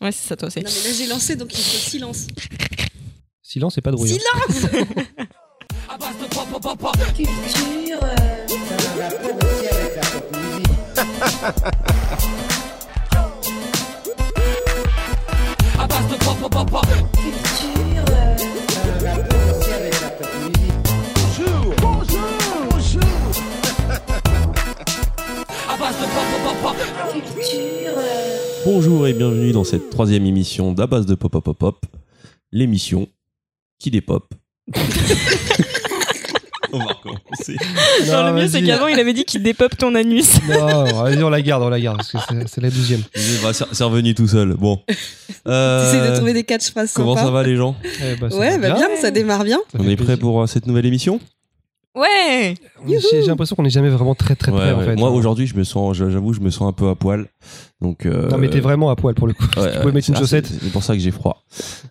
Ouais, c'est ça, toi aussi. Non, mais là, j'ai lancé, donc il faut silence. Silence et pas de bruit. hein. Silence Culture. euh, Culture. euh, Culture. Euh, Bonjour et bienvenue dans cette troisième émission d'À base de Pop Pop Pop Pop, l'émission qui dépop. On va recommencer. Non, le mieux, c'est vas-y. qu'avant, il avait dit qu'il dépop ton anus. Non, vas-y, on la garde, on la garde, parce que c'est- c'est la douzième. Bah, c'est c'est revenu tout seul. Bon. Euh, T'essayes de trouver des catchphrases Comment sympas. ça va les gens? Eh ben, ça Ouais, va bah bien, ça démarre bien. Ça On fait est prêt plaisir. pour euh, cette nouvelle émission? Ouais J'ai j'ai l'impression qu'on n'est jamais vraiment très très Ouais, près en ouais. fait. Moi aujourd'hui, je me sens, j'avoue, je me sens un peu à poil. Donc. euh, Non, mais t'es vraiment à poil pour le coup. ouais, tu ouais, pouvais mettre une chaussette. C'est c'est pour ça que j'ai froid.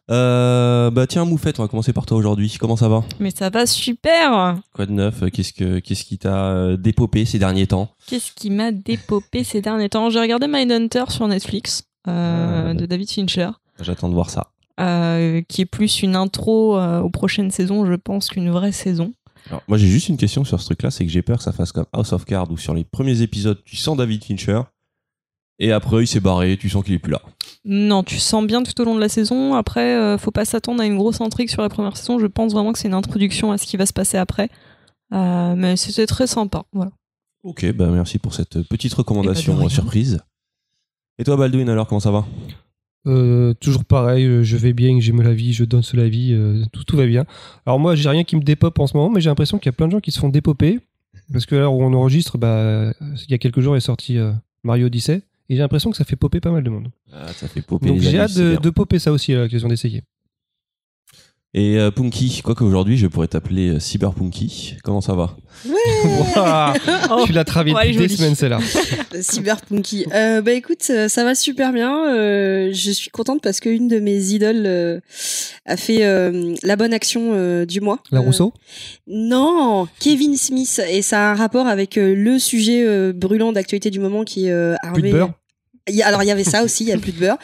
Euh, bah tiens, Moufette, on va commencer par toi aujourd'hui. Comment ça va? Mais ça va super Quoi de neuf? Qu'est-ce que qu'est-ce qui t'a euh, dépopé ces derniers temps? Qu'est-ce qui m'a dépopé ces derniers temps? J'ai regardé Mindhunter sur Netflix euh, Ah. de David Fincher. J'attends de voir ça. euh, qui est plus une intro euh, aux prochaines saisons, je pense, qu'une vraie saison. Alors, moi, j'ai juste une question sur ce truc-là, c'est que j'ai peur que ça fasse comme House of Cards où sur les premiers épisodes, tu sens David Fincher et après il s'est barré, tu sens qu'il est plus là. Non, tu sens bien tout au long de la saison. Après, euh, faut pas s'attendre à une grosse intrigue sur la première saison. Je pense vraiment que c'est une introduction à ce qui va se passer après. Euh, mais c'était très sympa. Voilà. Ok, bah merci pour cette petite recommandation Eh ben, surprise. Et toi, Baldwin, alors comment ça va? Euh, toujours pareil, euh, je vais bien, j'aime la vie, je donne la vie, euh, tout, tout va bien. Alors moi, j'ai rien qui me dépop en ce moment, mais j'ai l'impression qu'il y a plein de gens qui se font dépoper. Parce que là où on enregistre, bah, il y a quelques jours est sorti euh, Mario Odyssey, et j'ai l'impression que ça fait popper pas mal de monde. Ah, Ça fait popper Donc j'ai hâte de, bien. de popper ça aussi à l'occasion d'essayer. Et euh, Punky, quoi qu'aujourd'hui, je pourrais t'appeler euh, Cyber Punky. Comment ça va? Tu l'as travaillé Ouais, depuis des semaines, celle-là. Cyberpunky. Euh, bah écoute, ça va super bien. Euh, je suis contente parce qu'une de mes idoles euh, a fait euh, la bonne action euh, du mois. La Euh, Rousseau Non, Kevin Smith. Et ça a un rapport avec euh, le sujet euh, brûlant d'actualité du moment qui est euh, Harvey. Plus de beurre? Alors il y avait ça aussi, il y a plus de beurre.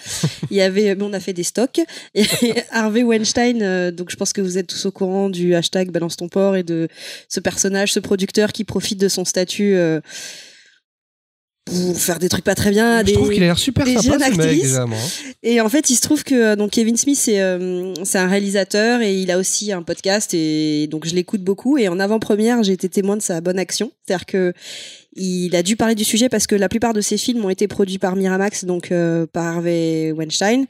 Il y avait, mais on a fait des stocks. Et Harvey Weinstein, euh, donc je pense que vous êtes tous au courant du hashtag Balance ton port et de ce personnage, ce producteur qui profite de son statut euh, pour faire des trucs pas très bien. Je des- trouve qu'il a l'air super des sympa jeunes mec hein. et en fait, il se trouve que euh, donc Kevin Smith, c'est euh, c'est un réalisateur et il a aussi un podcast et donc je l'écoute beaucoup. Et en avant-première, j'ai été témoin de sa bonne action, c'est-à-dire que il a dû parler du sujet parce que la plupart de ses films ont été produits par Miramax, donc euh, par Harvey Weinstein,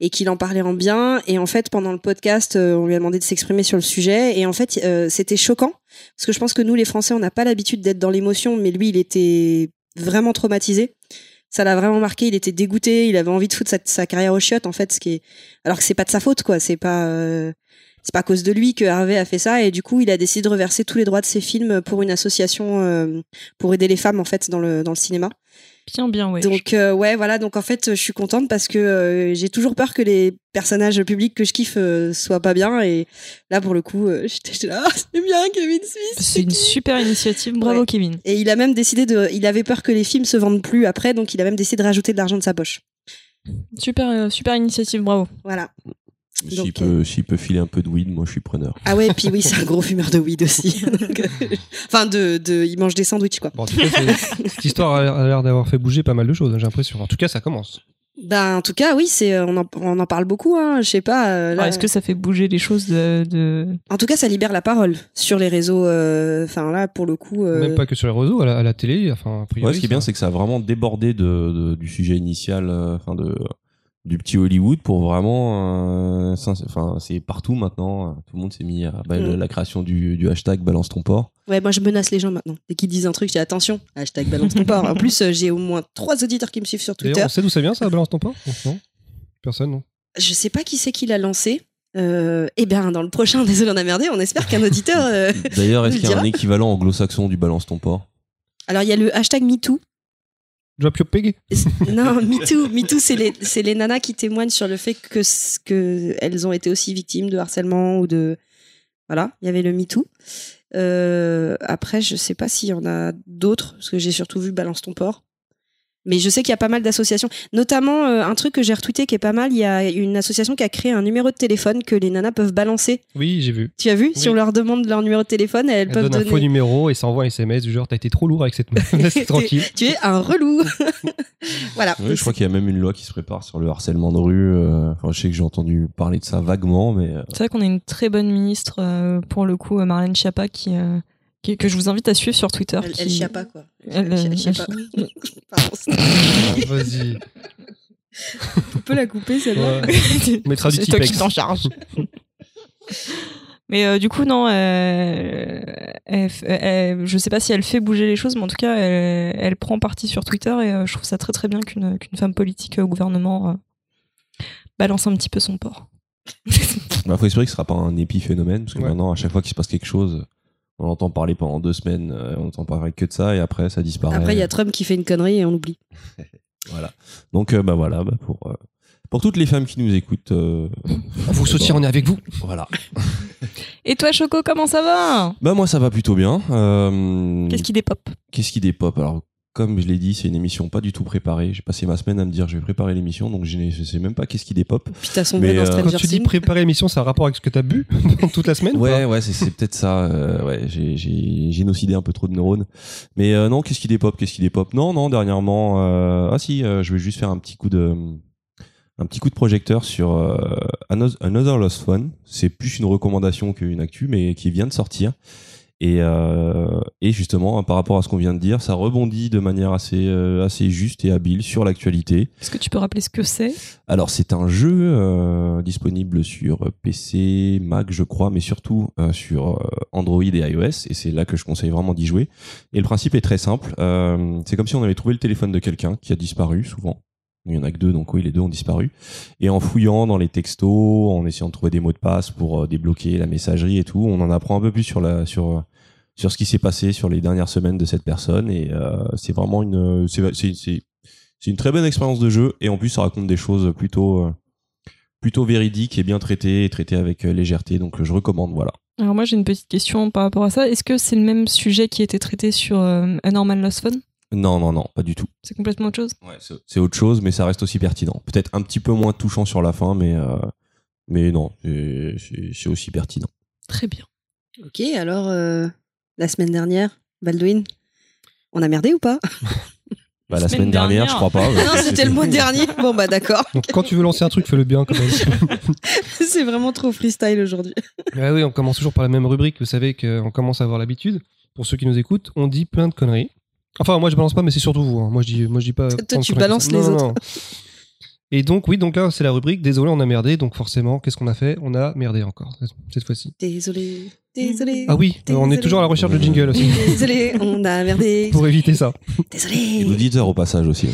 et qu'il en parlait en bien. Et en fait, pendant le podcast, euh, on lui a demandé de s'exprimer sur le sujet. Et en fait, euh, c'était choquant parce que je pense que nous, les Français, on n'a pas l'habitude d'être dans l'émotion, mais lui, il était vraiment traumatisé. Ça l'a vraiment marqué. Il était dégoûté. Il avait envie de foutre sa, sa carrière aux chiottes, en fait, ce qui est alors que c'est pas de sa faute, quoi. C'est pas euh, c'est pas à cause de lui que Harvey a fait ça. Et du coup, il a décidé de reverser tous les droits de ses films pour une association euh, pour aider les femmes, en fait, dans le dans le cinéma. Bien, bien, ouais. Donc euh, ouais, voilà. Donc en fait, je suis contente parce que euh, j'ai toujours peur que les personnages publics que je kiffe soient pas bien. Et là, pour le coup, j'étais là, Ah, c'est bien, Kevin Smith. c'est une super initiative. Bravo, Ouais. Kevin. Et il a même décidé de. Il avait peur que les films se vendent plus après, donc il a même décidé de rajouter de l'argent de sa poche. Super, super initiative. Bravo. Voilà. S'il peut, s'il peut filer un peu de weed, moi je suis preneur. Ah ouais, puis oui, c'est un gros fumeur de weed aussi. Donc, euh, enfin, de, de, il mange des sandwichs quoi. Bon, en tout cas, c'est- cette histoire a l'air d'avoir fait bouger pas mal de choses, hein, j'ai l'impression. En tout cas, ça commence. Ben, en tout cas, oui, c'est, euh, on en, on en parle beaucoup. Hein, je sais pas. euh, là- Est-ce que ça fait bouger les choses de, de- En tout cas, ça libère la parole sur les réseaux. euh, Enfin là, pour le coup. euh, Même pas que sur les réseaux, à la, à la télé. Enfin, a priori, Ouais, ce qui est bien, c'est que ça a vraiment débordé de, de- du sujet initial, euh, enfin de du petit Hollywood pour vraiment, euh, enfin c'est partout maintenant. Tout le monde s'est mis à bah, Mm. la création du, du hashtag balance ton port. Ouais, moi je menace les gens maintenant. Dès qu'ils disent un truc, je dis attention, hashtag balance ton port. En plus, euh, j'ai au moins trois auditeurs qui me suivent sur Twitter. D'ailleurs, on sait d'où ça vient, ça, balance ton port Non? Personne, non? Je sais pas qui c'est qui l'a lancé. Euh, eh bien, dans le prochain, désolé on a merdé, on espère qu'un auditeur. euh, D'ailleurs, est-ce qu'il y a un équivalent anglo-saxon du balance ton port Alors il y a le hashtag MeToo. Drop your pig? Non, MeToo, MeToo, c'est les, c'est les nanas qui témoignent sur le fait que, que elles ont été aussi victimes de harcèlement ou de. Voilà, il y avait le MeToo. Euh, après, je sais pas s'il y en a d'autres, parce que j'ai surtout vu Balance ton port. Mais je sais qu'il y a pas mal d'associations, notamment euh, un truc que j'ai retweeté qui est pas mal. Il y a une association qui a créé un numéro de téléphone que les nanas peuvent balancer. Oui, j'ai vu. Tu as vu? Si on leur demande leur numéro de téléphone, elles Elle peuvent donne un faux donner. numéro et ça envoie un SMS du genre t'as été trop lourd avec cette meuf. Tranquille. Tu es un relou. voilà. Oui, je crois qu'il y a même une loi qui se prépare sur le harcèlement de rue. euh, Enfin, je sais que j'ai entendu parler de ça vaguement, mais euh, C'est vrai qu'on a une très bonne ministre, euh, pour le coup, Marlène Schiappa, qui, euh, que je vous invite à suivre sur Twitter. Elle, qui- elle chia pas quoi. Elle, Elle euh, chia pas. elle- Vas-y. on peut la couper celle-là. Ouais. On mettra du C'est toi qui t'en charge. Mais euh, du coup, non, euh, elle, f- elle- je sais pas si elle fait bouger les choses, mais en tout cas, elle, elle prend parti sur Twitter et euh, je trouve ça très très bien qu'une qu'une femme politique au gouvernement euh, balance un petit peu son port. bah, faut espérer que ce sera pas un épiphénomène, parce que Ouais. maintenant, à chaque fois qu'il se passe quelque chose, on entend parler pendant deux semaines, euh, on entend parler que de ça, et après, ça disparaît. Après, il y a Trump qui fait une connerie et on l'oublie. Voilà. Donc, euh, bah voilà, bah, pour, euh, pour toutes les femmes qui nous écoutent, euh, On vous soutient, on est avec vous. voilà. Et toi, Choco, comment ça va? Bah, moi, ça va plutôt bien. Euh, Qu'est-ce qui dépop Qu'est-ce qui dépop Alors, comme je l'ai dit, c'est une émission pas du tout préparée. J'ai passé ma semaine à me dire, je vais préparer l'émission, donc je, je sais même pas qu'est-ce qui dépop. Puis t'as sombré Mais, dans euh, Quand tu dis préparer l'émission, ça a un rapport avec ce que t'as bu toute la semaine ou Ouais, ouais, c'est, c'est peut-être ça. euh, ouais, j'ai, j'ai génocidé un peu trop de neurones. Mais euh, non, qu'est-ce qui dépop Qu'est-ce qui dépop? Non, non, dernièrement. euh, ah si, euh, je vais juste faire un petit coup de, un petit coup de projecteur sur euh, Another Another Lost Phone. C'est plus une recommandation qu'une actu, mais qui vient de sortir. Et, euh, et justement, par rapport à ce qu'on vient de dire, ça rebondit de manière assez, euh, assez juste et habile sur l'actualité. Est-ce que tu peux rappeler ce que c'est? Alors c'est un jeu euh, disponible sur PC, Mac je crois, mais surtout euh, sur euh, Android et iOS, et c'est là que je conseille vraiment d'y jouer. Et le principe est très simple, euh, c'est comme si on avait trouvé le téléphone de quelqu'un qui a disparu souvent. Il y en a que deux, donc oui, les deux ont disparu. Et en fouillant dans les textos, en essayant de trouver des mots de passe pour euh, débloquer la messagerie et tout, on en apprend un peu plus sur sur euh, sur ce qui s'est passé sur les dernières semaines de cette personne. Et euh, c'est vraiment une c'est une très bonne expérience de jeu et en plus ça raconte des choses plutôt plutôt véridiques et bien traitées et traitées avec légèreté donc je recommande voilà. Alors moi, j'ai une petite question par rapport à ça. Est-ce que c'est le même sujet qui été traité sur euh, Lost Phone? Non non non, pas du tout. C'est complètement autre chose Ouais, c'est autre chose mais ça reste aussi pertinent. Peut-être un petit peu moins touchant sur la fin mais euh, mais non, c'est- aussi pertinent. Très bien. Ok, alors euh, la semaine dernière, Baldwin, on a merdé ou pas? Bah, la Semaine semaine dernière, dernière. je crois pas. Non, c'était le mois dernier. Bon bah d'accord. Donc quand tu veux lancer un truc, fais-le bien quand même. C'est vraiment trop freestyle aujourd'hui. Ouais, oui, on commence toujours par la même rubrique. Vous savez qu'on commence à avoir l'habitude. Pour ceux qui nous écoutent, on dit plein de conneries. Enfin, moi je balance pas, mais c'est surtout vous. hein. Moi je dis, moi je dis pas. Toi, tu balances les Non, autres. Et donc oui, donc là c'est la rubrique. Désolé, on a merdé. Donc forcément, qu'est-ce qu'on a fait? On a merdé encore cette fois-ci. Désolé, désolé. Ah oui, on est Désolé. toujours à la recherche de jingle aussi Désolé, on a merdé. pour éviter ça. Et Désolé. l'auditeur au passage aussi.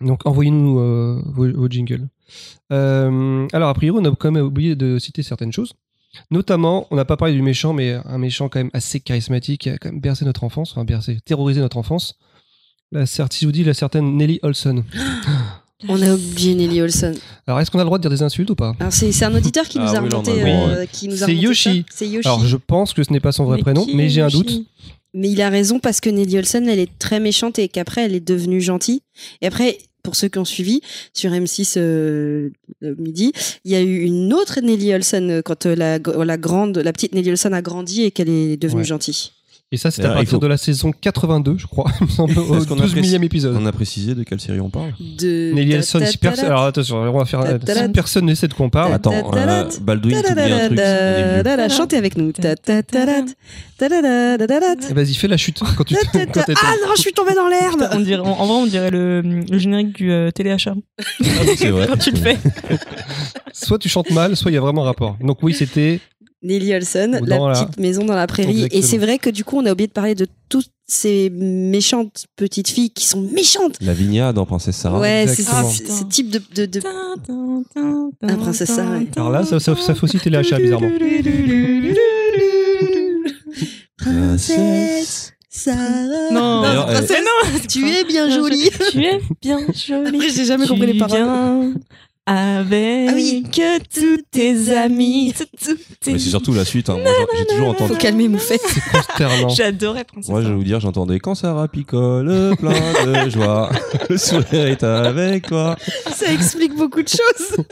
Donc envoyez-nous euh, vos, vos jingles. Euh, alors a priori, on a quand même oublié de citer certaines choses. Notamment, on n'a pas parlé du méchant, mais un méchant quand même assez charismatique qui a quand même bercé notre enfance, enfin bercé, terrorisé notre enfance. La, cer- si je vous dis la certaine Nelly Olson. On a oublié Nelly Olson. Alors est-ce qu'on a le droit de dire des insultes ou pas? Alors c'est un auditeur qui nous Ah a oui, droit, euh, qui nous a C'est Yoshi. ça. C'est Yoshi. Alors je pense que ce n'est pas son vrai prénom, mais j'ai un doute. Mais il a raison parce que Nelly Olson, elle est très méchante et qu'après, elle est devenue gentille. Et après, pour ceux qui ont suivi, sur M6 euh, euh, midi, il y a eu une autre Nelly Olson euh, quand la, la grande, la petite Nelly Olson a grandi et qu'elle est devenue Ouais. gentille. Et ça, c'était à euh, partir de la saison 82, je crois, au 12 millième épisode. On a précisé de quelle série on parle De. Nelly Elson, euh, si personne. Alors ne sait de quoi on parle. Attends, euh, Baldwin, tu un truc. Chantez avec nous. Eh, vas-y, fais la chute Ah non, je suis tombé dans l'herbe En vrai, on dirait le, générique du téléachat. Ah, c'est vrai. Quand tu le fais. Soit tu chantes mal, soit il y a vraiment un rapport. Donc oui, c'était Nelly Olson, la dans la- petite maison dans la prairie. Exactement. Et c'est vrai que du coup, on a oublié de parler de toutes ces méchantes petites filles qui sont méchantes. Lavinia dans Princesse Sarah. ouais, c'est exactement. ce, ce type de, de, de- Un princesse Sarah. Alors là, ça, ça, ça fait aussi téléachat, bizarrement. Princesse Sarah. Non, Mais non, tu es bien jolie. Tu es bien jolie. Après, j'ai jamais Tu compris les paroles. Avec Ah oui. tous tes amis. tes- Mais c'est surtout la suite. hein. J'ai toujours entendu. Faut calmer Moufette. C'est consternant. J'adorais Princesse. Moi, je vais vous dire, j'entendais quand Sarah picole, plein de joie. Le sourire est avec toi. Ça explique beaucoup de choses.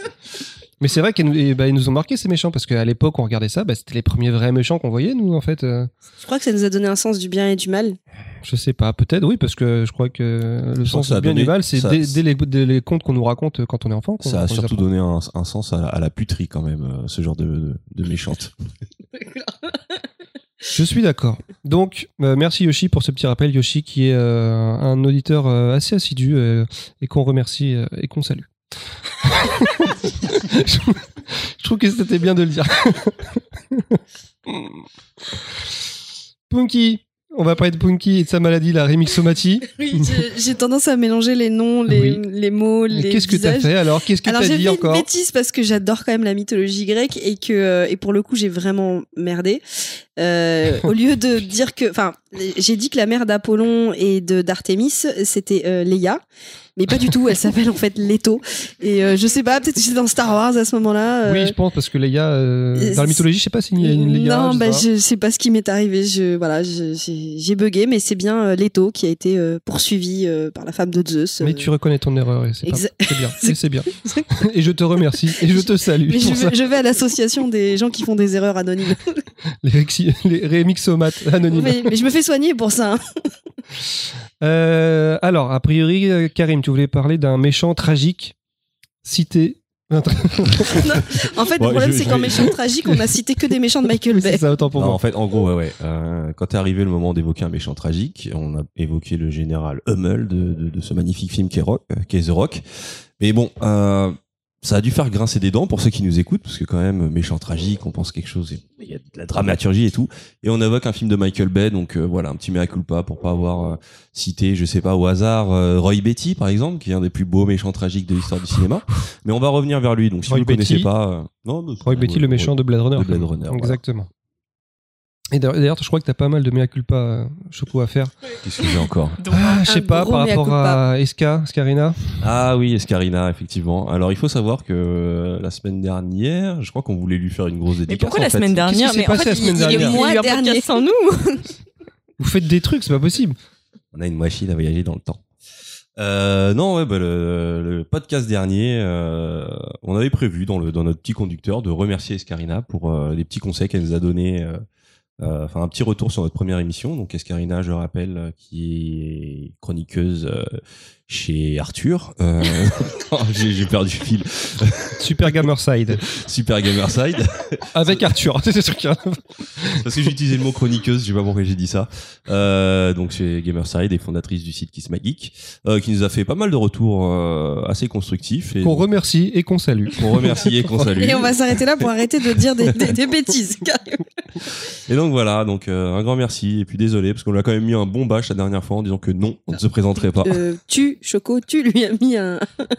Mais c'est vrai qu'ils nous, nous ont marqué ces méchants parce qu'à l'époque, on regardait ça, bah, c'était les premiers vrais méchants qu'on voyait, nous, en fait. euh. Je crois que ça nous a donné un sens du bien et du mal. je sais pas, peut-être, oui, parce que je crois que le Je sens du bien et du mal, c'est dès, dès les, dès les contes qu'on nous raconte quand on est enfant. Ça a surtout donné un, un sens à la, à la puterie quand même, euh, ce genre de, de, de méchante. Je suis d'accord. Donc, euh, merci Yoshi pour ce petit rappel. Yoshi qui est euh, un auditeur euh, assez assidu euh, et qu'on remercie euh, et qu'on salue. Je, je trouve que c'était bien de le dire. Punky, on va parler de Punky et de sa maladie, la remixomatie. Oui, j'ai- j'ai tendance à mélanger les noms, les, Oui. les mots, les Qu'est-ce que t'as fait alors? Qu'est-ce que Alors t'as j'ai dit fait encore? une bêtise parce que j'adore quand même la mythologie grecque et que euh, et pour le coup j'ai vraiment merdé. Euh, au lieu de dire que, enfin, j'ai dit que la mère d'Apollon et de d'Artémis c'était euh, Leia, mais pas du tout. Elle s'appelle en fait Leto. Et euh, je sais pas, peut-être que c'est dans Star Wars à ce moment-là. euh, Oui, je pense parce que Leia, dans la mythologie, je sais pas s'il y a une Leia. non, je sais bah, je sais pas ce qui m'est arrivé. Je, voilà, j'ai bugué, mais c'est bien Leto qui a été poursuivi par la femme de Zeus. Mais tu reconnais ton erreur et c'est bien. C'est bien. et je te remercie et je te salue Mais je vais, je vais à l'association des gens qui font des erreurs anonymes. Les, les remixomates anonymes. mais, mais je me fais soigner pour ça. hein. Euh, alors, a priori, euh, Karim, tu voulais parler d'un méchant tragique cité. En fait, Ouais, le problème, c'est qu'en méchant tragique, on a cité que des méchants de Michael Bay. ça, autant pour Non, moi. en fait, en gros, ouais, ouais. Euh, quand est arrivé le moment d'évoquer un méchant tragique, on a évoqué le général Hummel de, de, de ce magnifique film qui est, Rock, qui est The Rock. Mais bon, euh, ça a dû faire grincer des dents pour ceux qui nous écoutent, parce que quand même, méchant tragique, on pense quelque chose, il y a de la dramaturgie et tout. Et on évoque un film de Michael Bay, donc euh, voilà, un petit mea culpa pour pas avoir euh, cité, je sais pas, au hasard, euh, Roy Betty, par exemple, qui est un des plus beaux méchants tragiques de l'histoire du cinéma. Mais on va revenir vers lui, donc si Roy vous ne connaissez pas... euh, non, Roy Betty, le méchant de Blade Runner. de Blade Runner. Exactement. Et d'ailleurs- je crois que t'as pas mal de mea culpa, euh, Choco, à faire. Qu'est-ce que j'ai encore Ah, je sais pas, par rapport à Eska, Scarina. Ah oui, Escarina, effectivement. Alors il faut savoir que euh, la semaine dernière, je crois qu'on voulait lui faire une grosse dédicace. Mais pourquoi la semaine dernière Mais en fait, la semaine il- il- il- dernière il y a eu Mois un dernier. podcast sans nous. Vous faites des trucs, c'est pas possible. On a une machine à voyager dans le temps. Euh, non, ouais, bah, le, le podcast dernier, euh, on avait prévu dans, le, dans notre petit conducteur de remercier Escarina pour euh, les petits conseils qu'elle nous a donnés. Euh, Enfin, un petit retour sur notre première émission. Donc, Escarina, je rappelle, euh, qui est chroniqueuse euh, chez Arthur. Euh, J'ai j'ai perdu le fil. Super Gamerside. Super Gamerside. Avec Arthur. C'est sûr qu'il y a- Parce que j'ai utilisé le mot chroniqueuse, je sais pas pourquoi j'ai dit ça. Euh, donc c'est Gamerside et fondatrice du site Kiss My Geek, euh, qui nous a fait pas mal de retours euh, assez constructifs et Qu'on remercie et qu'on salue. qu'on remercie et qu'on salue. Et on va s'arrêter là pour arrêter de dire des, des- des bêtises. Et donc voilà, donc euh, un grand merci et puis désolé parce qu'on lui a quand même mis un bon bâche la dernière fois en disant que non, on ne se présenterait pas. Euh, tu, Choco, tu lui as mis un.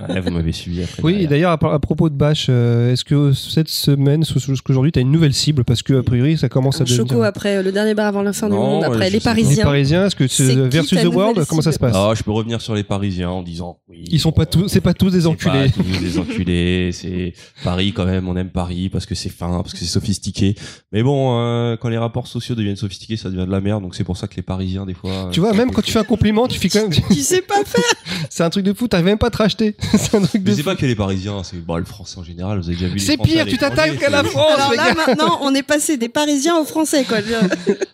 Ouais, vous m'avez suivi après. Oui, et d'ailleurs, à, propos de Bash, euh, est-ce que cette semaine, ce- ce- qu'aujourd'hui, tu as une nouvelle cible? Parce que, a priori, ça commence à devenir. Choco après euh, le dernier bar avant la fin du monde, après les pas. Les Parisiens. Parisiens, est-ce que c'est versus the world? Comment ça se passe? Ah, je peux revenir sur les Parisiens en disant oui. Ils sont pas tous, c'est pas tous des C'est enculés. pas tous des enculés. C'est Paris quand même. On aime Paris parce que c'est fin, parce que c'est sophistiqué. Mais bon, euh, quand les rapports sociaux deviennent sophistiqués, ça devient de la merde. Donc c'est pour ça que les Parisiens des fois. Tu vois, même quand tu fais un compliment, tu fais quand même. Tu sais pas faire. C'est un truc de fou, t'arrives même pas à te racheter. c'est un truc de Mais c'est fou. pas que les Parisiens, c'est bon, le français en général. Vous avez déjà vu. les C'est pire, à tu t'attaques à la France, Alors les là, maintenant, on est passé des Parisiens aux Français, quoi.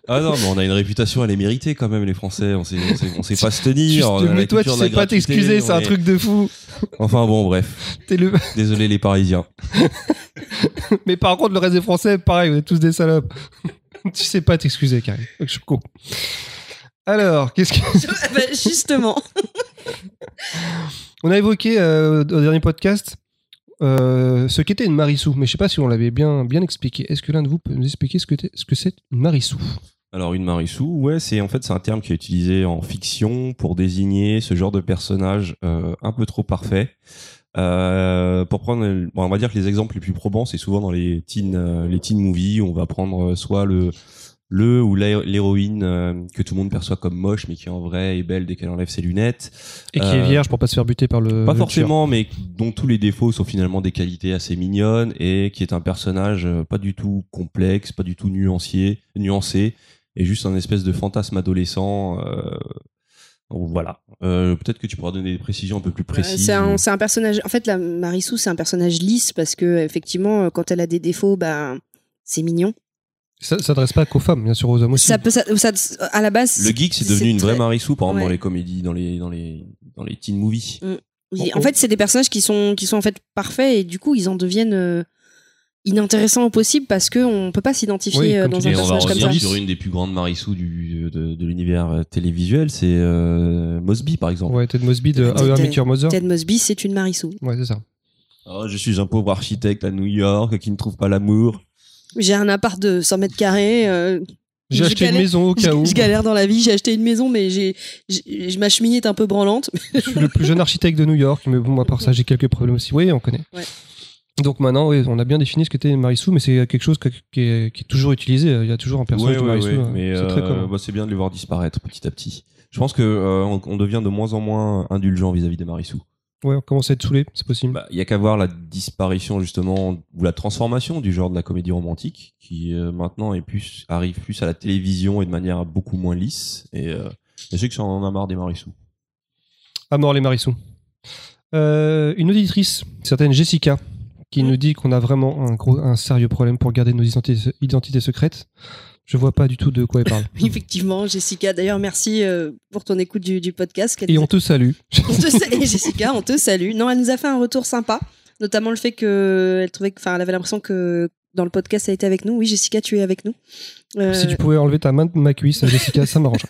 Ah non, mais on a une réputation, elle est méritée quand même, les Français. On sait, on sait, on sait pas se tenir. mais toi, tu sais pas t'excuser, c'est un est- truc de fou. Enfin bon, bref. T'es le... Désolé les Parisiens. Mais par contre, le reste des Français, pareil, vous êtes tous des salopes. tu sais pas t'excuser, Karim. Je suis con. Alors, qu'est-ce que. Bah, justement. On a évoqué euh, au dernier podcast euh, ce qu'était une marissou, mais je sais pas si on l'avait bien, bien expliqué. Est-ce que l'un de vous peut nous expliquer ce que, t'es- ce que c'est une marissou? Alors une marissou, ouais, c'est en fait c'est un terme qui est utilisé en fiction pour désigner ce genre de personnage euh, un peu trop parfait. Euh, pour prendre, bon, on va dire que les exemples les plus probants, c'est souvent dans les teen, euh, les teen movies. où On va prendre soit le le ou l'hé- l'héroïne euh, que tout le monde perçoit comme moche, mais qui en vrai est belle dès qu'elle enlève ses lunettes. Et qui est Euh, vierge pour pas se faire buter par le. Pas le tueur. forcément, mais dont tous les défauts sont finalement des qualités assez mignonnes et qui est un personnage euh, pas du tout complexe, pas du tout nuancier, nuancé, et juste un espèce de fantasme adolescent. euh, donc voilà. Euh, Peut-être que tu pourras donner des précisions un peu plus Euh, précises. C'est un, personnage. En fait, la Marissou, c'est un personnage lisse parce que effectivement, quand elle a des défauts, bah, c'est mignon. Ça ça s'adresse pas qu'aux femmes, bien sûr, aux hommes aussi. Ça peut, ça, ça- à la base. Le geek, c'est devenu une vraie très- Marissou, par exemple, dans les comédies, dans les, dans les, dans les teen movies. Oui, Oh, en fait, c'est des personnages qui sont, qui sont en fait parfaits et du coup, ils en deviennent euh, inintéressants au possible parce qu'on peut pas s'identifier Oui, euh, comme dans un personnage comme revenir ça. sur une des plus grandes Marissou du, de, de l'univers euh, télévisuel, c'est euh, Mosby, par exemple. Ouais, Ted Mosby de How I Met Your Mother. Ted Mosby, c'est une Marissou. Ouais, c'est ça. Oh, je suis un pauvre architecte à New York qui ne trouve pas l'amour. J'ai un appart de 100 mètres carrés. euh, J'ai acheté une maison au cas où. je galère dans la vie. J'ai acheté une maison, mais j'ai, j'ai- ma cheminée est un peu branlante. Je suis le plus jeune architecte de New York, mais bon, à part ça, j'ai quelques problèmes aussi. Oui, on connaît. Ouais. Donc maintenant, oui, on a bien défini ce qu'était Marissou, mais c'est quelque chose que- qui, est, qui est toujours utilisé. Il y a toujours un personnage Ouais, de Marissou. ouais, hein. mais c'est très euh, commun. bah, c'est bien de les voir disparaître petit à petit. Je pense que euh, on, on devient de moins en moins indulgent vis-à-vis des Marissou. Ouais, on commence à être saoulé, c'est possible. Bah, Il y a qu'à voir la disparition justement ou la transformation du genre de la comédie romantique qui euh, maintenant est plus arrive plus à la télévision et de manière beaucoup moins lisse. Et euh, je sais que ça en a marre des Marissou. À mort les Marissou. Euh, une auditrice, certaine Jessica, qui nous dit qu'on a vraiment un, gros, un sérieux problème pour garder nos identités, identités secrètes. Je vois pas du tout de quoi elle parle. Effectivement, Jessica. D'ailleurs, merci euh, pour ton écoute du, du podcast. qu'elle Et on te salue. On te salue, Jessica, on te salue. Non, elle nous a fait un retour sympa, notamment le fait que elle trouvait que, enfin, elle avait l'impression que dans le podcast, elle était avec nous. Oui, Jessica, tu es avec nous. Euh, Si tu pouvais enlever ta main de ma cuisse, Jessica, ça m'arrange.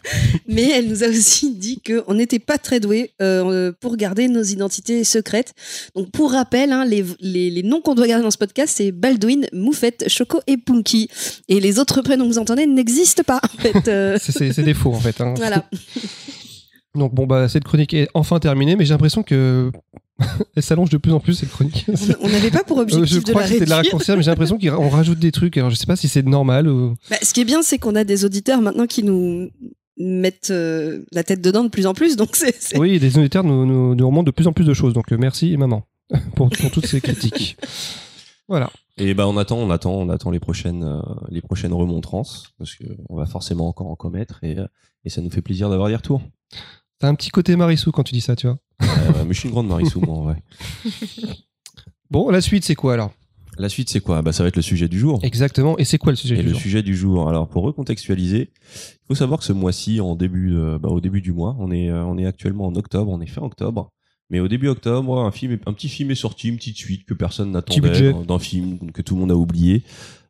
Mais elle nous a aussi dit qu'on n'était pas très doués euh, pour garder nos identités secrètes. Donc, pour rappel, hein, les, les, les noms qu'on doit garder dans ce podcast, c'est Baldwin, Moufette, Choco et Punky. Et les autres prénoms que vous entendez n'existent pas, en fait. Euh, c'est des faux en fait. hein. voilà. Donc bon bah cette chronique est enfin terminée, mais j'ai l'impression que elle s'allonge de plus en plus cette chronique. On- n'avait pas pour Euh, objectif je de crois la que c'était de la raccourcir, mais j'ai l'impression qu'on rajoute des trucs. Alors je sais pas si c'est normal ou. Bah, ce qui est bien, c'est qu'on a des auditeurs maintenant qui nous mettent euh, la tête dedans de plus en plus. Donc, c'est. c'est- Oui, des auditeurs nous, nous, nous remontent de plus en plus de choses. Donc euh, merci maman pour, pour toutes ces critiques. Voilà. Et ben on attend, on attend, on attend les prochaines, euh, les prochaines remontrances parce que on va forcément encore en commettre et, et ça nous fait plaisir d'avoir des retours. T'as un petit côté Marissou quand tu dis ça, tu vois. Euh, mais je suis une grande Marissou moi en vrai. Bon, la suite c'est quoi alors? La suite c'est quoi? Bah ça va être le sujet du jour. Exactement. Et c'est quoi le sujet Et du le jour? sujet du jour. Alors pour recontextualiser, il faut savoir que ce mois-ci, en début, de- bah, au début du mois, on est, euh, on est actuellement en octobre, on est fin octobre. Mais au début octobre, un film, un petit film est sorti, une petite suite que personne n'attendait, budget. d'un film que tout le monde a oublié.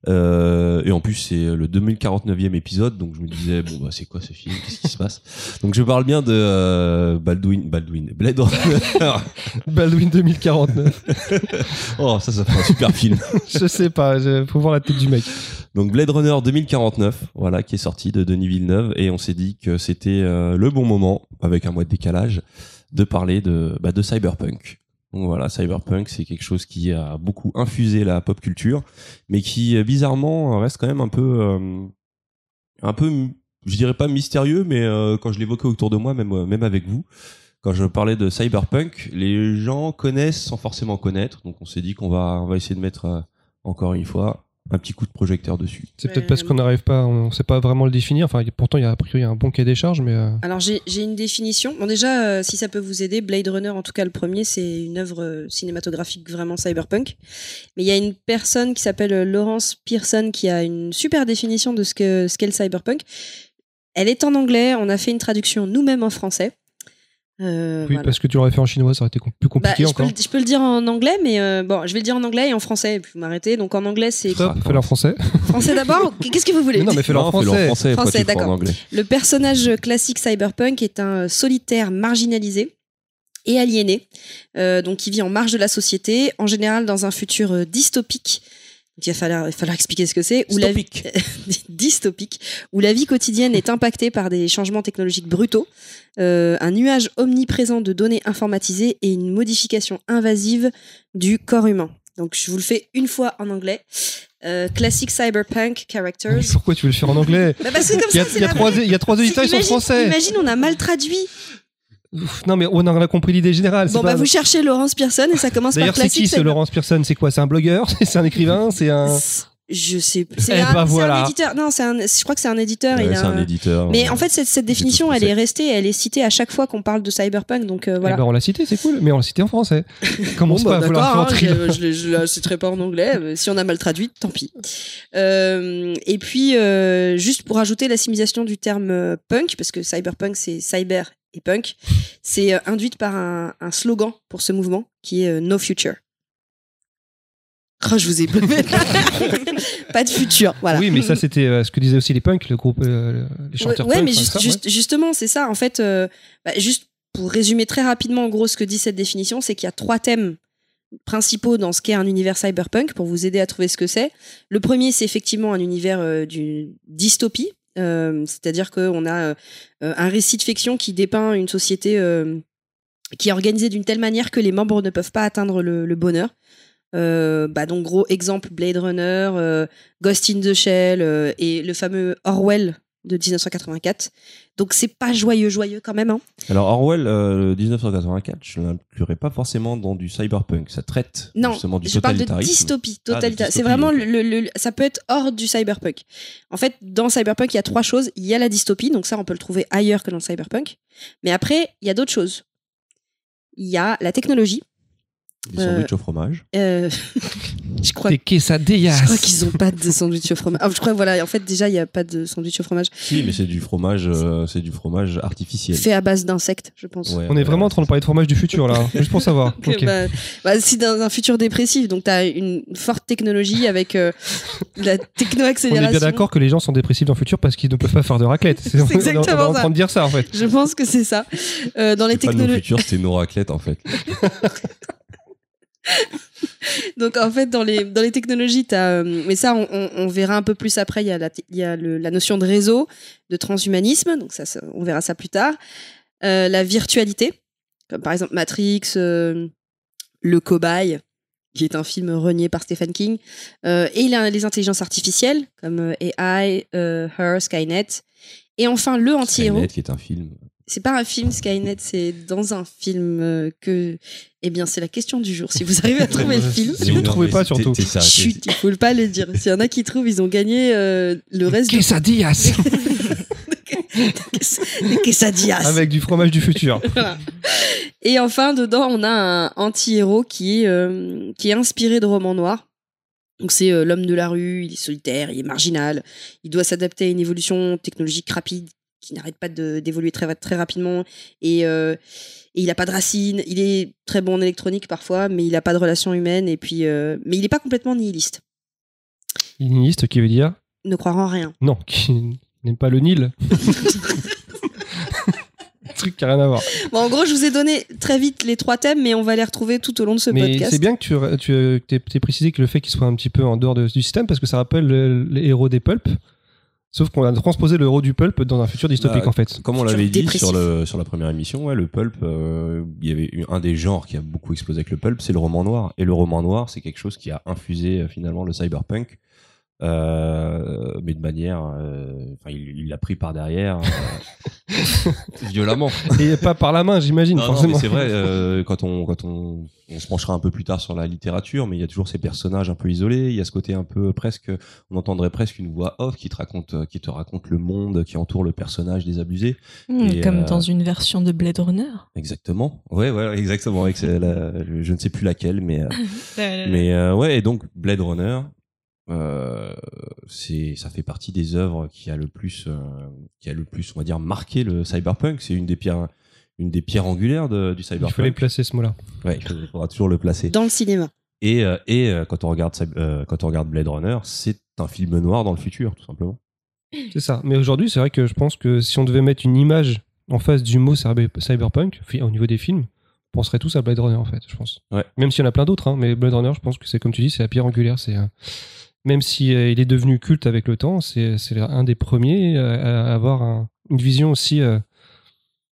Euh, et en plus, c'est le 2049e épisode, donc je me disais bon bah c'est quoi ce film? Qu'est-ce qui se passe? Donc je parle bien de euh, Baldwin, Baldwin, Blade Runner. Baldwin 2049. oh ça, ça fait un super film. je sais pas. je- Faut voir la tête du mec. Donc Blade Runner 2049, voilà, qui est sorti de Denis Villeneuve, et on s'est dit que c'était euh, le bon moment, avec un mois de décalage, de parler de, bah, de cyberpunk. Donc voilà, cyberpunk, c'est quelque chose qui a beaucoup infusé la pop culture, mais qui euh, bizarrement reste quand même un peu, euh, un peu, je dirais pas mystérieux, mais euh, quand je l'évoquais autour de moi, même, euh, même avec vous, quand je parlais de cyberpunk, les gens connaissent sans forcément connaître. Donc on s'est dit qu'on va, on va essayer de mettre euh, encore une fois un petit coup de projecteur dessus. C'est peut-être parce qu'on n'arrive pas, on sait pas vraiment le définir. Enfin, pourtant, il y a a priori un bon quai des charges, mais euh, Alors, j'ai une définition. Bon, déjà, euh, si ça peut vous aider, Blade Runner, en tout cas le premier, c'est une œuvre euh, cinématographique vraiment cyberpunk. Mais il y a une personne qui s'appelle Laurence Pearson qui a une super définition de ce que ce qu'est le cyberpunk. Elle est en anglais. On a fait une traduction nous-mêmes en français. Euh, oui, voilà. parce que tu l'aurais fait en chinois, ça aurait été plus Bah, compliqué je, peux encore. je peux le dire en anglais, mais euh, bon, je vais le dire en anglais et en français, et puis vous m'arrêtez. Donc en anglais, c'est Stop, fais-le en français. français d'abord. Qu'est-ce que vous voulez? Mais non, mais fais-le en français. Français, en d'accord. anglais Le personnage classique cyberpunk est un solitaire marginalisé et aliéné, euh, donc qui vit en marge de la société, en général dans un futur euh, dystopique. Donc, il va falloir, il va falloir expliquer ce que c'est. Où la vie- dystopique, où la vie quotidienne est impactée par des changements technologiques brutaux, euh, un nuage omniprésent de données informatisées et une modification invasive du corps humain. Donc je vous le fais une fois en anglais. euh, classic cyberpunk characters. Pourquoi tu veux le faire en anglais Bah, parce que comme il y, a, ça, c'est il y a la trois, il y a trois éditeurs, ils sont français. Imagine, on a mal traduit. Ouf, Non, mais on a compris l'idée générale. Bon, pas- bah, vous cherchez Laurence Pearson et ça commence par D'ailleurs, c'est qui ce Laurence Pearson? C'est quoi? C'est un blogueur? C'est un écrivain? C'est un. Je sais. C'est Eh un, bah, c'est voilà. un éditeur. Non, c'est un. Je crois que c'est un éditeur. Ouais, il a c'est un éditeur. Mais en fait, cette, définition, elle est restée, elle est citée à chaque fois qu'on parle de cyberpunk. Donc euh, voilà. Eh ben, on l'a cité, c'est cool, mais on l'a cité en français. Commence Bon, pas bah, à vouloir hein, je, je, je la citerai pas en anglais. si on a mal traduit, tant pis. Euh, et puis, euh, juste pour ajouter l'assimilation du terme punk, parce que cyberpunk, c'est cyber et punk, c'est euh, induite par un, un slogan pour ce mouvement qui est euh, No Future. Oh, je vous ai pas de futur, voilà. Oui, mais ça, c'était euh, ce que disaient aussi les punks, le groupe, euh, les chanteurs Ouais, punk. mais enfin, juste- ça, ouais. juste- justement, c'est ça. En fait, euh, bah, juste pour résumer très rapidement, en gros, ce que dit cette définition, c'est qu'il y a trois thèmes principaux dans ce qu'est un univers cyberpunk pour vous aider à trouver ce que c'est. Le premier, c'est effectivement un univers euh, d'une dystopie, c'est-à-dire qu'on a un récit de fiction qui dépeint une société qui est organisée d'une telle manière que les membres ne peuvent pas atteindre le, bonheur. Bah donc gros exemple Blade Runner, Ghost in the Shell et le fameux Orwell de 1984. Donc c'est pas joyeux joyeux quand même. Hein. Alors Orwell, euh, 1984, je ne l'inclurais pas forcément dans du cyberpunk. Ça traite Non, justement du je parle de dystopie. Ah, totalita- c'est vraiment le, le- le- ça peut être hors du cyberpunk. En fait, dans cyberpunk, il y a trois choses. Il y a la dystopie, donc ça on peut le trouver ailleurs que dans le cyberpunk. Mais après, il y a d'autres choses. Il y a la technologie. Des sandwichs au fromage. Euh, je crois Des quesadillas. Je crois qu'ils ont pas de sandwich au fromage. Ah, je crois voilà, en fait déjà il y a pas de sandwich au fromage Si, mais c'est du fromage, euh, c'est du fromage artificiel. fait à base d'insectes, je pense. Ouais, On est vraiment en train de parler de fromage du futur, là. Juste pour savoir. Que, Ok. bah, bah, c'est dans un futur dépressif, donc tu as une forte technologie avec euh, la On techno-accélération. est bien d'accord que les gens sont dépressifs dans le futur parce qu'ils ne peuvent pas faire de raclette. C'est on est- on est exactement en train de dire ça, en fait. Je pense que c'est ça. Euh, dans les C'est pas nos technologies. futurs, c'était nos raclettes en fait. Donc en fait, dans les, dans les technologies, t'as, euh, mais ça, on, on- on verra un peu plus après. Il y a, la, il y a le- la notion de réseau, de transhumanisme, donc ça, ça- on verra ça plus tard. Euh, la virtualité, comme par exemple Matrix, euh, Le Cobaye, qui est un film renié par Stephen King, et les intelligences artificielles, comme AI, Her, Skynet. Et enfin, le anti-héros. Skynet, qui est un film. C'est pas un film Skynet, c'est dans un film euh, que. Eh bien, c'est la question du jour. Si vous arrivez à trouver le film. Si vous Non, trouvez pas, surtout. Chut, il faut pas le dire. S'il y en a qui trouvent, ils ont gagné euh, le reste du Quesadillas des quesadillas. Avec du fromage du futur. Voilà. Et enfin, dedans, on a un anti-héros qui, est, euh, qui est inspiré de romans noirs. Donc c'est euh, l'homme de la rue, il est solitaire, il est marginal, il doit s'adapter à une évolution technologique rapide qui n'arrête pas d'évoluer très, très rapidement et, euh, et il n'a pas de racines, il est très bon en électronique parfois, mais il n'a pas de relation humaine et puis euh, mais il n'est pas complètement nihiliste, Nihiliste qui veut dire? Ne croire en rien. non, qui n'aime pas le Nil. truc qui a rien à voir. Bon, en gros, je vous ai donné très vite les trois thèmes, mais on va les retrouver tout au long de ce Mais podcast. c'est bien que tu, tu aies, t'aies précisé que le fait qu'il soit un petit peu en dehors de- du système, parce que ça rappelle le- les héros des pulps. Sauf qu'on a transposé le héros du pulp dans un futur dystopique Bah, en fait. Comme on l'avait dit sur, le, sur la première émission, ouais, le pulp, euh, il y avait eu un des genres qui a beaucoup explosé avec le pulp, c'est le roman noir. Et le roman noir, c'est quelque chose qui a infusé euh, finalement le cyberpunk, euh, mais de manière, euh, enfin, il il l'a pris par derrière, euh, violemment. Et pas par la main, j'imagine, Non, non, forcément. mais c'est vrai, euh, quand, on, quand on, on se penchera un peu plus tard sur la littérature, mais il y a toujours ces personnages un peu isolés, il y a ce côté un peu presque, on entendrait presque une voix off qui te raconte, qui te raconte le monde qui entoure le personnage désabusé. Et, comme euh, dans une version de Blade Runner. Exactement. Ouais, ouais, exactement. avec la- je ne sais plus laquelle, mais, euh, Mais mais euh, ouais, et donc Blade Runner, euh, c'est, ça fait partie des œuvres qui a le plus, euh, qui a le plus, on va dire, marqué le cyberpunk. C'est une des pierres, une des pierres angulaires de- du Il cyberpunk. fallait placer ce mot-là. Ouais, il faudra- toujours le placer. Dans le cinéma. Et, euh, et euh, quand on regarde, euh, quand on regarde Blade Runner, c'est un film noir dans le futur, tout simplement. C'est ça. Mais aujourd'hui, c'est vrai que je pense que si on devait mettre une image en face du mot cyber- cyberpunk, au niveau des films, on penserait tous à Blade Runner en fait, je pense. Ouais. Même s'il y en a plein d'autres, hein, mais Blade Runner, je pense que c'est comme tu dis, c'est la pierre angulaire. C'est euh, même si euh, il est devenu culte avec le temps, c'est c'est un des premiers à, à avoir un- une vision aussi. euh,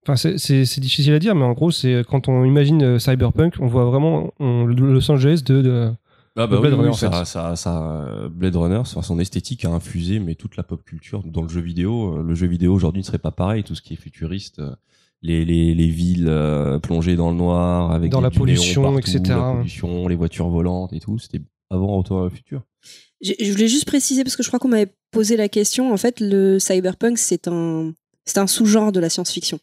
Enfin, c'est- difficile à dire, mais en gros, c'est quand on imagine euh, cyberpunk, on voit vraiment on- le Los Angeles de, de Ah bah Blade oui, Runner, oui, ça, ça, ça- Blade Runner, son esthétique a infusé mais toute la pop culture dans le jeu vidéo. Euh, Le jeu vidéo aujourd'hui ne serait pas pareil, tout ce qui est futuriste, euh, les, les, les villes euh, plongées dans le noir avec Dans des- la pollution, partout, etc., La ouais. pollution, les voitures volantes et tout, c'était avant Retour à futur. Je voulais juste préciser parce que je crois qu'on m'avait posé la question. En fait, le cyberpunk, c'est un, c'est un sous-genre de la science-fiction.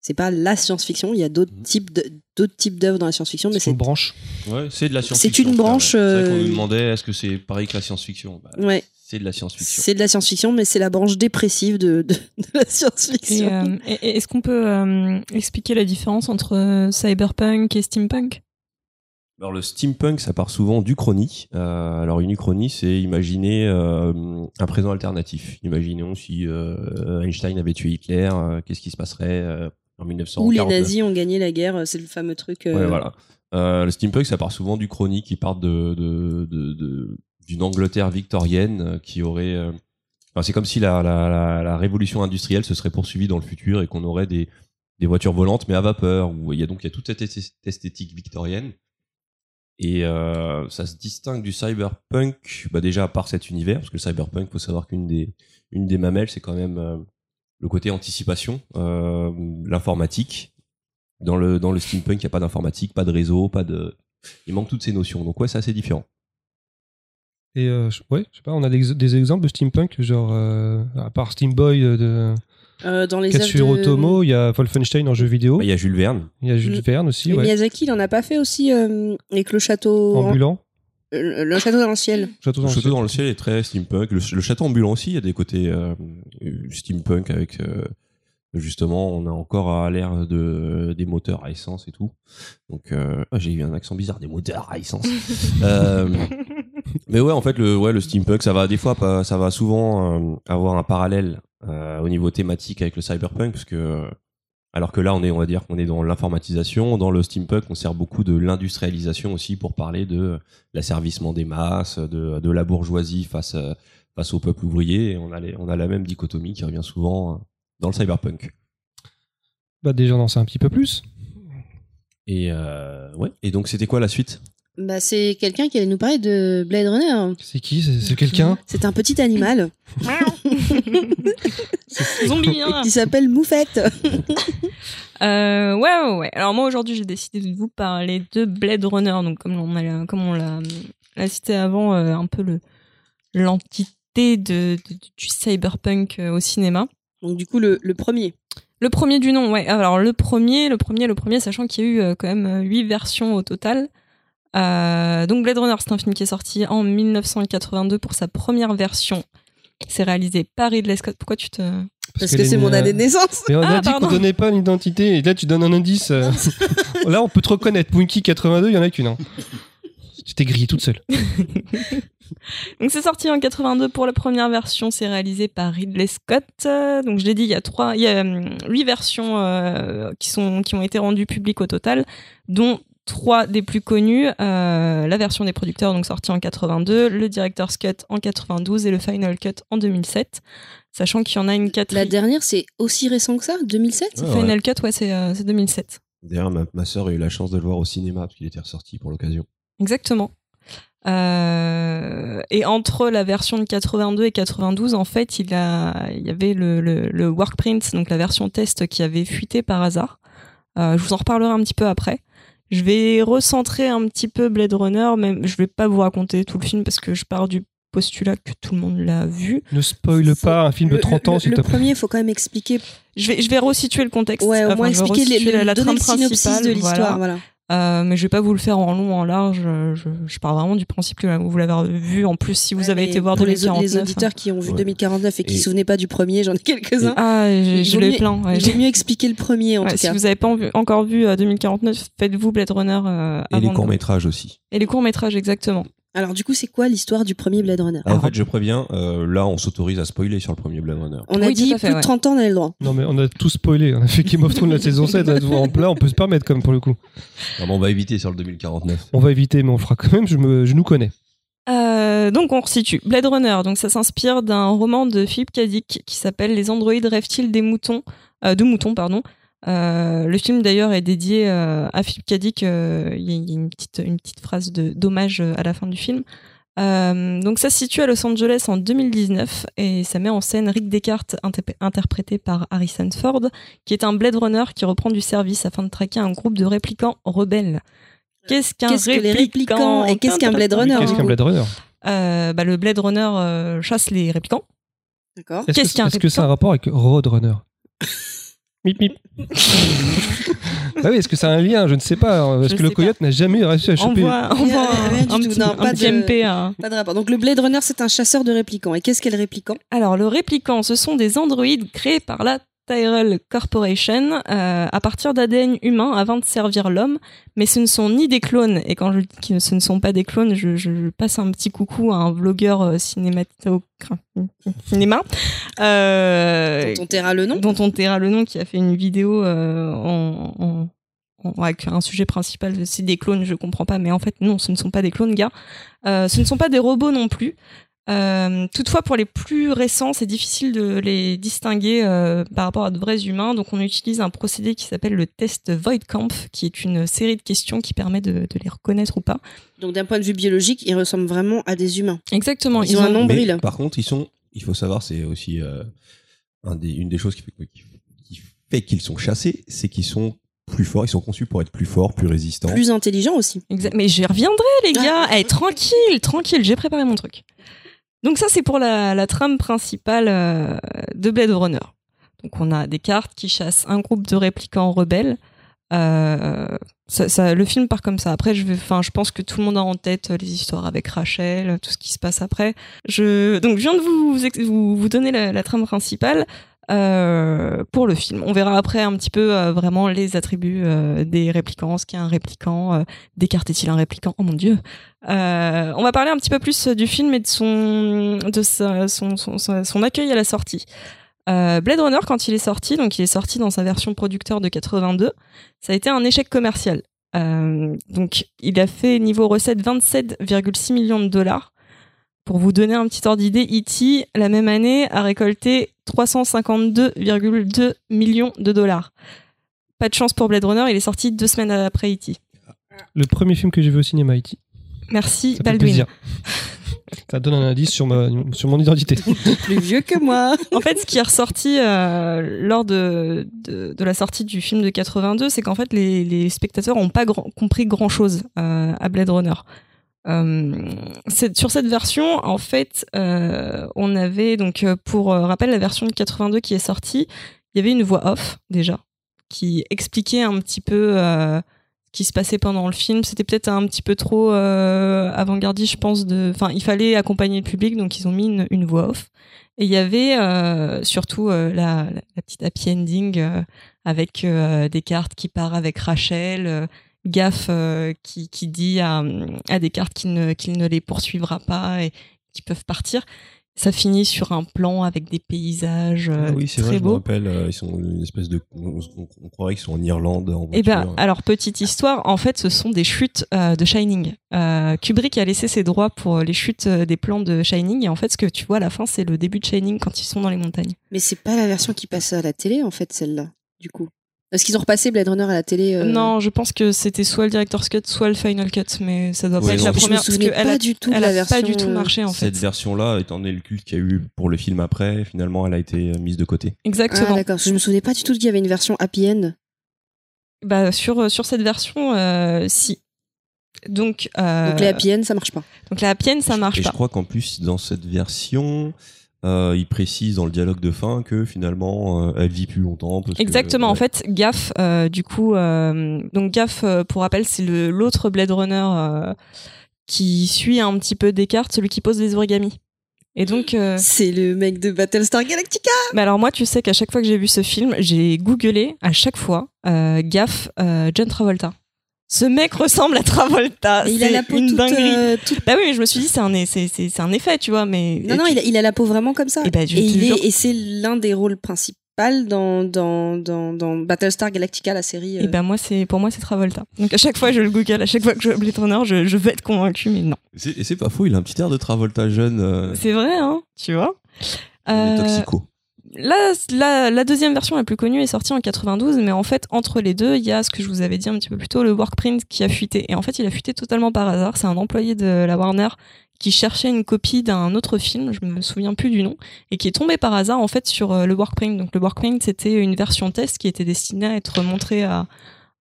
C'est pas la science-fiction. Il y a d'autres Mhm. types de- d'autres types d'œuvres dans la science-fiction, mais C'est une branche. Ouais, c'est de la science-fiction. C'est une branche, C'est vrai qu'on euh, nous demandait est-ce que c'est pareil que la science-fiction? Bah, ouais, C'est de la science-fiction. c'est de la science-fiction, mais c'est la branche dépressive de, de, de la science-fiction. euh, et- est-ce qu'on peut euh, expliquer la différence entre euh, cyberpunk et steampunk? Alors le steampunk, ça part souvent d'Uchronie. Euh, alors une Uchronie, c'est imaginer euh, un présent alternatif. Imaginons si euh, Einstein avait tué Hitler, euh, qu'est-ce qui se passerait en 1949 Où les nazis ont gagné la guerre, c'est le fameux truc. Ouais, voilà. Le steampunk, ça part souvent d'Uchronie qui part de, de, de, de- d'une Angleterre victorienne qui aurait. euh, enfin, c'est comme si la, la, la, la révolution industrielle se serait poursuivie dans le futur et qu'on aurait des, des voitures volantes mais à vapeur. Où il y a donc il y a toute cette esth- esthétique victorienne. Et euh, ça se distingue du cyberpunk, bah déjà par cet univers, parce que le cyberpunk, faut savoir qu'une des, une des mamelles, c'est quand même euh, le côté anticipation, euh, l'informatique. Dans le, dans le steampunk, il n'y a pas d'informatique, pas de réseau, pas de. Il manque toutes ces notions. Donc, ouais, c'est assez différent. Et euh, ouais, je sais pas, on a des, des exemples de steampunk, genre, euh, à part Steamboy euh, de euh, dans les Katsuhiro œuvres de- Otomo, il y a Wolfenstein en jeu vidéo, Bah, Il y a Jules Verne. il y a Jules. Verne aussi, Mais ouais. Miyazaki, il en a pas fait aussi euh, avec le château. Ambulant. Euh, le château dans le ciel. Château Le dans le château ciel. dans le ciel est très steampunk. Le, le château ambulant aussi, il y a des côtés euh, steampunk avec. euh, justement, on a encore à l'ère de, des moteurs à essence et tout. Donc, euh, ah, j'ai eu un accent bizarre, des moteurs à essence. Euh, Mais ouais, en fait, le, ouais, le steampunk, ça va des fois, ça va souvent euh, avoir un parallèle euh, au niveau thématique avec le cyberpunk, parce que euh, alors que là, on est, on va dire qu'on est dans l'informatisation, dans le steampunk, on sert beaucoup de l'industrialisation aussi pour parler de l'asservissement des masses, de, de la bourgeoisie face euh, face au peuple ouvrier. Et on a les- on a la même dichotomie qui revient souvent dans le cyberpunk. Bah, déjà, on en sait un petit peu plus. Et euh, ouais. Et donc, c'était quoi la suite? Bah, c'est quelqu'un qui allait nous parler de Blade Runner. C'est qui? C'est quelqu'un? C'est un petit animal Zombie, hein qui s'appelle Moufette. Euh, ouais, ouais, ouais. Alors moi aujourd'hui j'ai décidé de vous parler de Blade Runner, donc comme on a, comme on l'a, cité avant, euh, un peu le l'entité de, de- du cyberpunk euh, au cinéma. Donc, du coup, le, le premier. Le premier du nom, ouais. Alors le premier, le premier, le premier, sachant qu'il y a eu euh, quand même huit versions au total. Euh, donc Blade Runner, c'est un film qui est sorti en 1982 pour sa première version. C'est réalisé par Ridley Scott. Pourquoi tu te Parce que est c'est mon née, année de naissance. Mais on a Ah, dit qu'on donnait pas l'identité, et là tu donnes un indice. euh. là, on peut te reconnaître. Winky 82, il y en a qu'une. Hein. Tu t'es grillé toute seule. Donc c'est sorti en 82 pour la première version, c'est réalisé par Ridley Scott. Donc je l'ai dit, il y a trois, il y a hum, huit versions euh, qui sont qui ont été rendues publiques au total, dont trois des plus connues. euh, la version des producteurs donc sortie en 82, le director's cut en 92 et le final cut en 2007. Sachant qu'il y en a une La quatrième. dernière, c'est aussi récent que ça 2007 Ouais, ouais. Final cut, ouais, c'est euh, c'est 2007. D'ailleurs, ma, ma sœur a eu la chance de le voir au cinéma parce qu'il était ressorti pour l'occasion. Exactement. Euh, et entre la version de 82 et 92, en fait, il, a, il y avait le, le, le workprint, donc la version test qui avait fuité par hasard. Euh, je vous en reparlerai un petit peu après. Je vais recentrer un petit peu Blade Runner, mais je vais pas vous raconter tout le film parce que je pars du postulat que tout le monde l'a vu. Ne spoil Faut- pas un film de Le- 30 ans, le, s'il le te plaît. premier, il faut quand même expliquer. Je vais, je vais resituer le contexte. Ouais, au Enfin, moins expliquer les, le, la, la trame le principale. de l'histoire. voilà. Voilà. Euh, mais je vais pas vous le faire en long, en large. Je, je pars vraiment du principe que vous l'avez vu. En plus, si vous Ouais, avez été voir pour les, 2049. les auditeurs qui ont vu Ouais. 2049 et qui Et- ne se souvenaient pas du premier, j'en ai quelques-uns. Ah, je l'ai plein. ouais. J'ai mieux expliqué le premier en Ouais, tout si vous n'avez pas encore vu euh, 2049, faites-vous Blade Runner euh, Et les avant courts-métrages aussi. Et les courts-métrages, exactement. Alors du coup, c'est quoi l'histoire du premier Blade Runner Alors, en fait, je préviens, euh, là, on s'autorise à spoiler sur le premier Blade Runner. On a Oui, dit fait, plus ouais. de 30 ans, on avait le droit. Non, mais on a tout spoilé. On a fait Game of Thrones la saison 7. Là, en plat, on peut se permettre, comme pour le coup. Non, mais on va éviter sur le 2049. On va éviter, mais on fera quand même. Je, me, je nous connais. Euh, donc on resitue. Blade Runner, donc ça s'inspire d'un roman de Philippe K. Dick qui s'appelle Les androïdes rêvent-ils des moutons, euh, de moutons pardon. Euh, le film d'ailleurs est dédié euh, à Philippe Cadic. euh, Il y a il y a une petite, une petite phrase de d'hommage à la fin du film. Euh, donc ça se situe à Los Angeles en 2019 et ça met en scène Rick Descartes interp- interprété par Harrison Ford qui est un Blade Runner qui reprend du service afin de traquer un groupe de réplicants rebelles. Qu'est-ce qu'un Qu'est-ce que les réplicants et qu'est-ce qu'un Blade Runner Qu'est-ce qu'un Blade Runner? Euh, bah, Le Blade Runner euh, chasse les réplicants. D'accord. Est-ce Qu'est-ce qu'un est-ce que c'est un rapport avec Roadrunner? Mip mip. ah oui, est-ce que c'est un lien? Je ne sais pas. Est-ce Je que le coyote n'a jamais réussi à choper envoie un, rien du un tout. petit, Non, un pas petit de- MP à- Pas de rapport. Donc le Blade Runner, c'est un chasseur de réplicants. Et qu'est-ce qu'est le réplicant Alors, le réplicant, ce sont des androïdes créés par la Tyrell Corporation euh, à partir d'ADN humain afin de servir l'homme, mais ce ne sont ni des clones. Et quand je dis que ce ne sont pas des clones, je, je passe un petit coucou à un vlogueur euh, cinémato- cinéma euh, Dont on taira le nom dont on taira le nom, qui a fait une vidéo euh, en- avec un sujet principal, c'est des clones, je comprends pas, mais en fait non, ce ne sont pas des clones, gars. Euh, ce ne sont pas des robots non plus. Euh, toutefois, pour les plus récents, c'est difficile de les distinguer euh, par rapport à de vrais humains. Donc, on utilise un procédé qui s'appelle le test Voidkampf, qui est une série de questions qui permet de, de les reconnaître ou pas. Donc d'un point de vue biologique, ils ressemblent vraiment à des humains. Exactement. Ils ont un nombril. Mais, par contre, ils sont, il faut savoir, c'est aussi euh, un des, une des choses qui fait, qui, qui fait qu'ils sont chassés, c'est qu'ils sont plus forts, ils sont conçus pour être plus forts, plus résistants. Plus intelligents aussi. Exact. Mais j'y reviendrai, les gars. Eh, tranquille, tranquille, j'ai préparé mon truc. Donc ça, c'est pour la, trame principale euh, de Blade Runner. Donc on a des cartes qui chassent un groupe de réplicants rebelles. Euh, le film part comme ça. Après, je, je pense que tout le monde a en tête les histoires avec Rachel, tout ce qui se passe après. Je, donc, je viens de vous, donner la trame principale euh, pour le film. On verra après un petit peu euh, vraiment les attributs euh, des réplicants, ce qu'est un réplicant, euh, Descartes est-il un réplicant Oh mon dieu Euh, On va parler un petit peu plus du film et de son, de son, son, son- accueil à la sortie. Blade Runner, quand il est sorti, donc il est sorti dans sa version producteur de 82, ça a été un échec commercial. Donc il a fait niveau recette 27,6 millions de dollars. Pour vous donner un petit ordre d'idée, E.T. la même année a récolté 352,2 millions de dollars. Pas de chance pour Blade Runner, il est sorti deux semaines après E.T. Le premier film que j'ai vu au cinéma, Haïti. Merci Ça Baldwin. plaisir. Ça donne un indice sur, ma, sur mon identité. Plus vieux que moi. En fait, ce qui est ressorti euh, lors de, de, de la sortie du film de 82, c'est qu'en fait, les, les spectateurs n'ont pas grand- compris grand-chose euh, à Blade Runner. Euh, sur cette version, en fait, euh, on avait donc euh, pour rappel la version de 82 qui est sortie, il y avait une voix off déjà qui expliquait un petit peu ce qui se passait pendant le film. C'était peut-être un petit peu trop avant-gardiste, je pense. De, enfin, il fallait accompagner le public, donc ils ont mis une, une voix off. Et il y avait surtout la, petite happy ending avec euh, Descartes qui part avec Rachel, euh, Gaff euh, qui, qui dit à, à Descartes qu'il ne, qu'il ne les poursuivra pas et qu'ils peuvent partir. Ça finit sur un plan avec des paysages euh, Ah oui, c'est très vrai, je me rappelle, euh, ils sont une espèce de. On, on- on croirait qu'ils sont en Irlande en Eh ben, alors petite histoire, en fait, ce sont des chutes euh, de Shining. Euh, Kubrick a laissé ses droits pour les chutes euh, des plans de Shining, et en fait, ce que tu vois à la fin, c'est le début de Shining quand ils sont dans les montagnes. Mais c'est pas la version qui passe à la télé, en fait, celle-là, du coup. Est-ce qu'ils ont repassé Blade Runner à la télé euh, Non, je pense que c'était soit le director's cut, soit le final cut, mais ça doit Oui, pas être la première Je me parce souvenais qu'elle pas a, du tout de elle la a version. pas du tout euh, marché en fait. Cette version-là, étant donné le culte qu'il y a eu pour le film après, finalement, elle a été euh, mise de côté. Ah, Exactement. d'accord. Je me souvenais pas du tout qu'il y avait une version happy end. bah sur sur cette version, euh, si. Donc, euh, Donc les happy end, ça marche pas. donc la happy end, ça marche Et pas. je crois qu'en plus, dans cette version, euh, il précise dans le dialogue de fin que finalement, euh, elle vit plus longtemps. parce que- Exactement. En fait, Gaff, euh, du coup, euh, donc Gaff, pour rappel, c'est le l'autre Blade Runner euh, qui suit un petit peu Descartes, celui qui pose des origamis. Et donc, euh, C'est le mec de Battlestar Galactica. mais alors moi, tu sais qu'à chaque fois que j'ai vu ce film, j'ai googlé à chaque fois euh, Gaff, euh, John Travolta. Ce mec ressemble à Travolta. Il a C'est la peau une toute, dinguerie. euh, toute- Bah oui, mais je me suis dit c'est un c'est c'est c'est un effet, tu vois, mais Non, non, il a, il a la peau vraiment comme ça. Et ben, je te il est- jure. et c'est l'un des rôles principaux dans, dans, dans, dans Battlestar Galactica, la série. Et euh. ben moi c'est pour moi c'est Travolta. Donc à chaque fois je le google, à chaque fois que je vois Blade Runner, je, je veux être convaincu, mais non. C'est- Et c'est pas faux, il a un petit air de Travolta jeune. Euh, C'est vrai, hein, tu vois. il est Euh, toxico. Là, la, la deuxième version la plus connue est sortie en 92, mais en fait, entre les deux, il y a ce que je vous avais dit un petit peu plus tôt, le workprint qui a fuité. Et en fait, il a fuité totalement par hasard. C'est un employé de la Warner qui cherchait une copie d'un autre film, je me souviens plus du nom, et qui est tombé par hasard en fait sur euh, le workprint. Donc le workprint, c'était une version test qui était destinée à être montrée à,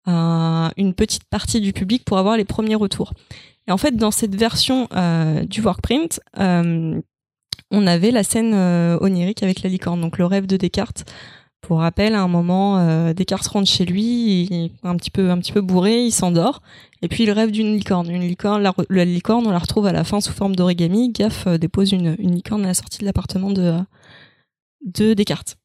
à une petite partie du public pour avoir les premiers retours. Et en fait, dans cette version euh, du workprint, euh, on avait la scène euh, onirique avec la licorne, donc le rêve de Descartes. Pour rappel, à un moment, euh, Descartes rentre chez lui, il un petit peu, un petit peu bourré, il s'endort, et puis il rêve d'une licorne. Une licorne, la, licorne, on la retrouve à la fin sous forme d'origami. Gaff euh, dépose une, licorne à la sortie de l'appartement de, de Descartes.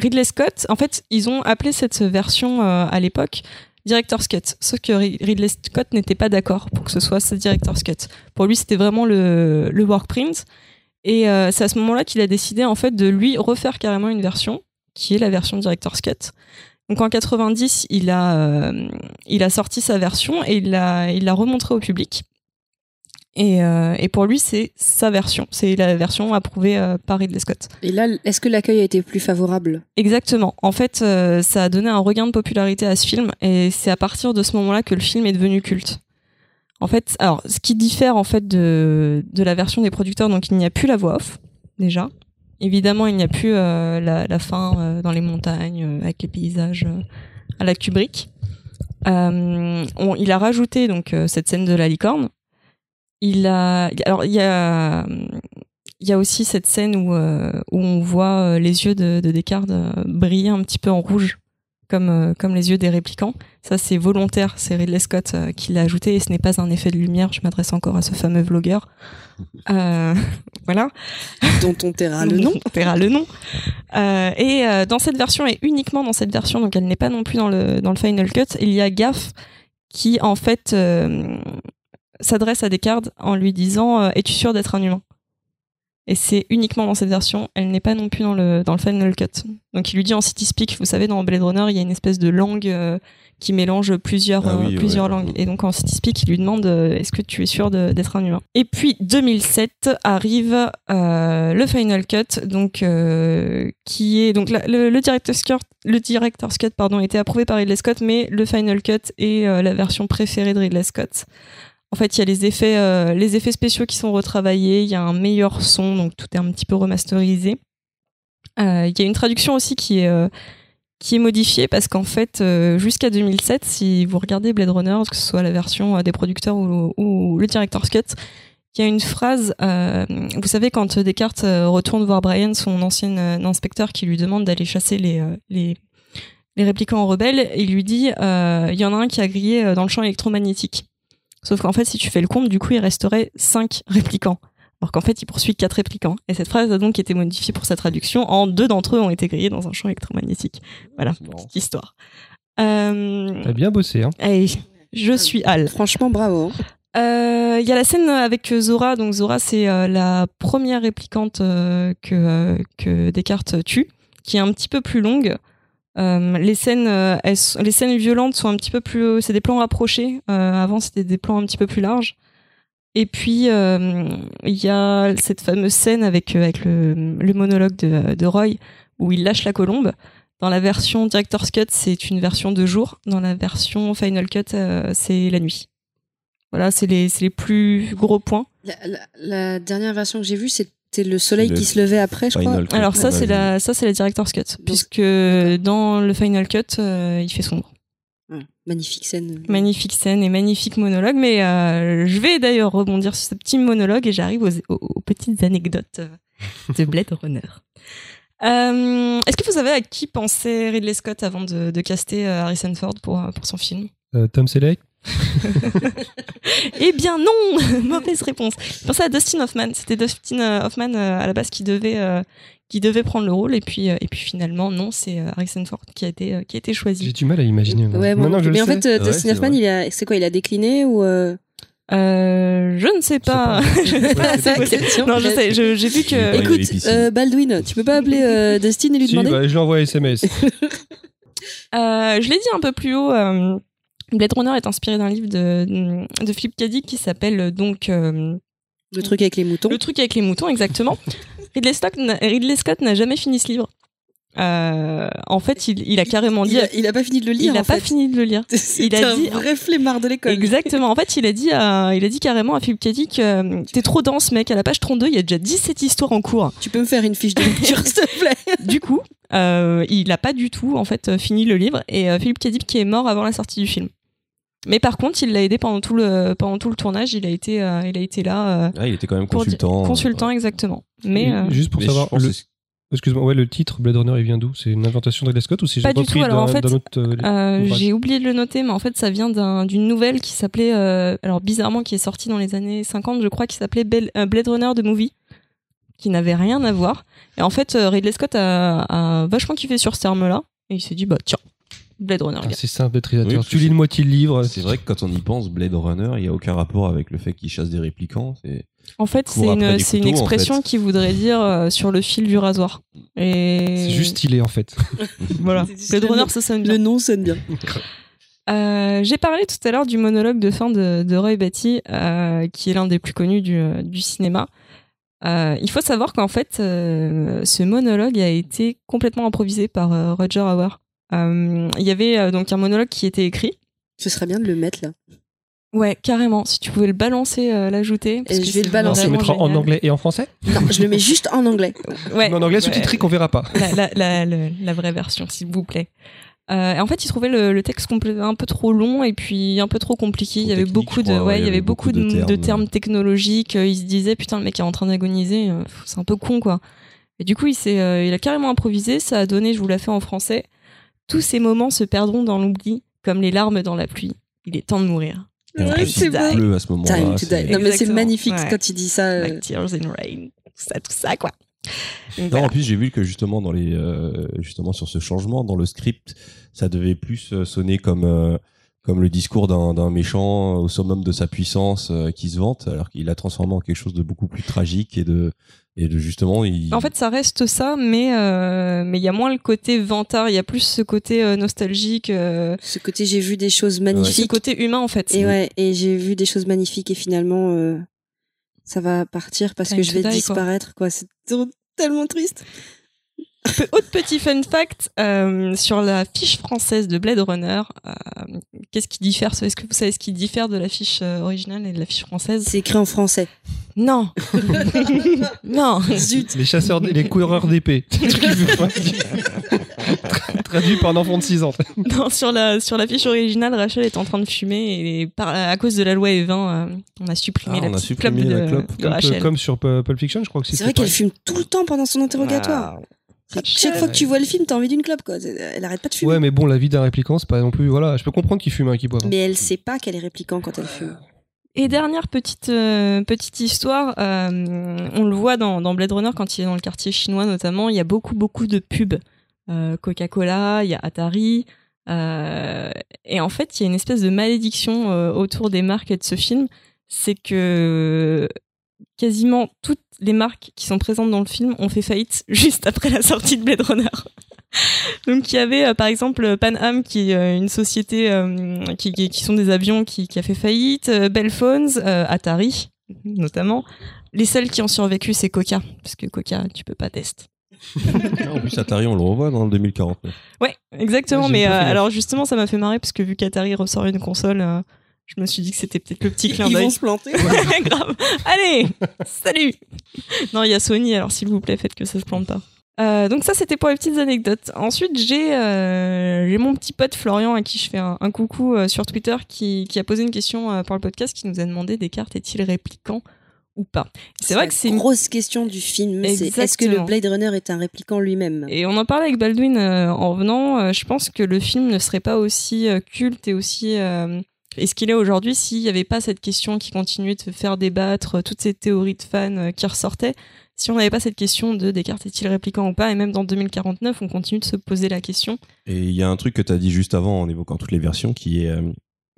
Ridley Scott, en fait, ils ont appelé cette version à l'époque Director's Cut. Sauf que Ri- Ridley Scott n'était pas d'accord pour que ce soit ce Director's Cut. Pour lui, c'était vraiment le, le workprint. Et euh, c'est à ce moment-là qu'il a décidé en fait de lui refaire carrément une version, qui est la version Director's Cut. Donc en 90, il a, euh, il a sorti sa version et il l'a il au public. Et, euh, et pour lui, c'est sa version. C'est la version approuvée euh, par Ridley Scott. Et là, est-ce que l'accueil a été plus favorable? Exactement. En fait, euh, ça a donné un regain de popularité à ce film et c'est à partir de ce moment-là que le film est devenu culte. En fait, alors, ce qui diffère en fait de, de la version des producteurs, donc il n'y a plus la voix off déjà. Évidemment, il n'y a plus la, la fin dans les montagnes avec les paysages à la Kubrick. On- il a rajouté donc cette scène de la licorne. Il a, alors il y a, il y a aussi cette scène où, euh, où on voit euh, les yeux de, de Descartes euh, briller un petit peu en rouge, comme, comme les yeux des réplicants. Ça, c'est volontaire, c'est Ridley Scott qui l'a ajouté et ce n'est pas un effet de lumière. Je m'adresse encore à ce fameux vlogueur. Euh, voilà. dont on taira le nom On verra le nom. Euh, et euh, dans cette version, et uniquement dans cette version, donc elle n'est pas non plus dans le, dans le Final Cut, il y a Gaff qui, en fait, euh, s'adresse à Descartes en lui disant euh, Es-tu sûr d'être un humain? Et c'est uniquement dans cette version, elle n'est pas non plus dans le, dans le Final Cut. Donc il lui dit en city speak, vous savez, dans Blade Runner, il y a une espèce de langue euh, qui mélange plusieurs, Ah euh, plusieurs ouais. langues. Et donc en city speak, il lui demande euh, Est-ce que tu es sûr d'être un humain? Et puis 2007 arrive le Final Cut, donc qui est donc la- le, le director's cut, le director's cut pardon, était approuvé par Ridley Scott, mais le Final Cut est la version préférée de Ridley Scott. En fait, il y a les effets, euh, les effets spéciaux qui sont retravaillés, il y a un meilleur son, donc tout est un petit peu remasterisé. Euh, Il y a une traduction aussi qui est euh, qui est modifiée parce qu'en fait, jusqu'à 2007, si vous regardez Blade Runner, que ce soit la version des producteurs ou, le director's cut, il y a une phrase, vous savez, quand Descartes retourne voir Brian, son ancien inspecteur, qui lui demande d'aller chasser les, les, les réplicants rebelles, il lui dit, il y en a un qui a grillé dans le champ électromagnétique. Sauf qu'en fait, si tu fais le compte, du coup, il resterait cinq réplicants. Alors qu'en fait, il poursuit quatre réplicants. Et cette phrase a donc été modifiée pour sa traduction. En deux d'entre eux ont été grillés dans un champ électromagnétique. Voilà, petite histoire. Euh, T'as bien bossé, hein. allez, je suis Al. Franchement, bravo. Euh, Il y a la scène avec Zora. Donc Zora, c'est euh, la première réplicante euh, que, euh, que Descartes tue, qui est un petit peu plus longue. Euh, les scènes, euh, les scènes violentes sont un petit peu plus, c'est des plans rapprochés. Euh, avant, c'était des plans un petit peu plus larges. Et puis il y a cette fameuse scène avec avec le, monologue de, Roy où il lâche la colombe. Dans la version Director's Cut, c'est une version de jour. Dans la version Final Cut, c'est la nuit. Voilà, c'est les, c'est les plus gros points. La, dernière version que j'ai vue, c'était le soleil Le qui se levait après, je crois. Cut, Alors ça, ouais, c'est ouais. la, ça c'est la director's cut, puisque dans le final cut, euh, il fait sombre. Ouais, magnifique scène. Magnifique scène et magnifique monologue, mais euh, je vais d'ailleurs rebondir sur ce petit monologue et j'arrive aux, aux- aux petites anecdotes de Blade Runner. Euh, Est-ce que vous savez à qui pensait Ridley Scott avant de, de caster euh, Harrison Ford pour, pour son film? Euh, Tom Selleck? Eh bien non Mauvaise réponse. Je pensais à Dustin Hoffman. C'était Dustin euh, Hoffman euh, à la base qui devait, euh, qui devait prendre le rôle et puis, euh, et puis finalement non, c'est euh, Harrison Ford qui a été, euh, qui a été J'ai choisi. du mal à imaginer. Ouais, non je le Mais en sais. fait, euh, Ouais, Dustin Hoffman, c'est quoi Il a décliné ou euh, Euh, je ne sais pas. Non, je sais. J'ai vu que. Écoute, euh, Baldwin, tu peux pas appeler euh, Dustin et lui Si, demander? bah, je lui envoie SMS. Euh, je l'ai dit un peu plus haut. Blade Runner est inspiré d'un livre de, de Philippe Cadic qui s'appelle euh, donc euh, Le truc avec les moutons. Le truc avec les moutons, exactement. Ridley Scott n'a- Ridley Scott n'a jamais fini ce livre. Euh, en fait, il, il a carrément dit. Il a, il a pas fini de le lire. il n'a pas fait. fini de le lire. Il a un dit- vrai flemmard de l'école. Exactement. En fait, il a dit, à- il a dit carrément à Philippe Cadic que euh, t'es trop dense, mec. À la page 32, il y a déjà 17 histoires en cours. Tu peux me faire une fiche de lecture, s'il te plaît? Du coup, euh, il n'a pas du tout en fait fini le livre et Philippe Cadic qui est mort avant la sortie du film. Mais par contre, il l'a aidé pendant tout le pendant tout le tournage. Il a été euh, il a été là euh, Ah, il était quand même pour di- consultant. consultant exactement. Mais euh, Juste pour Mais savoir, le- excuse-moi, ouais, le titre Blade Runner, il vient d'où? C'est une inventation de Ridley Scott ou c'est Pas juste du repris tout, alors, en fait, euh, Euh, j'ai oublié de le noter, mais en fait, ça vient d'un- d'une nouvelle qui s'appelait, euh, alors bizarrement, qui est sortie dans les années 50, je crois, qui s'appelait euh, Blade Runner de Movie, qui n'avait rien à voir. Et en fait, euh, Ridley Scott a, a vachement kiffé sur ce terme-là, et il s'est dit, bah tiens, Blade Runner. Ah. C'est simple. Oui, parce tu lis c'est- une moitié de livre. C'est vrai que quand on y pense, Blade Runner, il n'y a aucun rapport avec le fait qu'il chasse des réplicants. C'est En fait, c'est une, des c'est une couteaux, en expression fait. qui voudrait dire euh, sur le fil du rasoir. Et C'est juste stylé en fait. voilà. Blade le Runner, ça sonne bien. Le nom sonne bien. Euh, J'ai parlé tout à l'heure du monologue de fin de, de Roy Batty, euh, qui est l'un des plus connus du, du cinéma. Euh, il faut savoir qu'en fait, euh, ce monologue a été complètement improvisé par euh, Roger Hauer. Euh, Il y avait euh, donc un monologue qui était écrit. Ce serait bien de le mettre là. Ouais, carrément. Si tu pouvais le balancer, euh, l'ajouter. parce Et que je vais le balancer. On se vraiment mettra en anglais et en français? Non, je le mets juste en anglais. Ouais. En anglais Ouais. sous-titré qu'on verra pas. la, la, la, la- la vraie version, s'il vous plaît. Euh, en fait, il trouvait le, le texte un peu trop long et puis un peu trop compliqué. il y avait beaucoup de, crois, ouais, il y avait beaucoup de, de termes, termes. technologiques. Il se disait putain, le mec est en train d'agoniser. C'est un peu con, quoi. Et du coup, il s'est, euh, il a carrément improvisé. Ça a donné, je vous la fais en français. Tous ces moments se perdront dans l'oubli, comme les larmes dans la pluie. Il est temps de mourir. Ouais, c'est pleut à ce moment-là. Time to c'est- die. Non, mais c'est magnifique Ouais. quand il dit ça. euh, Like tears in rain. Tout ça, tout ça, quoi. Donc, Non, voilà. en plus, j'ai vu que justement, dans les, euh, justement sur ce changement, dans le script, ça devait plus euh, sonner comme, euh, comme le discours d'un d'un méchant au summum de sa puissance euh, qui se vante, alors qu'il l'a transformé en quelque chose de beaucoup plus tragique et de, et de justement, il. En fait, ça reste ça, mais euh, mais il y a moins le côté vantard, il y a plus ce côté euh, nostalgique, euh, Ce côté, j'ai vu des choses ce magnifiques. côté humain en fait. Et ouais, et j'ai vu des choses magnifiques et finalement, euh, ça va partir parce Time que je vais die, quoi. disparaître, quoi. C'est tellement triste. Autre petit fun fact euh, sur la fiche française de Blade Runner, euh, qu'est-ce qui diffère Est-ce que vous savez ce qui diffère de la fiche euh, originale et de la fiche française? C'est écrit en français. Non, non. Zut. Les chasseurs, les coureurs d'épée. Traduit par un enfant de 6 ans. Non, sur la sur la fiche originale, Rachel est en train de fumer et par, à cause de la loi Evin, euh, on a supprimé Ah, la on a supprimé clope de, la clope. de Comme, Rachel. comme sur Pu- Pulp Fiction, je crois que C'est c'est vrai qu'elle fume tout le temps pendant son interrogatoire. Ah. Chaque fois que tu vois le film, t'as envie d'une clope, quoi. Elle arrête pas de fumer. Ouais, mais bon, la vie d'un répliquant, c'est pas non plus. Voilà, je peux comprendre qu'il fume un qui boit. Mais elle sait pas qu'elle est répliquant quand elle fume. Et dernière petite euh, petite histoire, euh, on le voit dans, dans Blade Runner quand il est dans le quartier chinois notamment, il y a beaucoup beaucoup de pubs, Euh, Coca-Cola, il y a Atari, euh, et en fait il y a une espèce de malédiction euh, autour des marques et de ce film, c'est que quasiment toutes les marques qui sont présentes dans le film ont fait faillite juste après la sortie de Blade Runner. Donc il y avait euh, par exemple Pan Am qui est euh, une société euh, qui, qui, qui sont des avions qui, qui a fait faillite, Bell Phones, euh, Atari notamment. Les seuls qui ont survécu c'est Coca parce que Coca tu peux pas tester. en plus, Atari, on le revoit dans le 2049. Ouais, exactement. Mais alors justement ça m'a fait marrer parce que vu qu'Atari ressort une console, je me suis dit que c'était peut-être le petit clin Ils d'œil. vont se planter. Ouais, grave. Allez, salut. Non, il y a Sony, alors s'il vous plaît, faites que ça se plante pas. Euh, donc ça, c'était pour les petites anecdotes. Ensuite, j'ai euh, j'ai mon petit pote Florian à qui je fais un, un coucou euh, sur Twitter qui, qui a posé une question euh, pour le podcast qui nous a demandé Descartes est-il répliquant ou pas. C'est vrai que c'est une une grosse question du film. C'est est-ce que le. Blade Runner est un répliquant lui-même? Et on en parlait avec Baldwin euh, en venant. euh, je pense que le film ne serait pas aussi euh, culte et aussi euh, est ce qu'il est aujourd'hui s'il n'y avait pas cette question qui continuait de faire débattre, euh, toutes ces théories de fans euh, qui ressortaient. Si on n'avait pas cette question de Descartes est-il répliquant ou pas, et même dans 2049, on continue de se poser la question. Et il y a un truc que tu as dit juste avant en évoquant toutes les versions qui, est, euh,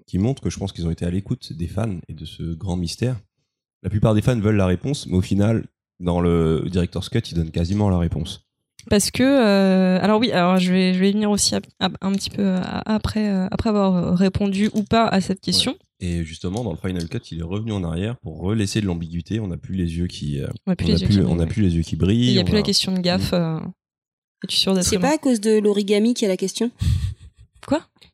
qui montre que je pense qu'ils ont été à l'écoute des fans et de ce grand mystère. La plupart des fans veulent la réponse, mais au final, dans le Director's Cut, ils donnent quasiment la réponse. Parce que, euh, alors oui, alors je vais, je vais y venir aussi à- à- un petit peu à- après, euh, après avoir répondu ou pas à cette question. Et justement, dans le Final Cut, il est revenu en arrière pour relaisser de l'ambiguïté. On n'a plus les yeux qui, euh, On a plus on a les yeux plus, qui on a brillent, plus les yeux qui brillent. Il n'y a plus la question de gaffe. euh, Es-tu sûr d'être C'est pas à cause de l'origami qu'il y a la question?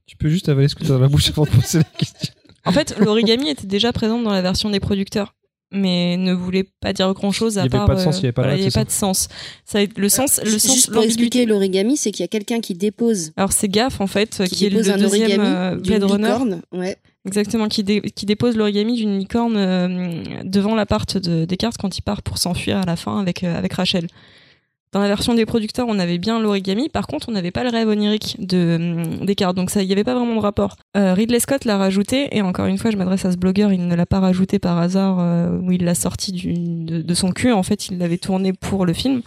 Tu peux juste avaler ce que tu as dans la bouche avant de poser la question. En fait, l'origami était déjà présente dans la version des producteurs, mais ne voulait pas dire grand chose à Il y avait part. pas de sens, il y avait pas voilà, avait pas de sens. Ça, le sens, le sens, Juste pour expliquer l'origami, c'est qu'il y a quelqu'un qui dépose, Alors c'est Gaff en fait, qui, qui, est le dépose un deuxième origami euh, d'une Blade Runner, licorne. Ouais. exactement, qui, dé- qui dépose l'origami d'une licorne euh, devant l'appart de Descartes quand il part pour s'enfuir à la fin avec euh, avec Rachel. Dans la version des producteurs, on avait bien l'origami. Par contre, on n'avait pas le rêve onirique de euh, Descartes. Donc il n'y avait pas vraiment de rapport. Euh, Ridley Scott l'a rajouté. Et encore une fois, je m'adresse à ce blogueur. Il ne l'a pas rajouté par hasard euh, où il l'a sorti de, son cul. En fait, il l'avait tourné pour le film.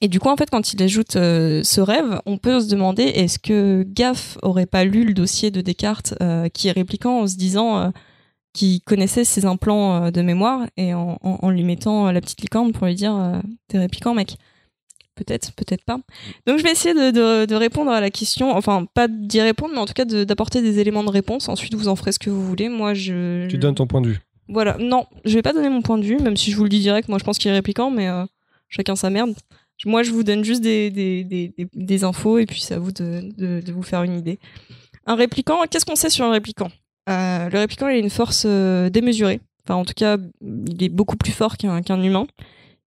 Et du coup, en fait, quand il ajoute euh, ce rêve, on peut se demander est-ce que Gaff aurait pas lu le dossier de Descartes qui est répliquant en se disant qu'il connaissait ses implants de mémoire et en, en- lui mettant la petite licorne pour lui dire t'es répliquant, mec. Peut-être, peut-être pas. Donc je vais essayer de, de- de répondre à la question, enfin pas d'y répondre, mais en tout cas de- d'apporter des éléments de réponse. Ensuite, vous en ferez ce que vous voulez. Moi, je. Tu donnes ton point de vue. Voilà, non, je vais pas donner mon point de vue, même si je vous le dis direct. Moi, je pense qu'il est répliquant, mais euh, chacun sa merde. Moi, je vous donne juste des, des, des, des- des infos et puis c'est à vous de, vous faire une idée. Un répliquant, qu'est-ce qu'on sait sur un répliquant? Euh, Le répliquant, il a une force euh, démesurée. Enfin, en tout cas, il est beaucoup plus fort qu'un qu'un humain.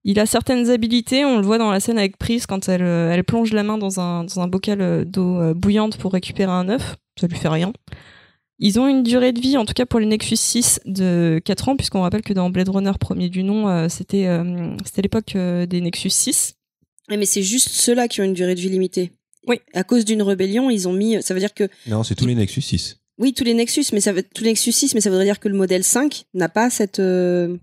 Il a certaines habilités, on le voit dans la scène avec Pris quand elle, euh, elle plonge la main dans un, dans un bocal euh, d'eau euh, bouillante pour récupérer un œuf. Ça lui fait rien. Ils ont une durée de vie, en tout cas pour les Nexus 6, de 4 ans, puisqu'on rappelle que dans Blade Runner premier du nom, c'était euh, l'époque euh, des Nexus 6. Ouais, mais c'est juste ceux-là qui ont une durée de vie limitée. Oui. À cause d'une rébellion, ils ont mis. Ça veut dire que Non, c'est tous les Nexus 6. oui, tous les Nexus, mais ça veut tous les Nexus 6, mais ça voudrait dire que le modèle 5 n'a pas cette euh,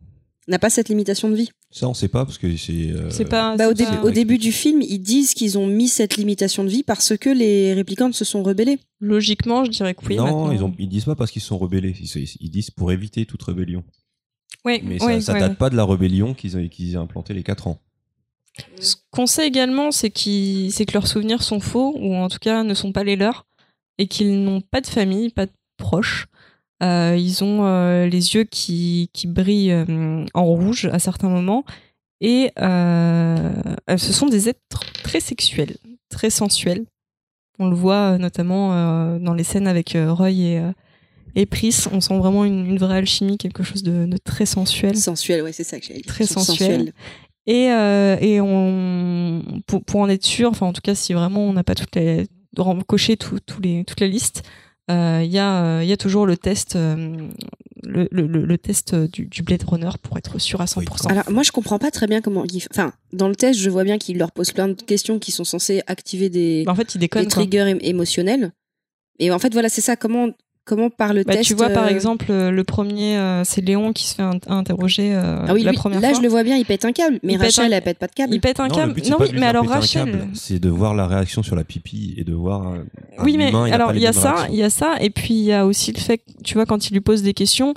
n'a pas cette limitation de vie. Ça, on sait pas parce que c'est. euh, C'est pas. Bah, au, début, pas- au début du film, ils disent qu'ils ont mis cette limitation de vie parce que les réplicantes se sont rebellés. Logiquement, je dirais que oui. non, maintenant. ils, ont, ils disent pas parce qu'ils se sont rebellés. Ils, ils disent pour éviter toute rébellion. Oui, Mais ça, oui, ça oui, date oui. pas de la rébellion qu'ils ont, qu'ils aient implanté les 4 ans. Ce qu'on sait également, c'est qu'ils- c'est que leurs souvenirs sont faux, ou en tout cas ne sont pas les leurs, et qu'ils n'ont pas de famille, pas de proches. Euh, ils ont euh, les yeux qui, qui brillent euh, en rouge à certains moments, et ce sont des êtres très sexuels, très sensuels. On le voit notamment dans les scènes avec Roy et, et Pris. On sent vraiment une, une vraie alchimie, quelque chose de, de très sensuel. Sensuel, ouais, c'est ça que j'allais dire. Très sensuel. Et, euh, et on, pour, pour en être sûr, enfin en tout cas si vraiment on n'a pas toutes les coché tout, tous les, toute la liste, euh, il y, a, euh, il y a toujours le test, euh, le, le, test du, du Blade Runner pour être sûr à 100%. Alors moi je comprends pas très bien comment enfin dans le test je vois bien qu'ils leur posent plein de questions qui sont censées activer des, Bah, en fait, il des déconne. quoi. triggers ém- émotionnels et en fait voilà c'est ça comment comment par le Bah, test tu vois par euh, exemple euh, le premier, euh, c'est Léon qui se fait in- interroger euh, ah oui la lui, première là fois. je le vois bien il pète un câble mais Il Rachel un- elle pète pas de câble Il pète un Non, câble. but, Non, oui, mais alors Rachel. C'est de voir la réaction sur la pipi et de voir. un- Oui, mais humain, alors il y a ça, il y a ça, et puis il y a aussi le fait, que, tu vois, quand il lui pose des questions,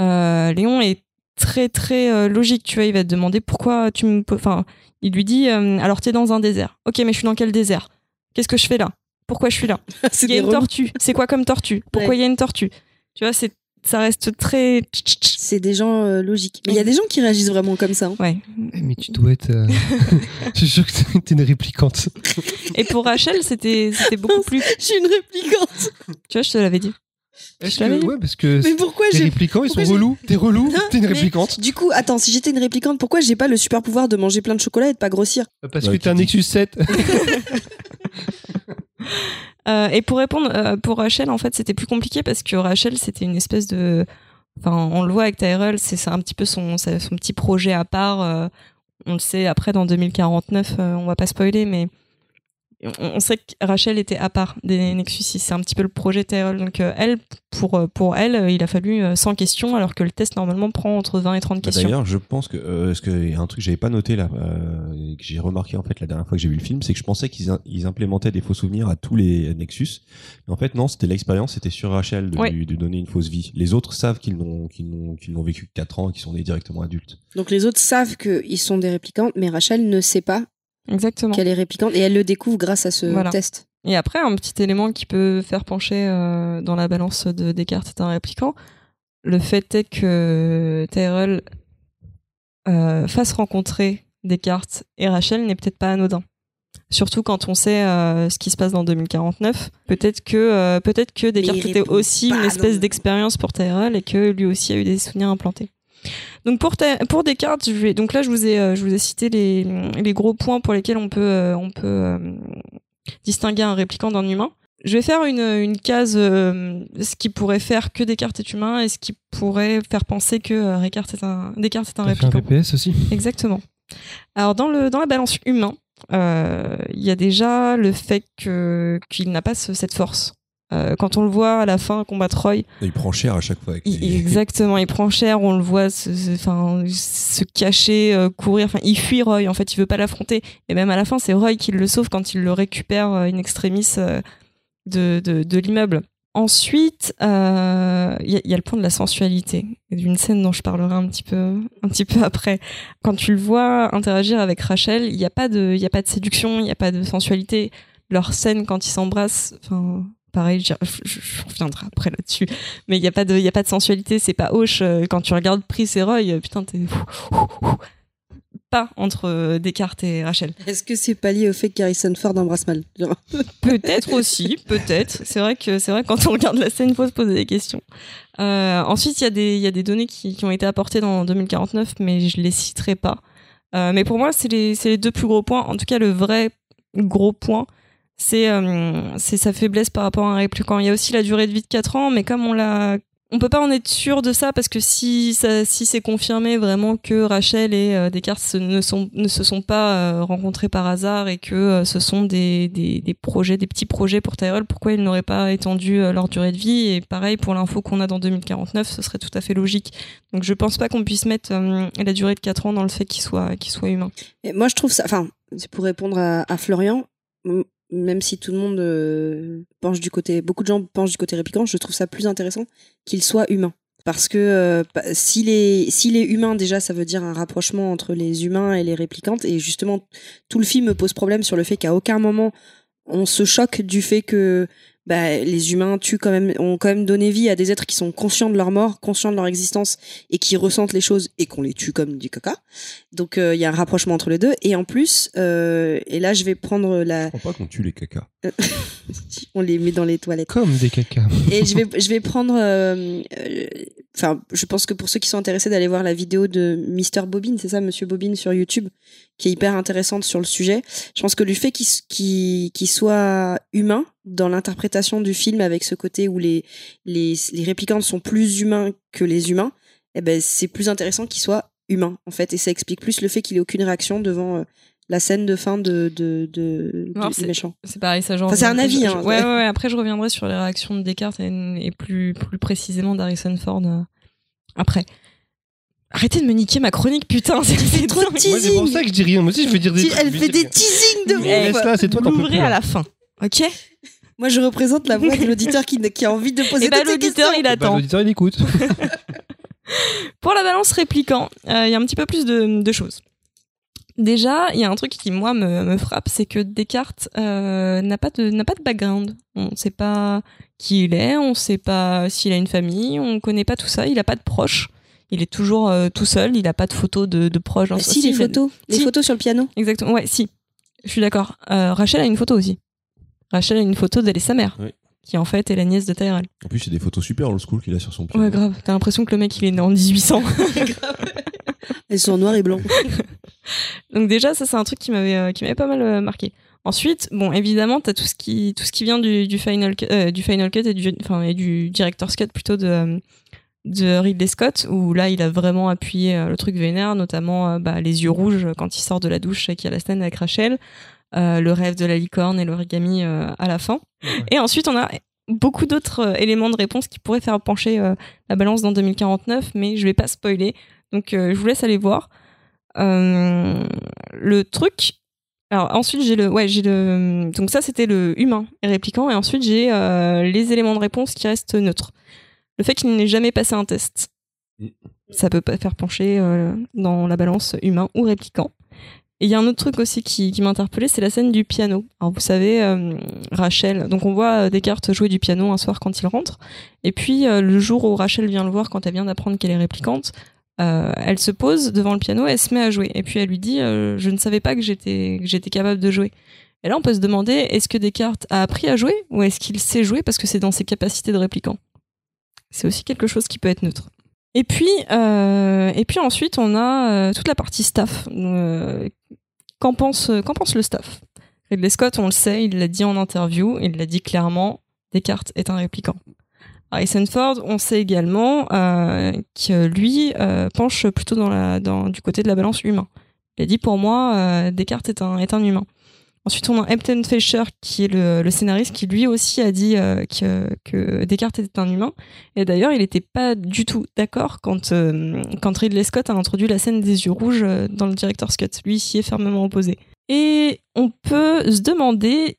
euh, Léon est très très euh, logique, tu vois, il va te demander pourquoi tu me, enfin, il lui dit, euh, alors t'es dans un désert, ok, mais je suis dans quel désert? Qu'est-ce que je fais là? Pourquoi je suis là c'est Il y a une tortue, c'est quoi comme tortue? Pourquoi Ouais. il y a une tortue? Tu vois, c'est, ça reste très, c'est des gens euh, logiques mais il y a des gens qui réagissent vraiment comme ça hein. ouais. Eh, Mais tu dois être. euh, Je suis sûr que t'es une réplicante. Et pour Rachel, c'était, c'était beaucoup plus, je suis une réplicante tu vois, je te l'avais dit. Est-ce Je l'avais que, dit. ouais, parce que mais pourquoi les j'ai réplicants, ils sont pourquoi relous. T'es relou, t'es une mais- réplicante. du coup attends si j'étais une réplicante pourquoi j'ai pas le super pouvoir de manger plein de chocolat et de pas grossir? Parce Ouais, que tu t'es un Nexus 7. Euh, et pour répondre euh, pour Rachel, en fait, c'était plus compliqué parce que Rachel, c'était une espèce de, enfin, on le voit avec Tyrell, c'est un petit peu son, son petit projet à part. euh, on le sait après dans 2049, euh, on va pas spoiler, mais on, sait que Rachel était à part des Nexus 6. C'est un petit peu le projet Tyrell. Donc euh, elle, pour euh, pour elle, euh, il a fallu euh, 100 questions alors que le test normalement prend entre 20 et 30 Bah, questions. D'ailleurs, je pense que euh, parce que il y a un truc que j'avais pas noté là, euh, que j'ai remarqué en fait la dernière fois que j'ai vu le film, c'est que je pensais qu'ils ils implémentaient des faux souvenirs à tous les Nexus. Mais en fait, non, c'était l'expérience, c'était sur Rachel de, Ouais. lui, de donner une fausse vie. Les autres savent qu'ils n'ont qu'ils n'ont qu'ils n'ont vécu que 4 ans et qu'ils sont nés directement adultes. donc les autres savent qu'ils sont des réplicantes mais Rachel ne sait pas Exactement. qu'elle est réplicante et elle le découvre grâce à ce Voilà. test Et après, un petit élément qui peut faire pencher euh, dans la balance de Descartes est un répliquant. le fait est que Tyrell euh, fasse rencontrer Descartes et Rachel n'est peut-être pas anodin. Surtout quand on sait euh, ce qui se passe dans 2049. Peut-être que, peut-être que Descartes était aussi une espèce d'expérience pour Tyrell et que lui aussi a eu des souvenirs implantés. Donc pour, Descartes, je vais, donc là je vous ai, euh, je vous ai cité les, les gros points pour lesquels on peut, euh, on peut euh, distinguer un répliquant d'un humain. Je vais faire une, une case, ce qui pourrait faire que Descartes est humain et ce qui pourrait faire penser que Descartes est un, Descartes est un T'as fait un répliquant. PPS aussi? Exactement. Alors dans le dans la balance humain, euh, il y a déjà le fait que qu'il n'a pas ce- cette force. Euh, quand on le voit à la fin combattre Roy, Il prend cher à chaque fois. Avec il- les- exactement, il prend cher, on le voit se, se- cacher, euh, courir, enfin, il fuit Roy, en fait, il veut pas l'affronter. Et même à la fin, c'est Roy qui le sauve quand il le récupère euh, in extremis de, de, de l'immeuble. Ensuite, euh, il y, a- il y a le point de la sensualité, d'une scène dont je parlerai un petit peu, un petit peu après. Quand tu le vois interagir avec Rachel, il n'y a pas de, il a pas de séduction, il n'y a pas de sensualité. Leur scène quand ils s'embrassent, enfin, pareil, je, je- je reviendrai après là-dessus. Mais il n'y a pas de, il y a pas de sensualité, c'est pas hoche. Euh, Quand tu regardes Pris et Roy, euh, putain, t'es pas entre euh, Descartes et Rachel. Est-ce que c'est pas lié au fait qu'Harrison Ford embrasse mal Peut-être aussi, peut-être. C'est vrai que c'est vrai quand on regarde la scène, il faut se poser des questions. Euh, ensuite, il y a des il y a des données qui, qui ont été apportées dans 2049, mais je les citerai pas. Euh, mais pour moi, c'est les c'est les deux plus gros points. En tout cas, le vrai gros point, c'est euh, sa faiblesse par rapport à un répliquant. Il y a aussi la durée de vie de 4 ans, mais comme on l'a on peut pas en être sûr de ça parce que si ça, si c'est confirmé vraiment que Rachel et euh, Descartes ne sont ne se sont pas euh, rencontrés par hasard et que euh, ce sont des, des, projets des petits projets pour Tyrell pourquoi ils n'auraient pas étendu leur durée de vie? Et pareil pour l'info qu'on a dans 2049 ce serait tout à fait logique donc je pense pas qu'on puisse mettre la durée de 4 ans dans le fait qu'il soit qu'il soit humain moi, je trouve ça. Enfin, c'est pour répondre à, Florian, même si tout le monde euh, penche du côté, beaucoup de gens penchent du côté répliquant, je trouve ça plus intéressant qu'il soit humain. Parce que euh, pa- s'il est, s'il est humain, déjà, ça veut dire un rapprochement entre les humains et les réplicantes. Et justement, tout le film me pose problème sur le fait qu'à aucun moment on se choque du fait que bah, les humains tuent quand même, ont quand même donné vie à des êtres qui sont conscients de leur mort, conscients de leur existence et qui ressentent les choses et qu'on les tue comme du caca. Donc euh, il y a un rapprochement entre les deux. Et en plus, euh, et là je vais prendre la, Je crois pas qu'on tue les cacas. on les met dans les toilettes. Comme des cacas. Et je vais, je vais prendre, euh, enfin, je pense que pour ceux qui sont intéressés d'aller voir la vidéo de Mr Bobine, c'est ça, Monsieur Bobine sur YouTube, qui est hyper intéressante sur le sujet. Je pense que le fait qu'il qu'il qu'il soit humain dans l'interprétation du film, avec ce côté où les les, les réplicantes sont plus humains que les humains, eh ben c'est plus intéressant qu'il soit humain en fait, et ça explique plus le fait qu'il ait aucune réaction devant euh, la scène de fin de de, de Non, du c'est- méchant. c'est pareil ça genre Enfin, c'est un avis, je- hein. ouais, ouais ouais après je reviendrai sur les réactions de Descartes et, et plus plus précisément d'Harrison Ford euh, après arrêtez de me niquer ma chronique putain c'est trop dingue. Moi, c'est pour ça que je dis rien. Moi aussi, je veux dire des trucs. Elle fait des teasings de ouf. Laisse-la, c'est toi, Vous t'en peux plus. à hein. la fin ok Moi, je représente la voix de l'auditeur qui, qui a envie de poser et bah toutes ces l'auditeur il Bah, attend L'auditeur, il écoute. Pour la balance répliquant, euh, il y a un petit peu plus de, de choses. Déjà, il y a un truc qui moi me, me frappe, c'est que Descartes euh, n'a pas de n'a pas de background. On ne sait pas qui il est, on ne sait pas s'il a une famille, on ne connaît pas tout ça. Il a pas de proches. Il est toujours euh, tout seul. Il a pas de photos de, de proches. dans Ah, sa- si, les photos. Les Si. photos sur le piano. Exactement. Ouais, si. Je suis d'accord. Euh, Rachel a une photo aussi. Rachel a une photo d'elle et sa mère, Oui. qui en fait est la nièce de Tyrell. En plus, c'est des photos super old school qu'il a sur son pied. Ouais, grave. T'as l'impression que le mec il est né en 1800. Elles sont en noir et blanc. Donc déjà, ça c'est un truc qui m'avait euh, qui m'avait pas mal euh, marqué. Ensuite, bon, évidemment, t'as tout ce qui tout ce qui vient du, du final cut, euh, du final cut et du enfin et du director's cut plutôt de euh, de Ridley Scott où là il a vraiment appuyé euh, le truc vénère, notamment euh, bah, les yeux rouges quand il sort de la douche et qu'il y a la scène avec Rachel, euh, le rêve de la licorne et l'origami euh, à la fin. Et ensuite, on a beaucoup d'autres euh, éléments de réponse qui pourraient faire pencher euh, la balance dans 2049, mais je vais pas spoiler. Donc euh, je vous laisse aller voir. Euh, le truc. Alors ensuite j'ai le ouais j'ai le donc ça c'était le humain et répliquant et ensuite j'ai euh, les éléments de réponse qui restent neutres. Le fait qu'il n'ait jamais passé un test, Mm. ça peut pas faire pencher euh, dans la balance humain ou répliquant. Et il y a un autre truc aussi qui, qui m'a interpellé, c'est la scène du piano. Alors vous savez, euh, Rachel, donc on voit euh, Descartes jouer du piano un soir quand il rentre, et puis euh, le jour où Rachel vient le voir quand elle vient d'apprendre qu'elle est réplicante, euh, elle se pose devant le piano et elle se met à jouer. Et puis elle lui dit, euh, je ne savais pas que j'étais que j'étais capable de jouer. Et là on peut se demander, est-ce que Descartes a appris à jouer ou est-ce qu'il sait jouer parce que c'est dans ses capacités de réplicant C'est aussi quelque chose qui peut être neutre. Et puis, euh, et puis ensuite, on a euh, toute la partie staff. Euh, qu'en pense, qu'en pense le staff? Ridley Scott, on le sait, il l'a dit en interview, il l'a dit clairement, Descartes est un réplicant. Harrison Ford, on sait également que lui penche plutôt dans du côté de la balance humain. Il a dit pour moi, Descartes est un, est un humain. Ensuite, on a Hampton Fisher, qui est le, scénariste, qui lui aussi a dit euh, que, Descartes était un humain. Et d'ailleurs, il n'était pas du tout d'accord quand, euh, quand Ridley Scott a introduit la scène des yeux rouges euh, dans le Director's Cut. Lui, s'y est fermement opposé. Et on peut se demander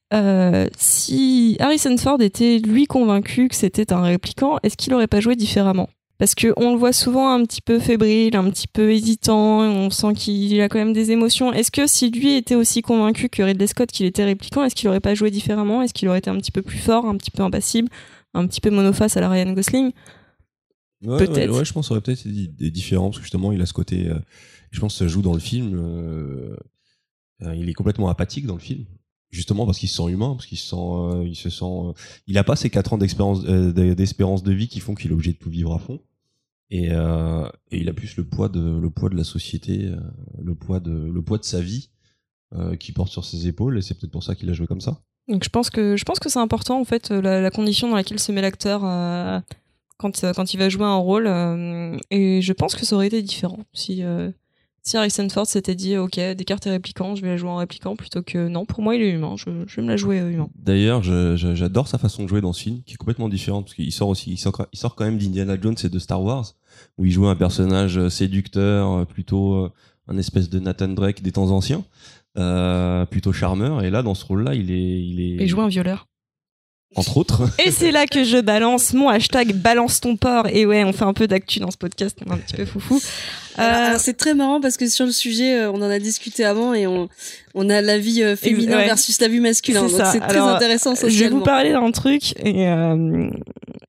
si Harrison Ford était lui convaincu que c'était un répliquant, est-ce qu'il aurait pas joué différemment? Parce que on le voit souvent un petit peu fébrile, un petit peu hésitant, on sent qu'il a quand même des émotions. Est-ce que si lui était aussi convaincu que Ridley Scott qu'il était répliquant, est-ce qu'il aurait pas joué différemment? Est-ce qu'il aurait été un petit peu plus fort, un petit peu impassible, un petit peu monoface à la Ryan Gosling? Ouais, Peut-être. Ouais, ouais, je pense ça aurait peut-être été des différences, parce que justement, il a ce côté. euh, je pense que ça joue dans le film. euh, euh, il est complètement apathique dans le film. Justement parce qu'il se sent humain, parce qu'il se sent, euh, il se sent, euh, il a pas ces quatre ans d'expérience, euh, d'espérance de vie qui font qu'il est obligé de tout vivre à fond. Et, euh, et il a plus le poids de, le poids de la société, euh, le poids de, le poids de sa vie euh, qui porte sur ses épaules. Et c'est peut-être pour ça qu'il a joué comme ça. Donc je pense que je pense que c'est important en fait la, la condition dans laquelle se met l'acteur quand quand il va jouer un rôle et je pense que ça aurait été différent si si Harrison Ford s'était dit ok Descartes est répliquant je vais la jouer en répliquant plutôt que non. Pour moi il est humain. Je, je vais me la jouer euh, humain. D'ailleurs, j'adore sa façon de jouer dans ce film, qui est complètement différente, parce qu'il sort aussi, il sort, il sort quand même d'Indiana Jones et de Star Wars, où il joue un personnage euh, séducteur, euh, plutôt un espèce de Nathan Drake des temps anciens, euh, plutôt charmeur. Et là, dans ce rôle-là, il est, il est, et jouer un violeur entre autres. et c'est là que je balance mon hashtag balance ton porc et ouais on fait un peu d'actu dans ce podcast on est un petit peu foufou Alors, Euh, c'est très marrant parce que sur le sujet, euh, on en a discuté avant et on, on a la vie euh, féminin ouais. versus la vie masculin. C'est Donc ça. c'est très Alors, intéressant Je vais vous parler d'un truc et, euh,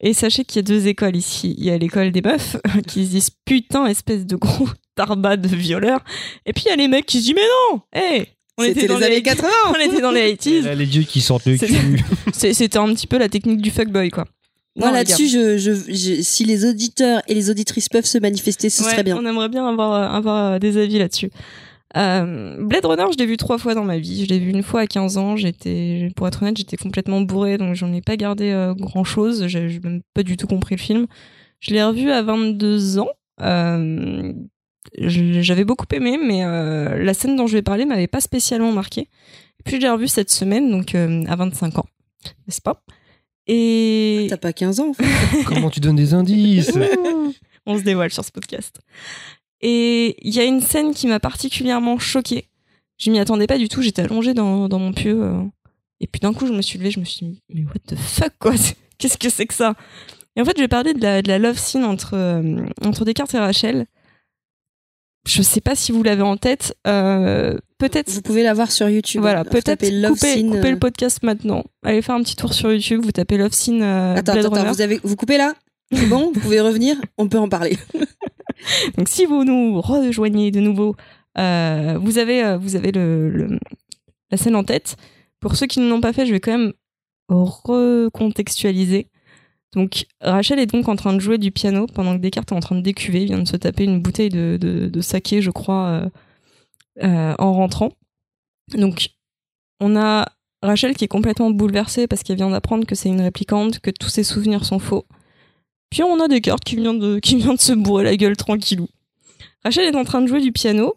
et sachez qu'il y a deux écoles ici. Il y a l'école des meufs qui se disent putain espèce de gros tarbat de violeur et puis il y a les mecs qui se disent mais non, hé, on C'était était dans les années les 80. on était dans les 80s. Là, les dieux qui sortent le C'est- cul. C'était un petit peu la technique du fuckboy quoi. Moi là-dessus, je, je, je- si les auditeurs et les auditrices peuvent se manifester, ce Ouais, serait bien. On aimerait bien avoir, euh, avoir euh, des avis là-dessus. Euh, Blade Runner, je l'ai vu trois fois dans ma vie. Je l'ai vu une fois à 15 ans. J'étais, pour être honnête, j'étais complètement bourrée, donc j'en ai pas gardé euh, grand-chose. J'ai j'ai même pas du tout compris le film. Je l'ai revu à 22 ans. Euh, J'avais beaucoup aimé, mais euh, la scène dont je vais parler m'avait pas spécialement marqué. Et puis je l'ai revu cette semaine, donc euh, à 25 ans, n'est-ce pas? Et T'as pas 15 ans, en fait. Comment tu donnes des indices? On se dévoile sur ce podcast. Et il y a une scène qui m'a particulièrement choquée. Je m'y attendais pas du tout. J'étais allongée dans, dans mon pieu. euh, et puis d'un coup, je me suis levée. Je me suis dit, mais what the fuck, quoi? Qu'est-ce que c'est que ça? Et en fait, je vais parler de la, de la love scene entre, euh, entre Descartes et Rachel. Je sais pas si vous l'avez en tête. euh, peut-être. Vous pouvez la voir sur YouTube. Voilà, peut-être couper, Scene, couper euh, le podcast maintenant. Allez faire un petit tour sur YouTube, vous tapez Love Scene euh, Attends, Blade attends, Runner. vous, avez, vous coupez là? C'est bon? Vous pouvez revenir? On peut en parler. Donc si vous nous rejoignez de nouveau, euh, vous avez, vous avez le, le- la scène en tête. Pour ceux qui ne l'ont pas fait, je vais quand même recontextualiser. Donc Rachel est donc en train de jouer du piano pendant que Descartes est en train de décuver. Il vient de se taper une bouteille de, saké, je crois, euh, euh, en rentrant. Donc on a Rachel qui est complètement bouleversée parce qu'elle vient d'apprendre que c'est une réplicante, que tous ses souvenirs sont faux. Puis on a Descartes qui vient de, qui vient de se bourrer la gueule tranquillou. Rachel est en train de jouer du piano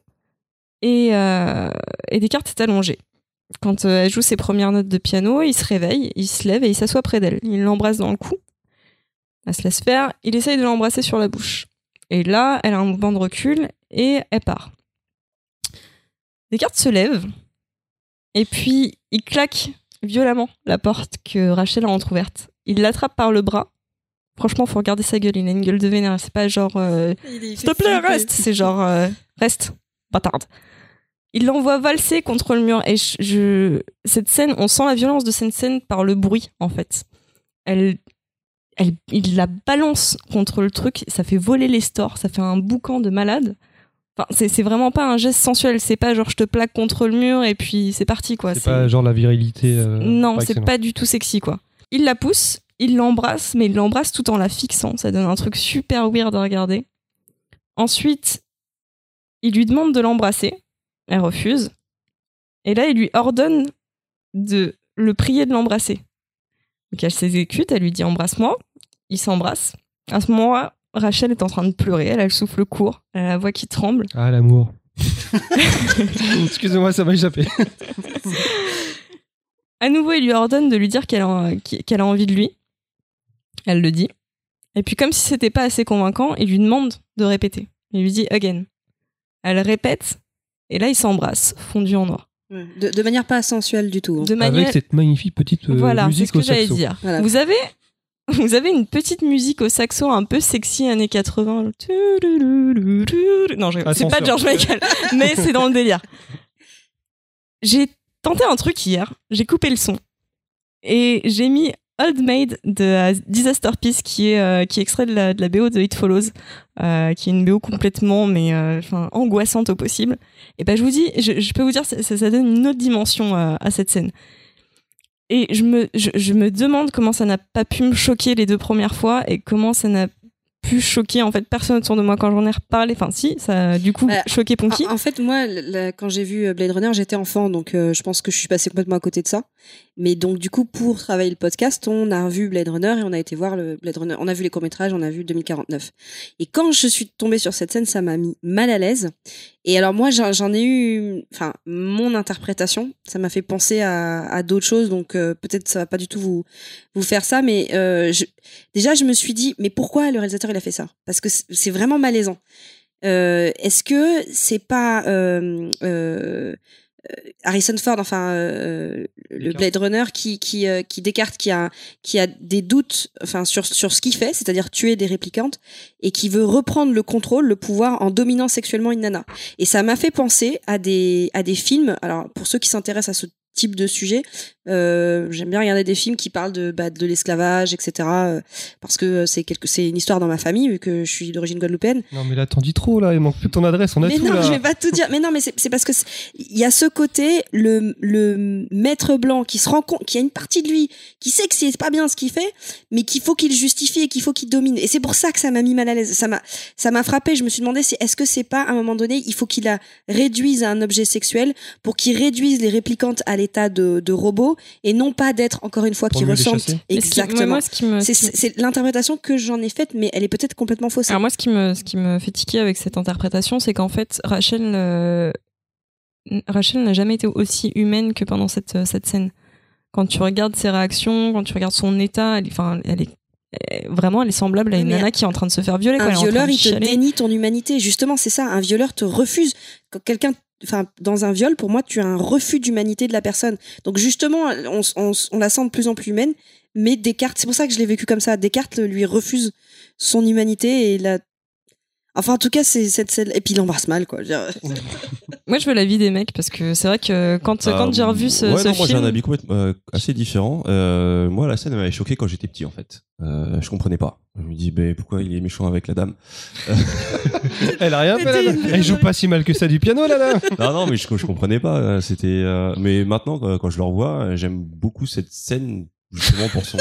et, euh, et Descartes est allongé. Quand elle joue ses premières notes de piano, il se réveille, il se lève et il s'assoit près d'elle. Il l'embrasse dans le cou. Elle se laisse faire. Il essaye de l'embrasser sur la bouche. Et là, elle a un mouvement de recul et elle part. Descartes se lève et puis il claque violemment la porte que Rachel a entr'ouverte. Il l'attrape par le bras. Franchement, faut regarder sa gueule. Il a une gueule de vénère. C'est pas genre euh, s'il te plaît, reste. C'est genre, euh, reste, bâtarde. il l'envoie valser contre le mur. Et je, je- cette scène, on sent la violence de cette scène par le bruit, en fait. Elle, elle, il la balance contre le truc, ça fait voler les stores, ça fait un boucan de malade. Enfin, c'est vraiment pas un geste sensuel, c'est pas genre je te plaque contre le mur et puis c'est parti, quoi. C'est pas genre la virilité. euh, Non, c'est pas du tout sexy, quoi. Il la pousse, il l'embrasse, mais il l'embrasse tout en la fixant. Ça donne un truc super weird à regarder. Ensuite, il lui demande de l'embrasser. Elle refuse. Et là, il lui ordonne de le prier de l'embrasser. Donc elle s'exécute, elle lui dit embrasse-moi. Il s'embrasse. À ce moment-là, Rachel est en train de pleurer, elle a le souffle court, elle a la voix qui tremble. Ah, l'amour. Excusez-moi, ça m'a échappé. À nouveau, il lui ordonne de lui dire qu'elle a, qu'elle a envie de lui. Elle le dit. Et puis, comme si c'était pas assez convaincant, il lui demande de répéter. Il lui dit again. Elle répète, et là, ils s'embrassent, fondus en noir. De, de manière pas sensuelle du tout. hein. De manière. Avec cette magnifique petite euh, voilà, c'est musique ce que j'allais dire. Voilà. Vous avez. Vous avez une petite musique au saxo un peu sexy années 80. Non, c'est pas. George Michael, mais c'est dans le délire. J'ai tenté un truc hier, j'ai coupé le son et j'ai mis Old Maid de Disaster Piece qui est, euh, qui extrait de la, de la BO de It Follows, qui est une BO complètement mais angoissante au possible. Et ben je vous dis, je, peux vous dire, ça, ça- donne une autre dimension à cette scène. Et je me, je, me demande comment ça n'a pas pu me choquer les deux premières fois et comment ça n'a pu choquer en fait personne autour de moi quand j'en ai reparlé. Enfin si, ça a du coup Bah, choqué Ponky. En, en fait, moi, la- quand j'ai vu euh, Blade Runner, j'étais enfant, donc euh, je pense que je suis passée complètement à côté de ça. Mais donc, du coup, pour travailler le podcast, on a vu Blade Runner et on a été voir le Blade Runner. On a vu les courts-métrages, on a vu 2049. Et quand je suis tombée sur cette scène, ça m'a mis mal à l'aise. Et alors, moi, j'en j'en ai eu, enfin, mon interprétation, ça m'a fait penser à, à d'autres choses, donc euh, peut-être ça va pas du tout vous, vous faire ça, mais euh, je, déjà, je me suis dit, mais pourquoi le réalisateur, il a fait ça? Parce que c'est- vraiment malaisant. Euh, Est-ce que c'est pas euh, Harrison Ford, enfin le. Blade Runner, qui qui qui Descartes, qui a qui a des doutes, enfin sur sur ce qu'il fait, c'est-à-dire tuer des réplicantes, et qui veut reprendre le contrôle, le pouvoir en dominant sexuellement une nana? Et ça m'a fait penser à des à des films. Alors pour ceux qui s'intéressent à ce type de sujet, euh, j'aime bien regarder des films qui parlent de bah, de l'esclavage, etc. euh, parce que c'est quelque c'est une histoire dans ma famille vu que je suis d'origine guadeloupéenne. Non, mais là, t'en dis trop, là. Il manque plus ton adresse. On a Mais tout, non, là. je vais pas tout dire. Mais non, mais c'est c'est parce que il y a ce côté le le maître blanc qui se rend compte qu'il y a une partie de lui qui sait que c'est pas bien ce qu'il fait, mais qu'il faut qu'il justifie et qu'il faut qu'il domine. Et c'est pour ça que ça m'a mis mal à l'aise. Ça m'a ça m'a frappé. Je me suis demandé c'est est-ce que c'est pas à un moment donné il faut qu'il la réduise à un objet sexuel pour qu'il réduise les réplicantes à l'état de de robot et non pas d'être encore une fois qui moi, exactement. C'est l'interprétation que j'en ai faite, mais elle est peut-être complètement fausse. Alors moi, ce qui me, ce qui me fait tiquer avec cette interprétation, c'est qu'en fait, Rachel, euh, Rachel n'a jamais été aussi humaine que pendant cette, cette scène. Quand tu regardes ses réactions, quand tu regardes son état, elle, enfin, elle est vraiment, elle est semblable à une Mais nana qui est en train de se faire violer. un violeur, il te chialer. dénie ton humanité. Justement, c'est ça. Un violeur te refuse. Quand quelqu'un, enfin, dans un viol, pour moi, tu as un refus d'humanité de la personne. Donc, justement, on, on, on la sent de plus en plus humaine. Mais Descartes, c'est pour ça que je l'ai vécu comme ça. Descartes lui refuse son humanité et la. Enfin, en tout cas, c'est cette scène. Et puis, il l'embrasse mal, quoi. Moi, je veux l'avis des mecs parce que c'est vrai que quand, quand j'ai revu ce, ouais, ce non, moi j'ai film, un complètement euh, assez différent. Euh, moi, la scène m'avait choqué quand j'étais petit, en fait. Euh, je comprenais pas. Je me dis, ben pourquoi il est méchant avec la dame Elle a rien fait, Elle joue pas si mal que ça du piano, là, là. Non, non, mais je, je comprenais pas. C'était. euh, Mais maintenant, quand je le revois, j'aime beaucoup cette scène justement pour son.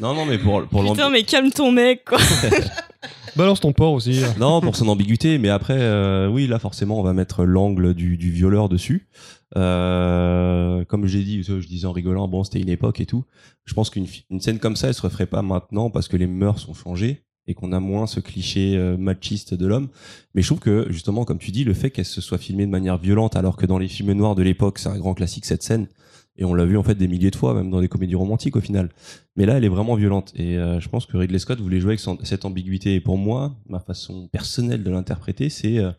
Non, non, mais pour pour putain, mais calme ton mec, quoi. Balance ton porc aussi. Non, pour son ambiguïté, mais après, euh, oui, là forcément, on va mettre l'angle du, du violeur dessus. Euh, comme j'ai dit, je disais en rigolant, bon, c'était une époque et tout. Je pense qu'une une scène comme ça, elle se referait pas maintenant parce que les mœurs ont changé et qu'on a moins ce cliché euh, machiste de l'homme. Mais je trouve que justement, comme tu dis, le fait qu'elle se soit filmée de manière violente, alors que dans les films noirs de l'époque, c'est un grand classique cette scène. Et on l'a vu en fait des milliers de fois, même dans des comédies romantiques au final. Mais là, elle est vraiment violente. Et euh, je pense que Ridley Scott voulait jouer avec cette ambiguïté. Et pour moi, ma façon personnelle de l'interpréter, c'est euh,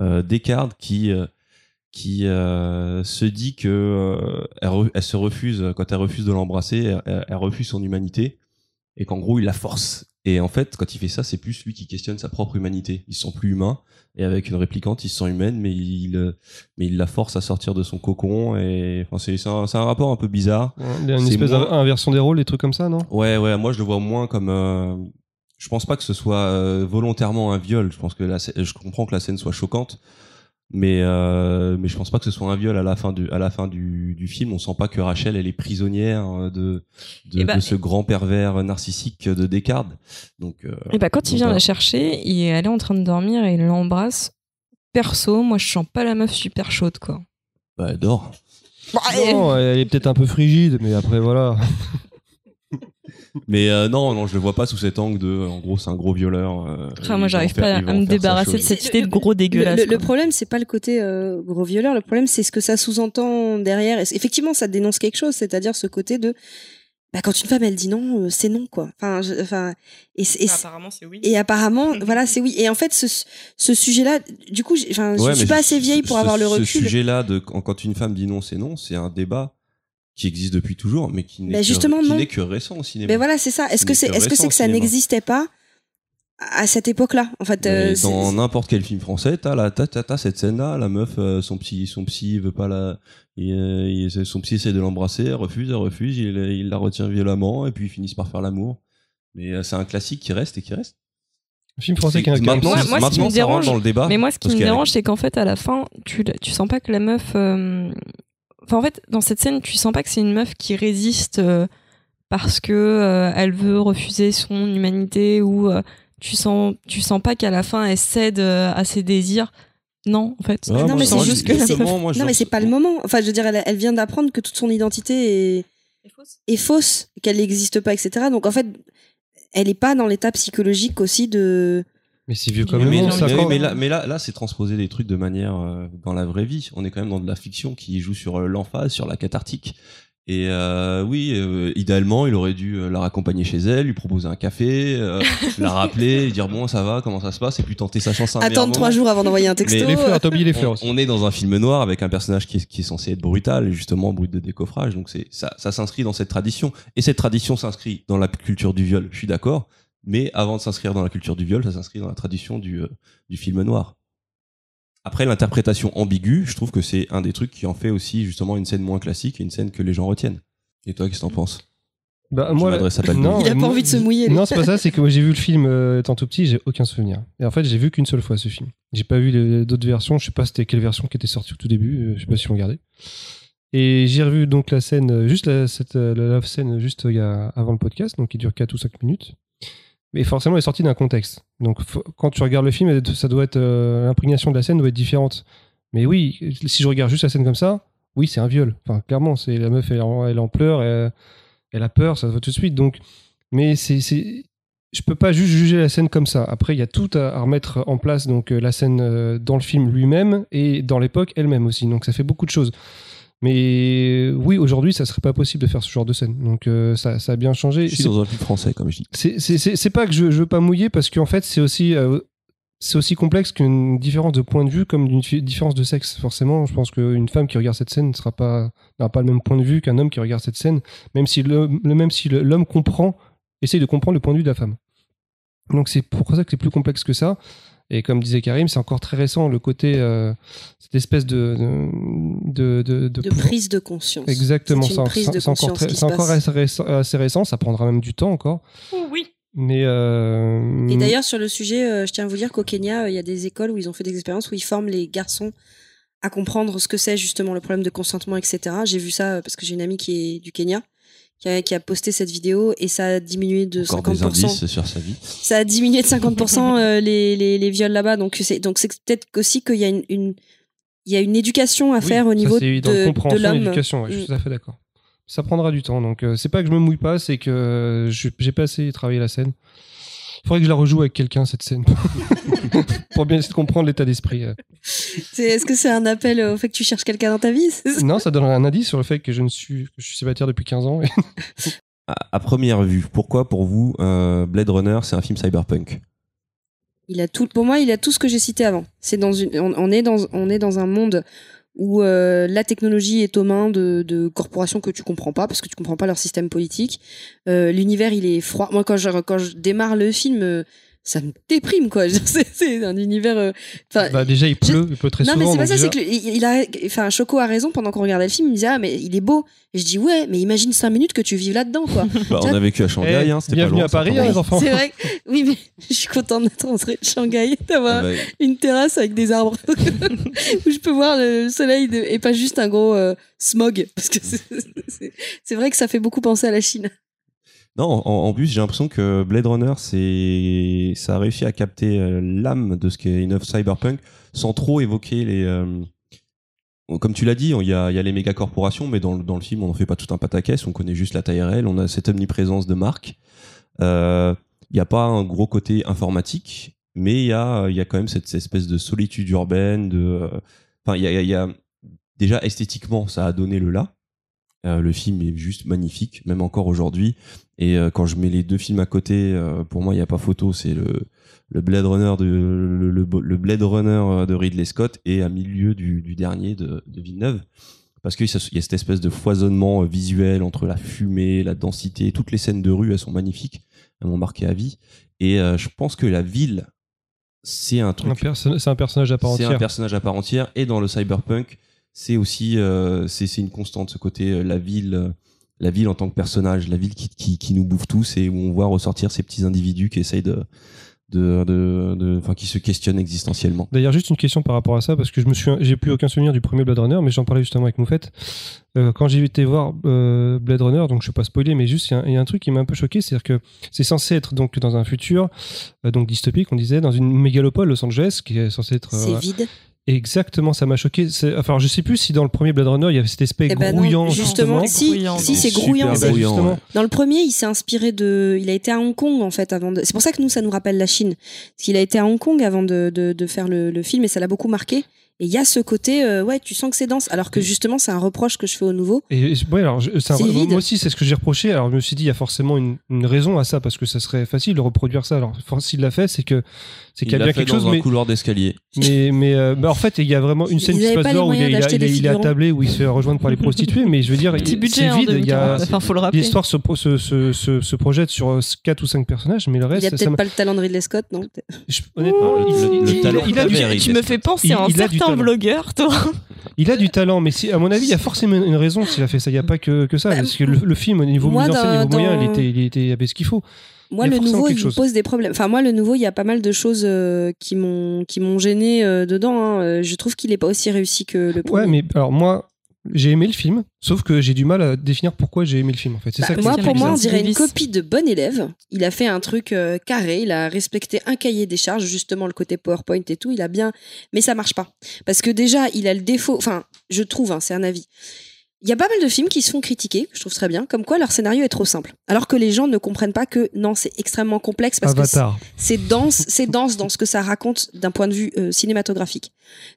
euh, Descartes qui qui se dit que elle, se refuse quand elle refuse de l'embrasser, elle, elle- refuse son humanité et qu'en gros il la force. Et en fait, quand il fait ça, c'est plus lui qui questionne sa propre humanité. Il se sent plus humain. Et avec une réplicante, il se sent humaine, mais il, euh, mais il la force à sortir de son cocon. Et enfin, c'est c'est un, c'est un rapport un peu bizarre. Il y a une espèce moins- d'inversion des rôles, des trucs comme ça, non? Ouais, ouais. Moi, je le vois moins comme. euh, je pense pas que ce soit euh, volontairement un viol. Je pense que la, je comprends que la scène soit choquante, mais euh, mais je pense pas que ce soit un viol à la fin du à la fin du, du film. On sent pas que Rachel elle est prisonnière euh, de de, Eh bah, de ce grand pervers narcissique de Descartes. Donc. euh, Et bah, quand il vient voilà. la chercher, il est allé en train de dormir et il l'embrasse. Perso, moi, je sens pas la meuf super chaude, quoi. Bah, elle dort. Non, elle est peut-être un peu frigide, mais après voilà. Mais euh, non, non, je le vois pas sous cet angle de. En gros, c'est un gros violeur. euh, Enfin, moi, j'arrive pas à me débarrasser de cette idée de gros Le, dégueulasse. le- le quoi. problème, c'est pas le côté euh, gros violeur. Le problème, c'est ce que ça sous-entend derrière. Et effectivement, ça dénonce quelque chose, c'est-à-dire ce côté de bah, quand une femme elle dit non, euh, c'est non quoi. Enfin, je- enfin, et, c'est- et, c'est- apparemment, c'est oui. et apparemment, voilà, c'est oui. Et en fait, ce, ce sujet-là, du coup, enfin, Ouais, je suis pas ce- assez vieille pour ce- avoir le Ce recul. sujet-là, de quand, quand une femme dit non, c'est non, c'est un débat qui existe depuis toujours, mais qui n'est Bah, que, que récent au cinéma. Mais voilà, c'est ça. Est-ce Ce que c'est, que est-ce que c'est que ça n'existait pas à cette époque-là En fait, euh, dans n'importe quel film français, t'as la t'as, t'as, t'as cette scène-là, la meuf, euh, son psy, son psy veut pas la, il, euh, il- son psy essaie de l'embrasser, elle refuse, elle refuse, il, il la retient violemment, et puis ils finissent par faire l'amour. Mais euh, c'est un classique qui reste et qui reste. Un film français qui a un maintenant, Moi- ce qui me dérange- dans le débat. Mais moi, ce qui me dérange, c'est qu'en fait, à la fin, tu, tu sens pas que la meuf. euh, Enfin, en fait, dans cette scène, tu sens pas que c'est une meuf qui résiste euh, parce que euh, elle veut refuser son humanité ou euh, tu sens, tu sens pas qu'à la fin elle cède euh, à ses désirs. Non, en fait. Ouais, non, mais c'est juste que moi, non, mais c'est pas le moment. Enfin, je veux dire, elle, elle vient d'apprendre que toute son identité est, est fausse, qu'elle n'existe pas, etc. Donc en fait, elle est pas dans l'état psychologique aussi de. Mais c'est vieux Mais comme le mais, non, ça mais- là, mais là, là, c'est transposer des trucs de manière euh, dans la vraie vie. On est quand même dans de la fiction qui joue sur euh, l'emphase, sur la cathartique. Et euh, oui, euh, idéalement, il aurait dû euh, la raccompagner chez elle, lui proposer un café, euh, la rappeler, lui dire bon, ça va, comment ça se passe, et puis tenter sa chance. à un meilleur Attendre trois jours avant d'envoyer un texto. Mais Les fleurs, oublié les fleurs On, aussi. on est dans un film noir avec un personnage qui est, qui est censé être brutal, justement brut de décoffrage. Donc c'est ça, ça s'inscrit dans cette tradition. Et cette tradition s'inscrit dans la culture du viol. Je suis d'accord. Mais avant de s'inscrire dans la culture du viol, ça s'inscrit dans la tradition du, euh, du film noir. Après l'interprétation ambiguë, je trouve que c'est un des trucs qui en fait aussi justement une scène moins classique et une scène que les gens retiennent. Et toi, qu'est-ce que t'en penses? Bah, moi, à non, Il a pas moi- envie de se mouiller. Non, c'est pas ça, c'est que j'ai vu le film euh, étant tout petit, j'ai aucun souvenir. Et en fait, j'ai vu qu'une seule fois ce film. J'ai pas vu d'autres versions, je sais pas c'était quelle version qui était sortie au tout début, euh, je sais pas si on regardait. Et j'ai revu donc la scène, euh, juste la, cette, euh, la, la scène juste euh, il y a, avant le podcast, donc qui dure 4 ou 5 minutes. Mais forcément, elle est sortie d'un contexte. Donc quand tu regardes le film, ça doit être euh, l'imprégnation de la scène doit être différente. Mais oui, si je regarde juste la scène comme ça, oui, c'est un viol. Enfin, clairement, c'est la meuf, elle, en- pleure, elle, a peur, ça se voit tout de suite. Donc, mais c'est, je peux pas juste juger la scène comme ça. Après, il y a tout à, à remettre en place. Donc, euh, la scène euh, dans le film lui-même et dans l'époque elle-même aussi. Donc, ça fait beaucoup de choses. Mais euh, oui, aujourd'hui, ça serait pas possible de faire ce genre de scène. Donc, euh, ça, ça a bien changé. Je suis dans un film français, comme je dis. c'est- pas que je, je veux pas mouiller parce qu'en fait c'est aussi euh, c'est aussi complexe qu'une différence de point de vue comme une différence de sexe forcément je pense qu'une femme qui regarde cette scène ne sera pas n'aura pas le même point de vue qu'un homme qui regarde cette scène même si l'homme le si le- comprend essaye de comprendre le point de vue de la femme donc c'est pour ça que c'est plus complexe que ça et comme disait Karim c'est encore très récent le côté euh, cette espèce de de, de, de, de pouvoir- prise de conscience. exactement C'est une ça prise de c'est encore très- qui assez récent, assez récent ça prendra même du temps encore oui. mais euh, Et d'ailleurs, sur le sujet, euh, je tiens à vous dire qu'au Kenya, euh, il y a des écoles où ils ont fait des expériences où ils forment les garçons à comprendre ce que c'est justement le problème de consentement, etc. J'ai vu ça parce que j'ai une amie qui est du Kenya. Qui a, qui a posté cette vidéo et ça a diminué de Encore des 50%. indices sur sa vie. Ça a diminué de 50% euh, les, les, les viols là-bas. Donc c'est donc c'est peut-être aussi qu'il y a une, une il y a une éducation à Oui, faire au ça, niveau de, de l'homme. l'éducation, ouais, je suis Mm. tout à fait d'accord. Ça prendra du temps, donc euh, c'est pas que je me mouille pas, c'est que euh, j'ai pas assez travaillé la scène. Il faudrait que je la rejoue avec quelqu'un cette scène pour bien essayer de comprendre l'état d'esprit. euh. Est-ce que c'est un appel au fait que tu cherches quelqu'un dans ta vie Non, ça donnerait un indice sur le fait que je ne suis que je suis célibataire depuis 15 ans. et- À, à première vue, pourquoi pour vous euh, Blade Runner c'est un film cyberpunk? Il a tout, pour moi, il a tout ce que j'ai cité avant. C'est dans une, on, on est dans, on est dans un monde où euh, la technologie est aux mains de, de corporations que tu comprends pas parce que tu comprends pas leur système politique. Euh, L'univers il est froid. Moi quand je quand je démarre le film, euh, ça me déprime quoi. C'est un univers. euh, Bah, déjà, il pleut, il pleut très non souvent. mais c'est pas ça, c'est que le- il il a, enfin Choco a raison pendant qu'on regardait le film, il me disait ah mais il est beau. Et je dis ouais, mais imagine cinq minutes que tu vives là-dedans quoi. Bah, on a vécu à Shanghai, Eh, hein, c'était pas bienvenue loin, à Paris, hein, les enfants. C'est vrai. Oui mais je suis contente d'être rentrée de Shanghai, d'avoir bah, une terrasse avec des arbres où je peux voir le soleil de- et pas juste un gros euh, smog parce que c'est vrai que ça fait beaucoup penser à la Chine. Non, en, plus, j'ai l'impression que Blade Runner, c'est, ça a réussi à capter euh, l'âme de ce qu'est une œuvre cyberpunk sans trop évoquer les. euh, Comme tu l'as dit, il y a, y a les méga corporations, mais dans, le- dans le film, on n'en fait pas tout un pataquès. On connaît juste la taille réelle. On a cette omniprésence de marque. Euh, Il n'y a pas un gros côté informatique, mais il y a, y a quand même cette, espèce de solitude urbaine. De, enfin, il y a, y a- déjà esthétiquement, ça a donné le là. Le film est juste magnifique, même encore aujourd'hui. Et euh, quand je mets les deux films à côté, euh, pour moi, il n'y a pas photo. C'est le, le Blade Runner de le, le- le Blade Runner euh, de Ridley Scott et à milieu du, du dernier de, de Villeneuve. Parce qu'il y a cette espèce de foisonnement visuel entre la fumée, la densité, toutes les scènes de rue, elles sont magnifiques, elles m'ont marqué à vie. Et euh, je pense que la ville, c'est un truc C'est un personnage à part c'est un entière. personnage à part entière et dans le cyberpunk c'est aussi c'est une constante ce côté la ville la ville en tant que personnage la ville qui, qui, qui nous bouffe tous et où on voit ressortir ces petits individus qui essayent de de de de- enfin qui se questionnent existentiellement D'ailleurs, juste une question par rapport à ça, parce que je me suis, j'ai plus aucun souvenir du premier Blade Runner, mais j'en parlais justement avec Moufette. Euh, quand j'ai été voir euh, Blade Runner, donc je ne vais pas spoiler, mais juste il y a un- il y, a un truc qui m'a un peu choqué, c'est-à-dire que c'est censé être donc dans un futur euh, donc dystopique, on disait, dans une mégalopole Los Angeles, qui est censé être C'est vide. Exactement, ça m'a choqué. C'est- Enfin, je sais plus si dans le premier Blade Runner il y avait cet aspect Eh ben non, grouillant justement, justement. si, Grouillant, si c'est grouillant. C'est- grouillant, ouais. Dans le premier, il s'est inspiré de. Il a été à Hong Kong en fait avant de. C'est pour ça que nous, ça nous rappelle la Chine. Parce qu'il a été à Hong Kong avant de, de, de faire le, le film et ça l'a beaucoup marqué. Et il y a ce côté, euh, ouais, tu sens que c'est dense. Alors que justement, c'est un reproche que je fais au nouveau. Et et- ouais, alors je- un- moi aussi c'est ce que j'ai reproché. Alors je me suis dit il y a forcément une, une raison à ça parce que ça serait facile de reproduire ça. Alors s'il l'a fait, c'est que c'est qu'il y il a bien fait quelque dans chose, un mais couloir d'escalier mais mais, euh, bah, en fait il y a vraiment une Ils scène qui se passe dehors où il, est- il, a- il, il attablé où il se fait rejoindre par les prostituées, mais je veux dire Petit il- budget c'est en vide. Il y a 2040. Enfin, faut le rappeler. l'histoire se, pro- se, se, se, se projette sur 4 ou 5 personnages, mais le Il reste a peut-être pas le talent de Ridley Scott, non honnêtement, Le- il, il- il- il a du, Tu me fais penser Il- à un il certain talent. vlogueur, toi. il a du talent, mais si, à mon avis, il y a forcément une raison s'il a fait ça. Il n'y a pas que, que ça. Bah, parce que le, le film, au niveau moi, mise en scène, dans- niveau moyen, il dans- était, il était, avait ce qu'il faut. Moi, le nouveau, il chose. pose des problèmes. Enfin, moi, le nouveau, il y a pas mal de choses euh, qui m'ont qui m'ont gêné euh, dedans. hein. Euh, Je trouve qu'il est pas aussi réussi que le premier. Ouais, mais alors moi, j'ai aimé le film, sauf que j'ai du mal à définir pourquoi j'ai aimé le film en fait. C'est Bah, ça moi, pour moi, on dirait une copie de bon élève. Il a fait un truc euh, carré, il a respecté un cahier des charges, justement le côté PowerPoint et tout. Il a bien, mais ça marche pas parce que déjà, il a le défaut. Enfin, je trouve, hein, c'est un avis. Il y a pas mal de films qui se font critiquer, je trouve très bien, comme quoi leur scénario est trop simple. Alors que les gens ne comprennent pas que non, c'est extrêmement complexe parce que c'est dense, c'est dense dans ce que ça raconte d'un point de vue euh, cinématographique.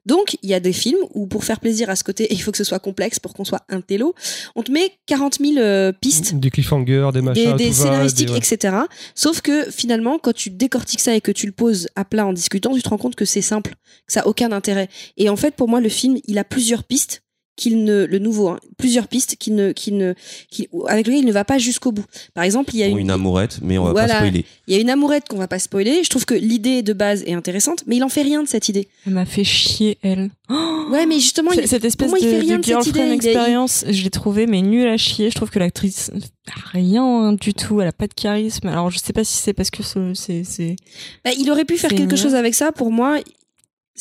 Donc, il y a des films où pour faire plaisir à ce côté, il faut que ce soit complexe pour qu'on soit un télo. On te met 40 000 euh, pistes Des cliffhangers, des machins, des, des va, scénaristiques, des- etc. Sauf que finalement, quand tu décortiques ça et que tu le poses à plat en discutant, tu te rends compte que c'est simple, que ça a aucun intérêt. Et en fait, pour moi, le film, il a plusieurs pistes qu'il ne, le nouveau, hein, plusieurs pistes qui ne, qui ne, avec lesquelles il ne va pas jusqu'au bout. Par exemple, il y a une, une amourette mais on va Voilà. pas spoiler il y a une amourette qu'on va pas spoiler. Je trouve que l'idée de base est intéressante, mais il en fait rien de cette idée. Elle m'a fait chier, elle. Ouais, mais justement, il, Cette espèce moi, il de, fait rien de de cette idée, il expérience, je l'ai trouvée mais nulle à chier. Je trouve que l'actrice rien du tout, elle a pas de charisme. Alors je sais pas si c'est parce que ce- c'est c'est bah, il aurait pu faire quelque une- chose avec ça. Pour moi,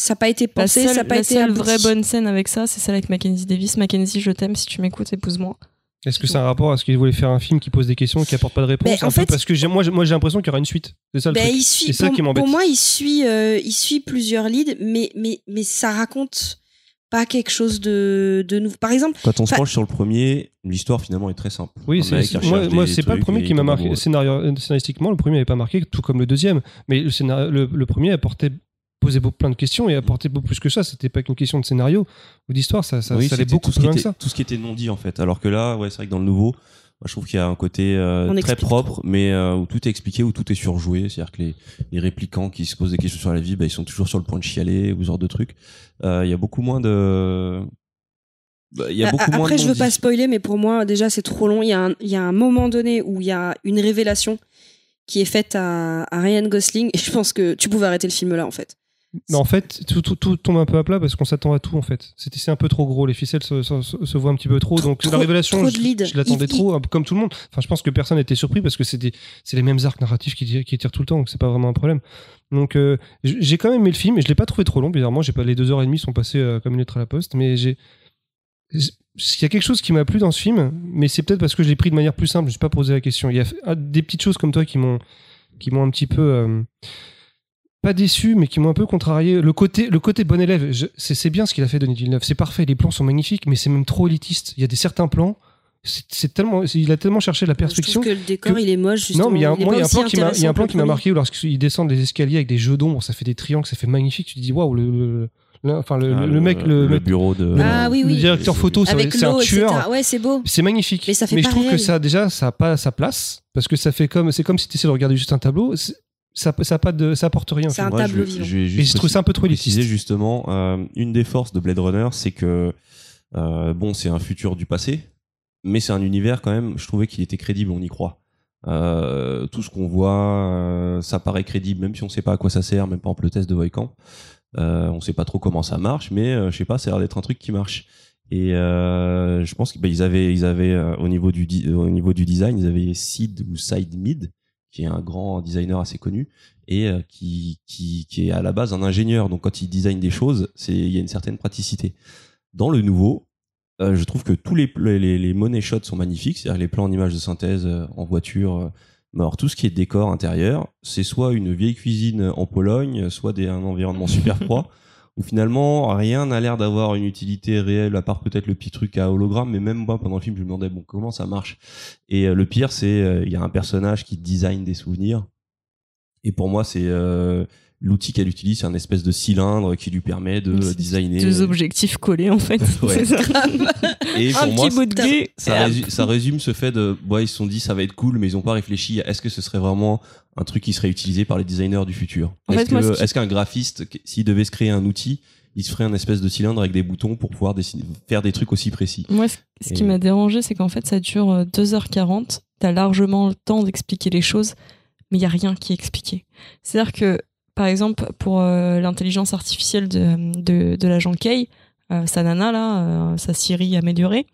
ça n'a pas été la pensé, seule, ça n'a pas la été seule abouti. vraie bonne scène avec ça, c'est celle avec Mackenzie Davis. Mackenzie, je t'aime, si tu m'écoutes, épouse-moi. Est-ce que c'est un rapport à ce qu'il voulait faire un film qui pose des questions et qui apporte pas de réponse Ben, en fait- Parce que j'ai- moi, j'ai- moi j'ai l'impression qu'il y aura une suite. C'est ça le Ben, truc. il suit, C'est ça pour, qui m'embête. pour moi, il suit, euh, il suit plusieurs leads, mais, mais, mais ça raconte pas quelque chose de, de nouveau. Par exemple, quand on se penche sur le premier l'histoire finalement est très simple Oui, c'est- c'est- moi, moi c'est pas le premier qui m'a marqué scénario, scénaristiquement. Le premier n'avait pas marqué, tout comme le deuxième. Mais le, scénario, le, le premier apportait posait beaucoup, plein de questions et apportait beaucoup plus que ça. C'était pas qu'une question de scénario ou d'histoire. Ça, ça, Oui, ça allait beaucoup tout ce plus qui loin que était- ça. tout ce qui était non dit en fait alors que là ouais c'est vrai que dans le nouveau moi, je trouve qu'il y a un côté euh, très explique propre mais euh, où tout est expliqué où tout est surjoué c'est à dire que les, les réplicants qui se posent des questions sur la vie bah, ils sont toujours sur le point de chialer ou ce genre de trucs Euh, il y a beaucoup moins de bah, il y a A- beaucoup moins Après, de je veux pas spoiler, mais pour moi, déjà, c'est trop long. Il y, a un, il y a un moment donné où il y a une révélation qui est faite à, à Ryan Gosling, et je pense que tu pouvais arrêter le film là, en fait. Mais en fait, tout, tout, tout tombe un peu à plat parce qu'on s'attend à tout en fait. C'est un peu trop gros, les ficelles se, se, se- se voient un petit peu trop. Donc Trop- la révélation, trop je, l'attendais trop, comme tout le monde. Enfin, je pense que personne n'était surpris parce que c'est les mêmes arcs narratifs qui, qui tirent tout le temps, donc c'est pas vraiment un problème. Donc euh, j'ai quand même aimé le film et je l'ai pas trouvé trop long. Bizarrement, j'ai pas les deux heures et demie sont passées euh, comme une lettre à la poste, mais j'ai il y a quelque chose qui m'a plu dans ce film, mais c'est peut-être parce que je l'ai pris de manière plus simple. Je me suis pas posé la question. Il y a des petites choses comme toi qui m'ont qui m'ont un petit peu euh, pas déçu, mais qui m'ont un peu contrarié. Le côté, le côté bon élève, je- c'est bien ce qu'il a fait Denis Villeneuve. C'est parfait, les plans sont magnifiques, mais c'est même trop élitiste. Il y a des certains plans, c'est tellement, il a tellement cherché la Je trouve perfection. que le décor, que- il est moche, justement. Non, mais il y a moi, il y a pas un plan qui m'a, il y a un plan intéressant qui m'a que le marqué où lorsqu'ils descendent les escaliers avec des jeux d'ombre, ça fait des triangles, ça fait magnifique. Tu te dis waouh, le, le- le- enfin le, Ah, le mec, le, mec- bureau de. Ah oui, le directeur photo, c'est un tueur. Ouais, c'est beau. C'est magnifique. Mais ça fait je pas trouve que ça, déjà, ça a pas sa place. Parce que ça fait comme, c'est comme si tu essayais de regarder juste un tableau. Ça, ça, a pas de, ça apporte rien. C'est un Moi, je tableau je Et juste je trouve ça un peu trop élitiste. justement euh, une des forces de Blade Runner, c'est que euh, bon, c'est un futur du passé, mais c'est un univers quand même. Je trouvais qu'il était crédible, on y croit. Euh, tout ce qu'on voit, euh, ça paraît crédible, même si on sait pas à quoi ça sert, même par exemple le test de Voican. Euh, on sait pas trop comment ça marche, mais euh, je sais pas, ça a l'air d'être un truc qui marche. Et euh, je pense qu'ils avaient, ils avaient euh, au niveau du euh, au niveau du design, ils avaient Sid ou Side Mid, qui est un grand designer assez connu et euh, qui, est à la base un ingénieur. Donc quand il design des choses, il y a une certaine praticité. Dans le nouveau, euh, je trouve que tous les les, money shots sont magnifiques, c'est-à-dire les plans en images de synthèse euh, en voiture. alors tout ce qui est décor intérieur, c'est soit une vieille cuisine en Pologne, soit un environnement super froid, où finalement rien n'a l'air d'avoir une utilité réelle, à part peut-être le petit truc à hologramme, mais même moi pendant le film je me demandais bon comment ça marche? Et euh, le pire c'est euh, il y a un personnage qui design des souvenirs, et pour moi c'est euh, l'outil qu'elle utilise, c'est un espèce de cylindre qui lui permet de designer. Deux objectifs collés en fait. Ouais. C'est ça. Et pour Un moi, petit bout de gris. ça, résume ce fait de ouais, ils se sont dit ça va être cool mais ils ont pas réfléchi à est-ce que ce serait vraiment un truc qui serait utilisé par les designers du futur est-ce qui- qu'un graphiste s'il devait se créer un outil il se ferait un espèce de cylindre avec des boutons pour pouvoir dessiner- faire des trucs aussi précis? Moi, ce, ce qui m'a dérangé, c'est qu'en fait, ça dure euh, 2h40. T'as largement le temps d'expliquer les choses, mais il y a rien qui est expliqué. C'est-à-dire que, par exemple, pour euh, l'intelligence artificielle de, de, de l'agent Kay, euh, sa nana, là, euh, sa Siri améliorée,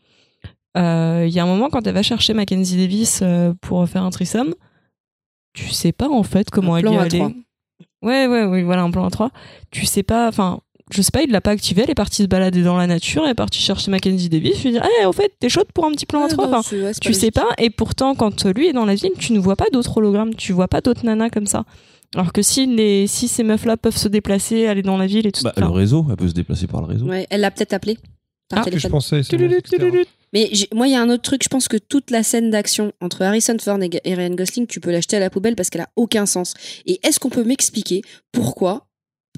il y a un moment, quand elle va chercher Mackenzie Davis pour faire un threesome, tu sais pas, en fait, comment Un elle plan y à trois. Ouais, ouais, oui, voilà, un plan à 3. Tu sais pas, enfin, je sais pas, il l'a pas activé, elle est partie se balader dans la nature, elle est partie chercher Mackenzie Davis, je lui dis, ah, au fait, t'es chaude pour un petit plan à Ouais, 3 non, enfin, c'est- ouais, c'est tu sais logique. pas, et pourtant, quand lui est dans la ville, tu ne vois pas d'autres hologrammes, tu vois pas d'autres nanas comme ça. Alors que si, les, si ces meufs-là peuvent se déplacer, aller dans la ville et tout bah, enfin, le réseau elle peut se déplacer par le réseau Ouais, elle l'a peut-être appelé par Ah, que je pensais. tudulut, tudulut. Mais moi, il y a un autre truc. Je pense que toute la scène d'action entre Harrison Ford et et Ryan Gosling, tu peux l'acheter à la poubelle parce qu'elle a aucun sens. Et est-ce qu'on peut m'expliquer pourquoi,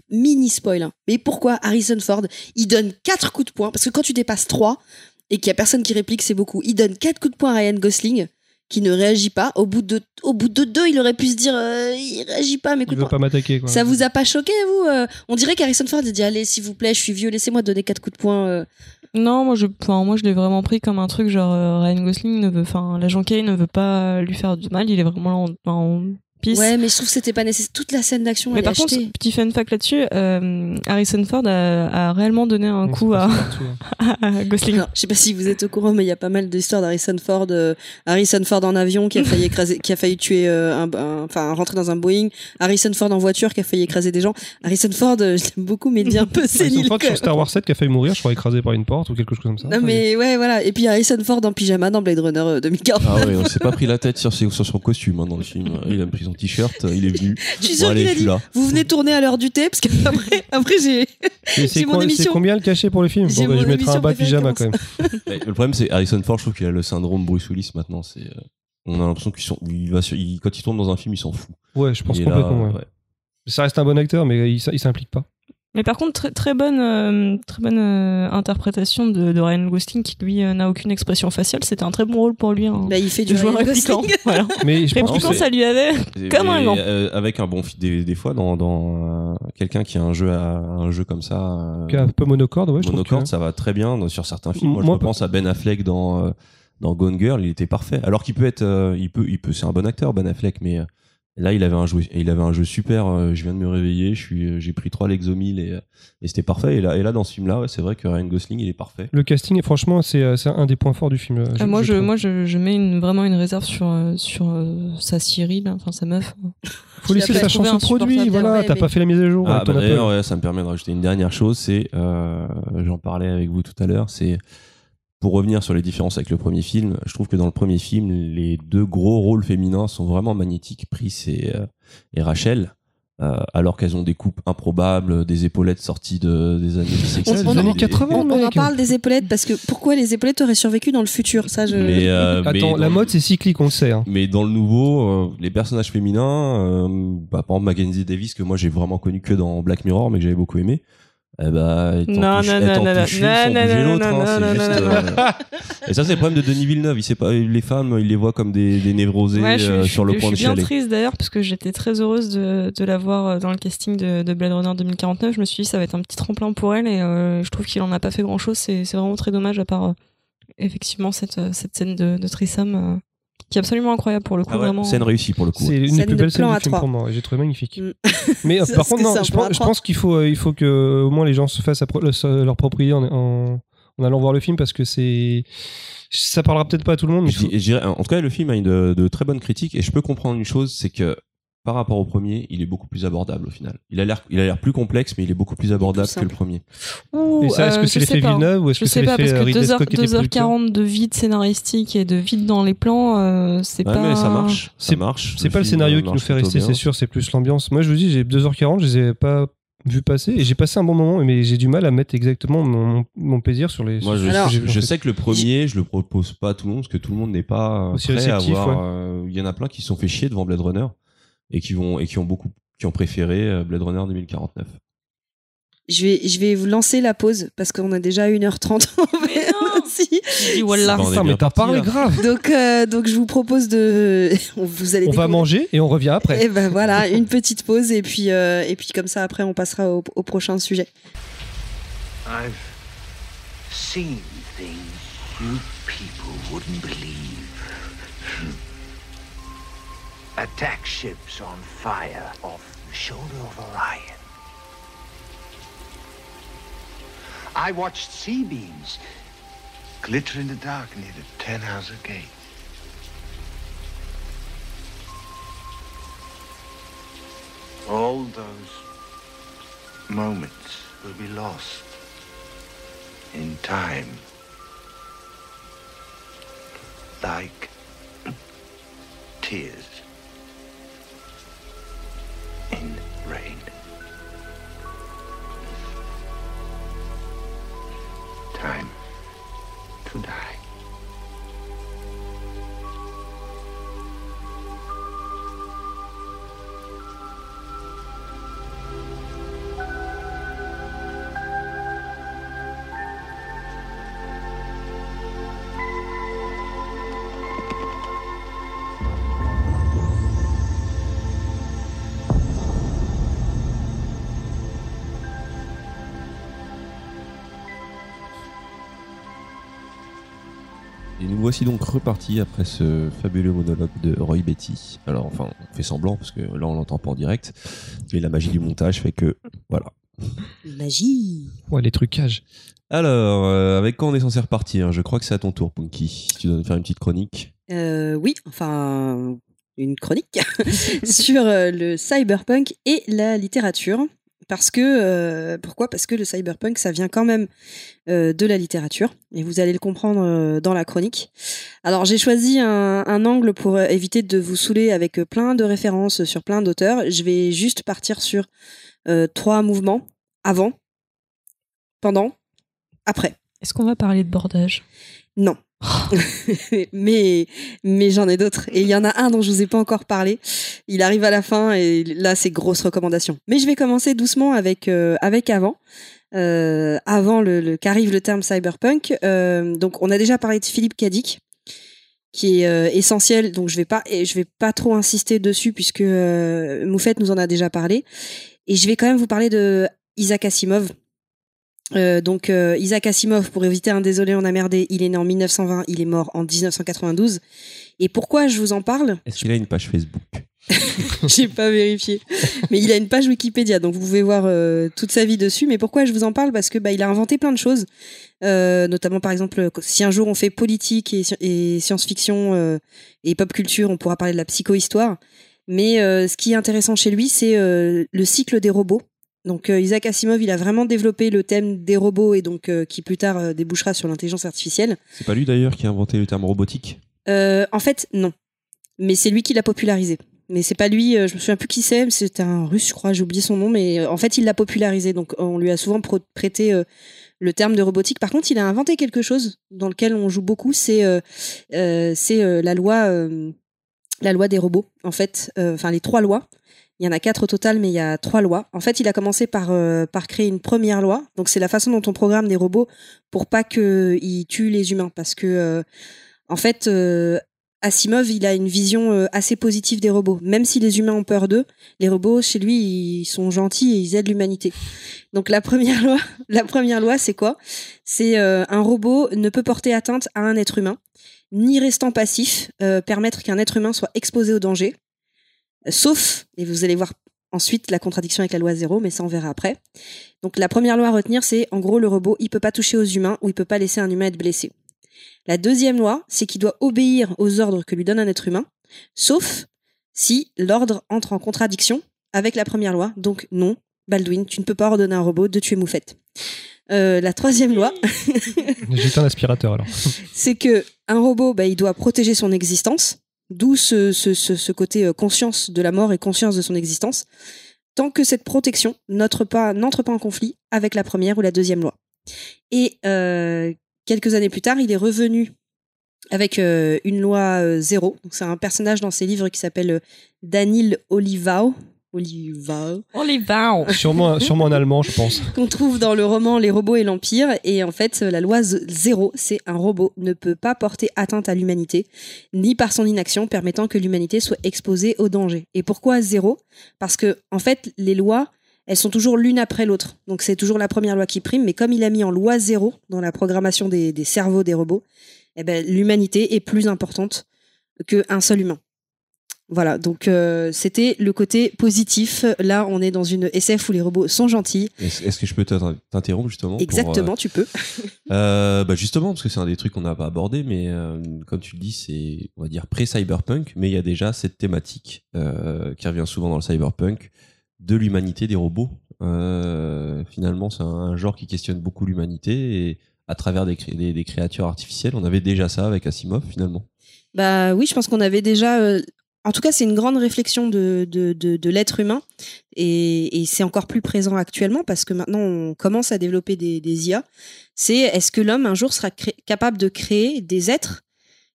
mini spoil, hein, mais pourquoi Harrison Ford, il donne quatre coups de poing Parce que quand tu dépasses 3 et qu'il y a personne qui réplique, c'est beaucoup. Il donne quatre coups de poing à Ryan Gosling qui ne réagit pas. Au bout de, au bout de deux, il aurait pu se dire, euh, il réagit pas, mais Il coups de veut pas m'attaquer. quoi. Ça vous a pas choqué, vous euh? On dirait qu'Harrison Ford a dit Allez, s'il vous plaît, je suis vieux, laissez-moi donner quatre coups de poing. euh. Non, moi je, enfin, moi je l'ai vraiment pris comme un truc genre euh, Ryan Gosling ne veut, enfin, l'agent Kay ne veut pas lui faire du mal, il est vraiment là en, en Ouais, mais je trouve que c'était pas nécessaire. Toute la scène d'action, Mais elle est par contre, achetée. petit fun fact là-dessus, euh, Harrison Ford a, a réellement donné un On coup à, partout, hein. à Gosling. Alors, je sais pas si vous êtes au courant, mais il y a pas mal d'histoires d'Harrison Ford. euh, Harrison Ford en avion qui a failli écraser, qui a failli tuer, euh, un, enfin rentrer dans un Boeing. Harrison Ford en voiture qui a failli écraser des gens. Harrison Ford, euh, je l'aime beaucoup, mais un peu Harrison sénile. Ford quand sur. Star Wars 7 qui a failli mourir, je crois, écrasé par une porte ou quelque chose comme ça. Non mais ouais, voilà. Et puis Harrison Ford en pyjama dans Blade Runner euh, 2049. ah ouais on s'est pas pris la tête sur, ses- sur son costume hein, dans le film il a pris son t-shirt il est venu Je suis Bon, qu'il a dit là. Vous venez tourner à l'heure du thé parce qu'après, après j'ai. Et mon émission. c'est combien le cachet pour le film Bon, bah, Je mettrai un bas pyjama quand même. Mais le problème, c'est Harrison Ford, je trouve qu'il a le syndrome Bruce Willis maintenant. C'est, euh, on a l'impression qu'il sont, il va sur- il- quand il tourne dans un film, il s'en fout. Ouais, je pense Il est là, complètement. ouais. ouais. Ça reste un bon acteur, mais il s'implique pas. Mais par contre, très, très bonne, euh, très bonne euh, interprétation de, de Ryan Gosling qui lui euh, n'a aucune expression faciale. C'était un très bon rôle pour lui. Hein, Bah, il fait du joueur répliquant. Gosling. voilà. Mais je pense Répliquant, que ça lui avait. Comme un gant. euh, avec un bon des, des fois dans, dans euh, quelqu'un qui a un jeu à, un jeu comme ça euh, un peu monocorde, ouais, monocorde que- ça va très bien dans- sur certains films moi, Moi, je pense à Ben Affleck dans euh, dans Gone Girl il était parfait alors qu'il peut être euh, il peut il peut c'est un bon acteur Ben Affleck mais euh, là il avait un jeu il avait un jeu super euh, je viens de me réveiller je suis euh, j'ai pris trois Lexomil et, euh, et c'était parfait et là et là dans ce film là ouais, c'est vrai que Ryan Gosling il est parfait Le casting, franchement, c'est c'est un des points forts du film. Ah, moi, je, moi, je, je mets une, vraiment une réserve sur, sur euh, sa Cyril, enfin sa meuf. faut laisser sa chanson produit. Voilà, Ouais, t'as mais- pas fait la mise à jour. Ah, bah, ouais, ça me permet de rajouter une dernière chose, c'est, euh, j'en parlais avec vous tout à l'heure, c'est pour revenir sur les différences avec le premier film, je trouve que dans le premier film, les deux gros rôles féminins sont vraiment magnétiques, Pris et, euh, et Rachel. euh, alors qu'elles ont des coupes improbables, des épaulettes sorties de, des années On- les on- on- 80, On, on en parle des épaulettes parce que pourquoi les épaulettes auraient survécu dans le futur? Ça, je. Mais, euh, Attends, la mode, c'est cyclique, on le sait. hein. Mais dans le nouveau, euh, les personnages féminins, euh, bah, par exemple Mackenzie Davis que moi j'ai vraiment connu que dans Black Mirror, mais que j'avais beaucoup aimé. Eh bah, t'en Non, touche- non, non, non, touche non, non, non, l'autre, non, hein, c'est non, juste, non, euh, Et ça c'est le problème de Denis Villeneuve. Il sait pas, les femmes, il les voit comme des, des névrosés Ouais, je, euh, je- sur le je point de suis bien chialer. triste d'ailleurs parce que j'étais très heureuse de, de la voir euh, dans le casting de, de Blade Runner 2049. Je me suis dit ça va être un petit tremplin pour elle et euh, je trouve qu'il en a pas fait grand chose. C'est c'est vraiment très dommage à part euh, effectivement cette, cette scène de, de euh, qui est absolument incroyable pour le coup. Ah ouais, vraiment. Scène réussie pour le coup. C'est une Scène des plus de belles scènes du film pour moi. J'ai trouvé magnifique. Mm. Mais euh, par contre, non, je pense, je trois. pense qu'il faut, euh, il faut que au moins les gens se fassent leur propre idée en, en, en allant voir le film parce que c'est ça parlera peut-être pas à tout le monde. Mais Je en tout cas, le film a une de, de très bonnes critiques et je peux comprendre une chose, c'est que par rapport au premier, il est beaucoup plus abordable au final. Il a l'air, il a l'air plus complexe, mais il est beaucoup plus abordable que le premier. Ouh, Et ça, est-ce euh, que c'est je l'effet. Villeneuve ou est-ce Je que c'est sais pas parce l'effet euh, que Ridley 2h, Scott qui était producteur 2h40 de vide scénaristique et de vide dans les plans, euh, c'est Ouais, pas. mais ça marche. Ça C'est- marche. C'est pas le scénario euh, qui nous fait rester, c'est sûr, c'est plus l'ambiance. Moi, je vous dis, j'ai 2h40, je les ai pas vus passer et j'ai passé un bon moment, mais j'ai du mal à mettre exactement mon, mon plaisir sur les. Moi, je, Alors- vu, sais que le premier, je le propose pas à tout le monde parce que tout le monde n'est pas prêt à réceptif, voir. ouais. euh, Il y en a plein qui se sont fait chier devant Blade Runner et qui vont et qui ont beaucoup qui ont préféré euh, Blade Runner 2049. Je vais, je vais vous lancer la pause parce qu'on a déjà 1h30. Mais non Si. Je dis voilà. Bien mais t'as parlé là. grave. Donc, euh, donc je vous propose de. Vous allez On va manger et on revient après. Et ben voilà, une petite pause et puis euh, et puis comme ça après on passera au, au prochain sujet. I've seen things you people wouldn't believe. Attack ships on fire off the shoulder of Orion. I watched sea beams glitter in the dark near the Tannhauser Gate. All those moments will be lost in time. Like tears in rain. Time to die. Voici donc repartis après ce fabuleux monologue de Roy Betty. Alors enfin, on fait semblant parce que là on l'entend pas en direct, mais la magie du montage fait que voilà. Magie. Ouais, les trucages. Alors, euh, avec quoi on est censé repartir? Je crois que c'est à ton tour, Punky. Tu dois nous faire une petite chronique. Euh, oui, enfin une chronique sur euh, le cyberpunk et la littérature. Parce que euh, pourquoi? Parce que le cyberpunk, ça vient quand même euh, de la littérature, et vous allez le comprendre euh, dans la chronique. Alors j'ai choisi un, un angle pour euh, éviter de vous saouler avec euh, plein de références sur plein d'auteurs. Je vais juste partir sur euh, trois mouvements avant, pendant, après. Est-ce qu'on va parler de bordage? Non. mais mais j'en ai d'autres. Et il y en a un dont je vous ai pas encore parlé. Il arrive à la fin et là c'est grosse recommandation. Mais je vais commencer doucement avec euh, avec avant. Euh, avant le, qu'arrive le terme cyberpunk. Euh, donc on a déjà parlé de Philippe Cadic qui est essentiel. Donc je vais pas je vais pas trop insister dessus puisque Moufette nous en a déjà parlé. Et je vais quand même vous parler de Isaac Asimov. Euh, donc euh, Isaac Asimov, pour éviter un désolé on a merdé, il est né en 1920, il est mort en 1992. Et pourquoi je vous en parle? Est-ce qu'il a une page Facebook? J'ai pas vérifié, mais il a une page Wikipédia, donc vous pouvez voir euh, toute sa vie dessus. Mais pourquoi je vous en parle? Parce que bah il a inventé plein de choses, notamment par exemple si un jour on fait politique et, et science-fiction et pop culture, on pourra parler de la psychohistoire. Mais ce qui est intéressant chez lui, c'est le cycle des robots. Donc euh, Isaac Asimov, il a vraiment développé le thème des robots et donc euh, qui plus tard euh, débouchera sur l'intelligence artificielle. C'est pas lui d'ailleurs qui a inventé le terme robotique? En fait, non. Mais c'est lui qui l'a popularisé. Mais c'est pas lui, je me souviens plus qui c'est, c'était un russe, je crois, j'ai oublié son nom, mais en fait, il l'a popularisé. Donc, on lui a souvent prêté le terme de robotique. Par contre, il a inventé quelque chose dans lequel on joue beaucoup, c'est euh, c'est la loi euh, la loi des robots. En fait, enfin les trois lois. Il y en a quatre au total, mais il y a trois lois. En fait, il a commencé par euh, créer une première loi. Donc, c'est la façon dont on programme des robots pour pas qu'ils tuent les humains, parce que euh, en fait, euh, Asimov, il a une vision euh, assez positive des robots. Même si les humains ont peur d'eux, les robots, chez lui, ils sont gentils et ils aident l'humanité. Donc la première loi, la première loi, c'est quoi? C'est un robot ne peut porter atteinte à un être humain, ni restant passif, permettre qu'un être humain soit exposé au danger, sauf, et vous allez voir ensuite la contradiction avec la loi zéro, mais ça on verra après. Donc la première loi à retenir, c'est en gros le robot, il peut pas toucher aux humains ou il peut pas laisser un humain être blessé. La deuxième loi, c'est qu'il doit obéir aux ordres que lui donne un être humain, sauf si l'ordre entre en contradiction avec la première loi. Donc non, Baldwin, tu ne peux pas ordonner à un robot de tuer Moufette. Euh, la troisième loi, aspirateur alors. c'est que un robot, bah, il doit protéger son existence, d'où ce, ce, côté euh, conscience de la mort et conscience de son existence, tant que cette protection n'entre pas, pas en conflit avec la première ou la deuxième loi. Et euh, quelques années plus tard, il est revenu avec euh, une loi zéro. C'est un personnage dans ses livres qui s'appelle euh, Daniel Olivao. Olivao On les va. Sûrement, sûrement en allemand, je pense. qu'on trouve dans le roman Les robots et l'Empire. Et en fait, la loi zéro, c'est un robot ne peut pas porter atteinte à l'humanité, ni par son inaction permettant que l'humanité soit exposée au danger. Et pourquoi zéro? Parce que, en fait, les lois, elles sont toujours l'une après l'autre. Donc c'est toujours la première loi qui prime, mais comme il a mis en loi zéro dans la programmation des, des cerveaux des robots, eh ben, l'humanité est plus importante qu'un seul humain. Voilà, donc euh, c'était le côté positif. Là, on est dans une SF où les robots sont gentils. Est-ce que je peux t'in- t'interrompre justement pour, Exactement, tu peux. euh, bah justement, parce que c'est un des trucs qu'on n'a pas abordé, mais euh, comme tu le dis, c'est, on va dire, pré-cyberpunk, mais il y a déjà cette thématique euh, qui revient souvent dans le cyberpunk de l'humanité des robots. Euh, finalement, c'est un genre qui questionne beaucoup l'humanité et à travers des, cré- des, des créatures artificielles, on avait déjà ça avec Asimov finalement. Bah oui, je pense qu'on avait déjà. euh, En tout cas, c'est une grande réflexion de, l'être humain et, c'est encore plus présent actuellement parce que maintenant on commence à développer des, IA. C'est est-ce que l'homme un jour sera capable de créer des êtres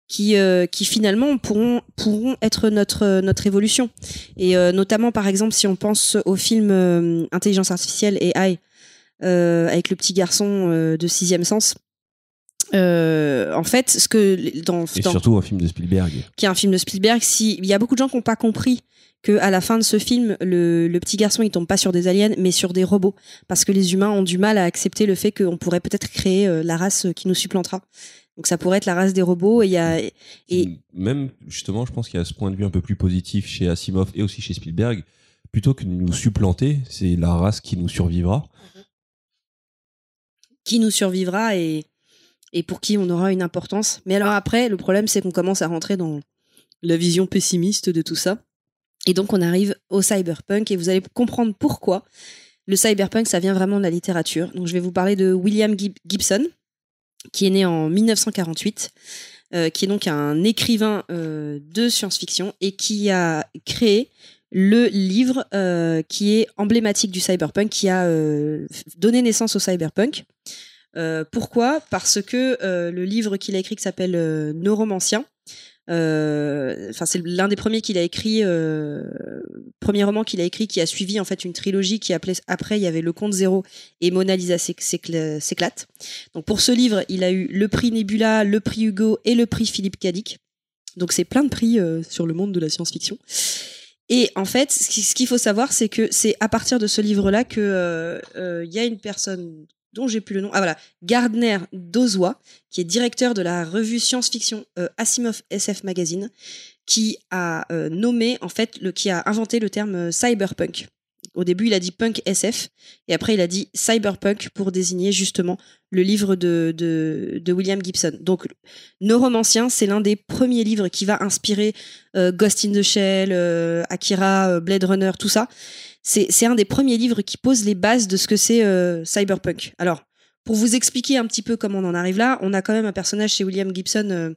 qui, euh, finalement pourront, être notre, évolution? Et euh, notamment, par exemple, si on pense au film euh, Intelligence artificielle et AI, avec le petit garçon de sixième sens. Euh, en fait, ce que dans, Et dans- surtout un film de Spielberg. qui est un film de Spielberg, si il y a beaucoup de gens qui n'ont pas compris que à la fin de ce film, le, le petit garçon il tombe pas sur des aliens, mais sur des robots, parce que les humains ont du mal à accepter le fait qu'on pourrait peut-être créer euh, la race qui nous supplantera. Donc ça pourrait être la race des robots et il y a et même justement, je pense qu'il y a ce point de vue un peu plus positif chez Asimov et aussi chez Spielberg. Plutôt que de nous supplanter, c'est la race qui nous survivra. qui nous survivra et et pour qui on aura une importance. Mais alors après, le problème c'est qu'on commence à rentrer dans la vision pessimiste de tout ça. Et donc on arrive au cyberpunk et vous allez comprendre pourquoi le cyberpunk ça vient vraiment de la littérature. Donc je vais vous parler de William Gib- Gibson qui est né en 1948 euh, qui est donc un écrivain euh, de science-fiction et qui a créé le livre euh, qui est emblématique du cyberpunk, qui a donné naissance au cyberpunk. Euh, pourquoi? Parce que euh, le livre qu'il a écrit qui s'appelle euh, Neuromancien, euh, enfin c'est l'un des premiers qu'il a écrit, euh, premier roman qu'il a écrit qui a suivi en fait une trilogie qui appelait après il y avait Le Compte Zéro et Mona Lisa s'éc- s'écla- s'éclate. Donc pour ce livre, il a eu le prix Nebula, le prix Hugo et le prix Philippe Cadic. Donc c'est plein de prix sur le monde de la science-fiction. Et en fait, ce qui- ce qu'il faut savoir, c'est que c'est à partir de ce livre-là que euh, y a une personne dont j'ai plus le nom. Ah voilà, Gardner Dozois, qui est directeur de la revue science-fiction euh, Asimov SF Magazine, qui a euh, nommé en fait le qui a inventé le terme euh, cyberpunk. Au début, il a dit punk SF et après il a dit cyberpunk pour désigner justement le livre de, William Gibson. Donc, Neuromancien, c'est l'un des premiers livres qui va inspirer Ghost in the Shell, Akira, Blade Runner, tout ça. C'est un des premiers livres qui pose les bases de ce que c'est euh, cyberpunk. Alors, pour vous expliquer un petit peu comment on en arrive là, on a quand même un personnage chez William Gibson euh,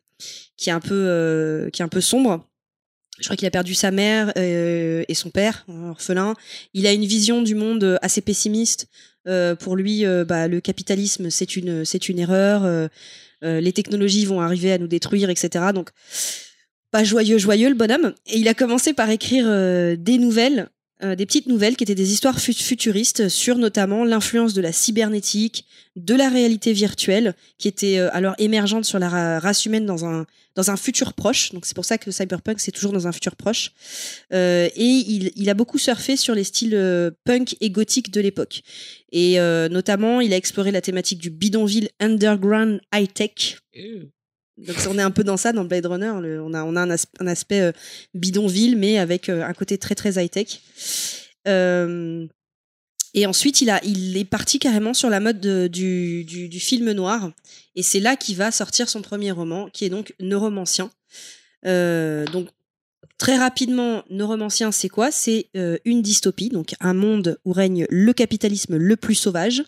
qui est un peu euh, qui est un peu sombre. Je crois qu'il a perdu sa mère et son père, orphelin. Il a une vision du monde assez pessimiste. Pour lui, bah, le capitalisme, c'est une, une erreur. les technologies vont arriver à nous détruire, etc. Donc, pas joyeux, joyeux le bonhomme. Et il a commencé par écrire des nouvelles, euh, des petites nouvelles qui étaient des histoires fut- futuristes sur notamment l'influence de la cybernétique, de la réalité virtuelle, qui était euh, alors émergente sur la ra- race humaine dans un dans un futur proche. Donc c'est pour ça que cyberpunk c'est toujours dans un futur proche. Euh, et il, a beaucoup surfé sur les styles punk et gothique de l'époque. Et notamment, il a exploré la thématique du bidonville underground high tech. Donc on est un peu dans ça dans Blade Runner. on a un, as- un aspect euh, bidonville, mais avec euh, un côté très très high tech. Euh, et ensuite, il est parti carrément sur la mode de- du, du film noir. Et c'est là qu'il va sortir son premier roman, qui est donc Neuromancien. Donc Très rapidement, Neuromancien, c'est quoi? C'est euh, une dystopie, donc un monde où règne le capitalisme le plus sauvage,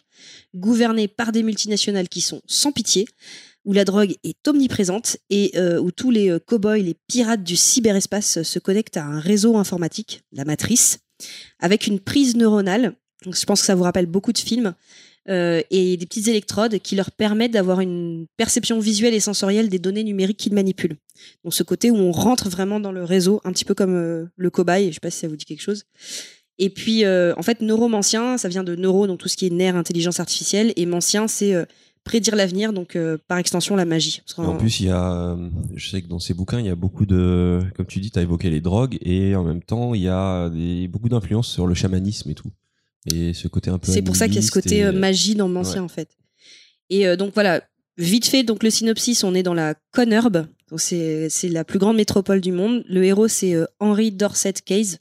gouverné par des multinationales qui sont sans pitié, où la drogue est omniprésente et euh, où tous les euh, cow-boys, les pirates du cyberespace se connectent à un réseau informatique, la matrice, avec une prise neuronale. Donc, je pense que ça vous rappelle beaucoup de films. Euh, et des petites électrodes qui leur permettent d'avoir une perception visuelle et sensorielle des données numériques qu'ils manipulent. Donc ce côté où on rentre vraiment dans le réseau, un petit peu comme euh, le cobaye, je sais pas si ça vous dit quelque chose. Et puis euh, en fait neuromancien, ça vient de neuro, donc tout ce qui est nerf, intelligence artificielle, et mancien c'est prédire l'avenir, donc euh, par extension la magie. En plus, il y a, euh, je sais que dans ces bouquins, il y a beaucoup de, comme tu dis, tu as évoqué les drogues et en même temps, il y a des, beaucoup d'influence sur le chamanisme et tout. Et ce côté un peu. C'est pour ça qu'il y a ce côté et- euh, magie dans Mancien Ouais. en fait. Et euh, donc voilà, vite fait, donc le synopsis, on est dans la Conurb, c'est la plus grande métropole du monde. Le héros c'est euh, Henry Dorset Case,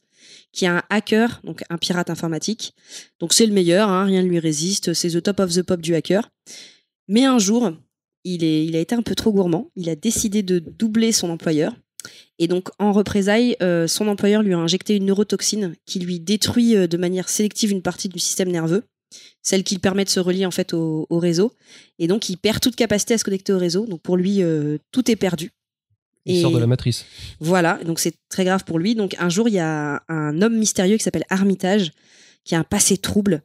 qui est un hacker, donc un pirate informatique. Donc c'est le meilleur, hein, rien ne lui résiste, c'est the top of the pop du hacker. Mais un jour, il, est, il a été un peu trop gourmand, il a décidé de doubler son employeur. Et donc, en représailles, euh, son employeur lui a injecté une neurotoxine qui lui détruit euh, de manière sélective une partie du système nerveux, celle qui lui permet de se relier en fait au, au réseau. Et donc, il perd toute capacité à se connecter au réseau. Donc, pour lui, euh, tout est perdu. Il Et- sort de la matrice. Voilà, donc c'est très grave pour lui. Donc un jour, il y a un homme mystérieux qui s'appelle Armitage, qui a un passé trouble.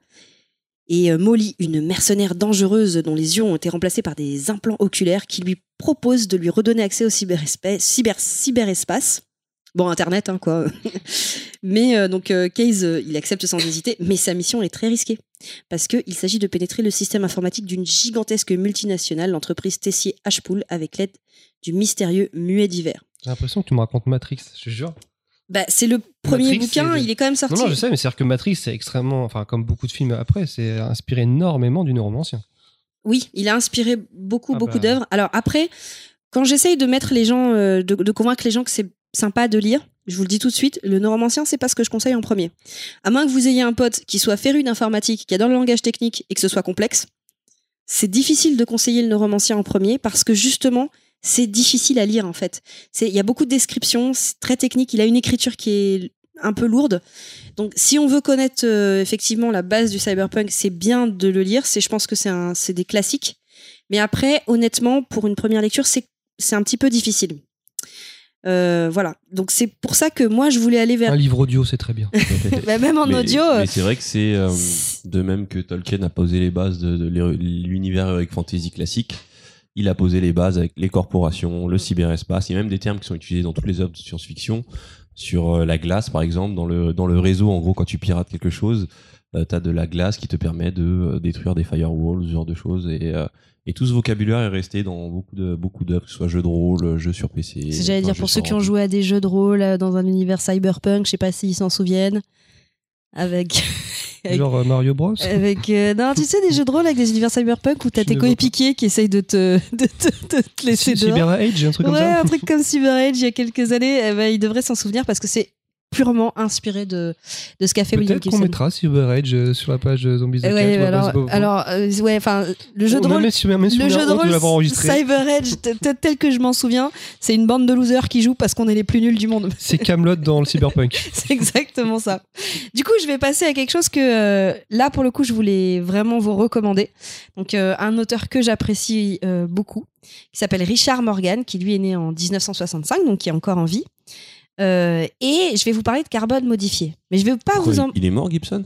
Et euh, Molly, une mercenaire dangereuse dont les yeux ont été remplacés par des implants oculaires, qui lui propose de lui redonner accès au cyberespace. Cyber, cyberespace. Bon, Internet, hein, quoi. mais euh, donc, euh, Case, il accepte sans hésiter, mais sa mission est très risquée. Parce qu'il s'agit de pénétrer le système informatique d'une gigantesque multinationale, l'entreprise Tessier Hpool, avec l'aide du mystérieux muet d'hiver. J'ai l'impression que tu me racontes Matrix, je te jure. Bah, c'est le premier Matrix, bouquin, il est quand même Non, sorti. non, je sais, mais c'est-à-dire que Matrix, c'est extrêmement. Enfin, comme beaucoup de films après, c'est inspiré énormément du neuromancien. Oui, il a inspiré beaucoup, Ah beaucoup bah. d'œuvres. Alors après, quand j'essaye de mettre les gens, euh, de, de convaincre les gens que c'est sympa de lire, je vous le dis tout de suite, le neuromancien, c'est pas ce que je conseille en premier. À moins que vous ayez un pote qui soit féru d'informatique, qui a dans le langage technique et que ce soit complexe, c'est difficile de conseiller le neuromancien en premier parce que justement, c'est difficile à lire en fait. C'est, il y a beaucoup de descriptions, c'est très technique. Il a une écriture qui est un peu lourde. Donc, si on veut connaître euh, effectivement la base du cyberpunk, c'est bien de le lire. C'est, je pense que c'est des classiques. Mais après, honnêtement, pour une première lecture, c'est, c'est un petit peu difficile. Euh, voilà. Donc c'est pour ça que moi je voulais aller vers Un livre audio, c'est très bien. Bah, même en mais, audio. mais euh, c'est vrai que c'est euh, de même que Tolkien a posé les bases de, de l'univers heroic fantasy classique. Il a posé les bases avec les corporations, le cyberespace, et même des termes qui sont utilisés dans toutes les œuvres de science-fiction. Sur euh, la glace, par exemple, dans le, dans le réseau, en gros, quand tu pirates quelque chose, euh, t'as de la glace qui te permet de euh, détruire des firewalls, ce genre de choses. Et, euh, et tout ce vocabulaire est resté dans beaucoup de beaucoup d'œuvres, que ce soit jeux de rôle, jeux sur PC. C'est- J'allais dire pour ceux qui ont joué à des jeux de rôle dans un univers cyberpunk, je sais pas s'ils s'en souviennent. Avec. Genre euh, Mario Bros. Avec euh, non tu sais des jeux de rôle avec des univers cyberpunk où t'as tes coéquipiers qui essayent de te de te, de te laisser dehors Cyber Age, un truc comme ouais ça. un truc comme Cyber Age il y a quelques années eh ben, ils devraient s'en souvenir parce que c'est purement inspiré de de ce qu'a fait William Peut-être qu'on Gibson mettra Cyber Age euh, sur la page de Zombies ouais, alors, alors euh, ouais enfin le jeu de On a rôle le jeu de de rôle. Cyber Edge, tel que je m'en souviens, c'est une bande de losers qui jouent parce qu'on est les plus nuls du monde. C'est Camelot dans le cyberpunk. C'est exactement ça. Du coup, je vais passer à quelque chose que euh, là, pour le coup, je voulais vraiment vous recommander. Donc, euh, un auteur que j'apprécie euh, beaucoup, qui s'appelle Richard Morgan, qui lui est né en 1965, donc qui est encore en vie. Euh, et je vais vous parler de carbone modifié. Mais je vais pas Pourquoi vous en. Il est mort, Gibson?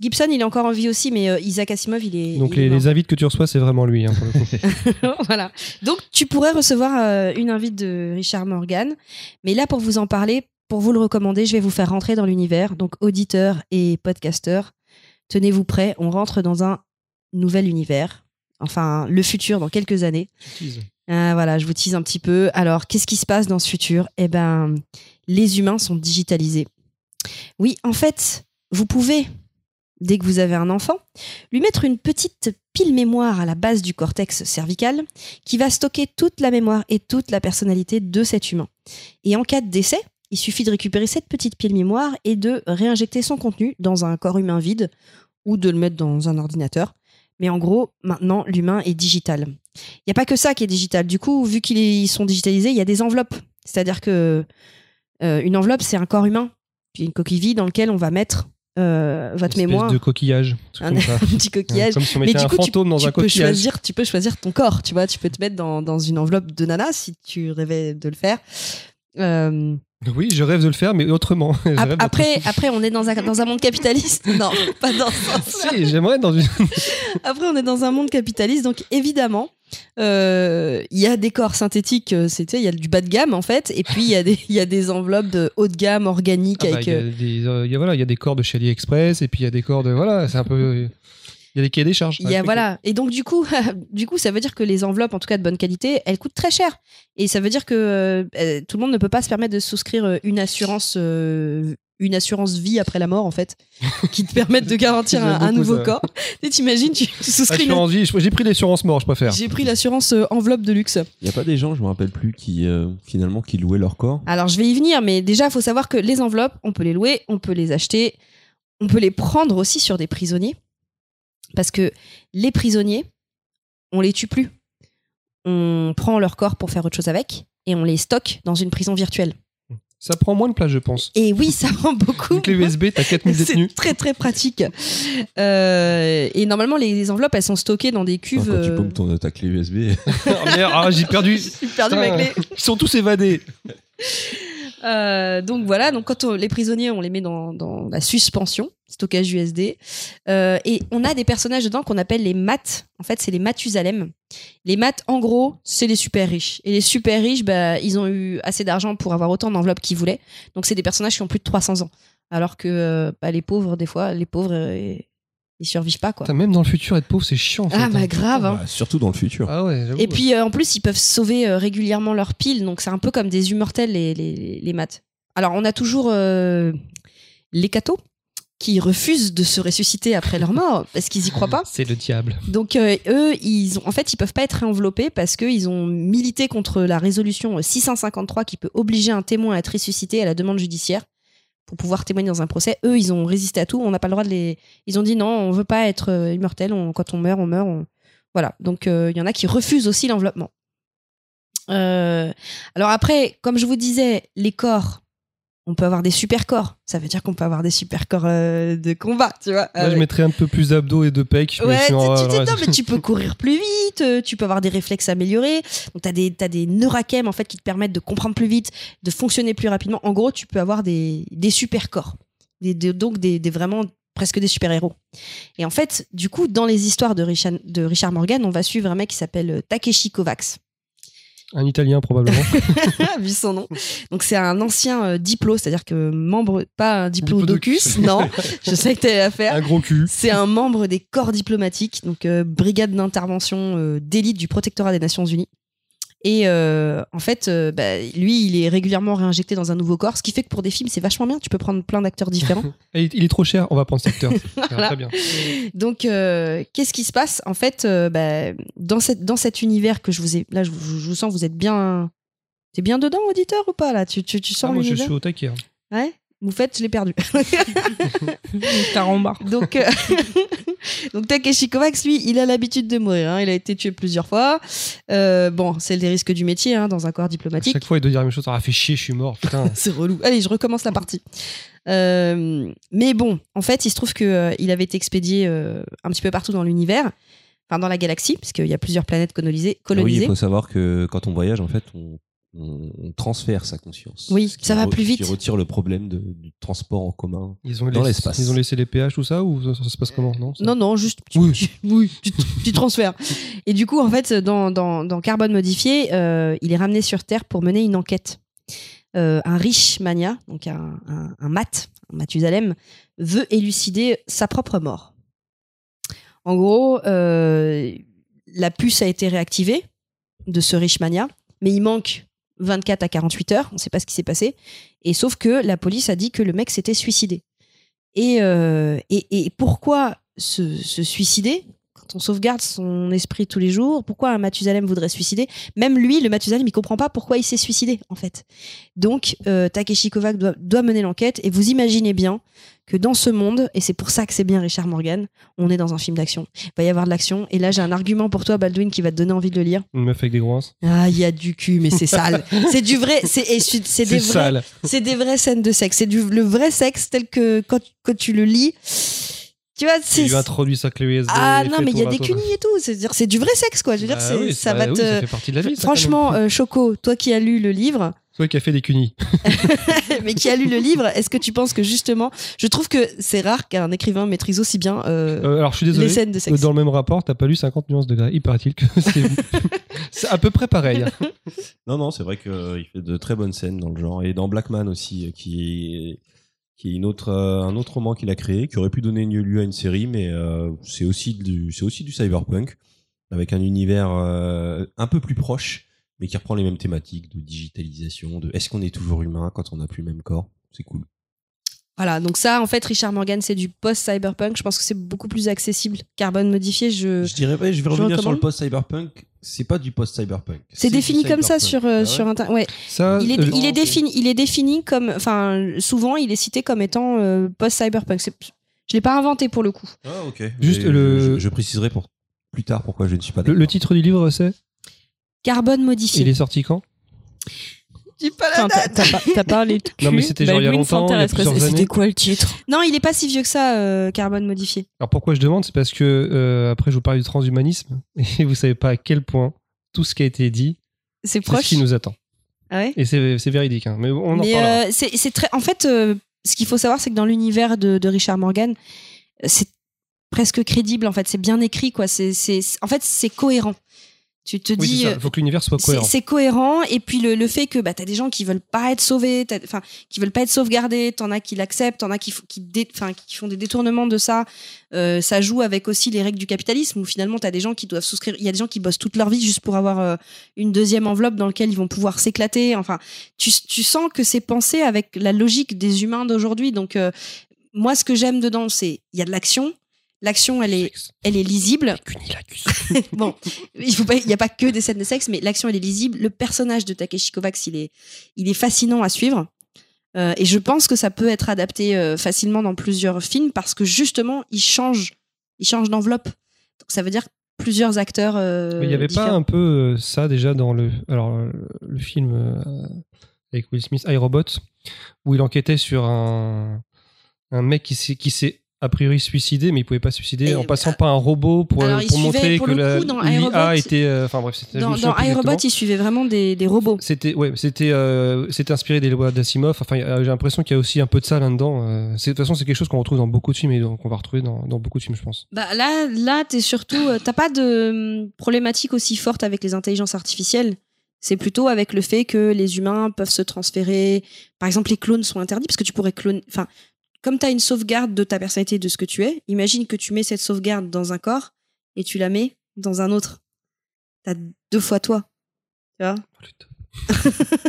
Gibson, il est encore en vie aussi, mais euh, Isaac Asimov, il est. Donc il est les, mort. les invites que tu reçois, c'est vraiment lui. hein, pour le coup. voilà. Donc tu pourrais recevoir euh, une invite de Richard Morgan, mais là pour vous en parler, pour vous le recommander, je vais vous faire rentrer dans l'univers. Donc auditeurs et podcasteurs, tenez-vous prêts, on rentre dans un nouvel univers. Enfin, le futur dans quelques années. Ah, voilà, je vous tease un petit peu. Alors, qu'est-ce qui se passe dans ce futur? Eh ben, les humains sont digitalisés. Oui, en fait, vous pouvez, dès que vous avez un enfant, lui mettre une petite pile mémoire à la base du cortex cervical qui va stocker toute la mémoire et toute la personnalité de cet humain. Et en cas de décès, il suffit de récupérer cette petite pile mémoire et de réinjecter son contenu dans un corps humain vide ou de le mettre dans un ordinateur. Mais en gros, maintenant, l'humain est digital. Il n'y a pas que ça qui est digital. Du coup, vu qu'ils sont digitalisés, il y a des enveloppes. C'est-à-dire que euh, une enveloppe, c'est un corps humain, puis une coquille vide dans lequel on va mettre euh, votre Une mémoire, de coquillage. un, comme ça. un petit coquillage. Comme si on Mais du un coup, tu, fantôme dans tu un peux coquillage. choisir, tu peux choisir ton corps. Tu vois, tu peux te mettre dans, dans une enveloppe de nana si tu rêvais de le faire. Euh, Oui, je rêve de le faire, mais autrement. Après, après, on est dans un, dans un monde capitaliste. Non, pas dans ce. Si, j'aimerais dans une. Après, on est dans un monde capitaliste, donc évidemment, euh, il y a des corps synthétiques, euh, sais, il y a du bas de gamme en fait, et puis il y, a des- y a des enveloppes de haut de gamme organiques Ah bah, avec. Il y, a euh, des, euh, il y a, voilà, il y a des corps de chez AliExpress, et puis il y a des corps de. Voilà, c'est un peu. Il y a des cahiers des charges. Il y a, voilà. Et donc, du coup, du coup, ça veut dire que les enveloppes, en tout cas de bonne qualité, elles coûtent très cher. Et ça veut dire que euh, euh, tout le monde ne peut pas se permettre de souscrire euh, une assurance, euh, une assurance vie après la mort, en fait, qui te permette de garantir un, nouveau ça. corps. Et t'imagines, tu souscris une- Assurance vie, j'ai pris l'assurance mort, je préfère. J'ai pris l'assurance euh, enveloppe de luxe. Il n'y a pas des gens, je me rappelle plus, qui euh, finalement qui louaient leur corps? Alors, je vais y venir, mais déjà, il faut savoir que les enveloppes, on peut les louer, on peut les acheter, on peut les prendre aussi sur des prisonniers. Parce que les prisonniers, on les tue plus. On prend leur corps pour faire autre chose avec et on les stocke dans une prison virtuelle. Ça prend moins de place, je pense. Et oui, ça prend beaucoup. Une clé USB, t'as 4000 détenus. C'est très très pratique. Euh, et normalement, les, les enveloppes, elles sont stockées dans des Enfin, cuves. Quand tu euh, paumes ton, ta clé USB. oh merde, ah, j'ai perdu. J'ai perdu ma clé. Ils sont tous évadés. Euh, donc voilà, donc quand on- les prisonniers, on les met dans, dans la suspension, stockage USD, euh, et on a des personnages dedans qu'on appelle les maths. En fait, c'est les Mathusalem. Les maths, en gros, c'est les super riches. Et les super riches, bah, ils ont eu assez d'argent pour avoir autant d'enveloppes qu'ils voulaient. Donc c'est des personnages qui ont plus de 300 ans. Alors que euh, bah, les pauvres, des fois, les pauvres, euh, ils survivent pas quoi. Putain, même dans le futur, être pauvre, c'est chiant. en Ah fait, bah hein. grave. hein. Bah, surtout dans le futur. Ah ouais. Et puis euh, en plus, ils peuvent sauver euh, régulièrement leurs piles, donc c'est un peu comme des immortels les, les, les maths. Alors on a toujours euh, les cathos qui refusent de se ressusciter après leur mort parce qu'ils y croient pas. C'est le diable. Donc euh, eux, ils ont, en fait, ils peuvent pas être enveloppés parce qu'ils ont milité contre la résolution 653 qui peut obliger un témoin à être ressuscité à la demande judiciaire pour pouvoir témoigner dans un procès. Eux, ils ont résisté à tout. On n'a pas le droit de les. Ils ont dit non, on veut pas être euh, immortel. On- quand on meurt, on meurt. on- Voilà. Donc euh, il y en a qui refusent aussi l'enveloppement. Euh, alors après, comme je vous disais, les corps, on peut avoir des super corps. Ça veut dire qu'on peut avoir des super corps euh, de combat, tu vois. Moi, je Avec- mettrais un peu plus d'abdos et de pecs. Ouais, tu, tu- tu- non, mais tu peux courir plus vite, euh, tu peux avoir des réflexes améliorés. Donc, t'as des, t'as des neurachem, en fait, qui te permettent de comprendre plus vite, de fonctionner plus rapidement. En gros, tu peux avoir des, des super corps. Des, des- donc, des, des vraiment presque des super-héros. Et en fait, du coup, dans les histoires de Richard, de Richard Morgan, on va suivre un mec qui s'appelle euh, Takeshi Kovacs. Un Italien, probablement. vu son nom. Donc c'est un ancien euh, diplo, c'est-à-dire que membre, pas un diplodocus, Diplodocus. non, je sais que t'avais affaire. un gros cul. C'est un membre des corps diplomatiques, donc euh, brigade d'intervention euh, d'élite du protectorat des Nations Unies. Et euh, en fait, euh, bah, lui, il est régulièrement réinjecté dans un nouveau corps, ce qui fait que pour des films, c'est vachement bien. Tu peux prendre plein d'acteurs différents. Et il est trop cher, on va prendre cet acteur. Voilà. Très bien. Donc, euh, qu'est-ce qui se passe? En fait, bah, dans, cette, dans cet univers que je vous ai. Là, je vous, je vous sens, vous êtes bien. T'es bien dedans, auditeur, ou pas là? Tu, tu, tu Ah, sens moi, je suis au taquet. hein. Ouais? Vous faites, je l'ai perdu. Carambar. Donc, euh, donc Takeshi Kovacs, lui, il a l'habitude de mourir. hein. Il a été tué plusieurs fois. Euh, bon, c'est les risques du métier hein, dans un corps À diplomatique. chaque fois, il doit dire la même chose. Ah, fait chier, je suis mort. Putain. C'est relou. Allez, je recommence la partie. Euh, mais bon, en fait, il se trouve que euh, il avait été expédié euh, un petit peu partout dans l'univers, enfin dans la galaxie, parce qu'il y a plusieurs planètes colonisées. Ah Oui, colonisées. il faut savoir que quand on voyage, en fait, on, on- on transfère sa conscience. Oui, ça va plus vite. Qui retire le problème de- du transport en commun. Ils ont, Dans l'espace. ils ont laissé les péages, tout ça, ou ça, ça se passe comment? Non, ça- Non, non, juste tu, Oui. tu- oui, tu, tu transfères. Et du coup, en fait, dans, dans, dans Carbone modifié, euh, il est ramené sur Terre pour mener une enquête. Euh, un riche mania, donc un, un, un mat, un Mathusalem, veut élucider sa propre mort. En gros, euh, la puce a été réactivée de ce riche mania, mais il manque 24 à 48 heures, on ne sait pas ce qui s'est passé. Et sauf que la police a dit que le mec s'était suicidé. Et, euh, pourquoi se, suicider? On sauvegarde son esprit tous les jours Pourquoi un Mathusalem voudrait se suicider? Même lui, le Mathusalem, il comprend pas pourquoi il s'est suicidé, en fait. Donc, euh, Takeshi Kovacs doit, doit mener l'enquête. Et vous imaginez bien que dans ce monde, et c'est pour ça que c'est bien Richard Morgan, on est dans un film d'action. Il va y avoir de l'action. Et là, j'ai un argument pour toi, Baldwin, qui va te donner envie de le lire. Une meuf avec des gros uns. Ah, il y a du cul, mais c'est sale. c'est du vrai. C'est des vrais c'est des vraies scènes de sexe. C'est du le vrai sexe tel que quand, quand tu le lis. Tu vois, c'est. Il lui introduit sa clé USB. Ah non, mais il y a des cunis et tout. C'est-à-dire, c'est du vrai sexe, quoi. Je veux dire, Bah oui, ça bah va oui, te. ça fait partie de la vie. Franchement, euh, Choco, toi qui as lu le livre, Toi qui as fait des cunis. mais qui as lu le livre, est-ce que tu penses que justement, je trouve que c'est rare qu'un écrivain maîtrise aussi bien euh, Euh, alors, je suis désolé. les scènes de sexe. Dans le même rapport, t'as pas lu 50 nuances de gris. Il paraît-il que c'est c'est à peu près pareil. hein. Non, non, c'est vrai qu'il fait de très bonnes scènes dans le genre. Et dans Blackman aussi, euh, qui est, qui est une autre, euh, un autre roman qu'il a créé, qui aurait pu donner lieu à une série, mais euh, c'est aussi, du- c'est aussi du cyberpunk, avec un univers euh, un peu plus proche, mais qui reprend les mêmes thématiques de digitalisation, de est-ce qu'on est toujours humain quand on n'a plus le même corps? C'est cool. Voilà, donc ça, en fait, Richard Morgan, c'est du post-cyberpunk. Je pense que c'est beaucoup plus accessible. Carbone modifié, je. Je dirais pas, je vais je revenir sur le post-cyberpunk. C'est pas du post-cyberpunk. C'est défini comme ça sur, euh, Ah ouais sur Internet. Ouais. Ça, Il est, euh, il, est ok. défini, il est défini comme. Enfin, souvent, il est cité comme étant euh, post-cyberpunk. Je l'ai pas inventé pour le coup. Ah, ok. Juste Mais le- Je, je préciserai pour plus tard pourquoi je ne suis pas le, le titre du livre, c'est? Carbone modifié. Il est sorti quand? Dis pas Putain, t'as t'as parlé de cul. Non, mais c'était genre il y a longtemps, C'était quoi le titre? Non, il est pas si vieux que ça, euh, Carbone modifié. Alors pourquoi je demande? C'est parce que euh, après je vous parle du transhumanisme et vous savez pas à quel point tout ce qui a été dit, C'est c'est ce qui nous attend. Ah ouais? Et c'est véridique. hein. Mais on en Mais parlera. euh, c'est très. En fait, euh, ce qu'il faut savoir, c'est que dans l'univers de, de Richard Morgan, c'est presque crédible. En fait, c'est bien écrit, quoi. C'est, c'est, en fait, c'est cohérent. Tu te oui, dis. ça. euh, Il faut que l'univers soit cohérent. c'est cohérent et puis le, le fait que bah t'as des gens qui veulent pas être sauvés enfin qui veulent pas être sauvegardés t'en as qui l'acceptent t'en as qui qui, dé- enfin, qui font des détournements de ça Euh, ça joue avec aussi les règles du capitalisme où finalement t'as des gens qui doivent souscrire il y a des gens qui bossent toute leur vie juste pour avoir euh, une deuxième enveloppe dans laquelle ils vont pouvoir s'éclater enfin tu, tu sens que c'est pensé avec la logique des humains d'aujourd'hui donc euh, moi ce que j'aime dedans c'est il y a de l'action l'action elle est elle est lisible bon, il faut pas, il y a pas que des scènes de sexe, mais l'action elle est lisible. Le personnage de Takeshi Kovacs, il est, il est fascinant à suivre. Euh, et je pense que ça peut être adapté euh, facilement dans plusieurs films parce que justement, il change, il change d'enveloppe. Donc ça veut dire plusieurs acteurs. euh, il y avait pas un peu ça déjà dans le alors le film euh, avec Will Smith, iRobot, où il enquêtait sur un, un mec qui s'est a priori suicidé, mais il pouvait pas se suicider Et, en passant euh, par un robot pour, alors, il pour montrer pour que le la coup, l'IA était. euh, Enfin bref, c'était. Dans, dans exactement. il suivait vraiment des, des robots. C'était ouais, c'était euh, c'était inspiré des lois d'Asimov. Enfin, euh, j'ai l'impression qu'il y a aussi un peu de ça là-dedans. Euh, de toute façon, c'est quelque chose qu'on retrouve dans beaucoup de films et donc qu'on va retrouver dans, dans beaucoup de films, je pense. Bah là, là, t'es surtout, euh, t'as pas de hum, problématique aussi forte avec les intelligences artificielles. C'est plutôt avec le fait que les humains peuvent se transférer. Par exemple, les clones sont interdits parce que tu pourrais cloner. Enfin, comme t'as une sauvegarde de ta personnalité, de ce que tu es, imagine que tu mets cette sauvegarde dans un corps et tu la mets dans un autre. T'as deux fois toi. Tu vois?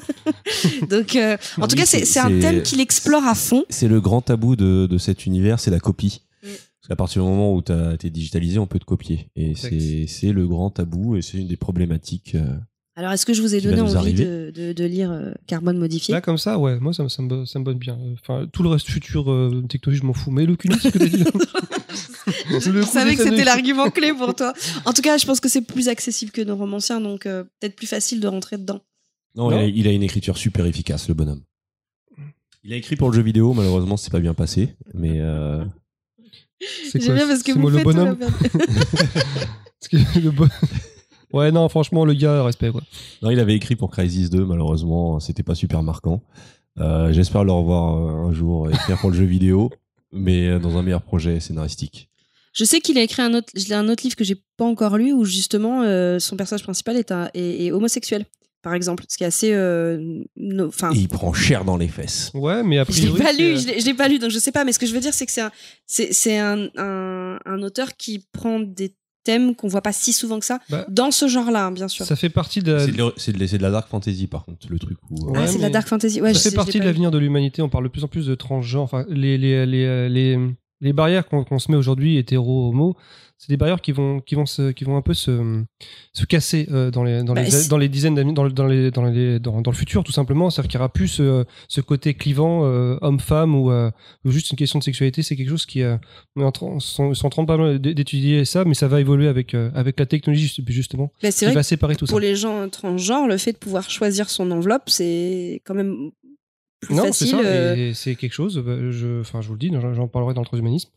Donc, euh, en tout cas, c'est un thème qu'il explore à fond. C'est le grand tabou de, de cet univers, c'est la copie. Mm. Parce qu'à partir du moment où tu as été digitalisé, on peut te copier. Et c'est le grand tabou et c'est une des problématiques. euh, Alors, est-ce que je vous ai donné envie de, de- de lire euh, Carbone modifié? Là, comme ça, ouais, moi, ça, me- ça, me, ça me botte bien. Enfin, tout le reste futur euh, technologie, je m'en fous. Mais le cul, ce que t'as dit. Je savais que c'était l'argument clé pour toi. En tout cas, je pense que c'est plus accessible que nos romanciens, donc euh, peut-être plus facile de rentrer dedans. Non, Non. Il, a, il a une écriture super efficace, le bonhomme. Il a écrit pour le jeu vidéo, malheureusement, c'est pas bien passé. Mais euh, C'est J'aime bien parce que c'est vous moi, le bonhomme. tout la peine. Parce que le bon- Ouais, non, franchement, le gars, respect, quoi. non, il avait écrit pour Crisis 2, malheureusement, c'était pas super marquant. Euh, J'espère le revoir euh, un jour écrire pour le jeu vidéo, mais euh, dans un meilleur projet scénaristique. Je sais qu'il a écrit un autre, j'ai un autre livre que j'ai pas encore lu où justement euh, son personnage principal est, un, est, est homosexuel, par exemple, ce qui est assez, euh, no-. Et il prend cher dans les fesses. Ouais, mais a je l'ai pas lu, je l'ai- pas lu, donc je sais pas. Mais ce que je veux dire, c'est que c'est un, c'est, c'est un, un, un auteur qui prend des thèmes qu'on voit pas si souvent que ça Bah, dans ce genre-là, hein, bien sûr. Ça fait partie de. la- C'est de, la- c'est de la dark fantasy, par contre, le truc où. euh, Ouais, ah, c'est de la dark fantasy. Ouais, je ça sais, fait je partie de l'avenir de l'humanité. On parle de plus en plus de transgenres. Enfin, les, les, les, euh, les, les barrières qu'on qu'on se met aujourd'hui, hétéro, homo, c'est des barrières qui vont, qui vont, se, qui vont un peu se, se casser euh, dans, les, dans, Bah, les, dans les dizaines d'années, dans, le- dans, les, dans, les, dans, dans le futur, tout simplement. C'est-à-dire qu'il n'y aura plus ce, ce côté clivant euh, homme-femme ou, euh, ou juste une question de sexualité. C'est quelque chose qui. Euh, on est en train- sont, en train d'étudier ça, mais ça va évoluer avec, euh, avec la technologie, juste- justement, c'est qui vrai va séparer tout pour ça. les gens transgenres, le fait de pouvoir choisir son enveloppe, c'est quand même plus Non, c'est ça, euh, c'est quelque chose, euh, je, enfin, je vous le dis, j'en parlerai dans le transhumanisme,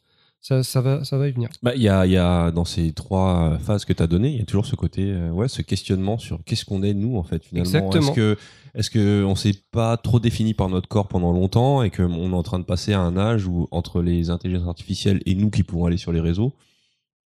ça, ça, va, ça va y venir. Bah, il y a, il y a dans ces trois phases que tu as données, il y a toujours ce côté, euh, ouais, ce questionnement sur qu'est-ce qu'on est nous en fait finalement. Exactement. Est-ce que, est-ce que on s'est pas trop défini par notre corps pendant longtemps et qu'on est en train de passer à un âge où entre les intelligences artificielles et nous qui pouvons aller sur les réseaux,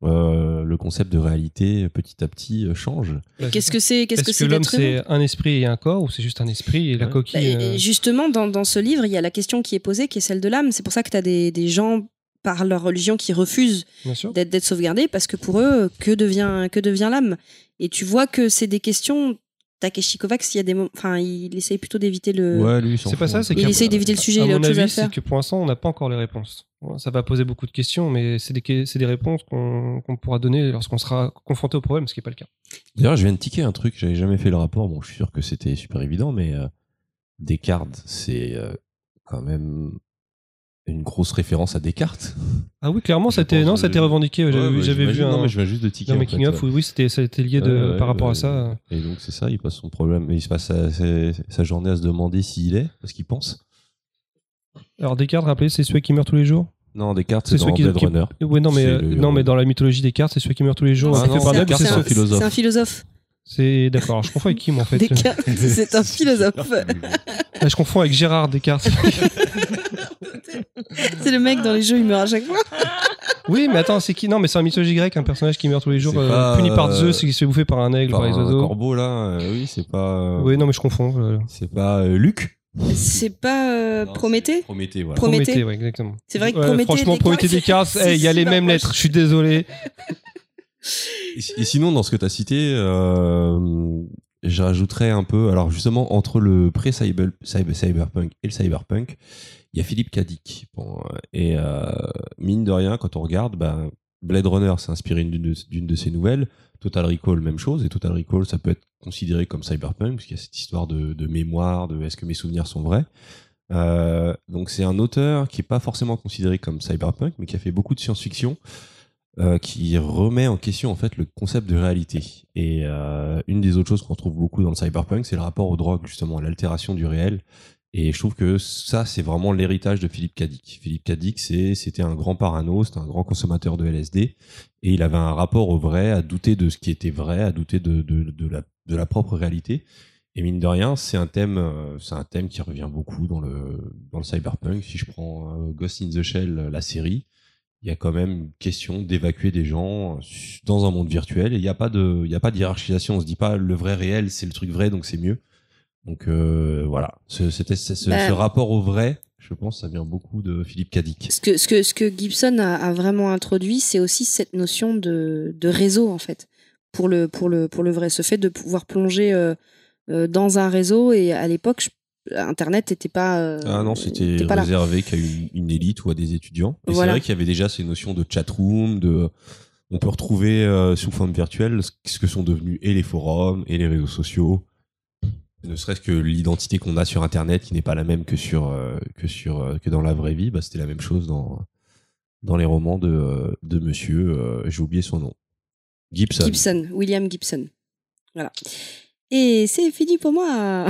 euh, le concept de réalité petit à petit euh, change? Qu'est-ce que c'est Qu'est-ce Est-ce que l'homme c'est un esprit et un corps ou c'est juste un esprit et la Ouais. coquille Bah, euh, et Justement, dans, dans ce livre, il y a la question qui est posée, qui est celle de l'âme. C'est pour ça que tu as des, des gens, par leur religion, qui refusent sûr. d'être d'être sauvegardés, parce que pour eux, que devient, que devient l'âme Et tu vois que c'est des questions. Takeshi Kovacs, il y a des enfin, il essaye plutôt d'éviter le. Ouais, lui, il s'en C'est pas fout ça, c'est. Il essaye d'éviter le sujet, à il a mon autre chose à avis, faire. c'est que pour l'instant, on n'a pas encore les réponses. Ça va poser beaucoup de questions, mais c'est des, c'est des réponses qu'on qu'on pourra donner lorsqu'on sera confronté au problème, ce qui n'est pas le cas. D'ailleurs, je viens de tiquer un truc, j'avais jamais fait le rapport. Bon, je suis sûr que c'était super évident, mais euh, Descartes, c'est euh, quand même une grosse référence à Descartes. Ah oui, clairement, ça a été- pense non, ça été revendiqué. J'avais Ouais, vu- bah, un, Non, mais je viens juste de tiquer. un en making fait, of où oui, c'était ça a été lié de, Ouais, ouais, par rapport ouais, à ça. Et donc, c'est ça, il passe son problème. Il se passe sa, sa- sa journée à se demander s'il est, parce qu'il pense. Alors Descartes, rappelez, c'est celui qui meurt tous les jours? Non, Descartes, C'est dans qui- Blade qui- Runner. Ouais, non, mais euh, le- non, mais dans la mythologie Descartes, c'est celui qui meurt tous les jours. Ah c'est un- philosophe. C'est un philosophe. C'est d'accord. alors, Je confonds avec qui moi en fait Descartes, c'est un philosophe. Là, Je confonds avec Gérard Descartes. C'est le mec dans les jeux, il meurt à chaque fois. oui, mais attends, c'est qui? Non, mais c'est un mythologie grecque, un personnage qui meurt tous les jours, euh, pas, puni par euh, Zeus, qui se fait bouffer par un aigle, Par par les un oiseaux. corbeau, là, euh, oui, c'est pas. euh, Oui, non, mais je confonds. euh, C'est pas euh, Luc? C'est pas euh, Non, Prométhée? Prométhée, voilà. Prométhée. Prométhée, ouais, exactement. C'est vrai que Ouais, Prométhée. franchement, Prométhée c'est- eh, il y a les mêmes lettres. Je suis désolé. Et, et sinon, dans ce que tu as cité, euh, je rajouterais un peu. Alors, justement, entre le pré-cyberpunk cyber, cyberpunk et le cyberpunk, il y a Philippe. Bon, euh, et euh, mine de rien, quand on regarde, bah, Blade Runner s'est inspiré d'une de, ses nouvelles. Total Recall, même chose. Et Total Recall, ça peut être considéré comme cyberpunk, parce qu'il y a cette histoire de, mémoire, de est-ce que mes souvenirs sont vrais. Euh, donc c'est un auteur qui est pas forcément considéré comme cyberpunk, mais qui a fait beaucoup de science-fiction. qui remet en question en fait le concept de réalité. Et une des autres choses qu'on retrouve beaucoup dans le cyberpunk, c'est le rapport aux drogues, justement, l'altération du réel. Et je trouve que ça, c'est vraiment l'héritage de Philippe Cadic. Philippe Cadic, c'était un grand parano, c'était un grand consommateur de LSD, et il avait un rapport au vrai, à douter de ce qui était vrai, à douter de, la, propre réalité. Et mine de rien, c'est un thème, euh, un thème qui revient beaucoup dans le dans le cyberpunk. Si je prends euh, Ghost in the Shell, euh, la série, il y a quand même une question d'évacuer des gens dans un monde virtuel. Et il n'y a pas de, il y a pas de hiérarchisation. On se dit pas le vrai réel, c'est le truc vrai, donc c'est mieux. Donc euh, voilà, ce, c'était- ce, ce- Bah. ce rapport au vrai, je pense, ça vient beaucoup de Philippe Cadic. Ce que, ce que, ce que Gibson a, a vraiment introduit, c'est aussi cette notion de, de réseau, en fait, pour le, pour, le, pour le vrai. Ce fait de pouvoir plonger euh, euh, dans un réseau, et à l'époque, Internet n'était pas. euh, Ah non, c'était réservé qu'à une, une élite ou à des étudiants. Et Voilà. c'est vrai qu'il y avait déjà ces notions de chatroom, de on peut retrouver euh, sous forme virtuelle ce ce que sont devenus et les forums et les réseaux sociaux. Ne serait-ce que l'identité qu'on a sur Internet qui n'est pas la même que sur euh, que sur euh, que dans la vraie vie, bah, c'était la même chose dans dans les romans de euh, de Monsieur, euh, j'ai oublié son nom, Gibson. Gibson, William Gibson. Voilà. Et c'est fini pour moi.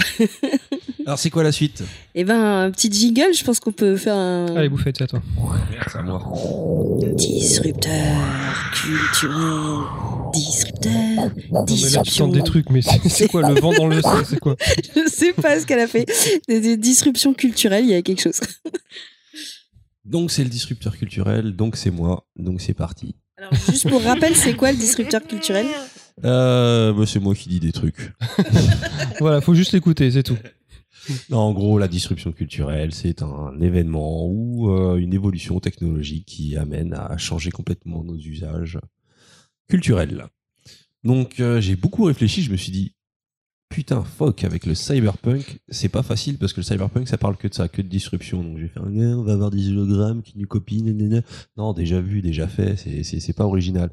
Alors c'est quoi la suite? Eh ben, un petit jingle, je pense qu'on peut faire un Allez, bouffette, c'est à toi. C'est à moi. disrupteur culturel. Disrupteur, Non, mais là, tu disruption. des trucs, mais c'est c'est quoi le vent dans le sang C'est quoi Je sais pas ce qu'elle a fait. Des, des disruptions culturelles, il y a quelque chose. Donc c'est le disrupteur culturel, donc c'est moi, donc c'est parti. Alors, juste pour rappel, c'est quoi le disrupteur culturel? Euh, bah, c'est moi qui dis des trucs. Voilà, faut juste l'écouter, c'est tout. En gros, la disruption culturelle, c'est un événement ou euh, une évolution technologique qui amène à changer complètement nos usages culturels. Donc, euh, j'ai beaucoup réfléchi. Je me suis dit, putain, fuck, avec le cyberpunk, c'est pas facile parce que le cyberpunk, ça parle que de ça, que de disruption. Donc, faire, Ah, on va avoir des hologrammes qui nous copient. Non, déjà vu, déjà fait. C'est pas original.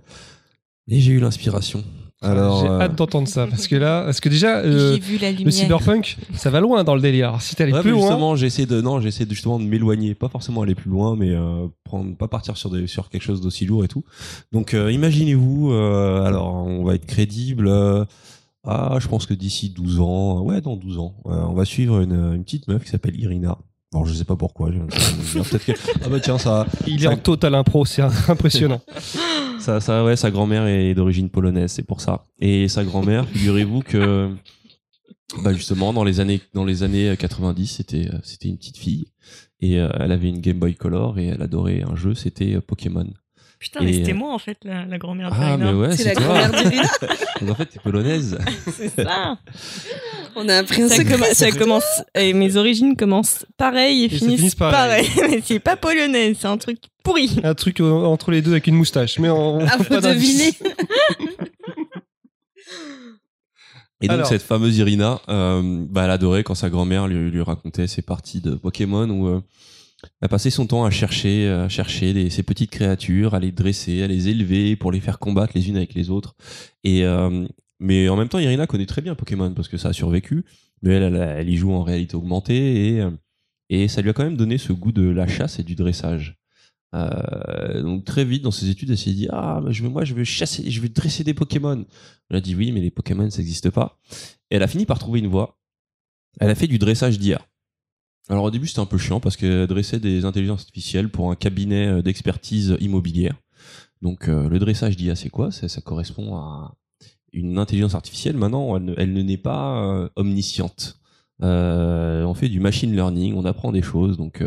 Et j'ai eu l'inspiration. Alors, J'ai euh, hâte d'entendre ça, parce que là, parce que déjà, euh, J'ai vu la le cyberpunk, ça va loin dans le délire. Alors, si t'allais Ouais, plus mais loin, justement, j'essaie de non, j'essaie justement de m'éloigner, pas forcément aller plus loin, mais euh, prendre, pas partir sur des, sur quelque chose d'aussi lourd et tout. Donc, euh, imaginez-vous, euh, alors on va être crédible. euh, ah, je pense que d'ici 12 ans, ouais, dans 12 ans, euh, on va suivre une, une petite meuf qui s'appelle Irina. Alors, je sais pas pourquoi. je- je- Peut-être que ah bah tiens, ça, il est en total impro, c'est impressionnant. Sa grand-mère est d'origine polonaise, c'est pour ça. Et sa grand-mère, figurez-vous que, bah justement, dans les années, dans les années 90, c'était, euh, c'était une petite fille et euh, elle avait une Game Boy Color et elle adorait un jeu, c'était euh, Pokémon. Putain, mais c'était euh, moi en fait, la, la grand-mère de Ah, Irina. mais ouais, C'est la toi. grand-mère d'Irina. Donc, en fait, t'es polonaise. C'est ça. On a appris un Ça, secret. ça commence. et mes origines commencent pareil et, ça finissent, finissent pareil. pareil. mais c'est pas polonais, c'est un truc pourri. Un truc euh, entre les deux avec une moustache, mais on, Ah, faut pas d'indice. deviner. Et donc Alors. cette fameuse Irina, euh, bah, elle adorait quand sa grand-mère lui, lui racontait ses parties de Pokémon où euh, elle passait son temps à chercher, à chercher ces petites créatures, à les dresser, à les élever pour les faire combattre les unes avec les autres. Et euh, mais en même temps, Irina connaît très bien Pokémon parce que ça a survécu. Mais elle, elle, y joue en réalité augmentée et euh, et ça lui a quand même donné ce goût de la chasse et du dressage. Euh, donc très vite dans ses études, elle s'est dit ah je veux moi je veux chasser, je veux dresser des Pokémon. Elle a dit oui mais les Pokémon ça n'existe pas. Et elle a fini par trouver une voie. Elle a fait du dressage d'IA. Alors au début c'était un peu chiant parce qu'elle dressait des intelligences artificielles pour un cabinet euh, d'expertise immobilière. Donc euh, le dressage d'IA c'est quoi? Ça, correspond à une intelligence artificielle. Maintenant elle ne, elle ne n'est pas euh, omnisciente. On fait du machine learning, on apprend des choses donc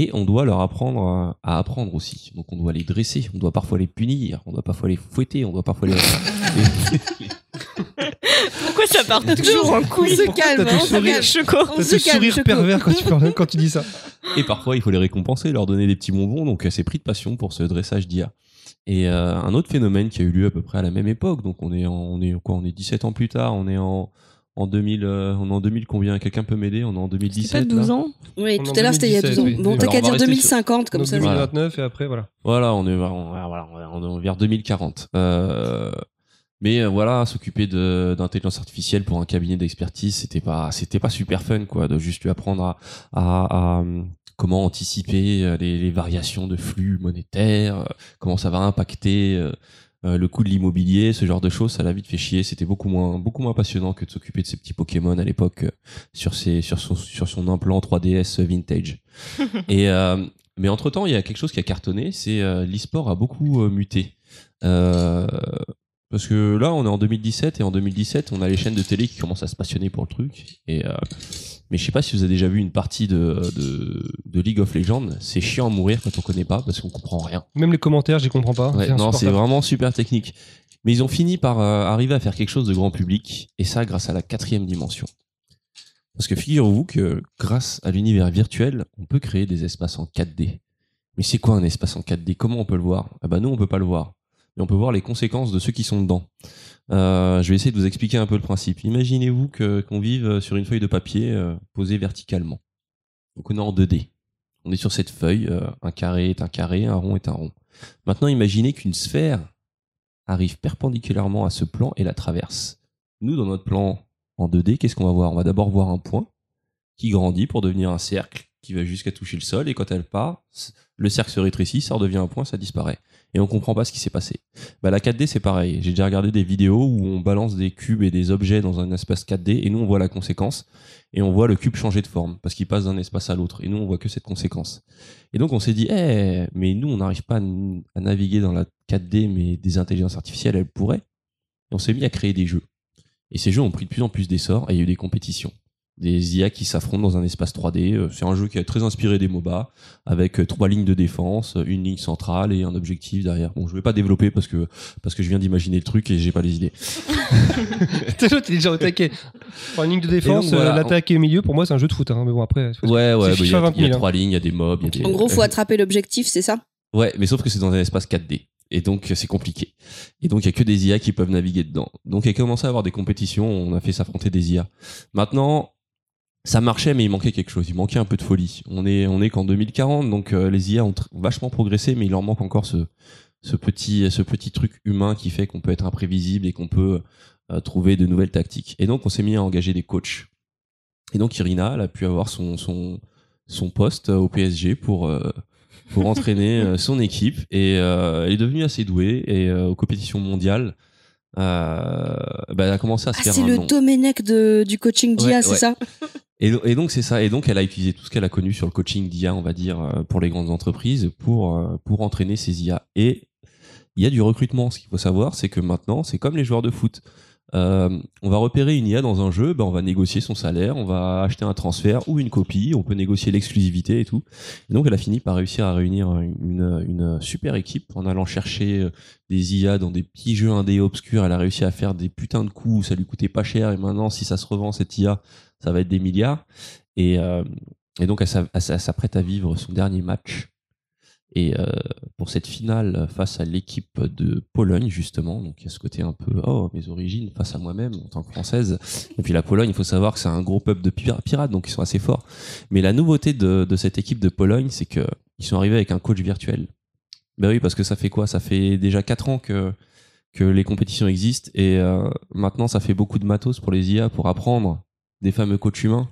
et on doit leur apprendre à, à apprendre aussi. Donc on doit les dresser, on doit parfois les punir, on doit parfois les fouetter, on doit parfois les, Pourquoi ça part toujours en On couille se Pourquoi calme, t'as on se calme. Choco. T'as ce calme, sourire Choco. pervers quand tu, parles- quand tu dis ça. Et parfois, il faut les récompenser, leur donner des petits bonbons. Donc, elle s'est pris de passion pour ce dressage d'IA. Et euh, un autre phénomène qui a eu lieu à peu près à la même époque. Donc, on est en, on est quoi On est 17 ans plus tard. On est en en 2000. euh, on est en 2000 combien? Quelqu'un peut m'aider? On est en 2017. C'est pas 12 là ans Oui, On tout à l'heure, c'était il y a 12 ans. 2017, Bon, t'as qu'à dire rester 2050, comme Donc ça. 2029 et après voilà. Voilà, on est, on, voilà, on est vers 2040. Euh, mais euh, voilà, s'occuper de- d'intelligence artificielle pour un cabinet d'expertise, c'était pas, c'était pas super fun, quoi, de juste lui apprendre à, à, à, comment anticiper les, les variations de flux monétaires, comment ça va impacter euh, le coût de l'immobilier, ce genre de choses, ça l'a vite fait chier. C'était beaucoup moins, beaucoup moins passionnant que de s'occuper de ces petits Pokémon à l'époque euh, sur ses, sur son, sur son implant 3DS vintage. Et euh, mais entre temps, il y a quelque chose qui a cartonné, c'est l'e-sport a beaucoup muté. Parce que là, on est en 2017 et en 2017, on a les chaînes de télé qui commencent à se passionner pour le truc. Et mais je sais pas si vous avez déjà vu une partie de, de, de League of Legends. C'est chiant à mourir quand on connaît pas parce qu'on comprend rien. Même les commentaires, j'y comprends pas. Ouais, non, c'est vraiment super technique. Mais ils ont fini par euh, arriver à faire quelque chose de grand public, et ça grâce à la quatrième dimension. Parce que figurez-vous que grâce à l'univers virtuel, on peut créer des espaces en 4D. Mais c'est quoi un espace en 4D Comment on peut le voir? Ah bah nous, on peut pas le voir. Mais on peut voir les conséquences de ceux qui sont dedans. Euh, je vais essayer de vous expliquer un peu le principe. Imaginez-vous que qu'on vive sur une feuille de papier euh, posée verticalement. Donc on est en 2D. On est sur cette feuille, euh, un carré est un carré, un rond est un rond. Maintenant, imaginez qu'une sphère arrive perpendiculairement à ce plan et la traverse. Nous, dans notre plan en 2D, qu'est-ce qu'on va voir? On va d'abord voir un point qui grandit pour devenir un cercle qui va jusqu'à toucher le sol et quand elle part, le cercle se rétrécit, ça redevient un point, ça disparaît. Et on comprend pas ce qui s'est passé. Bah, la 4D, c'est pareil. J'ai déjà regardé des vidéos où on balance des cubes et des objets dans un espace 4D et nous, on voit la conséquence et on voit le cube changer de forme parce qu'il passe d'un espace à l'autre et nous, on voit que cette conséquence. Et donc, on s'est dit, eh, mais nous, on n'arrive pas à naviguer dans la 4D, mais des intelligences artificielles, elles pourraient. Et on s'est mis à créer des jeux. Et ces jeux ont pris de plus en plus d'essor et il y a eu des compétitions. Des IA qui s'affrontent dans un espace 3D. Euh, C'est un jeu qui est très inspiré des MOBA, avec euh, trois lignes de défense, euh, une ligne centrale et un objectif derrière. Bon, je vais pas développer parce que, parce que je viens d'imaginer le truc et j'ai pas les idées. T'es l'autre, il est déjà au taquet. En ligne de défense, voilà, l'attaque et au milieu, pour moi, c'est un jeu de foot. Hein. Mais bon, après, Ouais, ouais, bah, il y, a- 20 il y a 000, hein. trois lignes, il y a des mobs, il y a des. En gros, faut attraper l'objectif, c'est ça? Ouais, mais sauf que c'est dans un espace 4D. Et donc, c'est compliqué. Et donc, il y a que des IA qui peuvent naviguer dedans. Donc, il a commencé à avoir des compétitions, on a fait s'affronter des IA. Maintenant, ça marchait, mais il manquait quelque chose. Il manquait un peu de folie. On est, on est qu'en 2040, donc euh, les IA ont vachement progressé, mais il leur manque encore ce, ce petit, ce petit truc humain qui fait qu'on peut être imprévisible et qu'on peut euh, trouver de nouvelles tactiques. Et donc, on s'est mis à engager des coachs. Et donc, Irina, elle a pu avoir son, son, son poste au PSG pour, euh, pour entraîner euh, son équipe. Et euh, elle est devenue assez douée. Et euh, aux compétitions mondiales, euh, bah, elle a commencé à se Ah, faire c'est le nom. Domenech de, du coaching d'IA, Ouais, c'est ouais. ça? Et, donc c'est ça. Et donc elle a utilisé tout ce qu'elle a connu sur le coaching d'IA, on va dire, euh, pour les grandes entreprises, pour euh, pour entraîner ces IA. Et il y a du recrutement. Ce qu'il faut savoir, c'est que maintenant, c'est comme les joueurs de foot. Euh, on va repérer une IA dans un jeu, ben on va négocier son salaire, on va acheter un transfert ou une copie, on peut négocier l'exclusivité et tout. Et donc elle a fini par réussir à réunir une, super équipe en allant chercher euh, des IA dans des petits jeux indés obscurs. Elle a réussi à faire des putains de coups, ça lui coûtait pas cher. Et maintenant, si ça se revend cette IA, ça va être des milliards. Et, euh, et donc, elle s'apprête à vivre son dernier match. Et euh, pour cette finale face à l'équipe de Pologne, justement, donc il y a ce côté un peu, oh, mes origines face à moi-même en tant que française. Et puis la Pologne, il faut savoir que c'est un gros peuple de pir- pirates, donc ils sont assez forts. Mais la nouveauté de, cette équipe de Pologne, c'est que ils sont arrivés avec un coach virtuel. Ben oui, parce que ça fait quoi? Ça fait déjà 4 ans que, que les compétitions existent et euh, maintenant ça fait beaucoup de matos pour les IA pour apprendre des fameux coachs humains.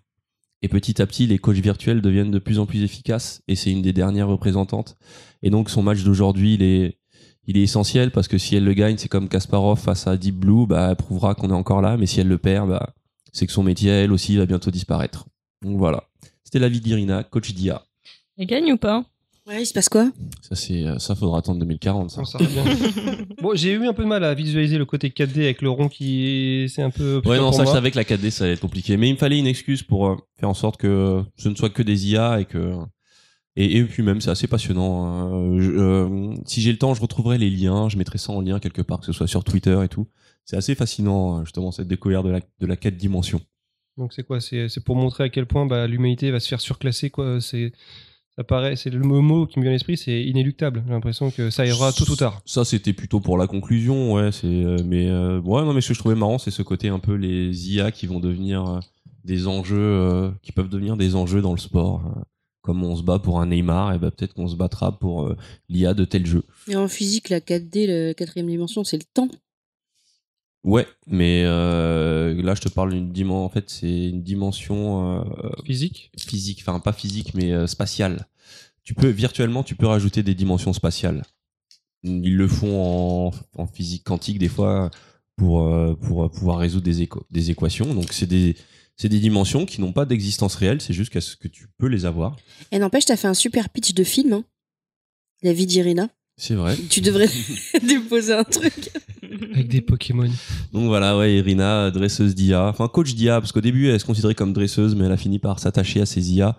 Et petit à petit, les coachs virtuels deviennent de plus en plus efficaces et c'est une des dernières représentantes. Et donc son match d'aujourd'hui, il est, il est essentiel parce que si elle le gagne, c'est comme Kasparov face à Deep Blue, bah, elle prouvera qu'on est encore là. Mais si elle le perd, bah, c'est que son métier, elle aussi, va bientôt disparaître. Donc voilà. C'était la vie d'Irina, coach d'IA. Elle gagne ou pas? Ouais, il se passe quoi? Ça, c'est, euh, ça faudra attendre 2040. Ça. Non, ça revient. bon, j'ai eu un peu de mal à visualiser le côté 4D avec le rond qui c'est un peu. Ouais, non, pour ça, je savais que la 4D, ça allait être compliqué. Mais il me fallait une excuse pour euh, faire en sorte que ce ne soit que des IA et que. Et, et puis même, c'est assez passionnant. hein. Je- euh, si j'ai le temps, je retrouverai les liens. Je mettrai ça en lien quelque part, que ce soit sur Twitter et tout. C'est assez fascinant, euh, justement, cette découverte de la, de la 4 dimensions. Donc c'est quoi? C'est c'est pour montrer à quel point bah, l'humanité va se faire surclasser quoi. C'est ça paraît, c'est le mot qui me vient à l'esprit, c'est inéluctable. J'ai l'impression que ça ira tôt ou tard. Ça, c'était plutôt pour la conclusion, ouais. C'est, euh, mais euh, ouais, non, mais ce que je trouvais marrant, c'est ce côté un peu les IA qui vont devenir euh, des enjeux, euh, qui peuvent devenir des enjeux dans le sport. Comme on se bat pour un Neymar, et ben peut-être qu'on se battra pour euh, l'IA de tel jeu. Et en physique, la 4D, la quatrième dimension, c'est le temps. Ouais, mais euh, là je te parle d'une dimension. En fait, c'est une dimension euh, Physique? physique, enfin pas physique, mais euh, spatiale. Tu peux virtuellement, tu peux rajouter des dimensions spatiales. Ils le font en, en physique quantique des fois pour euh, pour pouvoir résoudre des, équations. Donc c'est des c'est des dimensions qui n'ont pas d'existence réelle. C'est juste qu'est-ce que tu peux les avoir. Et n'empêche, t'as fait un super pitch de film. hein. La vie d'Irina. C'est vrai. Tu devrais déposer un truc. avec des Pokémon. Donc voilà, ouais, Irina, dresseuse d'IA, enfin coach d'IA, parce qu'au début elle se considérait comme dresseuse, mais elle a fini par s'attacher à ses IA.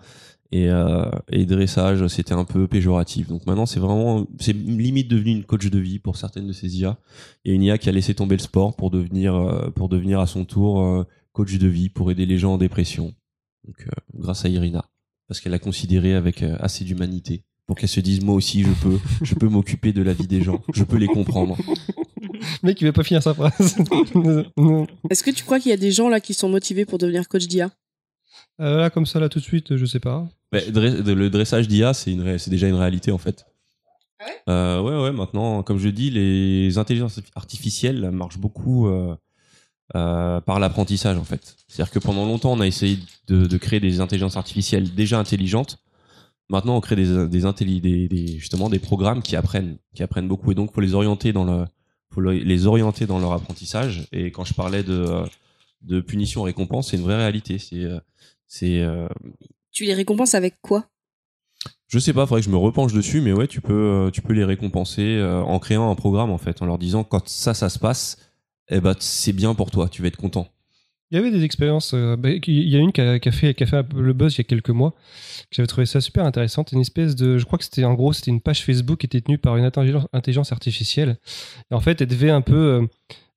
Et, euh, et dressage, c'était un peu péjoratif. Donc maintenant, c'est vraiment, c'est limite devenu une coach de vie pour certaines de ces IA. Il y a une IA qui a laissé tomber le sport pour devenir, euh, pour devenir à son tour euh, coach de vie, pour aider les gens en dépression. Donc euh, grâce à Irina, parce qu'elle a considéré avec assez d'humanité pour qu'elle se dise moi aussi je peux, je peux m'occuper de la vie des gens, je peux les comprendre. Le mec, il va pas finir sa phrase. Non. Est-ce que tu crois qu'il y a des gens là qui sont motivés pour devenir coach d'IA Euh, là, comme ça, là, tout de suite, je sais pas. Ouais, de- le dressage d'IA, c'est une ré- c'est déjà une réalité en fait. Euh, ouais, ouais. Maintenant, comme je dis, les intelligences artificielles marchent beaucoup euh, euh, par l'apprentissage en fait. C'est-à-dire que pendant longtemps, on a essayé de, de créer des intelligences artificielles déjà intelligentes. Maintenant, on crée des, des, intelli- des, des- justement des programmes qui apprennent, qui apprennent beaucoup, et donc faut les orienter dans le, faut le- les orienter dans leur apprentissage. Et quand je parlais de, de punition récompense, c'est une vraie réalité. C'est, c'est, euh, Tu les récompenses avec quoi? Je sais pas, faudrait que je me repenche dessus, mais ouais, tu peux, euh, tu peux les récompenser euh, en créant un programme en fait, en leur disant quand ça, ça se passe, eh ben c'est bien pour toi, tu vas être content. Il y avait des expériences. euh, bah, il y a une qui a, fait, qui a fait le buzz il y a quelques mois. que J'avais trouvé ça super intéressant. Une espèce de, je crois que c'était en gros, c'était une page Facebook qui était tenue par une intelligence, intelligence artificielle. Et en fait, elle devait un peu euh,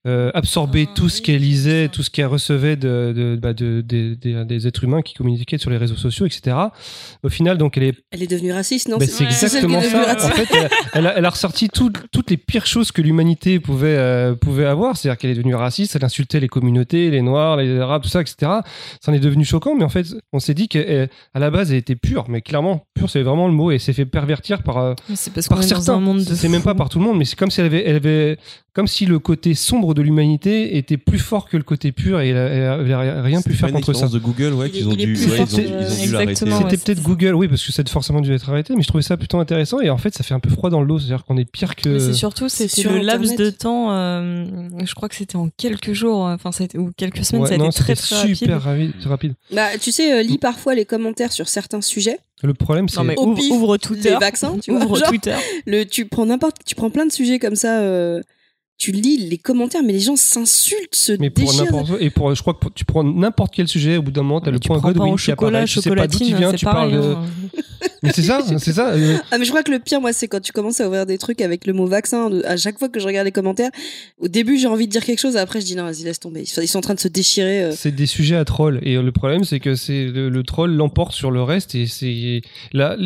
euh, absorber tout ce qu'elle lisait, tout ce qu'elle recevait de, de, bah, de- des- des- des êtres humains qui communiquaient sur les réseaux sociaux, etc. Au final, donc, elle est Elle est devenue raciste, non? Ben, c'est exactement ça. En fait, elle, elle a, elle a ressorti tout- toutes les pires choses que l'humanité pouvait, euh, pouvait avoir. C'est-à-dire qu'elle est devenue raciste, elle insultait les communautés, les noirs, les arabes, tout ça, etc. Ça en est devenu choquant, mais en fait, on s'est dit qu'à la base, elle était pure, mais clairement, c'est vraiment le mot, et s'est fait pervertir par, euh, parce par certains. C'est même pas par tout le monde, mais c'est comme si elle avait, elle avait, comme si le côté sombre de l'humanité était plus fort que le côté pur, et elle, a- elle a rien pu faire contre ça. de Google, ouais, Il qu'ils ont dû. C'était peut-être. Google, oui, parce que ça a forcément dû être arrêté, mais je trouvais ça plutôt intéressant, et en fait, ça fait un peu froid dans le dos, c'est-à-dire qu'on est pire que. C'est surtout, C'est c'était sur le laps de temps. euh, je crois que c'était en quelques jours, euh, enfin, ou quelques semaines, ça a été très très rapide. super rapide. Bah, tu sais, lis parfois les commentaires sur certains sujets. Le problème, c'est. Mais ouvre, ouvre Twitter, les vaccins, tu vois, ouvre genre. Twitter. Le, tu prends n'importe, tu prends plein de sujets comme ça. euh, tu lis les commentaires, mais les gens s'insultent, se Mais pour déchirent. n'importe et pour je crois que pour- tu prends n'importe quel sujet au bout d'un moment t'as Mais le tu point Godwin qui apparaît chocolat, tu sais pas d'où tu viens tu parles de hein. mais c'est ça c'est ça euh, Ah mais je crois que le pire moi c'est quand tu commences à ouvrir des trucs avec le mot vaccin à chaque fois que je regarde les commentaires au début j'ai envie de dire quelque chose après je dis non vas-y laisse tomber ils sont en train de se déchirer euh. c'est des sujets à troll et le problème c'est que c'est le, le troll l'emporte sur le reste et c'est là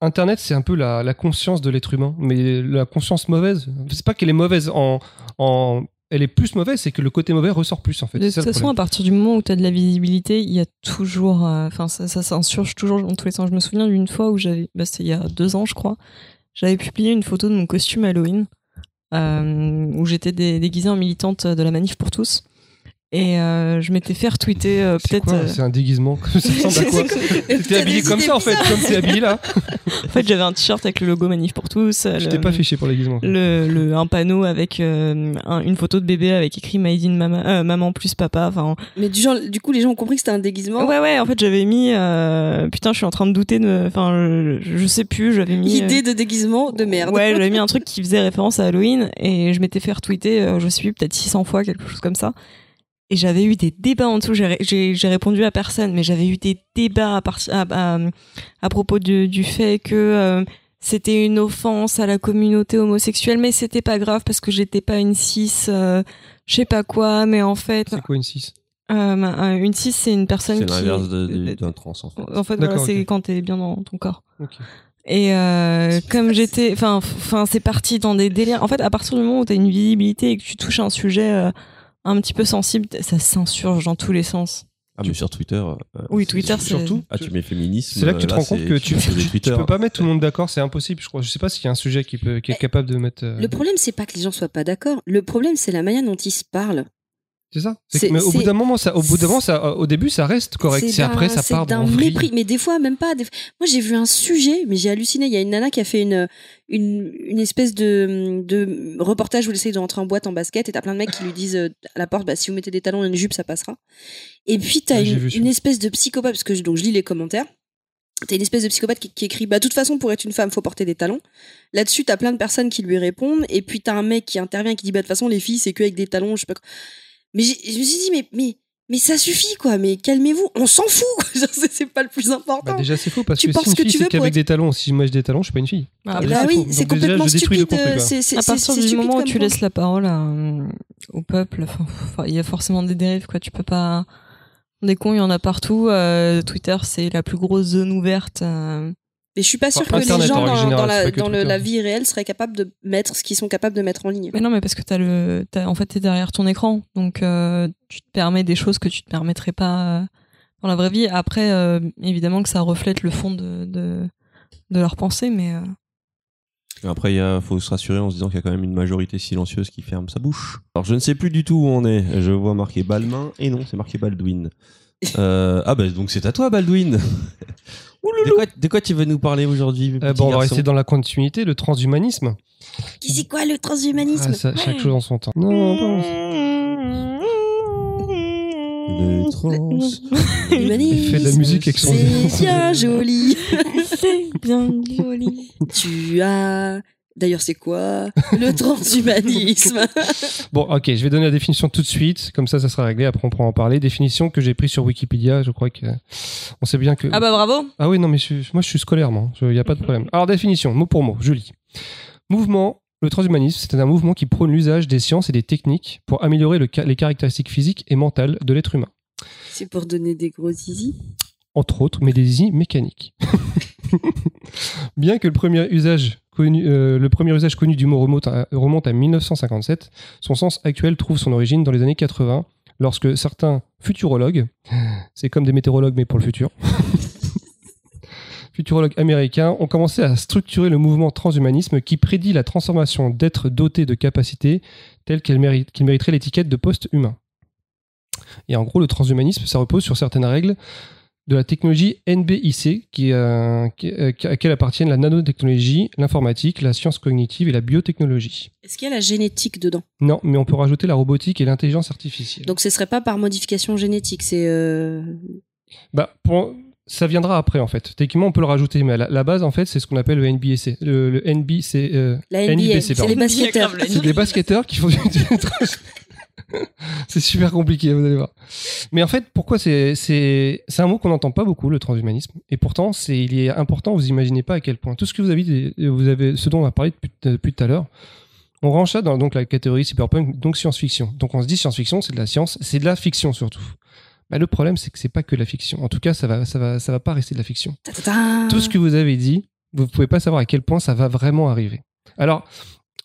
internet c'est un peu la, la conscience de l'être humain mais la conscience mauvaise c'est pas qu'elle est mauvaise en en elle est plus mauvaise c'est que le côté mauvais ressort plus en fait De toute façon, à partir du moment où tu as de la visibilité, il y a toujours. euh, Enfin, ça, ça s'insurge toujours dans tous les sens. Je me souviens d'une fois où j'avais. Bah, C'était il y a deux ans, je crois. J'avais publié une photo de mon costume Halloween, euh, où j'étais dé- déguisée en militante de la manif pour tous. Et euh, je m'étais fait retweeter euh, peut-être. euh, c'est un déguisement ça ressemble à quoi Mais t'es habillé comme ça en fait comme t'es habillé là. En fait, j'avais un t-shirt avec le logo manif pour tous. je le- t'ai pas fiché pour le déguisement le, le un panneau avec euh, un- une photo de bébé avec écrit Made in Mama, euh, maman plus papa enfin. Mais du genre du coup les gens ont compris que c'était un déguisement? Ouais ouais en fait j'avais mis euh, putain je suis en train de douter de enfin je, je sais plus j'avais mis euh, idée de déguisement de merde. Ouais j'avais mis un truc qui faisait référence à Halloween et je m'étais fait retweeter euh, je sais plus peut-être 600 fois quelque chose comme ça et j'avais eu des débats en dessous j'ai ré- j'ai j'ai répondu à personne mais j'avais eu des débats à, partir à, à, à propos du, du fait que euh, c'était une offense à la communauté homosexuelle, mais c'était pas grave parce que j'étais pas une cis, euh, je sais pas quoi, mais en fait, c'est quoi une 6 euh, ma- une cis c'est une personne C'est qui. l'inverse de- de- d'un trans en fait. En fait, voilà, c'est ok. quand t'es bien dans ton corps. Ok. Et euh, comme j'étais, enfin, enfin, c'est parti dans des délires. En fait, à partir du moment où t'as une visibilité et que tu touches un sujet euh, un petit peu sensible, ça s'insurge dans tous les sens. Ah mais sur Twitter. euh, Oui, Twitter, c'est surtout Ah tu mets féminisme. C'est là que tu te euh, rends compte que tu, tu, Twitter. peux pas mettre tout le monde d'accord, c'est impossible, je crois. Je sais pas s'il y a un sujet qui, peut, qui est capable de mettre. euh, le problème c'est pas que les gens soient pas d'accord le problème c'est la manière dont ils se parlent C'est ça. C'est mais au bout d'un moment, ça, au bout d'un moment, ça, au début, ça reste correct. C'est d'un- après, ça c'est part d'un mépris. Mais des fois, même pas. des- Moi, j'ai vu un sujet, mais j'ai halluciné. Il y a une nana qui a fait une, une, une espèce de, de reportage où elle essaye de rentrer en boîte en basket et t'as plein de mecs qui lui disent euh, à la porte, bah, si vous mettez des talons et une jupe, ça passera. Et puis, t'as j'ai une, espèce de psychopathe, parce que je, donc, je lis les commentaires. T'as une espèce de psychopathe qui, qui écrit, bah, de toute façon, pour être une femme, faut porter des talons. Là-dessus, t'as plein de personnes qui lui répondent. Et puis, t'as un mec qui intervient qui dit, bah, de toute façon, les filles, c'est que avec des talons, je sais pas quoi. Mais je me suis dit, mais, mais, mais ça suffit, quoi. Mais calmez-vous. On s'en fout. c'est- pas le plus important. Bah, déjà, c'est faux parce Tu que si une que fille, tu c'est qu'avec être- des talons. Si moi j'ai des talons, je suis pas une fille. Ah, bah oui, c'est déjà, complètement stupide. quoi. c'est- à partir du moment où tu laisses la parole à- au peuple, il y a forcément des dérives, quoi. Tu peux pas. Des cons, il y en a partout. euh, Twitter, c'est la plus grosse zone ouverte. euh, Mais je suis pas sûre Enfin, que les gens dans, la, dans le- vie réelle seraient capables de mettre ce qu'ils sont capables de mettre en ligne. Mais non, mais parce que t'as le, t'as, en fait, t'es derrière ton écran, donc euh, tu te permets des choses que tu te permettrais pas euh, dans la vraie vie. Après, euh, évidemment que ça reflète le fond de de, de leur pensée, mais euh, Après, il y a- faut se rassurer en se disant qu'il y a quand même une majorité silencieuse qui ferme sa bouche. Alors, je ne sais plus du tout où on est. Je vois marqué Balmain et non, c'est marqué Baldwin. Euh, ah bah donc c'est à toi Baldwin. De, quoi, de quoi tu veux nous parler aujourd'hui Euh, bon, on va rester dans la continuité, le transhumanisme. Qui c'est quoi le transhumanisme Ah, ça, chaque chose en son temps. Non, non, Le trans. Humanisme, Il fait de la musique avec son- C'est bien joli. c'est bien joli. tu as. D'ailleurs, c'est quoi le transhumanisme? Bon, ok, je vais donner la définition tout de suite, comme ça, ça sera réglé. Après, on pourra en parler. Définition que j'ai prise sur Wikipédia. Je crois que on sait bien que. Ah bah bravo. Ah oui, non, mais je- moi, je suis scolaire, moi. Il n'y a pas de problème. Alors, définition, mot pour mot, je lis. Mouvement. Le transhumanisme, c'est un mouvement qui prône l'usage des sciences et des techniques pour améliorer le les caractéristiques physiques et mentales de l'être humain. C'est pour donner des gros zizi? entre autres, mais des zizi mécaniques. Bien que le premier usage euh, le premier usage connu du mot remonte à, remonte à 1957, son sens actuel trouve son origine dans les années 80, lorsque certains futurologues, c'est comme des météorologues mais pour le futur, futurologues américains ont commencé à structurer le mouvement transhumanisme qui prédit la transformation d'êtres dotés de capacités telles qu'ils mériteraient l'étiquette de post-humain. Et en gros, le transhumanisme, ça repose sur certaines règles de la technologie NBIC, qui, euh, qui- euh, à laquelle appartiennent la nanotechnologie, l'informatique, la science cognitive et la biotechnologie. Est-ce qu'il y a la génétique dedans? Non, mais on peut rajouter la robotique et l'intelligence artificielle. Donc, ce serait pas par modification génétique, c'est. euh, Bah, pour- ça viendra après en fait. Techniquement, on peut le rajouter, mais à la, la base, en fait, c'est ce qu'on appelle le NBC. Le, le NBC. euh, La NBA, c'est les basketteurs. C'est des basketteurs qui font du C'est super compliqué, vous allez voir. Mais en fait, pourquoi c'est c'est c'est un mot qu'on n'entend pas beaucoup le transhumanisme et pourtant c'est il est important. Vous imaginez pas à quel point tout ce que vous avez vous avez ce dont on a parlé depuis, depuis tout à l'heure. On range ça dans donc la catégorie cyberpunk, donc science-fiction. Donc on se dit science-fiction, c'est de la science, c'est de la fiction surtout. Bah, le problème, c'est que c'est pas que la fiction. En tout cas, ça va, ça va, ça va pas rester de la fiction tout ce que vous avez dit, vous pouvez pas savoir à quel point ça va vraiment arriver. Alors,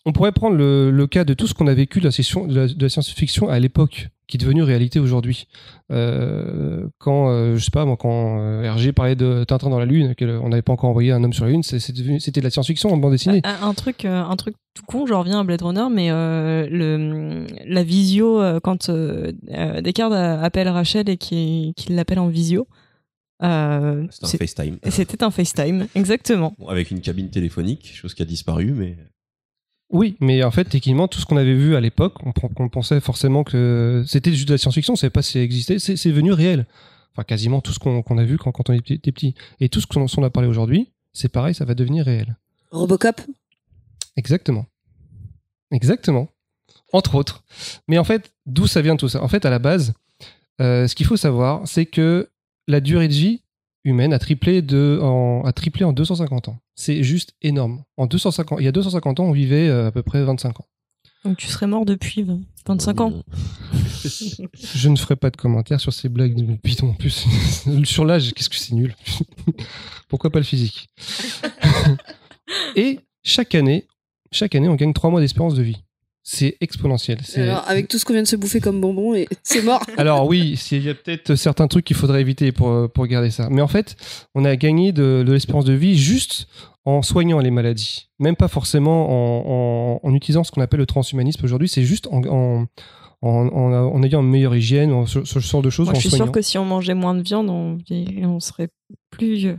on pourrait prendre le, le cas de tout ce qu'on a vécu de la, session- de la, de la science-fiction à l'époque, qui est devenu réalité aujourd'hui. Euh, quand, euh, je sais pas moi, quand euh, Hergé parlait de Tintin dans la Lune, qu'on n'avait pas encore envoyé un homme sur la Lune, c'était de la science-fiction en bande dessinée. Un, un truc, un truc tout con, je reviens à Blade Runner, mais euh, le, la visio, quand Descartes a- appelle Rachel et qu'il l'appelle en visio, euh, C'est un FaceTime. c'était un FaceTime, exactement. Bon, avec une cabine téléphonique, chose qui a disparu, mais Oui, mais en fait, techniquement, tout ce qu'on avait vu à l'époque, on, pen- on pensait forcément que c'était juste de la science-fiction, on savait pas si ça existait, c'est venu réel. Enfin, quasiment tout ce qu'on a vu quand, quand on était petit. Et tout ce qu'on on a parlé aujourd'hui, c'est pareil, ça va devenir réel. Robocop? Exactement. Exactement. Entre autres. Mais en fait, d'où ça vient tout ça? En fait, à la base, euh, ce qu'il faut savoir, c'est que la durée de vie humaine a triplé, de, en, a triplé en 250 ans. C'est juste énorme. En 250, il y a 250 ans, on vivait euh, à peu près 25 ans. Donc tu serais mort depuis 25 ans. Je ne ferai pas de commentaires sur ces blagues de Python en plus. sur l'âge, qu'est-ce que c'est nul. Pourquoi pas le physique? Et chaque année, chaque année, on gagne 3 mois d'espérance de vie. C'est exponentiel. C'est- Alors, avec tout ce qu'on vient de se bouffer comme bonbon, et c'est mort. Alors oui, il y a peut-être certains trucs qu'il faudrait éviter pour, euh, pour garder ça. Mais en fait, on a gagné de, de l'espérance de vie juste en soignant les maladies. Même pas forcément en, en- en utilisant ce qu'on appelle le transhumanisme aujourd'hui, c'est juste en, en, en, en, en ayant une meilleure hygiène, en ce, ce genre de choses. Moi, en je suis soignant. que si on mangeait moins de viande, on, on serait plus vieux.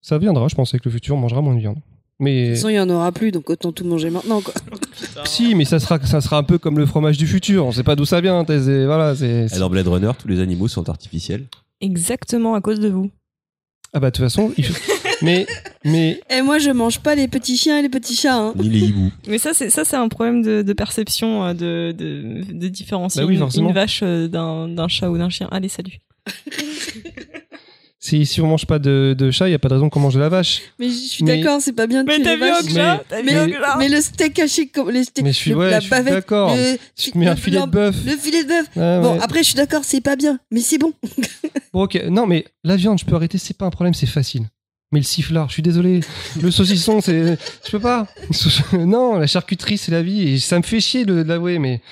Ça viendra, je pense, avec le futur, on mangera moins de viande. De Mais toute façon, il y en aura plus, donc autant tout manger maintenant, quoi. si, mais ça sera, ça sera un peu comme le fromage du futur. On sait pas d'où ça vient. c'est- Voilà, c'est. Dans Blade Runner, tous les animaux sont artificiels. Exactement à cause de vous. Ah bah de toute façon, il faut- mais mais Et moi, je mange pas les petits chiens et les petits chats, hein. Ni les hiboux. Mais ça, c'est ça, c'est un problème de, de perception, euh, de, de, de différencier Bah oui, une- forcément. une, vache euh, d'un d'un chat ou d'un chien. Allez, salut. Si, si on mange pas de, de chat, il y a pas de raison qu'on mange de la vache. Mais je suis Mais- d'accord, c'est pas bien de Mais tuer t'as les vaches. chat Mais- T'as vu Mais, un mais- chat mais le steak haché, comme les steaks, Mais je suis le- ouais, la je suis bavette, d'accord. le, Tu te mets un le- filet de bœuf. le filet de bœuf. Bon, ouais. après, je suis d'accord, c'est pas bien, mais c'est bon. Bon, ok. Non, mais la viande, je peux arrêter, c'est pas un problème, c'est facile. Mais le sifflard, je suis désolé. Le saucisson, c'est. Je peux pas. Non, la charcuterie, c'est la vie. Et ça me fait chier de de l'avouer, mais.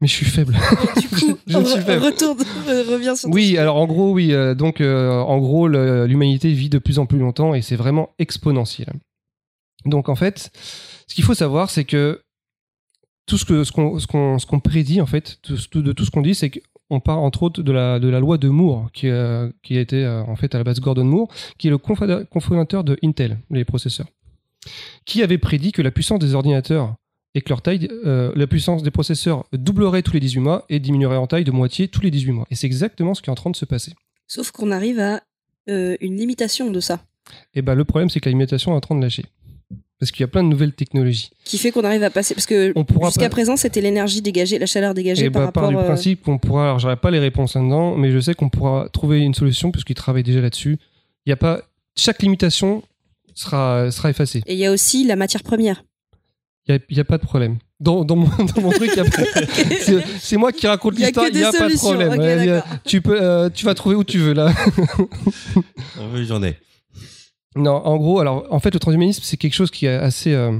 Mais je suis faible. Du coup, Je suis faible. retourne, reviens sur Oui, alors en gros, oui. euh, donc, euh, en gros, l'humanité vit de plus en plus longtemps et c'est vraiment exponentiel. Donc, en fait, ce qu'il faut savoir, c'est que tout ce que ce qu'on ce prédit, en fait, tout- de tout ce qu'on dit, c'est qu'on part entre autres de la de la loi de Moore, qui euh, qui a été en fait à la base Gordon Moore, qui est le cofondateur de Intel, les processeurs, qui avait prédit que la puissance des ordinateurs et que leur taille, euh, la puissance des processeurs doublerait tous les 18 mois et diminuerait en taille de moitié tous les 18 mois. Et c'est exactement ce qui est en train de se passer. Sauf qu'on arrive à euh, une limitation de ça, Et ben le problème, c'est que la limitation est en train de lâcher. Parce qu'il y a plein de nouvelles technologies. qui fait qu'on arrive à passer. Parce que jusqu'à pas- présent, c'était l'énergie dégagée, la chaleur dégagée Et par bah, par rapport. du euh, principe qu'on pourra, alors j'aurai pas les réponses là-dedans, mais je sais qu'on pourra trouver une solution puisqu'ils travaillent déjà là-dessus. Il y a pas, chaque limitation sera, sera effacée. Et il y a aussi la matière première. Il y a, pas de problème. Dans, dans, mon, dans mon truc, il y a pas- c'est- c'est moi qui raconte l'histoire, il n'y a pas de problème. a- tu, peux, euh, tu vas trouver où tu veux là. Oui, j'en ai. Non, en gros, alors en fait, le transhumanisme, c'est quelque chose qui est assez, euh,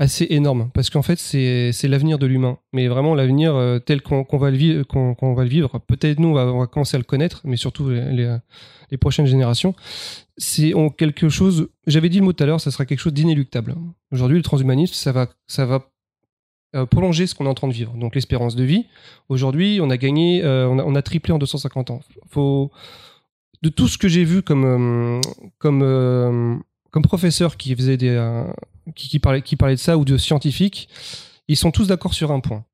assez énorme parce qu'en fait, c'est l'avenir de l'humain, mais vraiment l'avenir euh, tel qu'on va le vivre. qu'on va le vivre. Peut-être nous, on va, commencer à le connaître, mais surtout les, les, prochaines générations. C'est quelque chose. J'avais dit le mot tout à l'heure, ça sera quelque chose d'inéluctable. Aujourd'hui, le transhumanisme, ça va, ça va euh, prolonger ce qu'on est en train de vivre. Donc l'espérance de vie. Aujourd'hui, on a gagné, euh, on, a, on a triplé en 250 ans. Faut de tout ce que j'ai vu comme comme comme professeur qui faisait des qui, qui parlait qui parlait de ça ou de scientifiques, ils sont tous d'accord sur un point.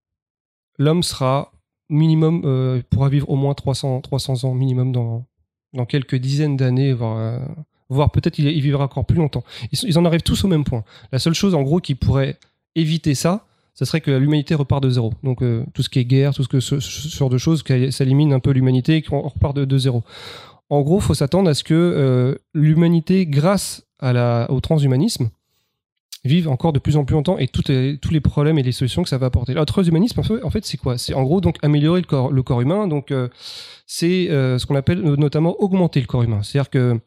L'homme sera minimum euh, pourra vivre au moins 300 300 ans minimum dans dans quelques dizaines d'années voire euh, peut-être il, il vivra encore plus longtemps. Ils, en arrivent tous au même point. La seule chose en gros qui pourrait éviter ça, ce serait que l'humanité repart de zéro. Donc euh, tout ce qui est guerre, tout ce que ce, genre de choses, que ça élimine un peu l'humanité et qu'on repart de, zéro. En gros, faut s'attendre à ce que l'humanité, grâce au transhumanisme, vive encore de plus en plus longtemps et toutes les- tous les problèmes et les solutions que ça va apporter. Le transhumanisme, en fait, c'est quoi? C'est en gros donc améliorer le corps, le corps humain. Donc euh, c'est euh, ce qu'on appelle notamment augmenter le corps humain. C'est-à-dire que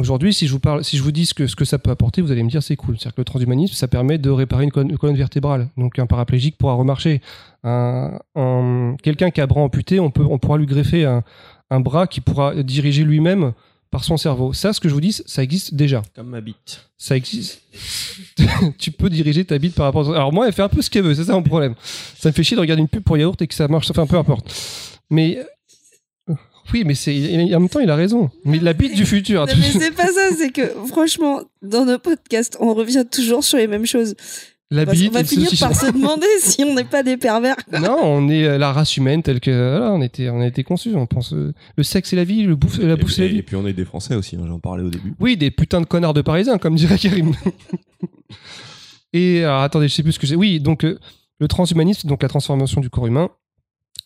Aujourd'hui, si je vous parle, si je vous dis ce que, ça peut apporter, vous allez me dire c'est cool. C'est-à-dire que le transhumanisme, ça permet de réparer une colonne, vertébrale. Donc un paraplégique pourra remarcher. Un, un- quelqu'un qui a bras amputé, on peut, on pourra lui greffer un bras qui pourra diriger lui-même par son cerveau. Ça, ce que je vous dis, ça existe déjà. Comme ma bite. Ça existe. tu peux diriger ta bite par rapport. à... Alors moi, elle fait un peu ce qu'elle veut. C'est ça mon problème. Ça me fait chier de regarder une pub pour yaourt et que ça marche. Enfin, peu importe. Mais euh, oui, mais c'est en même temps, il a raison. Mais la bite du futur. Non, mais c'est pas ça, c'est que franchement, dans nos podcasts, on revient toujours sur les mêmes choses. La Parce bite. qu'on va et finir saucisson. par se demander si on n'est pas des pervers. Non, on est euh, la race humaine telle que voilà, on était, on a été conçus. On pense euh, le sexe et la vie, le bouffe, la Et, bouffe c'est la et- et puis on est des Français aussi, hein, j'en parlais au début. Oui, des putains de connards de Parisiens, comme dirait Karim. et alors, attendez, je sais plus ce que j'ai. Oui, donc euh, le transhumanisme, donc la transformation du corps humain.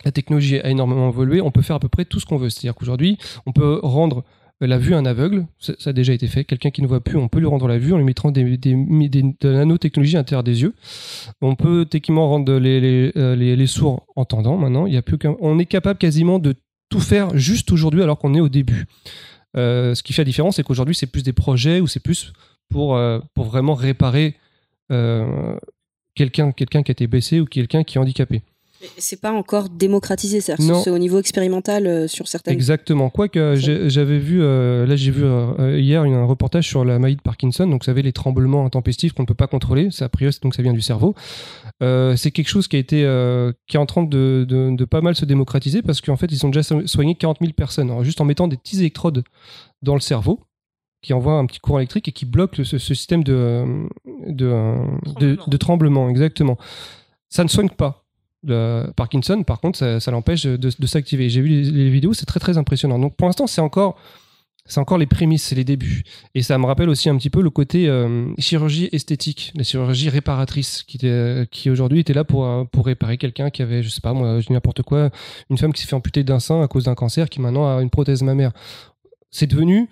La technologie a énormément évolué. On peut faire à peu près tout ce qu'on veut. C'est-à-dire qu'aujourd'hui, on peut rendre euh, la vue à un aveugle. Ça, a déjà été fait. Quelqu'un qui ne voit plus, on peut lui rendre la vue en lui mettant des, des, des- de la nanotechnologie à l'intérieur des yeux. On peut techniquement rendre les, euh, sourds entendants maintenant. On est capable quasiment de tout faire juste aujourd'hui alors qu'on est au début. Euh, ce qui fait la différence, c'est qu'aujourd'hui, c'est plus des projets ou c'est plus pour, euh, vraiment réparer euh, quelqu'un quelqu'un qui a été blessé ou quelqu'un qui est handicapé. C'est pas encore démocratisé, c'est-à-dire que c'est au niveau expérimental euh, sur certaines. Exactement. Quoique j'ai- j'avais vu, euh, là j'ai vu euh, hier une- un reportage sur la maladie de Parkinson, donc vous savez les tremblements intempestifs qu'on ne peut pas contrôler, ça a priori donc ça vient du cerveau. Euh, c'est quelque chose qui a été, euh, qui est en train de, de, de pas mal se démocratiser parce qu'en fait ils ont déjà so- soigné 40 000 personnes, Alors, juste en mettant des petits électrodes dans le cerveau qui envoient un petit courant électrique et qui bloquent le- ce, ce système de, euh, de, euh, de, Tremblement. de tremblement. Exactement. Ça ne soigne pas. Le Parkinson, par contre, ça, l'empêche de, s'activer. J'ai vu les, vidéos, c'est très très impressionnant. Donc pour l'instant, c'est encore, c'est encore les prémices, c'est les débuts. Et ça me rappelle aussi un petit peu le côté euh, chirurgie esthétique, la chirurgie réparatrice, qui, qui aujourd'hui était là pour, euh, pour réparer quelqu'un qui avait, je sais pas moi, n'importe quoi, une femme qui s'est fait amputer d'un sein à cause d'un cancer, qui maintenant a une prothèse mammaire. C'est devenu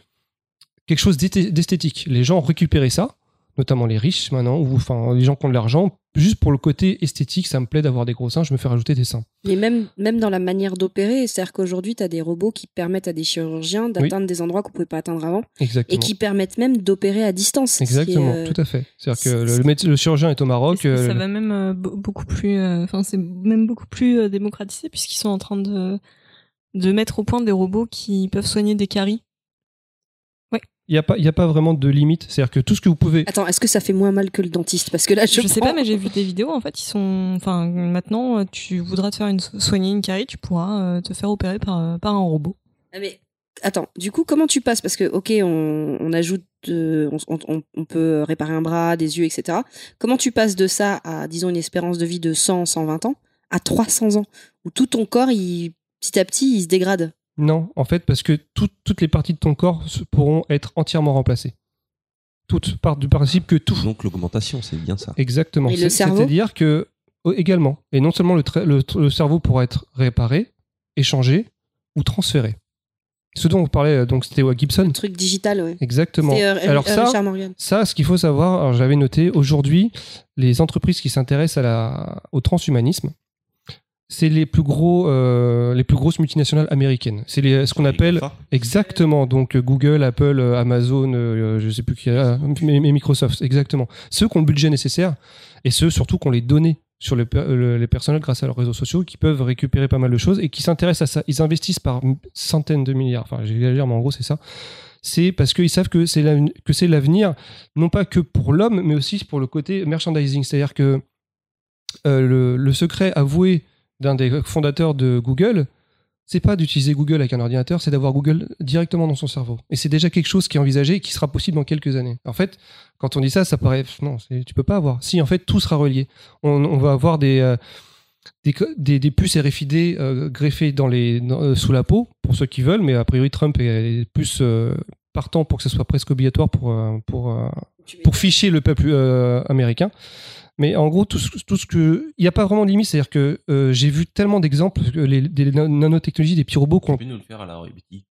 quelque chose d'esthé- d'esthétique. Les gens ont récupéré ça, notamment les riches maintenant, ou enfin les gens qui ont de l'argent, juste pour le côté esthétique, ça me plaît d'avoir des gros seins, je me fais rajouter des seins. Mais même, même dans la manière d'opérer, c'est-à-dire qu'aujourd'hui, tu as des robots qui permettent à des chirurgiens d'atteindre des endroits qu'on pouvait pas atteindre avant Exactement. et qui permettent même d'opérer à distance. est, Exactement, euh, tout à fait. C'est-à-dire que le, le méde- le chirurgien est au Maroc. Euh, ça va même euh, be- beaucoup plus, euh, enfin c'est même beaucoup plus euh, démocratisé puisqu'ils sont en train de de mettre au point des robots qui peuvent soigner des caries. Il n'y a, pas- il y a pas vraiment de limite. C'est-à-dire que tout ce que vous pouvez. Attends, est-ce que ça fait moins mal que le dentiste Parce que là, je, Je, sais prends- pas, mais j'ai vu des vidéos. En fait, ils sont, enfin maintenant, euh, tu voudras te faire une soigner une carie, tu pourras euh, te faire opérer par euh, par un robot. Ah, mais attends, du coup, comment tu passes Parce que, ok, on, on ajoute, euh, on, on- on peut réparer un bras, des yeux, etc. Comment tu passes de ça à, disons, une espérance de vie de 100, 120 ans à 300 ans Où tout ton corps, il, petit à petit, il se dégrade Non, en fait, parce que tout- toutes les parties de ton corps pourront être entièrement remplacées. Toutes partent du principe que tout. Donc l'augmentation, c'est bien ça. Exactement. Et le C'est- cerveau C'est-à-dire que oh, également, et non seulement le, tra- le, le cerveau pourra être réparé, échangé ou transféré. Ce dont on parlait, euh, donc c'était à Gibson. Truc digital, ouais. Exactement. Euh, Alors euh, ça. Ça, ce qu'il faut savoir, j'avais noté, aujourd'hui, les entreprises qui s'intéressent au transhumanisme, c'est les plus gros, euh, les plus grosses multinationales américaines. C'est les- ce qu'on appelle exactement donc Google, Apple, euh, Amazon, euh, je sais plus qui, ah, mais, mais Microsoft, exactement. Ceux qui ont le budget nécessaire et ceux surtout qui ont les données sur les, per- le- les personnels grâce à leurs réseaux sociaux qui peuvent récupérer pas mal de choses et qui s'intéressent à ça. Ils investissent par centaines de milliards. Enfin, j'exagère, mais en gros, c'est ça. C'est parce qu'ils savent que c'est l'aven- que c'est l'avenir, non pas que pour l'homme, mais aussi pour le côté merchandising. C'est-à-dire que euh, le, le secret avoué d'un des fondateurs de Google, c'est pas d'utiliser Google avec un ordinateur, c'est d'avoir Google directement dans son cerveau. Et c'est déjà quelque chose qui est envisagé et qui sera possible dans quelques années. En fait, quand on dit ça, ça paraît non, tu peux pas avoir. Si en fait tout sera relié, on, on va avoir des euh, des, des, des puces RFID euh, greffées dans les, dans- euh, sous la peau pour ceux qui veulent, mais a priori Trump est, plus partant pour que ce soit presque obligatoire pour pour pour ficher le peuple américain. Mais en gros, tout ce, tout ce que. Il n'y a pas vraiment de limite. C'est-à-dire que euh, j'ai vu tellement d'exemples, que les, des nan- nanotechnologies, des petits robots qu'on. Tu peux nous le faire à la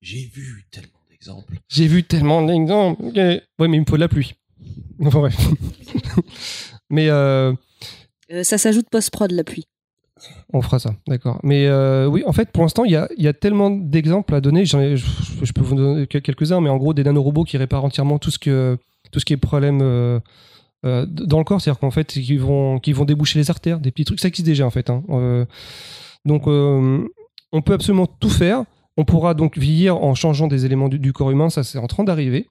J'ai vu tellement d'exemples. J'ai vu tellement d'exemples. Ok. Ouais, mais il me faut de la pluie. Enfin, bref. mais euh, Euh, ça s'ajoute post-prod, la pluie. on fera ça, d'accord. Mais euh, oui, en fait, pour l'instant, il y a, il y a tellement d'exemples à donner. Ai- je, je peux vous donner que- quelques-uns, mais en gros, des nanorobots qui réparent entièrement tout ce, que, tout ce qui est problème euh, euh, dans le corps. C'est-à-dire qu'en fait, qui vont, qui vont déboucher les artères, des petits trucs. Ça existe déjà, en fait. hein. Euh, donc, euh, on peut absolument tout faire. On pourra donc vieillir en changeant des éléments du, corps humain. Ça, c'est en train d'arriver.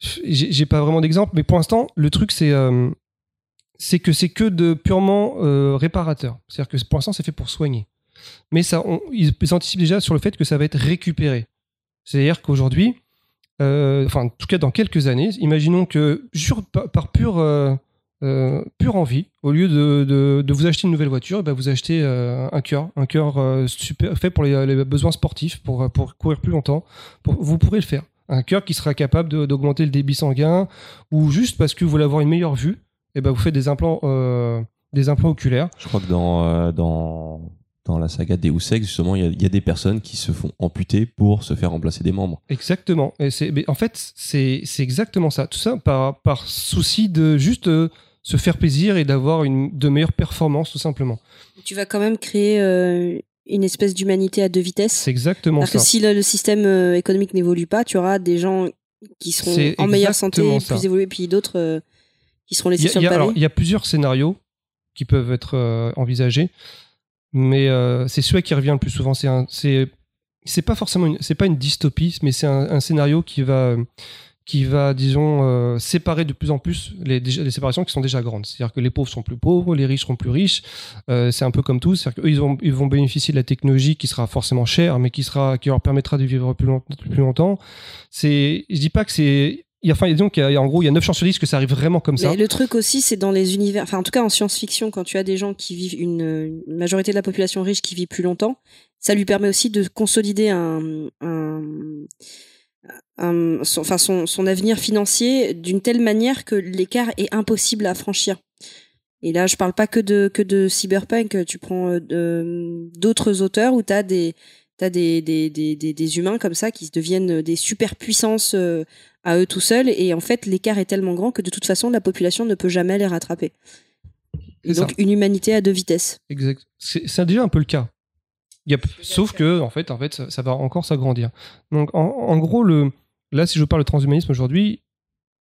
J'ai pas vraiment d'exemple, mais pour l'instant, le truc, c'est c'est que c'est que de purement réparateur. C'est-à-dire que pour l'instant, c'est fait pour soigner. Mais ça, ils anticipent déjà sur le fait que ça va être récupéré. C'est-à-dire qu'aujourd'hui, euh, enfin, en tout cas dans quelques années, imaginons que par, pure, euh, euh, pure envie, au lieu de, de- vous acheter une nouvelle voiture, eh ben, vous achetez un cœur, un cœur super fait pour les, besoins sportifs, pour, pour courir plus longtemps. Vous pourrez le faire. Un cœur qui sera capable d'augmenter le débit sanguin, ou juste parce que vous voulez avoir une meilleure vue, et ben vous faites des implants, des implants oculaires. Je crois que dans, dans, dans la saga Deus Ex, justement, il y, a- il y a des personnes qui se font amputer pour se faire remplacer des membres. Exactement. Et c'est, mais en fait, c'est, c'est exactement ça. Tout ça par, par souci de juste euh, se faire plaisir et d'avoir une de meilleures performances, tout simplement. Tu vas quand même créer euh, une espèce d'humanité à deux vitesses. C'est exactement Parce que ça. si le, le système euh, économique n'évolue pas, tu auras des gens qui seront en meilleure santé, ça. plus évolués, puis d'autres euh, qui seront laissés a, sur il y le a- pavé. alors, il y a plusieurs scénarios qui peuvent être euh, envisagés. Mais euh, c'est celui qui revient le plus souvent. C'est c'est, c'est pas forcément, c'est pas une dystopie, mais c'est un, scénario qui va, qui va, disons, euh, séparer de plus en plus les, les séparations qui sont déjà grandes. C'est-à-dire que les pauvres sont plus pauvres, les riches seront plus riches. Euh, c'est un peu comme tout. C'est-à-dire qu'eux, ils, vont- ils vont bénéficier de la technologie qui sera forcément chère, mais qui sera, qui leur permettra de vivre plus, long- plus longtemps. C'est, je dis pas que c'est, enfin, a, en gros, il y a 9 chances sur 10 que ça arrive vraiment comme ça. Mais le truc aussi, c'est dans les univers, enfin en tout cas en science-fiction, quand tu as des gens qui vivent, une, majorité de la population riche qui vit plus longtemps, ça lui permet aussi de consolider son, avenir financier d'une telle manière que l'écart est impossible à franchir. Et là, je parle pas que de cyberpunk. Tu prends euh, d'autres auteurs où t'as des t'as des humains comme ça qui deviennent des superpuissances euh, à eux tout seuls et en fait l'écart est tellement grand que de toute façon la population ne peut jamais les rattraper. Et donc ça. une humanité à deux vitesses. Exact. C'est déjà un peu le cas. Il y a- sauf que, en fait, en fait, ça, ça va encore s'agrandir. Donc, en, en gros, le, là, si je parle de transhumanisme aujourd'hui,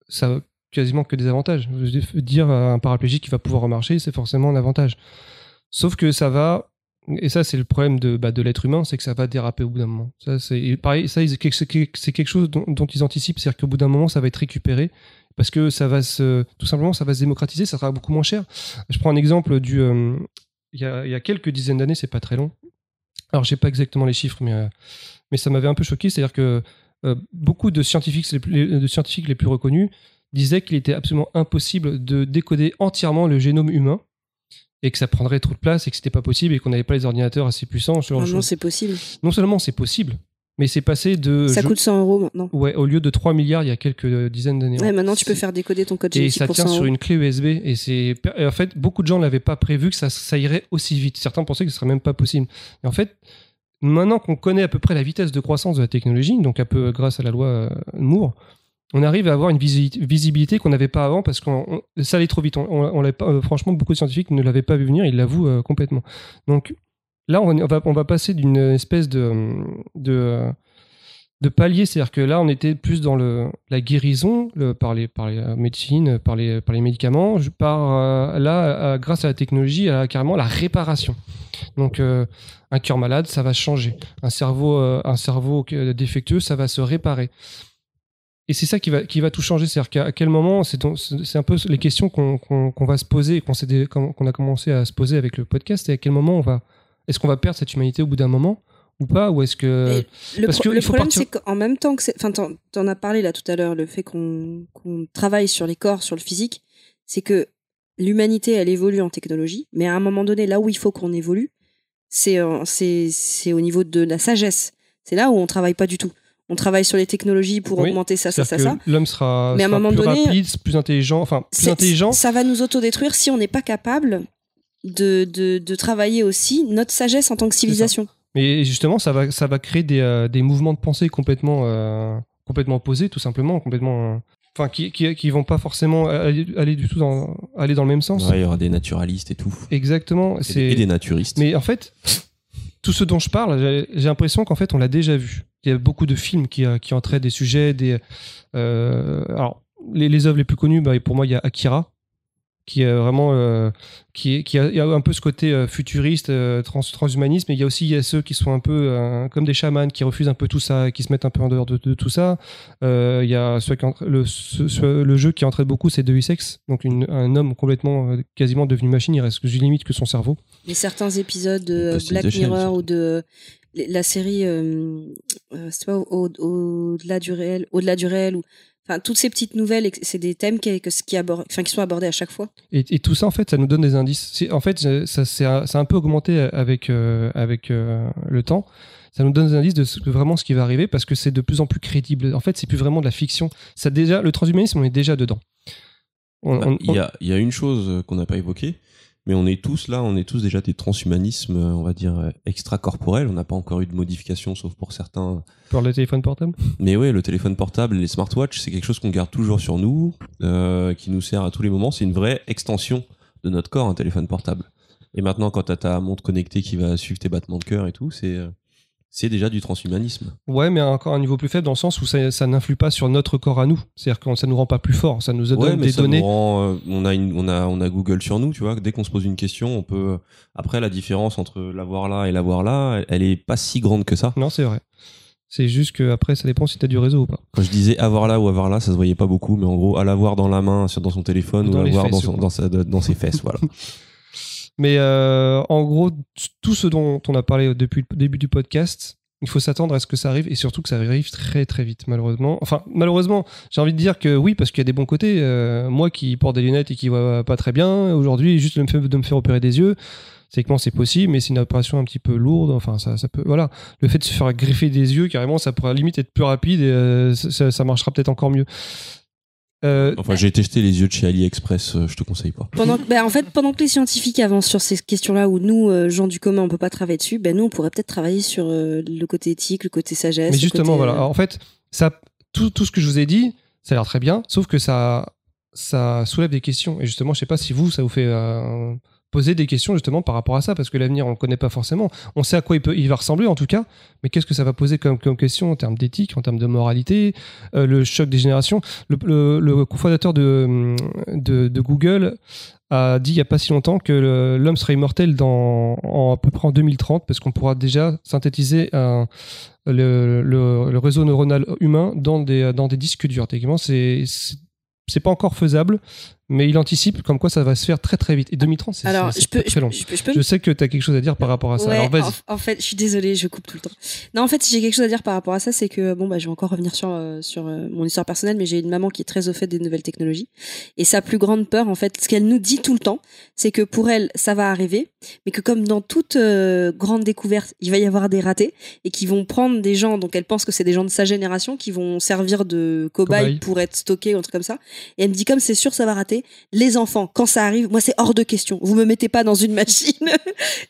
ça a quasiment que des avantages. Je veux dire- dire à un paraplégique qui va pouvoir remarcher, c'est forcément un avantage. Sauf que ça va, et ça, c'est le problème de, bah, de l'être humain, c'est que ça va déraper au bout d'un moment. Ça, c'est pareil, ça, c'est quelque chose dont, ils anticipent, c'est-à-dire qu'au bout d'un moment, ça va être récupéré parce que ça va se, tout simplement, ça va se démocratiser, ça sera beaucoup moins cher. Je prends un exemple du, euh, il y, a, quelques dizaines d'années, c'est pas très long. Alors, j'ai pas exactement les chiffres, mais, euh, mais ça m'avait un peu choqué. C'est-à-dire que euh, beaucoup de scientifiques, les- de scientifiques les plus reconnus disaient qu'il était absolument impossible de décoder entièrement le génome humain et que ça prendrait trop de place et que c'était pas possible et qu'on n'avait pas les ordinateurs assez puissants. ce genre de Maintenant choses. c'est possible. Non seulement c'est possible, mais c'est passé de. ça je- coûte 100 euros maintenant. Ouais, au lieu de 3 milliards il y a quelques dizaines d'années. Ouais, maintenant tu peux faire décoder ton code et ça pour tient 100 sur euros. une clé USB et c'est en fait beaucoup de gens n'avaient pas prévu que ça, ça irait aussi vite certains pensaient que ce serait même pas possible et en fait maintenant qu'on connaît à peu près la vitesse de croissance de la technologie donc un peu grâce à la loi euh, Moore on arrive à avoir une visi- visibilité qu'on n'avait pas avant parce que ça allait trop vite on, on- euh, franchement beaucoup de scientifiques ne l'avaient pas vu venir ils l'avouent euh, complètement donc là on, va, passer d'une espèce de, de palier, c'est-à-dire que là, on était plus dans le, la guérison par, les, par médecines, par les, par les médicaments, par euh, là, grâce à la technologie, à carrément la réparation. Donc, un cœur malade, ça va changer. Un cerveau, un cerveau défectueux, ça va se réparer. Et c'est ça qui va, qui va tout changer. C'est-à-dire qu'à quel moment, c'est un peu les questions qu'on qu'on va se poser, qu'on a commencé à se poser avec le podcast, et à quel moment on va. Est-ce qu'on va perdre cette humanité au bout d'un moment ou pas Ou est-ce que. Le, parce pro- que le problème, partir- c'est qu'en même temps que. Enfin, t'en, as parlé là tout à l'heure, le fait qu'on, travaille sur les corps, sur le physique, c'est que l'humanité, elle évolue en technologie, mais à un moment donné, là où il faut qu'on évolue, c'est au niveau de la sagesse. C'est là où on travaille pas du tout. On travaille sur les technologies pour Oui, augmenter ça, ça, ça, ça. L'homme sera, Mais à un moment plus donné, rapide, plus intelligent, enfin plus intelligent. Ça va nous autodétruire si on n'est pas capable de, de, de travailler aussi notre sagesse en tant que civilisation. Mais justement, ça va, ça va créer des, euh, des mouvements de pensée complètement, euh, complètement opposés, tout simplement, complètement, euh, enfin qui, qui, qui vont pas forcément aller, aller du tout dans, aller dans le même sens. Ouais, il y aura des naturalistes et tout. Exactement. C'est. et des naturistes. Mais en fait, tout ce dont je parle, j'ai l'impression qu'en fait, on l'a déjà vu. Il y a beaucoup de films qui, euh, qui en traitent des sujets, des. euh, alors, les, les œuvres les plus connues, bah, pour moi, il y a Akira, qui est vraiment. euh, qui, est- qui a, il y a un peu ce côté euh, futuriste, euh, trans, transhumanisme, et il y a aussi il y a ceux qui sont un peu euh, comme des chamans, qui refusent un peu tout ça, qui se mettent un peu en dehors de, de tout ça. Euh, Il y a ceux qui entra- le, ce- ce- le jeu qui entraîne beaucoup, c'est Deus Ex, donc une- un homme complètement, quasiment devenu machine, il reste limite que son cerveau. Mais certains épisodes de Black Mirror ou de la série euh, euh, c'est pas au- au- au-delà du réel, au-delà du réel ou enfin toutes ces petites nouvelles, c'est des thèmes qui, que- qui, abordent, enfin, qui sont abordés à chaque fois. Et, et tout ça, en fait, ça nous donne des indices. C'est- En fait, ça, ça, c'est un, ça a un peu augmenté avec, euh, avec euh, le temps. Ça nous donne des indices de, ce- de vraiment ce qui va arriver parce que c'est de plus en plus crédible. En fait, c'est plus vraiment de la fiction. Ça déjà, le transhumanisme, on est déjà dedans. Bah, on- Il y, a, il y a une chose euh, qu'on n'a pas évoquée, mais on est tous là, on est tous déjà des transhumanismes, euh, on va dire, euh, extracorporels. On n'a pas encore eu de modification, sauf pour certains. pour le téléphone portable? Mais ouais, le téléphone portable, les smartwatches, c'est quelque chose qu'on garde toujours sur nous, euh, qui nous sert à tous les moments. C'est une vraie extension de notre corps, un téléphone portable. Et maintenant, quand tu as ta montre connectée qui va suivre tes battements de cœur et tout, c'est. Euh, c'est déjà du transhumanisme. Ouais, mais encore à un niveau plus faible dans le sens où ça, ça n'influe pas sur notre corps à nous. C'est-à-dire que ça nous rend pas plus forts, ça nous donne Ouais, mais des ça données. nous rend, euh, on a une, on a, on a Google sur nous, tu vois. Dès qu'on se pose une question, on peut. Après, la différence entre l'avoir là et l'avoir là, elle, elle est pas si grande que ça. Non, c'est vrai. C'est juste que après, ça dépend si t'as du réseau ou pas. Quand je disais avoir là ou avoir là, ça se voyait pas beaucoup, mais en gros, à l'avoir dans la main, sur, dans son téléphone, Dans ou les l'avoir fesses, dans, je son- crois. dans, sa- dans ses fesses, voilà. Mais euh, en gros, tout ce dont on a parlé depuis le début du podcast, il faut s'attendre à ce que ça arrive et surtout que ça arrive très très vite, malheureusement. Enfin, malheureusement, j'ai envie de dire que oui, parce qu'il y a des bons côtés. Euh, moi qui porte des lunettes et qui vois pas très bien, aujourd'hui, juste de me, faire, opérer des yeux, que c'est possible, mais c'est une opération un petit peu lourde. Enfin, ça, ça peut. Voilà. Le fait de se faire greffer des yeux, carrément, ça pourrait limite être plus rapide et euh, ça marchera peut-être encore mieux. Euh, Enfin, j'ai testé les yeux de chez AliExpress, euh, je te conseille pas. Pendant, que- bah, en fait, pendant que les scientifiques avancent sur ces questions-là où nous, euh, gens du commun, on peut pas travailler dessus, ben nous, on pourrait peut-être travailler sur euh, le côté éthique, le côté sagesse. Mais justement, côté, voilà. Alors, en fait, ça, tout, tout ce que je vous ai dit, ça a l'air très bien, sauf que ça, ça soulève des questions. Et justement, je sais pas si vous, ça vous fait euh, poser des questions justement par rapport à ça, parce que l'avenir, on le connaît pas forcément. On sait à quoi il, peut, va ressembler en tout cas, mais qu'est-ce que ça va poser comme, comme question en termes d'éthique, en termes de moralité, euh, le choc des générations? Le, cofondateur de, Google a dit il y a pas si longtemps que l'homme serait immortel en, à peu près en 2030 parce qu'on pourra déjà synthétiser le, réseau neuronal humain dans des, dans des disques durs. Techniquement, c'est- c'est pas encore faisable, mais il anticipe comme quoi ça va se faire très très vite. Et 2030, c'est Alors, je peux, très je, long. je peux, je peux Je sais que tu as quelque chose à dire par rapport à ça. Ouais, Alors vas-y. En, en fait, je suis désolée, je coupe tout le temps. Non, en fait, si j'ai quelque chose à dire par rapport à ça, c'est que bon bah, je vais encore revenir sur euh, sur euh, mon histoire personnelle, mais j'ai une maman qui est très au fait des nouvelles technologies et sa plus grande peur, en fait, ce qu'elle nous dit tout le temps, c'est que pour elle, ça va arriver, mais que comme dans toute euh, grande découverte, il va y avoir des ratés et qui vont prendre des gens, donc elle pense que c'est des gens de sa génération qui vont servir de cobayes Cobayes. pour être stockés ou un truc comme ça. Et elle me dit comme c'est sûr ça va rater, les enfants, quand ça arrive, moi c'est hors de question. Vous me mettez pas dans une machine.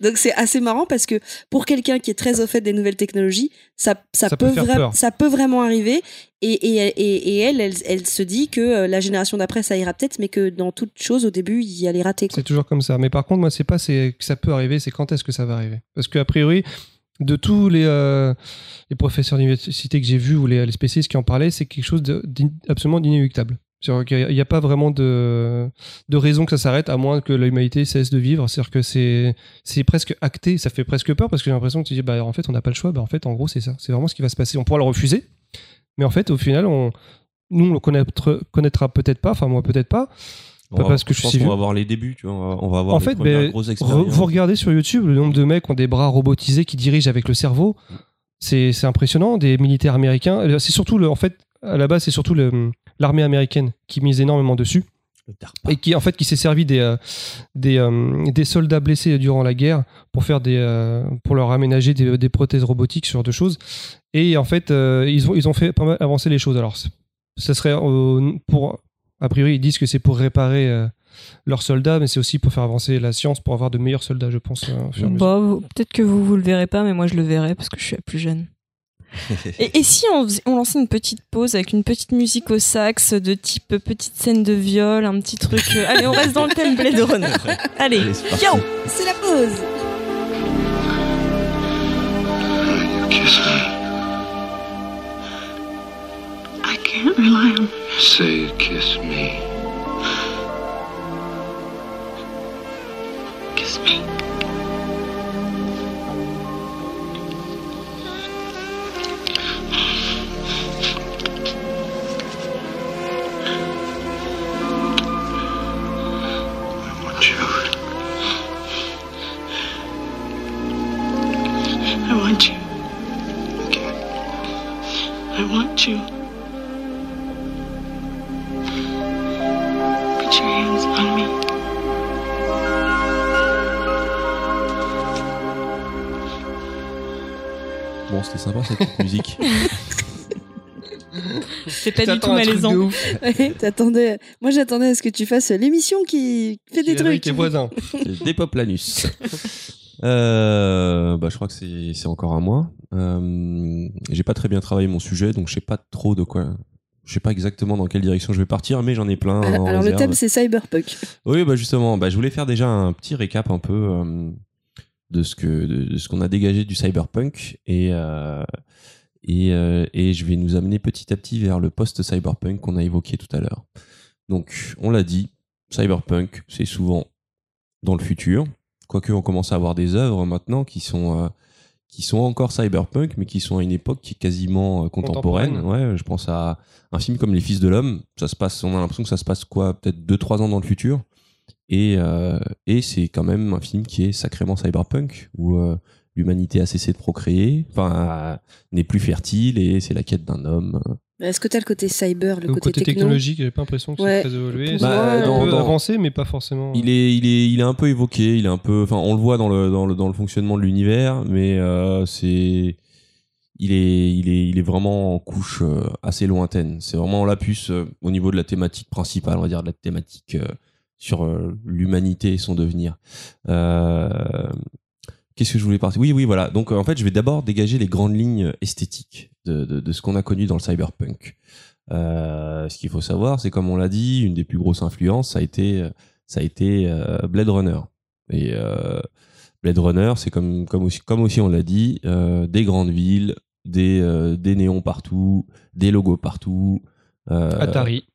Donc c'est assez marrant parce que pour quelqu'un qui est très au fait des nouvelles technologies, ça, ça, Ça peut, peut faire vra- peur. ça peut vraiment arriver. Et, et, et, et elle, elle, elle se dit que euh, la génération d'après, ça ira peut-être, mais que dans toute chose, au début, il y a les ratés. quoi. C'est toujours comme ça. Mais par contre, moi, c'est pas c'est que ça peut arriver, c'est quand est-ce que ça va arriver? Parce qu'a priori, de tous les, euh, les professeurs d'université que j'ai vus ou les, les spécialistes qui en parlaient, c'est quelque chose d'in- absolument d'inéluctable. Qu'il n'y a pas vraiment de, de raison que ça s'arrête, à moins que l'humanité cesse de vivre. C'est-à-dire que c'est c'est presque acté, ça fait presque peur parce que j'ai l'impression que tu dis, bah, en fait, on n'a pas le choix. Bah, en fait, en gros, c'est ça. C'est vraiment ce qui va se passer. On pourra le refuser, mais en fait, au final, on, nous, on le connaîtra, connaîtra peut-être pas, enfin, moi, peut-être pas. On Pas va- parce que je je pense qu'on va voir les débuts, tu vois. On va, avoir En les fait, ben, grosses expériences. vous regardez sur YouTube le nombre de mecs qui ont des bras robotisés qui dirigent avec le cerveau. C'est c'est impressionnant. Des militaires américains. Euh, C'est surtout, le, en fait, à la base, c'est surtout le- l'armée américaine qui mise énormément dessus et qui, en fait, qui s'est servi des, euh, des, euh, des soldats blessés durant la guerre pour faire des, euh, pour leur aménager des, des prothèses robotiques, ce genre de choses. Et en fait, euh, ils ont, ils ont fait pas mal avancer les choses. Alors, ça serait euh, pour, a priori, ils disent que c'est pour réparer euh, leurs soldats, mais c'est aussi pour faire avancer la science, pour avoir de meilleurs soldats, je pense. peut-être que vous, vous le verrez pas, mais moi je le verrai parce que je suis la plus jeune. Et, et si on, on lançait une petite pause avec une petite musique au sax de type petite scène de viol, un petit truc. euh, Allez, on reste dans le thème Blade Runner. Allez, Allez, yo C'est la pause. Kiss me. I can't rely on Say, kiss me. musique. C'est pas du tout malaisant. Ouais, t'attendais- Moi, j'attendais à ce que tu fasses l'émission qui fait des Qui est avec trucs. tes voisins. Des pop l'anus. Euh, bah, je crois que c'est encore à moi. Euh, J'ai pas très bien travaillé mon sujet, donc je sais pas trop de quoi. Je sais pas exactement dans quelle direction je vais partir, mais j'en ai plein. en Alors, le thème, c'est cyberpunk. Oui, bah justement, bah, je voulais faire déjà un petit récap un peu. De ce que de, de ce qu'on a dégagé du cyberpunk et euh, et, euh, et je vais nous amener petit à petit vers le post-cyberpunk qu'on a évoqué tout à l'heure. Donc, on l'a dit, cyberpunk, c'est souvent dans le futur. Quoique, on commence à avoir des œuvres maintenant qui sont, euh, qui sont encore cyberpunk, mais qui sont à une époque qui est quasiment contemporaine. Contemporaine. Ouais, je pense à un film comme Les Fils de l'Homme. Ça se passe, on a l'impression que ça se passe quoi, peut-être 2-3 ans dans le futur. Et, euh, et c'est quand même un film qui est sacrément cyberpunk, où euh, l'humanité a cessé de procréer, enfin, euh, n'est plus fertile, et c'est la quête d'un homme. Est-ce que t'as le côté cyber, le, Le côté, côté techno technologique, j'ai pas l'impression que Ouais. c'est très évolué. Pour C'est un dans- peu dans- avancé, mais pas forcément. Il est, il est, il est un peu évoqué. Il est un peu, enfin, on le voit dans le, dans le, dans le fonctionnement de l'univers, mais euh, c'est, il est, il est, il est vraiment en couche euh, assez lointaine. C'est vraiment la puce euh, au niveau de la thématique principale, on va dire de la thématique euh, sur euh, l'humanité et son devenir. Euh, Qu'est-ce que je voulais partir? Oui, oui, voilà. Donc, en fait, je vais d'abord dégager les grandes lignes esthétiques de, ce qu'on a connu dans le cyberpunk. Euh, ce qu'il faut savoir, c'est comme on l'a dit, une des plus grosses influences, ça a été, ça a été Blade Runner. Et Blade Runner, c'est comme, comme aussi, comme aussi on l'a dit, des grandes villes, des, des néons partout, des logos partout. Atari.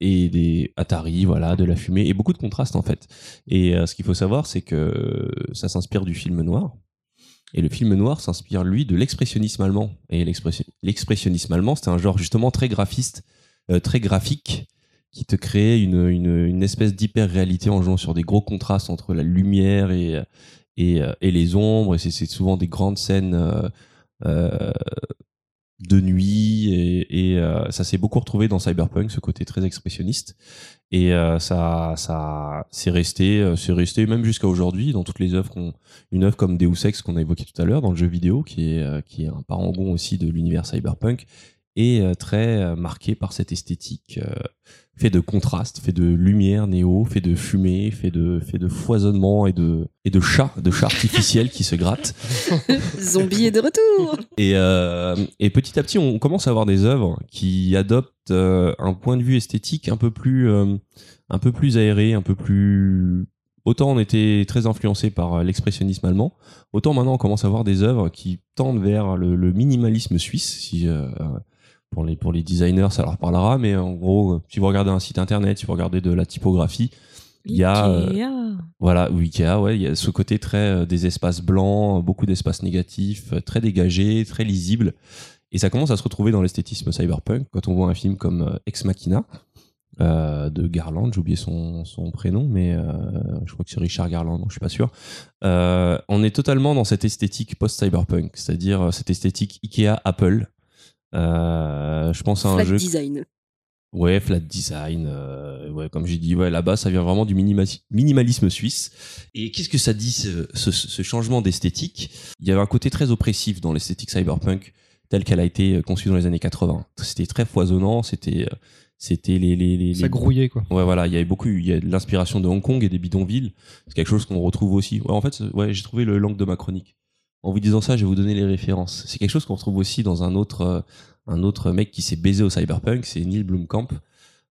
Et des Atari, voilà, de la fumée et beaucoup de contrastes en fait. Et euh, ce qu'il faut savoir, c'est que ça s'inspire du film noir. Et le film noir s'inspire, lui, de l'expressionnisme allemand. Et l'expression- l'expressionnisme allemand, c'était un genre justement très graphiste, euh, très graphique, qui te créait une, une, espèce d'hyper-réalité en jouant sur des gros contrastes entre la lumière et, et, euh, les ombres. Et c'est- souvent des grandes scènes euh, euh, de nuit. Et, euh, ça s'est beaucoup retrouvé dans Cyberpunk, ce côté très expressionniste. Et euh, ça, ça, c'est resté, euh, c'est resté même jusqu'à aujourd'hui dans toutes les œuvres une œuvre comme Deus Ex qu'on a évoqué tout à l'heure dans le jeu vidéo, qui est, euh, qui est un parangon aussi de l'univers cyberpunk, et euh, très euh, marqué par cette esthétique euh, fait de contraste, fait de lumière néo, fait de fumée, fait de, fait de foisonnement et de, et de chats, de chats artificiels qui se grattent. Zombie est de retour Et, euh, et petit à petit, on commence à avoir des œuvres qui adoptent euh, un point de vue esthétique un peu plus, euh, un peu plus aéré, un peu plus. Autant on était très influencé par l'expressionnisme allemand, autant maintenant on commence à avoir des œuvres qui tendent vers le, le minimalisme suisse. Si, euh, pour les pour les designers, ça leur parlera, mais en gros, si vous regardez un site internet, si vous regardez de la typographie, il y a euh, Ikea. voilà, ou Ikea, ouais, il y a ce côté très euh, des espaces blancs, beaucoup d'espaces négatifs, euh, très dégagés, très lisibles. Et ça commence à se retrouver dans l'esthétisme cyberpunk quand on voit un film comme euh, Ex Machina euh, de Garland, j'ai oublié son, son prénom, mais euh, je crois que c'est Richard Garland, donc je suis pas sûr. Euh, on est totalement dans cette esthétique post-cyberpunk, c'est-à-dire euh, cette esthétique Ikea Apple. Euh, je pense à un Flat jeu design. Ouais, flat design. euh, ouais, comme j'ai dit, ouais, là-bas, ça vient vraiment du minima- minimalisme suisse. Et qu'est-ce que ça dit, ce, ce- ce changement d'esthétique? Il y avait un côté très oppressif dans l'esthétique cyberpunk, telle qu'elle a été conçue dans les années 80. C'était très foisonnant, c'était, euh, c'était les, les, les, Ça grouillait, quoi. Ouais, voilà, il y avait beaucoup, il y a de l'inspiration de Hong Kong et des bidonvilles. C'est quelque chose qu'on retrouve aussi. Ouais, en fait, ouais, j'ai trouvé le langue de ma chronique. En vous disant ça, je vais vous donner les références. C'est quelque chose qu'on retrouve aussi dans un autre, euh, un autre mec qui s'est baisé au cyberpunk, c'est Neil Blomkamp.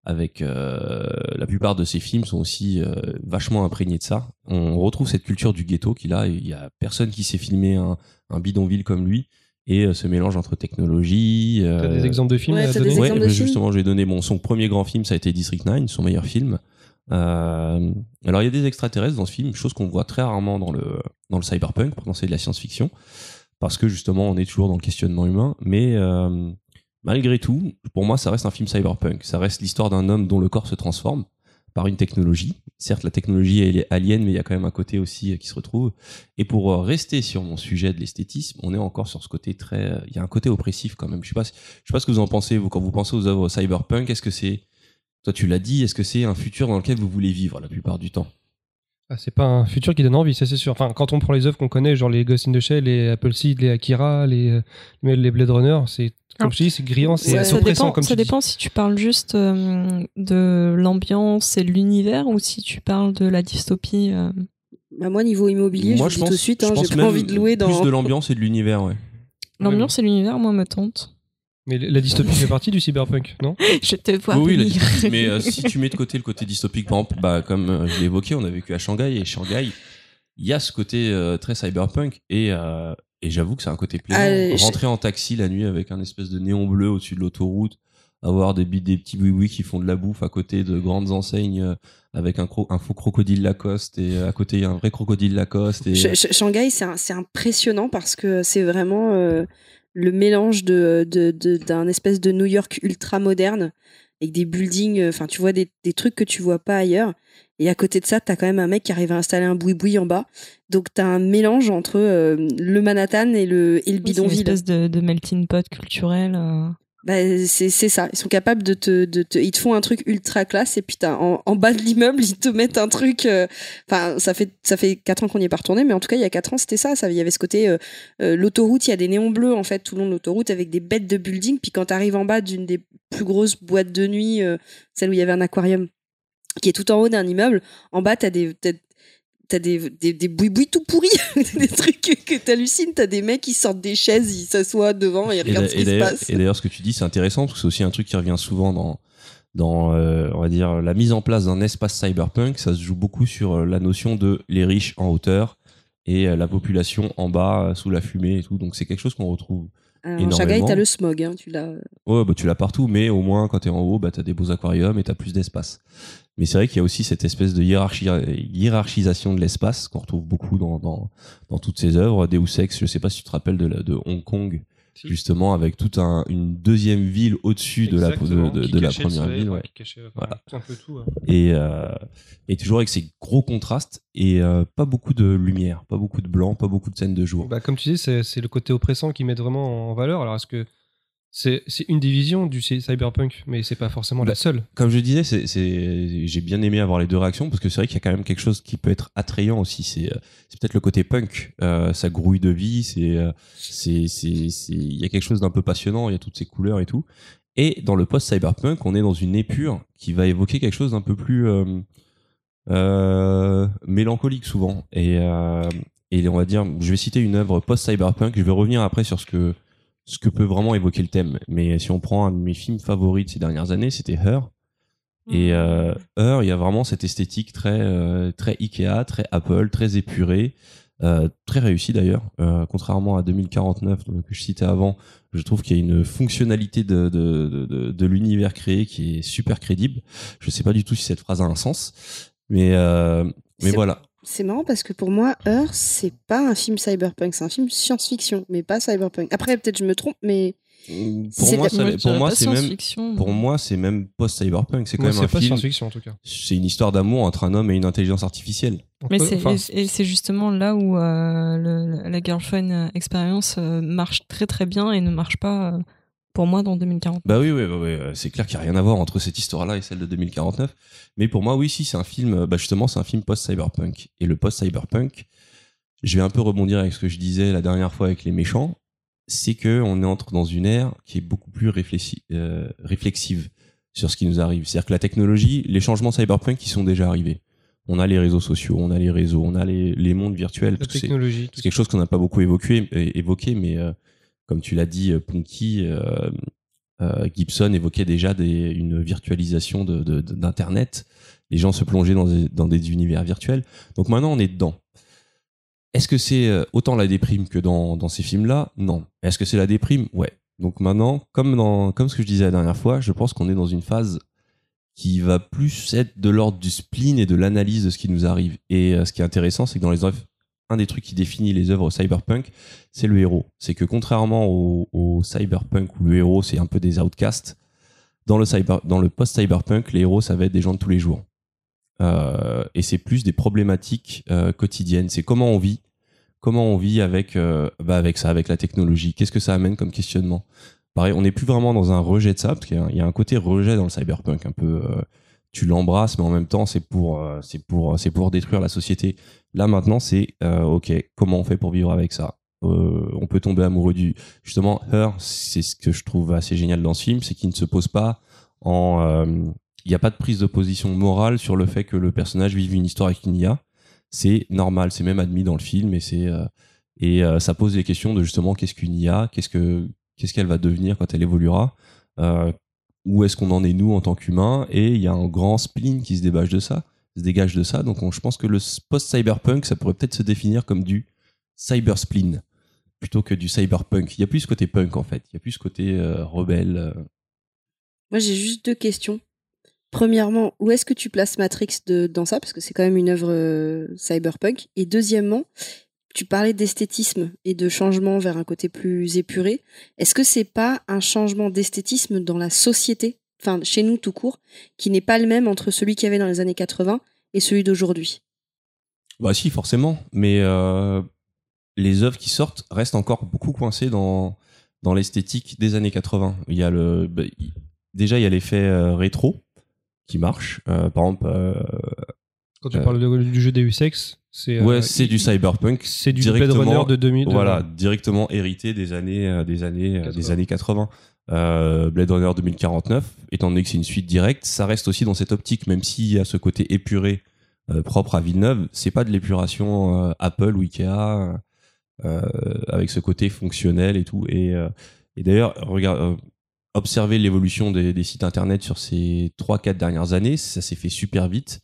Avec euh, la plupart de ses films sont aussi euh, vachement imprégnés de ça. On retrouve cette culture du ghetto qu'il a. et Il y a personne qui s'est filmé un, un bidonville comme lui. Et euh, ce mélange entre technologie. T'as euh, des exemples de films ouais, à donner des Ouais, exemples de mais films justement, je vais donner mon son premier grand film, ça a été District 9, son meilleur film. Euh, alors il y a des extraterrestres dans ce film, chose qu'on voit très rarement dans le dans le cyberpunk, pourtant c'est de la science-fiction, parce que justement on est toujours dans le questionnement humain. Mais euh, malgré tout, pour moi, ça reste un film cyberpunk. Ça reste l'histoire d'un homme dont le corps se transforme par une technologie. Certes, la technologie est alien, mais il y a quand même un côté aussi euh, qui se retrouve. Et pour rester sur mon sujet de l'esthétisme, on est encore sur ce côté très. Il y a un côté oppressif quand même. Je sais sais pas ce que vous en pensez quand vous pensez aux œuvres cyberpunk. Est-ce que c'est toi tu l'as dit, est-ce que c'est un futur dans lequel vous voulez vivre la plupart du temps? Ah, c'est pas un futur qui donne envie, ça c'est sûr. Enfin, quand on prend les œuvres qu'on connaît, genre les Ghost in the Shell, les Appleseed, les Akira, les, euh, les Blade Runner, c'est comme je dis, c'est grillant, c'est Ouais, oppressant dépend, comme ça tu dis. dépend si tu parles juste euh, de l'ambiance et de l'univers ou si tu parles de la dystopie. euh. Bah, moi, niveau immobilier, Moi, je vous dis tout de suite, je hein, pense j'ai pas envie de louer dans. plus de l'ambiance et de l'univers, ouais. L'ambiance et l'univers, moi, me tentent. Mais la dystopie fait partie du cyberpunk, non? Je te vois oui, oui, la mais euh, si tu mets de côté le côté dystopique, par exemple, bah, comme euh, je l'ai évoqué, on a vécu à Shanghai et Shanghai, il y a ce côté euh, très cyberpunk et, euh, et j'avoue que c'est un côté plaisant. Ah, je- Rentrer en taxi la nuit avec un espèce de néon bleu au-dessus de l'autoroute, avoir des, des petits oui qui font de la bouffe à côté de grandes enseignes avec un, cro- un faux crocodile Lacoste et à côté il y a un vrai crocodile Lacoste. Et, Sh- Sh- Shanghai, c'est impressionnant parce que c'est vraiment euh, le mélange de de- de- d'un espèce de New York ultra moderne avec des buildings, euh, enfin tu vois des, des trucs que tu vois pas ailleurs. Et à côté de ça, t'as quand même un mec qui arrive à installer un boui-boui en bas. Donc t'as un mélange entre euh, le Manhattan et le, et le c'est une bidonville. espèce de, de melting pot culturel. euh. Bah, c'est ça. Ils sont capables de te, ils te font un truc ultra classe et puis t'as en, bas de l'immeuble ils te mettent un truc. euh, Enfin, ça fait ça fait quatre ans qu'on n'y est pas retourné, mais en tout cas il y a quatre ans c'était ça. Ça, il y avait ce côté euh, euh, l'autoroute, il y a des néons bleus en fait tout le long de l'autoroute avec des bêtes de building. Puis quand t'arrives en bas d'une des plus grosses boîtes de nuit, celle où il y avait un aquarium, qui est tout en haut d'un immeuble, en bas t'as des t'as- des, des, des tout pourris, des trucs que, t'hallucines. T'as des mecs qui sortent des chaises, ils s'assoient devant et ils regardent ce qui se passe. et d'ailleurs, ce que tu dis, c'est intéressant parce que c'est aussi un truc qui revient souvent dans, dans euh, on va dire, la mise en place d'un espace cyberpunk. Ça se joue beaucoup sur euh, la notion de les riches en hauteur et euh, la population en bas sous la fumée et tout. Donc c'est quelque chose qu'on retrouve. Alors, en. Shanghai, t'as le smog, hein, tu l'as. Ouais, bah, tu l'as partout, mais au moins quand t'es en haut, bah, t'as des beaux aquariums et t'as plus d'espace. Mais c'est vrai qu'il y a aussi cette espèce de hiérarchie, hiérarchisation de l'espace qu'on retrouve beaucoup dans, dans, dans toutes ces œuvres. Deus Ex, je sais pas si tu te rappelles de, la- de Hong Kong, Si. justement, avec toute un, une deuxième ville au-dessus de la, de, de- de première soleil, ville. ouais, ouais. qui cachait, enfin, Voilà. un peu tout. ouais. Et, euh, et toujours avec ces gros contrastes et euh, pas beaucoup de lumière, pas beaucoup de blanc, pas beaucoup de scènes de jour. Bah, comme tu dis, c'est c'est le côté oppressant qui met vraiment en valeur. Alors, est-ce que c'est une division du cy- cyberpunk, mais c'est pas forcément Bah, la seule. Comme je disais, c'est, j'ai bien aimé avoir les deux réactions parce que c'est vrai qu'il y a quand même quelque chose qui peut être attrayant aussi. C'est, euh, peut-être le côté punk. Euh, ça grouille de vie. C'est, euh, c'est, il y a quelque chose d'un peu passionnant. Il y a toutes ces couleurs et tout. Et dans le post-cyberpunk, on est dans une épure qui va évoquer quelque chose d'un peu plus euh, euh, mélancolique souvent. Et, et on va dire, je vais citer une œuvre post-cyberpunk. Je vais revenir après sur ce que ce que peut vraiment évoquer le thème. Mais si on prend un de mes films favoris de ces dernières années, c'était Her. Et euh, Her, il y a vraiment cette esthétique très, euh, très Ikea, très Apple, très épurée, euh, très réussie d'ailleurs. Euh, contrairement à 2049 euh, que je citais avant, je trouve qu'il y a une fonctionnalité de, de, de, de- l'univers créé qui est super crédible. Je sais pas du tout si cette phrase a un sens, mais, euh, mais voilà. C'est marrant parce que pour moi, Heure, c'est pas un film cyberpunk, c'est un film science-fiction, mais pas cyberpunk. Après, peut-être je me trompe, mais Pour C'est moi, de- ça- je pour moi, c'est même, science-fiction. pour moi, c'est même post-cyberpunk. C'est quand Moi, même un pas film. science-fiction en tout cas. C'est une histoire d'amour entre un homme et une intelligence artificielle. Mais Entre- c'est enfin, et- c'est justement là où euh, le- la girlfriend expérience euh, marche très très bien et ne marche pas euh, pour moi dans 2040. Bah oui, oui, oui, oui, euh, c'est clair qu'il n'y a rien à voir entre cette histoire-là et celle de 2049. Mais pour moi, oui, si, c'est un film, euh, bah justement, c'est un film post-cyberpunk. Et le post-cyberpunk, je vais un peu rebondir avec ce que je disais la dernière fois avec les méchants, c'est que on entre dans une ère qui est beaucoup plus réfléchi- euh, réflexive sur ce qui nous arrive. C'est-à-dire que la technologie, les changements cyberpunk qui sont déjà arrivés. On a les réseaux sociaux, on a les réseaux, on a les, les mondes virtuels. la technologie. c'est quelque chose qu'on n'a pas beaucoup évoqué, évoqué mais euh, comme tu l'as dit, euh, Punky, euh, euh, Gibson évoquait déjà une virtualisation d'Internet. Les gens se plongeaient dans des, univers virtuels. Donc maintenant, on est dedans. Est-ce que c'est autant la déprime que dans, ces films-là? Non. Est-ce que c'est la déprime? Ouais. Donc maintenant, comme, ce que je disais la dernière fois, je pense qu'on est dans une phase qui va plus être de l'ordre du spleen et de l'analyse de ce qui nous arrive. Et ce qui est intéressant, c'est que dans les œuvres, un des trucs qui définit les œuvres cyberpunk, c'est le héros. C'est que contrairement au, cyberpunk où le héros c'est un peu des outcasts, dans le post-cyberpunk, les héros ça va être des gens de tous les jours. Euh, et c'est plus des problématiques euh, quotidiennes. C'est comment on vit, comment on vit avec, euh, bah avec ça, avec la technologie. Qu'est-ce que ça amène comme questionnement? Pareil, on n'est plus vraiment dans un rejet de ça, parce qu'il y, a un côté rejet dans le cyberpunk, un peu. Euh, tu l'embrasses, mais en même temps, c'est pour, euh, c'est pour, c'est pour détruire la société. Là maintenant, c'est euh, ok. Comment on fait pour vivre avec ça? Euh, On peut tomber amoureux du. Justement, Her, c'est ce que je trouve assez génial dans ce film, c'est qu'il ne se pose pas en. euh, Il n'y a pas de prise de position morale sur le fait que le personnage vive une histoire avec une IA. C'est normal, c'est même admis dans le film et c'est euh, et euh, ça pose des questions de justement qu'est-ce qu'une IA, qu'est-ce que qu'est-ce qu'elle va devenir quand elle évoluera? Euh, où est-ce qu'on en est nous en tant qu'humains et il y a un grand spleen qui se débâche de ça se dégage de ça. Donc on- je pense que le s- post-cyberpunk, ça pourrait peut-être se définir comme du cyberspleen plutôt que du cyberpunk. Il y a plus ce côté punk en fait. Il y a plus ce côté euh, rebelle. euh. Moi, j'ai juste deux questions. Premièrement, où est-ce que tu places Matrix dans ça? Parce que c'est quand même une œuvre euh, cyberpunk. Et deuxièmement, tu parlais d'esthétisme et de changement vers un côté plus épuré. Est-ce que c'est pas un changement d'esthétisme dans la société, enfin chez nous tout court, qui n'est pas le même entre celui qu'il y avait dans les années 80 et celui d'aujourd'hui? Bah si, forcément. Mais euh, les œuvres qui sortent restent encore beaucoup coincées dans, dans l'esthétique des années 80. Il y a le, bah, il- déjà, il y a l'effet euh, rétro qui marche. Euh, par exemple, euh, Quand tu Euh, parles de- du jeu Deus Ex, c'est euh, ouais, c'est du cyberpunk. c'est du Blade Runner de 2000. de- Voilà, directement hérité des années, euh, des années, euh, 80. des années 80. Euh, Blade Runner 2049, étant donné que c'est une suite directe, ça reste aussi dans cette optique, même s'il y a ce côté épuré euh, propre à Villeneuve, c'est pas de l'épuration euh, Apple ou Ikea, euh, avec ce côté fonctionnel et tout. Et, euh, et d'ailleurs, regarde, euh, observez l'évolution des, des sites internet sur ces 3-4 dernières années, ça s'est fait super vite.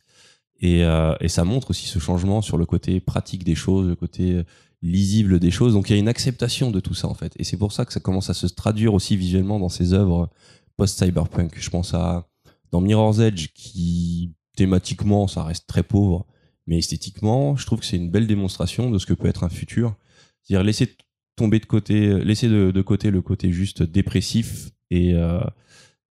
Et, euh, et ça montre aussi ce changement sur le côté pratique des choses, le côté euh, lisible des choses. Donc il y a une acceptation de tout ça en fait. Et c'est pour ça que ça commence à se traduire aussi visuellement dans ces œuvres post-cyberpunk. Je pense à dans Mirror's Edge qui thématiquement ça reste très pauvre, mais esthétiquement je trouve que c'est une belle démonstration de ce que peut être un futur. C'est-à-dire laisser tomber de côté, laisser de, de côté le côté juste dépressif et euh,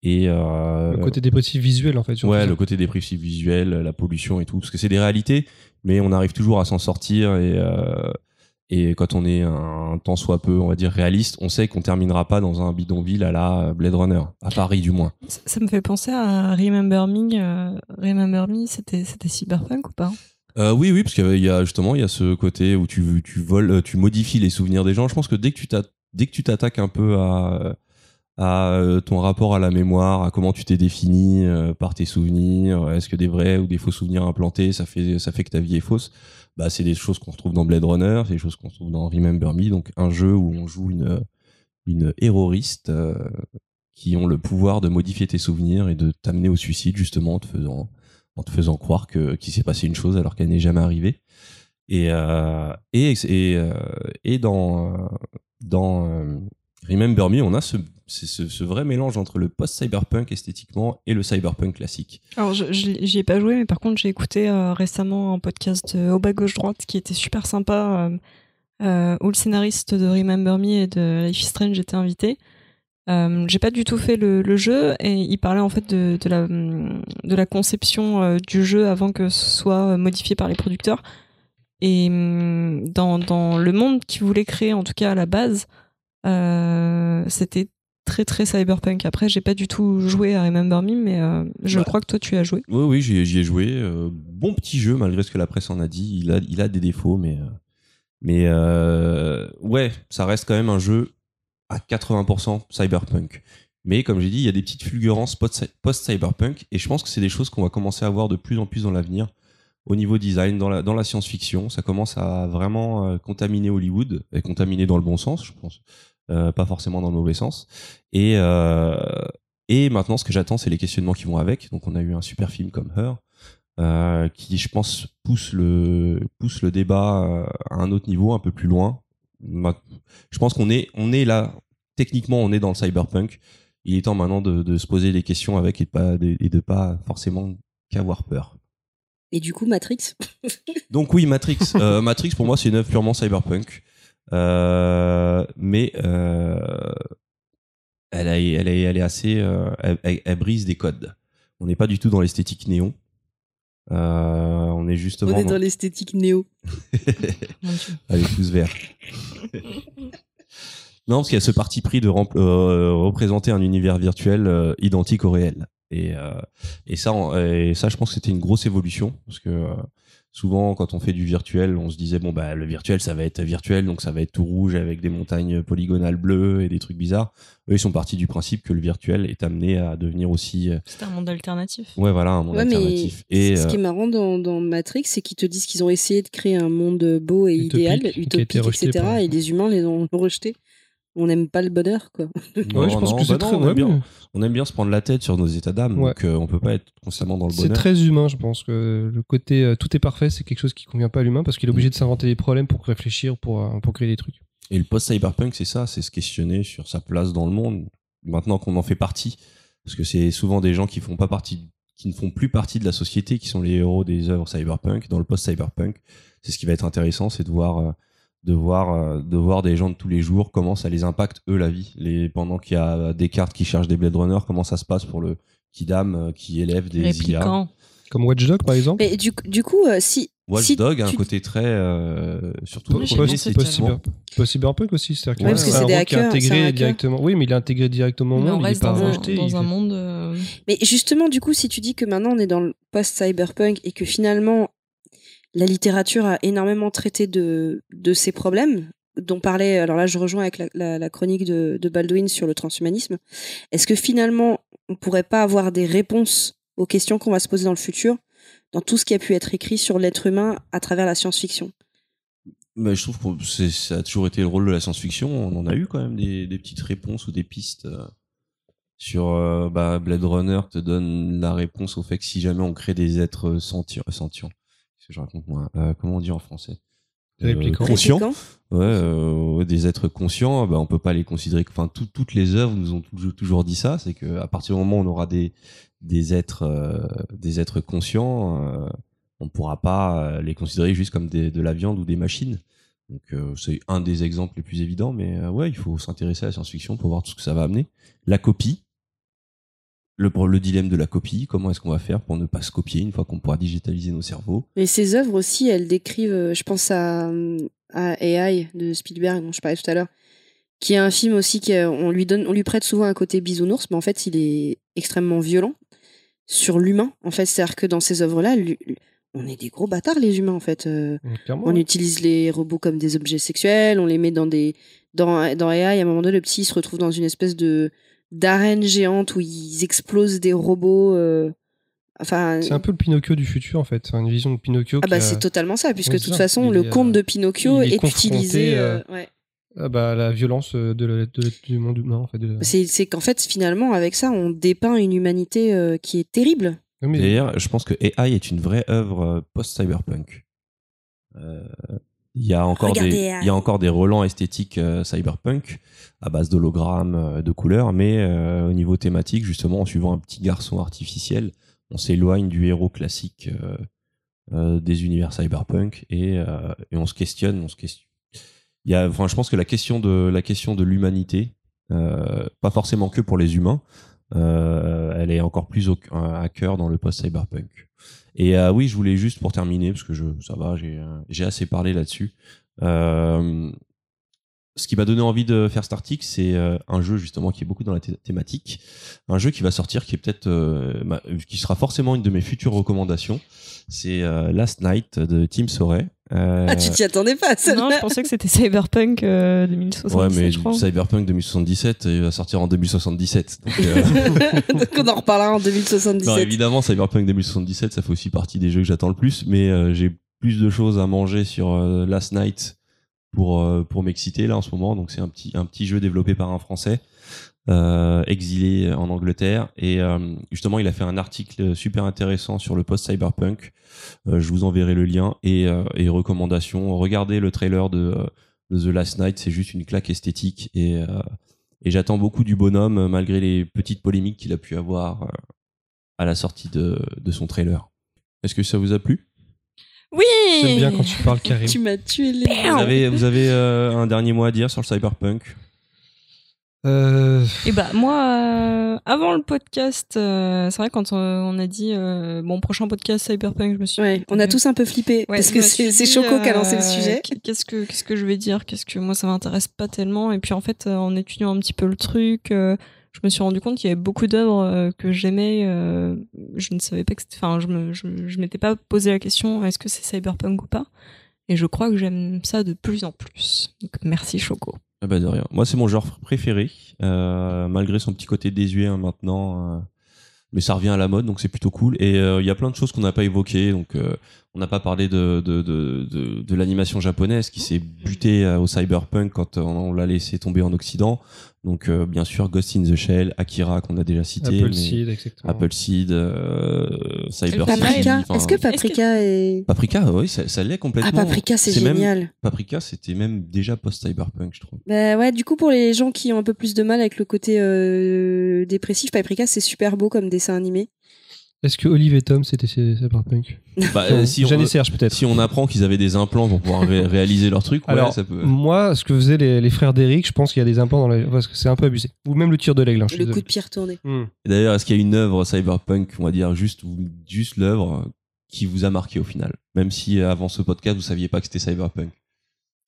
et euh, Le côté dépressif visuel, en fait. Ouais, le côté dépressif visuel, la pollution et tout, parce que c'est des réalités, mais on arrive toujours à s'en sortir et euh, et quand on est un tant soit peu, on va dire réaliste, on sait qu'on terminera pas dans un bidonville à la Blade Runner, à Paris du moins. Ça, ça me fait penser à Remember Me. euh, Remember Me, c'était c'était cyberpunk ou pas? Euh, oui, oui, parce qu'il y a- justement il y a ce côté où tu tu voles, tu modifies les souvenirs des gens. Je pense que dès que tu t'as- dès que tu t'attaques un peu à à euh, ton rapport à la mémoire, à comment tu t'es défini euh, par tes souvenirs, est-ce que des vrais ou des faux souvenirs implantés, ça fait ça fait que ta vie est fausse? Bah c'est des choses qu'on retrouve dans Blade Runner, c'est des choses qu'on retrouve dans Remember Me, donc un jeu où on joue une une héroriste euh, qui ont le pouvoir de modifier tes souvenirs et de t'amener au suicide justement en te faisant en te faisant croire que qu'il s'est passé une chose alors qu'elle n'est jamais arrivée. Et euh, et et, euh, et dans euh, dans euh, Remember Me, on a ce, c'est ce vrai mélange entre le post-cyberpunk esthétiquement et le cyberpunk classique. Alors, j'y ai pas joué, mais par contre, j'ai écouté euh, récemment un podcast de Au bas gauche droite qui était super sympa, euh, euh, où le scénariste de Remember Me et de Life is Strange était invité. Euh, j'ai pas du tout fait le, jeu et il parlait en fait de, la de la conception euh, du jeu avant que ce soit modifié par les producteurs et hum, dans dans le monde qu'il voulait créer en tout cas à la base euh, c'était très très cyberpunk. Après, j'ai pas du tout joué à Remember Me, mais euh, je Bah. crois que toi tu as joué. Oui, oui, j'y ai, joué. euh, bon petit jeu, malgré ce que la presse en a dit. Il a, il a des défauts, mais, euh, mais euh, ouais, ça reste quand même un jeu à 80% cyberpunk. Mais comme j'ai dit, il y a des petites fulgurances post- post-cyberpunk, et je pense que c'est des choses qu'on va commencer à voir de plus en plus dans l'avenir. Au niveau design, dans la, dans la science-fiction, ça commence à vraiment contaminer Hollywood, et contaminer dans le bon sens, je pense, euh, pas forcément dans le mauvais sens. Et, euh, et maintenant, ce que j'attends, c'est les questionnements qui vont avec. Donc, on a eu un super film comme Her, euh, qui, je pense, pousse le, pousse le débat à un autre niveau, un peu plus loin. Je pense qu'on est, on est là, techniquement, on est dans le cyberpunk. Il est temps maintenant de, de se poser des questions avec et de pas, de- et de pas forcément qu'avoir peur. Et du coup, Matrix? Donc oui, Matrix. Matrix, pour moi, c'est une œuvre purement cyberpunk. Euh, mais euh, elle, a- elle, est, elle est assez... euh, elle, brise des codes. On n'est pas du tout dans l'esthétique néon. Euh, on est justement... On est dans l'esthétique néo. Allez, tous verts. non, parce qu'il y a ce parti pris de euh, représenter un univers virtuel euh, identique au réel. Et, et, ça, on- et ça, je pense que c'était une grosse évolution. Parce que souvent, quand on fait du virtuel, on se disait, bon, bah, le virtuel, ça va être virtuel, donc ça va être tout rouge avec des montagnes polygonales bleues et des trucs bizarres. Eux, ils sont partis du principe que le virtuel est amené à devenir aussi... euh, C'était un monde alternatif. ouais, voilà, un monde Ouais, alternatif. Et, ce qui est euh, marrant dans, dans Matrix, c'est qu'ils te disent qu'ils ont essayé de créer un monde beau et Utopique, idéal, utopique, etc. par- Et les humains les ont rejetés. On n'aime pas le bonheur, quoi. Non, Ouais, je pense non, que c'est bah très on, aime bien, on aime bien se prendre la tête sur nos états d'âme, Ouais. donc euh, on peut pas être constamment dans le C'est bonheur. très humain, je pense que le côté euh, tout est parfait, c'est quelque chose qui convient pas à l'humain parce qu'il est obligé de s'inventer des problèmes pour réfléchir, pour, euh, pour créer des trucs. Et le post-cyberpunk, c'est ça, c'est se questionner sur sa place dans le monde, maintenant qu'on en fait partie. Parce que c'est souvent des gens qui font pas partie, qui ne font plus partie de la société, qui sont les héros des œuvres cyberpunk. Dans le post-cyberpunk, c'est ce qui va être intéressant, c'est de voir, euh, de voir, euh, de voir des gens de tous les jours, comment ça les impacte eux la vie. Les, pendant qu'il y a des cartes qui chargent des Blade Runner, comment ça se passe pour le Kidam euh, qui élève des IA. Comme Watch Dogs, par exemple. Mais du, du coup, euh, si. Watch si Dog a un côté très, euh, surtout Pas- le c'est pas cyberpunk aussi, c'est-à-dire qu'il Ouais, parce que un c'est des hackers, c'est intégré hacker. directement. Oui, mais il est intégré directement au on monde, il est pas dans, un, rejeté. dans il un fait- monde. euh, Mais justement, du coup, si tu dis que maintenant on est dans le post-cyberpunk et que finalement la littérature a énormément traité de, ces problèmes, dont parlait, alors là je rejoins avec la, chronique de, Baldwin sur le transhumanisme, est-ce que finalement on pourrait pas avoir des réponses aux questions qu'on va se poser dans le futur dans tout ce qui a pu être écrit sur l'être humain à travers la science-fiction? Mais je trouve que ça a toujours été le rôle de la science-fiction. On en a eu quand même des, petites réponses ou des pistes euh, sur euh, bah, Blade Runner te donne la réponse au fait que si jamais on crée des êtres sentients, sentients, qu'est-ce que je raconte moi Euh, Comment on dit en français? Euh, conscients. Ouais, euh, des êtres conscients, bah, on peut pas les considérer. Enfin, tout- toutes les œuvres nous ont toujours, toujours dit ça, c'est que à partir du moment où on aura des des êtres euh, des êtres conscients, euh, on pourra pas les considérer juste comme des, de la viande ou des machines. Donc euh, c'est un des exemples les plus évidents, mais euh, ouais, il faut s'intéresser à la science-fiction pour voir tout ce que ça va amener. La copie, le, le dilemme de la copie, comment est-ce qu'on va faire pour ne pas se copier une fois qu'on pourra digitaliser nos cerveaux? Et ces œuvres aussi, elles décrivent, euh, je pense à, à AI de Spielberg dont je parlais tout à l'heure, qui est un film aussi qui euh, on lui donne, on lui prête souvent un côté bisounours, mais en fait il est extrêmement violent sur l'humain. En fait, c'est-à-dire que dans ces œuvres-là, on est des gros bâtards les humains en fait. Euh, Clairement, on ouais. utilise les robots comme des objets sexuels, on les met dans des dans dans AI. À un moment donné, le petit il se retrouve dans une espèce de d'arène géante où ils explosent des robots. euh, Enfin, C'est un peu le Pinocchio du futur, en fait. C'est une vision de Pinocchio. ah bah a- c'est totalement ça, puisque de toute ça. façon, Il le est, conte euh, de Pinocchio il est est, utilisé. confronté, euh, ouais. ah bah, la violence de la- de la- du monde humain, en fait. la- C'est c'est qu'en fait, finalement, avec ça, on dépeint une humanité euh, qui est terrible. D'ailleurs, je pense que AI est une vraie œuvre euh, post-cyberpunk. Euh, Il y a encore Regardez des, AI. il y a encore des relents esthétiques euh, cyberpunk à base d'hologrammes, euh, de couleurs, mais euh, au niveau thématique, justement, en suivant un petit garçon artificiel, on s'éloigne du héros classique euh, euh, des univers cyberpunk et, euh, et on se questionne, on se questionne. Il y a, enfin, je pense que la question de la question de l'humanité, euh, pas forcément que pour les humains, euh, elle est encore plus au, à cœur dans le post-cyberpunk. Et euh, oui, je voulais juste pour terminer, parce que je, ça va, j'ai euh, assez parlé là-dessus. Euh, ce qui m'a donné envie de faire cet article, c'est un jeu justement qui est beaucoup dans la thé- thématique, un jeu qui va sortir, qui est peut-être, qui sera forcément une de mes futures recommandations. C'est Last Night de Tim Soray. Euh, Ah, tu t'y attendais pas, Non, celle-là. je pensais que c'était Cyberpunk euh, 2077, Ouais, mais je crois. Cyberpunk 2077, il va sortir en 2077. Donc, euh, Donc on en reparlera en Non, 2077. évidemment, Cyberpunk 2077, ça fait aussi partie des jeux que j'attends le plus, mais euh, j'ai plus de choses à manger sur euh, Last Night pour, euh, pour m'exciter là en ce moment. Donc c'est un petit, un petit jeu développé par un Français euh, exilé en Angleterre. Et euh, justement, il a fait un article super intéressant sur le post-cyberpunk. Euh, je vous enverrai le lien et, euh, et recommandations. Regardez le trailer de, de The Last Night, c'est juste une claque esthétique et, euh, et j'attends beaucoup du bonhomme malgré les petites polémiques qu'il a pu avoir à la sortie de, de son trailer. Est-ce que ça vous a plu? Oui J'aime bien quand tu parles, Karim. Tu m'as tué les. Vous avez, vous avez euh, un dernier mot à dire sur le cyberpunk? Euh, Et bah moi, euh, avant le podcast, euh, c'est vrai quand on a dit euh, bon prochain podcast Cyberpunk, je me suis Ouais, on a tous un peu flippé Ouais, parce que c'est Choco qui a lancé le sujet. Qu'est-ce que qu'est-ce que je vais dire Qu'est-ce que moi ça m'intéresse pas tellement. Et puis en fait, en étudiant un petit peu le truc, euh, je me suis rendu compte qu'il y avait beaucoup d'œuvres euh, que j'aimais. euh, je ne savais pas que c'était. Enfin, je me je, je m'étais pas posé la question est-ce que c'est cyberpunk ou pas. Et je crois que j'aime ça de plus en plus. Donc merci Choco. Ah bah de rien. Moi, c'est mon genre préféré, euh, malgré son petit côté désuet hein, maintenant. euh, mais ça revient à la mode, donc c'est plutôt cool. Et euh, il y a plein de choses qu'on n'a pas évoquées. Donc, On n'a pas parlé de, de, de, de, de l'animation japonaise qui s'est butée euh, au cyberpunk quand on, on l'a laissé tomber en Occident. Donc, euh, bien sûr, Ghost in the Shell, Akira qu'on a déjà cité. Apple mais- Seed, exactement. Apple Seed, euh, Cyber Paprika, Est-ce que Paprika est. Paprika, oui, ça, ça l'est complètement. Ah, Paprika, c'est même- génial. Paprika, c'était même déjà post-cyberpunk, je trouve. Bah ouais, du coup, pour les gens qui ont un peu plus de mal avec le côté euh, dépressif, Paprika, c'est super beau comme dessin animé. Est-ce que Olive et Tom c'était Cyberpunk Bah, euh, si, Jeanne et Serge peut-être. si on apprend qu'ils avaient des implants pour pouvoir ré- réaliser leur truc, ouais, Alors, ça peut. Moi, ce que faisaient les, les frères d'Eric, je pense qu'il y a des implants dans la. Parce que c'est un peu abusé. Ou même le tir de l'aigle. hein, je suis Le désolé. coup de pied retourné. Hmm. D'ailleurs, est-ce qu'il y a une œuvre cyberpunk, on va dire juste ou juste l'œuvre qui vous a marqué au final, même si euh, avant ce podcast vous saviez pas que c'était cyberpunk.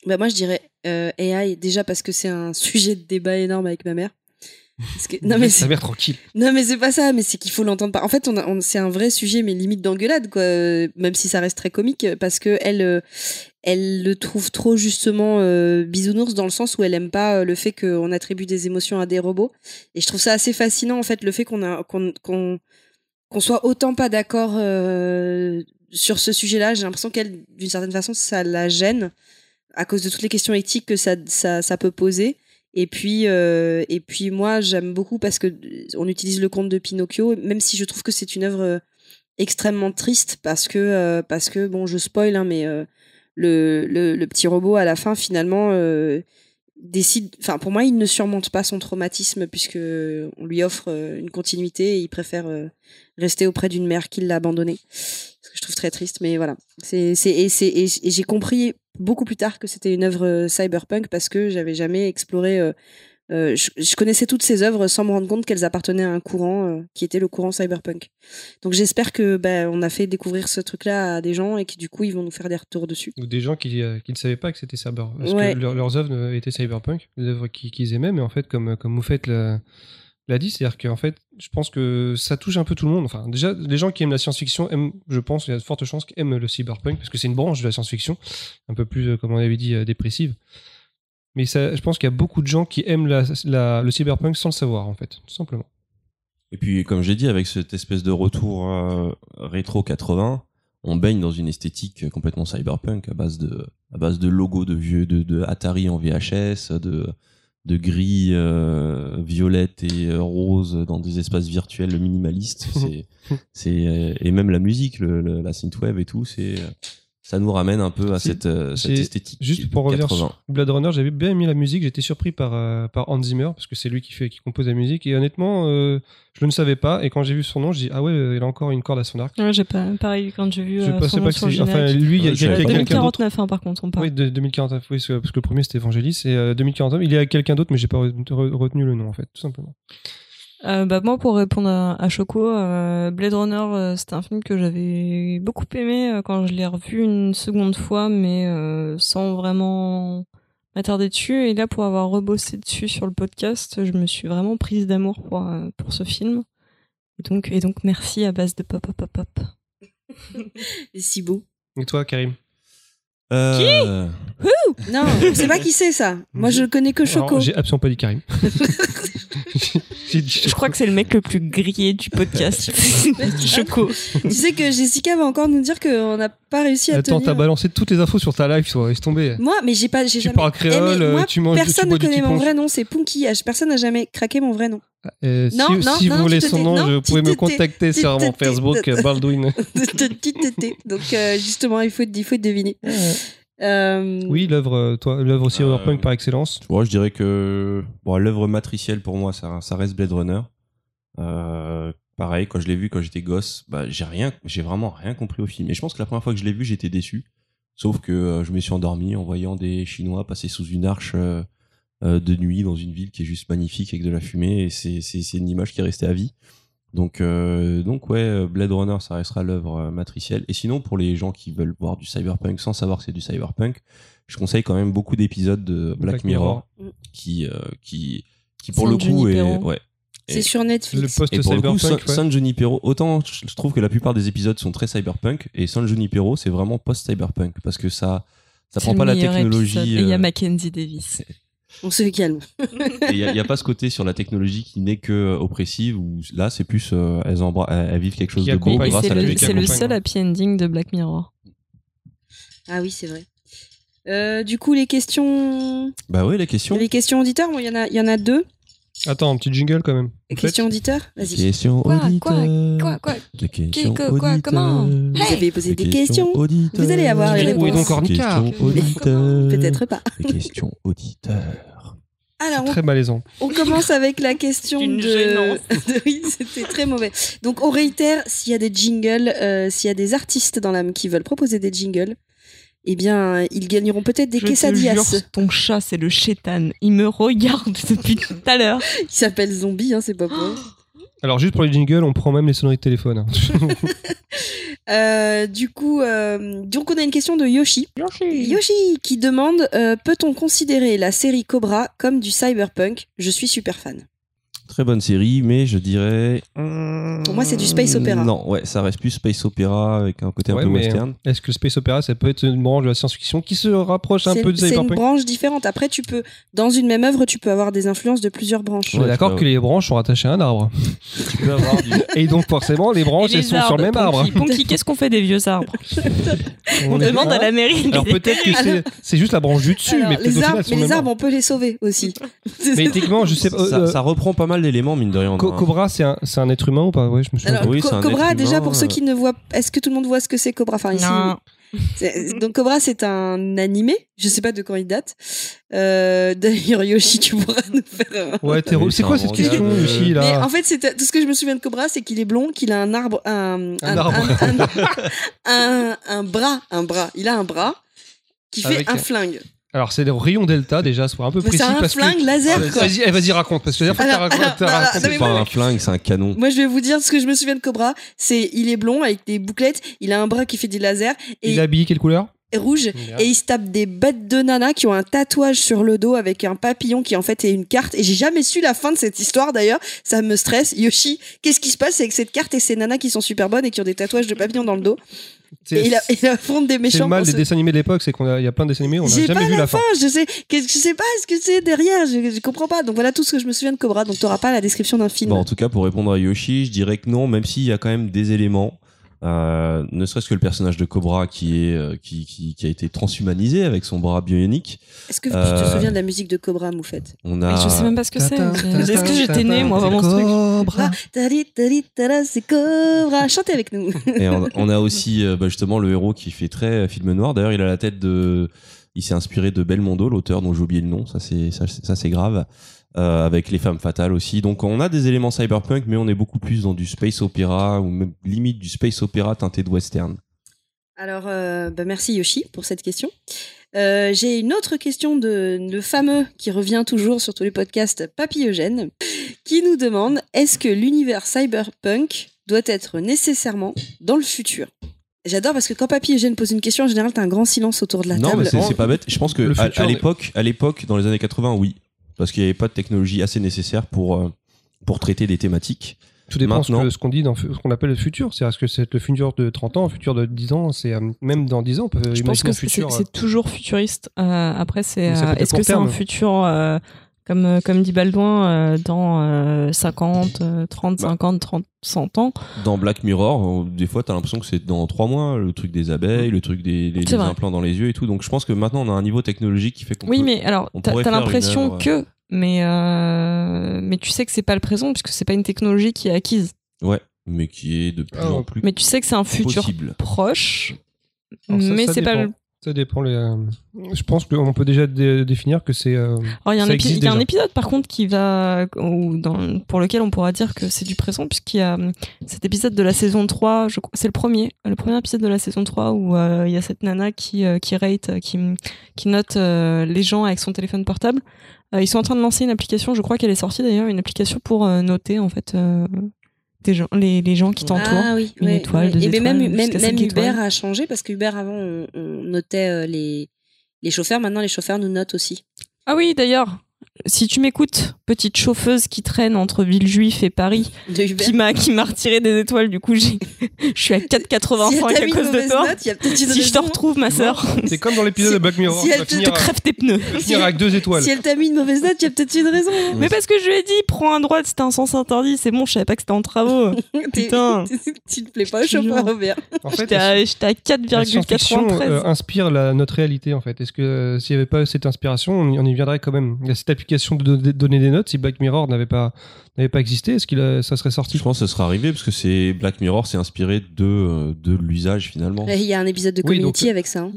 Bah moi, je dirais euh, AI, déjà parce que c'est un sujet de débat énorme avec ma mère. Que- Non mais Ça c'est a l'air tranquille. non mais c'est pas ça, mais c'est qu'il faut l'entendre pas. En fait, on, a- on- c'est un vrai sujet, mais limite d'engueulade quoi. euh, Même si ça reste très comique, parce que elle, euh, elle le trouve trop justement euh, bisounours dans le sens où elle aime pas euh, le fait qu'on attribue des émotions à des robots. Et je trouve ça assez fascinant en fait le fait qu'on a qu'on qu'on qu'on soit autant pas d'accord euh, sur ce sujet-là. J'ai l'impression qu'elle, d'une certaine façon, ça la gêne à cause de toutes les questions éthiques que ça ça, ça peut poser. Et puis, euh, et puis moi, j'aime beaucoup parce que on utilise le conte de Pinocchio, même si je trouve que c'est une œuvre euh, extrêmement triste parce que, euh, parce que bon, je spoil, hein, mais euh, le, le, le petit robot à la fin, finalement, euh, décide. Enfin, pour moi, il ne surmonte pas son traumatisme puisque on lui offre euh, une continuité et il préfère euh, rester auprès d'une mère qui l'a abandonné. Que je trouve très triste, mais voilà. C'est, et, j'ai compris beaucoup plus tard que c'était une œuvre euh, cyberpunk parce que j'avais jamais exploré. euh, euh, je, je connaissais toutes ces œuvres sans me rendre compte qu'elles appartenaient à un courant euh, qui était le courant cyberpunk. Donc j'espère que ben on a fait découvrir ce truc-là à des gens et que du coup ils vont nous faire des retours dessus. Ou des gens qui, qui ne savaient pas que c'était cyber. Parce Ouais. que leur- leurs œuvres étaient cyberpunk, des œuvres qui- qu'ils aimaient, mais en fait, comme, comme vous faites l'a, l'a dit, c'est-à-dire qu'en fait, je pense que ça touche un peu tout le monde. Enfin, déjà, les gens qui aiment la science-fiction aiment, je pense, il y a de fortes chances qu'ils aiment le cyberpunk, parce que c'est une branche de la science-fiction, un peu plus, euh, comme on avait dit, euh, dépressive. Mais je pense qu'il y a beaucoup de gens qui aiment le cyberpunk sans le savoir, en fait, tout simplement. Et puis, comme j'ai dit, avec cette espèce de retour euh, rétro 80, on baigne dans une esthétique complètement cyberpunk à base de, à base de logos de vieux, de Atari en VHS, de, de gris euh, violettes et euh, roses dans des espaces virtuels minimalistes. C'est, c'est, euh, et même la musique, le, le- la synthwave et tout, c'est, euh, ça nous ramène un peu à cette, euh, cette esthétique. Juste pour revenir 80. sur Blade Runner, j'avais bien aimé la musique, j'étais surpris par, euh, par Hans Zimmer, parce que c'est lui qui, fait, qui compose la musique, et honnêtement, euh, je ne savais pas, et quand j'ai vu son nom, j'ai dit, ah ouais, euh, il a encore une corde à son arc. Ouais, j'ai pas pareil quand j'ai vu je pensais son nom pas que sur le c'est. Enfin, lui, il y a Ouais, j'avais quelqu'un pas quelqu'un d'autre. 2049 hein, par contre on parle. Oui, de 2049, oui, parce que que le premier c'était Evangelis, et euh, 2049, il y a quelqu'un d'autre, mais j'ai pas re- re- retenu le nom, en fait, tout simplement. Euh, bah, moi, pour répondre à, à Choco, euh, Blade Runner, euh, c'était un film que j'avais beaucoup aimé euh, quand je l'ai revu une seconde fois, mais euh, sans vraiment m'attarder dessus. Et là, pour avoir rebossé dessus sur le podcast, je me suis vraiment prise d'amour pour, euh, pour ce film. Et donc, et donc, merci à base de pop, pop, pop, pop. C'est si beau. Et toi, Karim? Euh, Non, on sait pas qui c'est ça. Moi je connais que Choco. J'ai absolument pas dit Karim. Je crois que c'est le mec le plus grillé du podcast. Choco. tu sais que Jessica va encore nous dire qu'on n'a pas réussi à Attends, tenir. t'as balancé toutes les infos sur ta live, toi, laisse tomber. Moi, mais j'ai pas, j'ai Tu jamais. parles créole, Eh, mais moi, tu manges, personne tu ne connaît mon vrai nom, c'est Punky. Personne n'a jamais craqué mon vrai nom. Euh, Non, si non, si non, vous voulez son nom, Non, je pouvez me contacter sur mon. Facebook, Baldwin. Donc euh, justement, il faut, il faut deviner. Euh, Oui, l'œuvre, euh, toi, l'œuvre cyberpunk Euh, par excellence. Ouais, je dirais que bon, l'œuvre matricielle pour moi, ça, ça reste Blade Runner. Euh, pareil, quand je l'ai vu quand j'étais gosse, bah, j'ai rien, j'ai vraiment rien compris au film. Et je pense que la première fois que je l'ai vu, j'étais déçu. Sauf que euh, je me suis endormi en voyant des Chinois passer sous une arche euh, de nuit dans une ville qui est juste magnifique avec de la fumée. Et c'est, c'est, c'est une image qui est restée à vie. Donc, euh, donc ouais, euh, Blade Runner, ça restera l'œuvre euh, matricielle. Et sinon, pour les gens qui veulent voir du cyberpunk sans savoir que c'est du cyberpunk, je conseille quand même beaucoup d'épisodes de Black, Black Mirror, Mirror. qui, euh, qui, qui pour le coup est, Junipero. ouais. c'est sur Le Netflix. post et pour le coup, San, ouais. San Junipero, autant je trouve que la plupart des épisodes sont très cyberpunk, et San Junipero, c'est vraiment post-cyberpunk, parce que ça, ça prend le pas la technologie. il y a euh, Mackenzie Davis. On se calme. Il n'y a, pas ce côté sur la technologie qui n'est que euh, oppressive, où là, c'est plus, euh, elles, elles elles vivent quelque chose Qui de beau grâce à la le, technologie c'est le seul happy ending de Black Mirror. Ah oui, c'est vrai. Euh, du coup, les questions, Bah oui, la question. les questions auditeurs, bon, il y en a, il y en a deux. Attends, un petit jingle quand même. Questions auditeurs, vas-y. Question Quoi, auditeur. quoi, quoi, quoi Les questions Qui- quoi, comment. Vous avez posé Les des questions. Vous allez avoir les Oui, réponses. donc Ornica. Questions auditeurs. Peut-être pas. Les questions auditeurs. Alors, on Très malaisant. On commence avec la question de... de- Oui, c'était très mauvais. Donc on réitère, s'il y a des jingles, euh, s'il y a des artistes dans l'âme qui veulent proposer des jingles, eh bien, ils gagneront peut-être des Je te jure, quesadillas. ton chat, c'est le chétan. Il me regarde depuis tout à l'heure. Il s'appelle Zombie, hein, c'est pas pour eux. Alors, juste pour les jingles, on prend même les sonneries de téléphone. hein. Euh, du coup, euh, donc on a une question de Yoshi. Yoshi qui demande euh, peut-on considérer la série Cobra comme du cyberpunk? Je suis super fan. Très bonne série, mais je dirais. Pour moi, c'est du space opéra. Non, ouais, ça reste plus space opéra avec un côté Ouais, un peu western. Est-ce que le Space Opera, ça peut être une branche de la science-fiction qui se rapproche un peu de c'est une branche différente. Après, tu peux, dans une même œuvre, tu peux avoir des influences de plusieurs branches. On est Ouais, d'accord que les branches sont rattachées à un arbre. Tu peux avoir du. Et donc, forcément, les branches, les elles sont sur le même arbre. Ponky, qu'est-ce qu'on fait des vieux arbres On demande à la mairie. Alors, peut-être que c'est- c'est juste la branche du dessus, Alors, mais les arbres, mais le les arbres, on peut les sauver aussi. Mais techniquement, je sais pas. ça, euh, ça reprend pas mal d'éléments, mine de rien. Co-. Cobra, c'est un, c'est un être humain ou pas? Ouais, je me souviens. Alors, Oui, Co- c'est un Cobra, déjà humain, pour ceux euh. qui ne voient, est-ce que tout le monde voit ce que c'est Cobra? Enfin ici, Non. donc Cobra, c'est un animé. Je sais pas de quand il date. Euh, D'ailleurs, Yoshi, tu pourras nous faire. un- Ouais, Oui, c'est quoi cette question, de- Yoshi, Mais là? En fait, c'est tout ce que je me souviens de Cobra, c'est qu'il est blond, qu'il a un arbre, un, Un arbre. un, un- un bras, un bras. Il a un bras qui fait Avec un- flingue. Alors, c'est le rayon delta, déjà, soit un peu Mais précis. c'est un parce que- flingue laser, Ah, quoi. Vas-y, eh, vas-y, raconte, parce que la dernière fois que t'as raconté- C'est pas moi- un flingue, c'est un canon. Moi, je vais vous dire ce que je me souviens de Cobra. C'est il est blond avec des bouclettes, il a un bras qui fait des lasers et Il est habillé quelle couleur? rouge et il se tape des bêtes de nana qui ont un tatouage sur le dos avec un papillon qui en fait est une carte et j'ai jamais su la fin de cette histoire d'ailleurs ça me stresse Yoshi qu'est-ce qui se passe avec cette carte et ces nanas qui sont super bonnes et qui ont des tatouages de papillon dans le dos? Et il, a, il affronte des c'est méchants le mal des ce- dessins animés de l'époque, c'est qu'on a- il y a plein de dessins animés, on n'a j'ai jamais pas vu la, la fin. fin je sais qu'est-ce que je sais pas ce que c'est derrière je, je comprends pas donc voilà tout ce que je me souviens de Cobra donc t'auras pas la description d'un film Bon, en tout cas, pour répondre à Yoshi, je dirais que non, même s'il y a quand même des éléments. Euh, ne serait-ce que le personnage de Cobra qui est euh, qui, qui, qui a été transhumanisé avec son bras bionique. est-ce que tu te Euh, souviens de la musique de Cobra Moufette? On Mais a je sais même pas ce que c'est. Est-ce que j'étais née, moi, vraiment, ce truc? Cobra. Tara, c'est Cobra chantez avec nous et on, on a aussi bah, justement le héros qui fait très film noir. D'ailleurs, il a la tête de il s'est inspiré de Belmondo, l'auteur dont j'ai oublié le nom. Ça c'est ça, c'est- ça, c'est grave. Euh, avec les femmes fatales aussi. Donc on a des éléments cyberpunk, mais on est beaucoup plus dans du space opéra ou même limite du space opéra teinté de western. Alors, euh, bah, merci Yoshi pour cette question. Euh, J'ai une autre question de le fameux qui revient toujours sur tous les podcasts, Papy Eugène, qui nous demande est-ce que l'univers cyberpunk doit être nécessairement dans le futur? J'adore parce que quand Papy Eugène pose une question, en général, t'as un grand silence autour de la non, table. mais c'est pas bête. Je pense que à, à l'époque, à l'époque, dans les années 80, oui, parce qu'il n'y avait pas de technologie assez nécessaire pour euh, pour traiter des thématiques. Tout dépend Maintenant- que- ce qu'on dit dans ce qu'on appelle le futur. C'est est-ce que c'est le futur de 30 ans, le futur de 10 ans C'est euh, même dans 10 ans, on peut Je imaginer pense que c'est futur. c'est toujours futuriste. Euh, après, c'est euh, est-ce que c'est un futur euh, comme euh, comme dit Baldwin euh, dans euh, 50, euh, 30, Bah. 50, 30, 100 ans Dans Black Mirror, des fois, t'as l'impression que c'est dans trois mois, le truc des abeilles, le truc des, implants dans les yeux et tout. Donc je pense que maintenant, on a un niveau technologique qui fait qu'on Oui, peut- mais alors t'as l'impression que, mais euh, mais tu sais que c'est pas le présent puisque c'est pas une technologie qui est acquise. Ouais, mais qui est de plus Ah, en plus Mais tu sais que c'est un futur possible. proche. Alors ça, mais c'est pas le Ça dépend. Les, euh, je pense qu'on peut déjà dé- définir que c'est. euh, Alors, il y a un, épi- y a épisode par contre qui va ou dans, pour lequel on pourra dire que c'est du présent puisqu'il y a hum, cet épisode de la saison 3, je crois- c'est le premier, le premier épisode de la saison 3 où euh, il y a cette nana qui euh, qui rate euh, qui qui note euh, les gens avec son téléphone portable. Euh, ils sont en train de lancer une application, je crois qu'elle est sortie d'ailleurs, une application pour euh, noter en fait euh, des gens les, les gens qui t'entourent. Ah oui, Une ouais, étoile, ouais. deux Et étoiles, même, même, même Uber étoiles. a changé parce que Uber avant on, on notait euh, les, les chauffeurs, maintenant les chauffeurs nous notent aussi. Ah oui, d'ailleurs. Si tu m'écoutes, petite chauffeuse qui traîne entre Villejuif et Paris, qui m'a qui m'a retiré des étoiles, du coup j'ai je suis à 4,85 Si elle à cause de toi. note, il y a peut-être une Si je te retrouve, ma sœur, C'est comme dans l'épisode Si- de Black Mirror. si tu elle te- crève tes pneus. vas finir avec deux étoiles. Si elle t'a mis une mauvaise note, il y a peut-être une raison. Mais parce que je lui ai dit, prends un droit, c'était un sens interdit. C'est bon, je savais pas que c'était en travaux. Putain. tu te plais pas chauffeur. Robert. En fait, J'étais à, à la science-fiction 4,93. euh, inspire la, notre réalité en fait. Est-ce que euh, s'il n'y avait pas cette inspiration, on y, on y viendrait quand même y a cette application de, donner des notes. Si Black Mirror n'avait pas n'avait pas existé, est-ce qu'il a- ça serait sorti Je pense que ça sera arrivé parce que c'est Black Mirror s'est inspiré de, de l'usage finalement. Il y a un épisode de Oui, Community donc- avec ça. hein.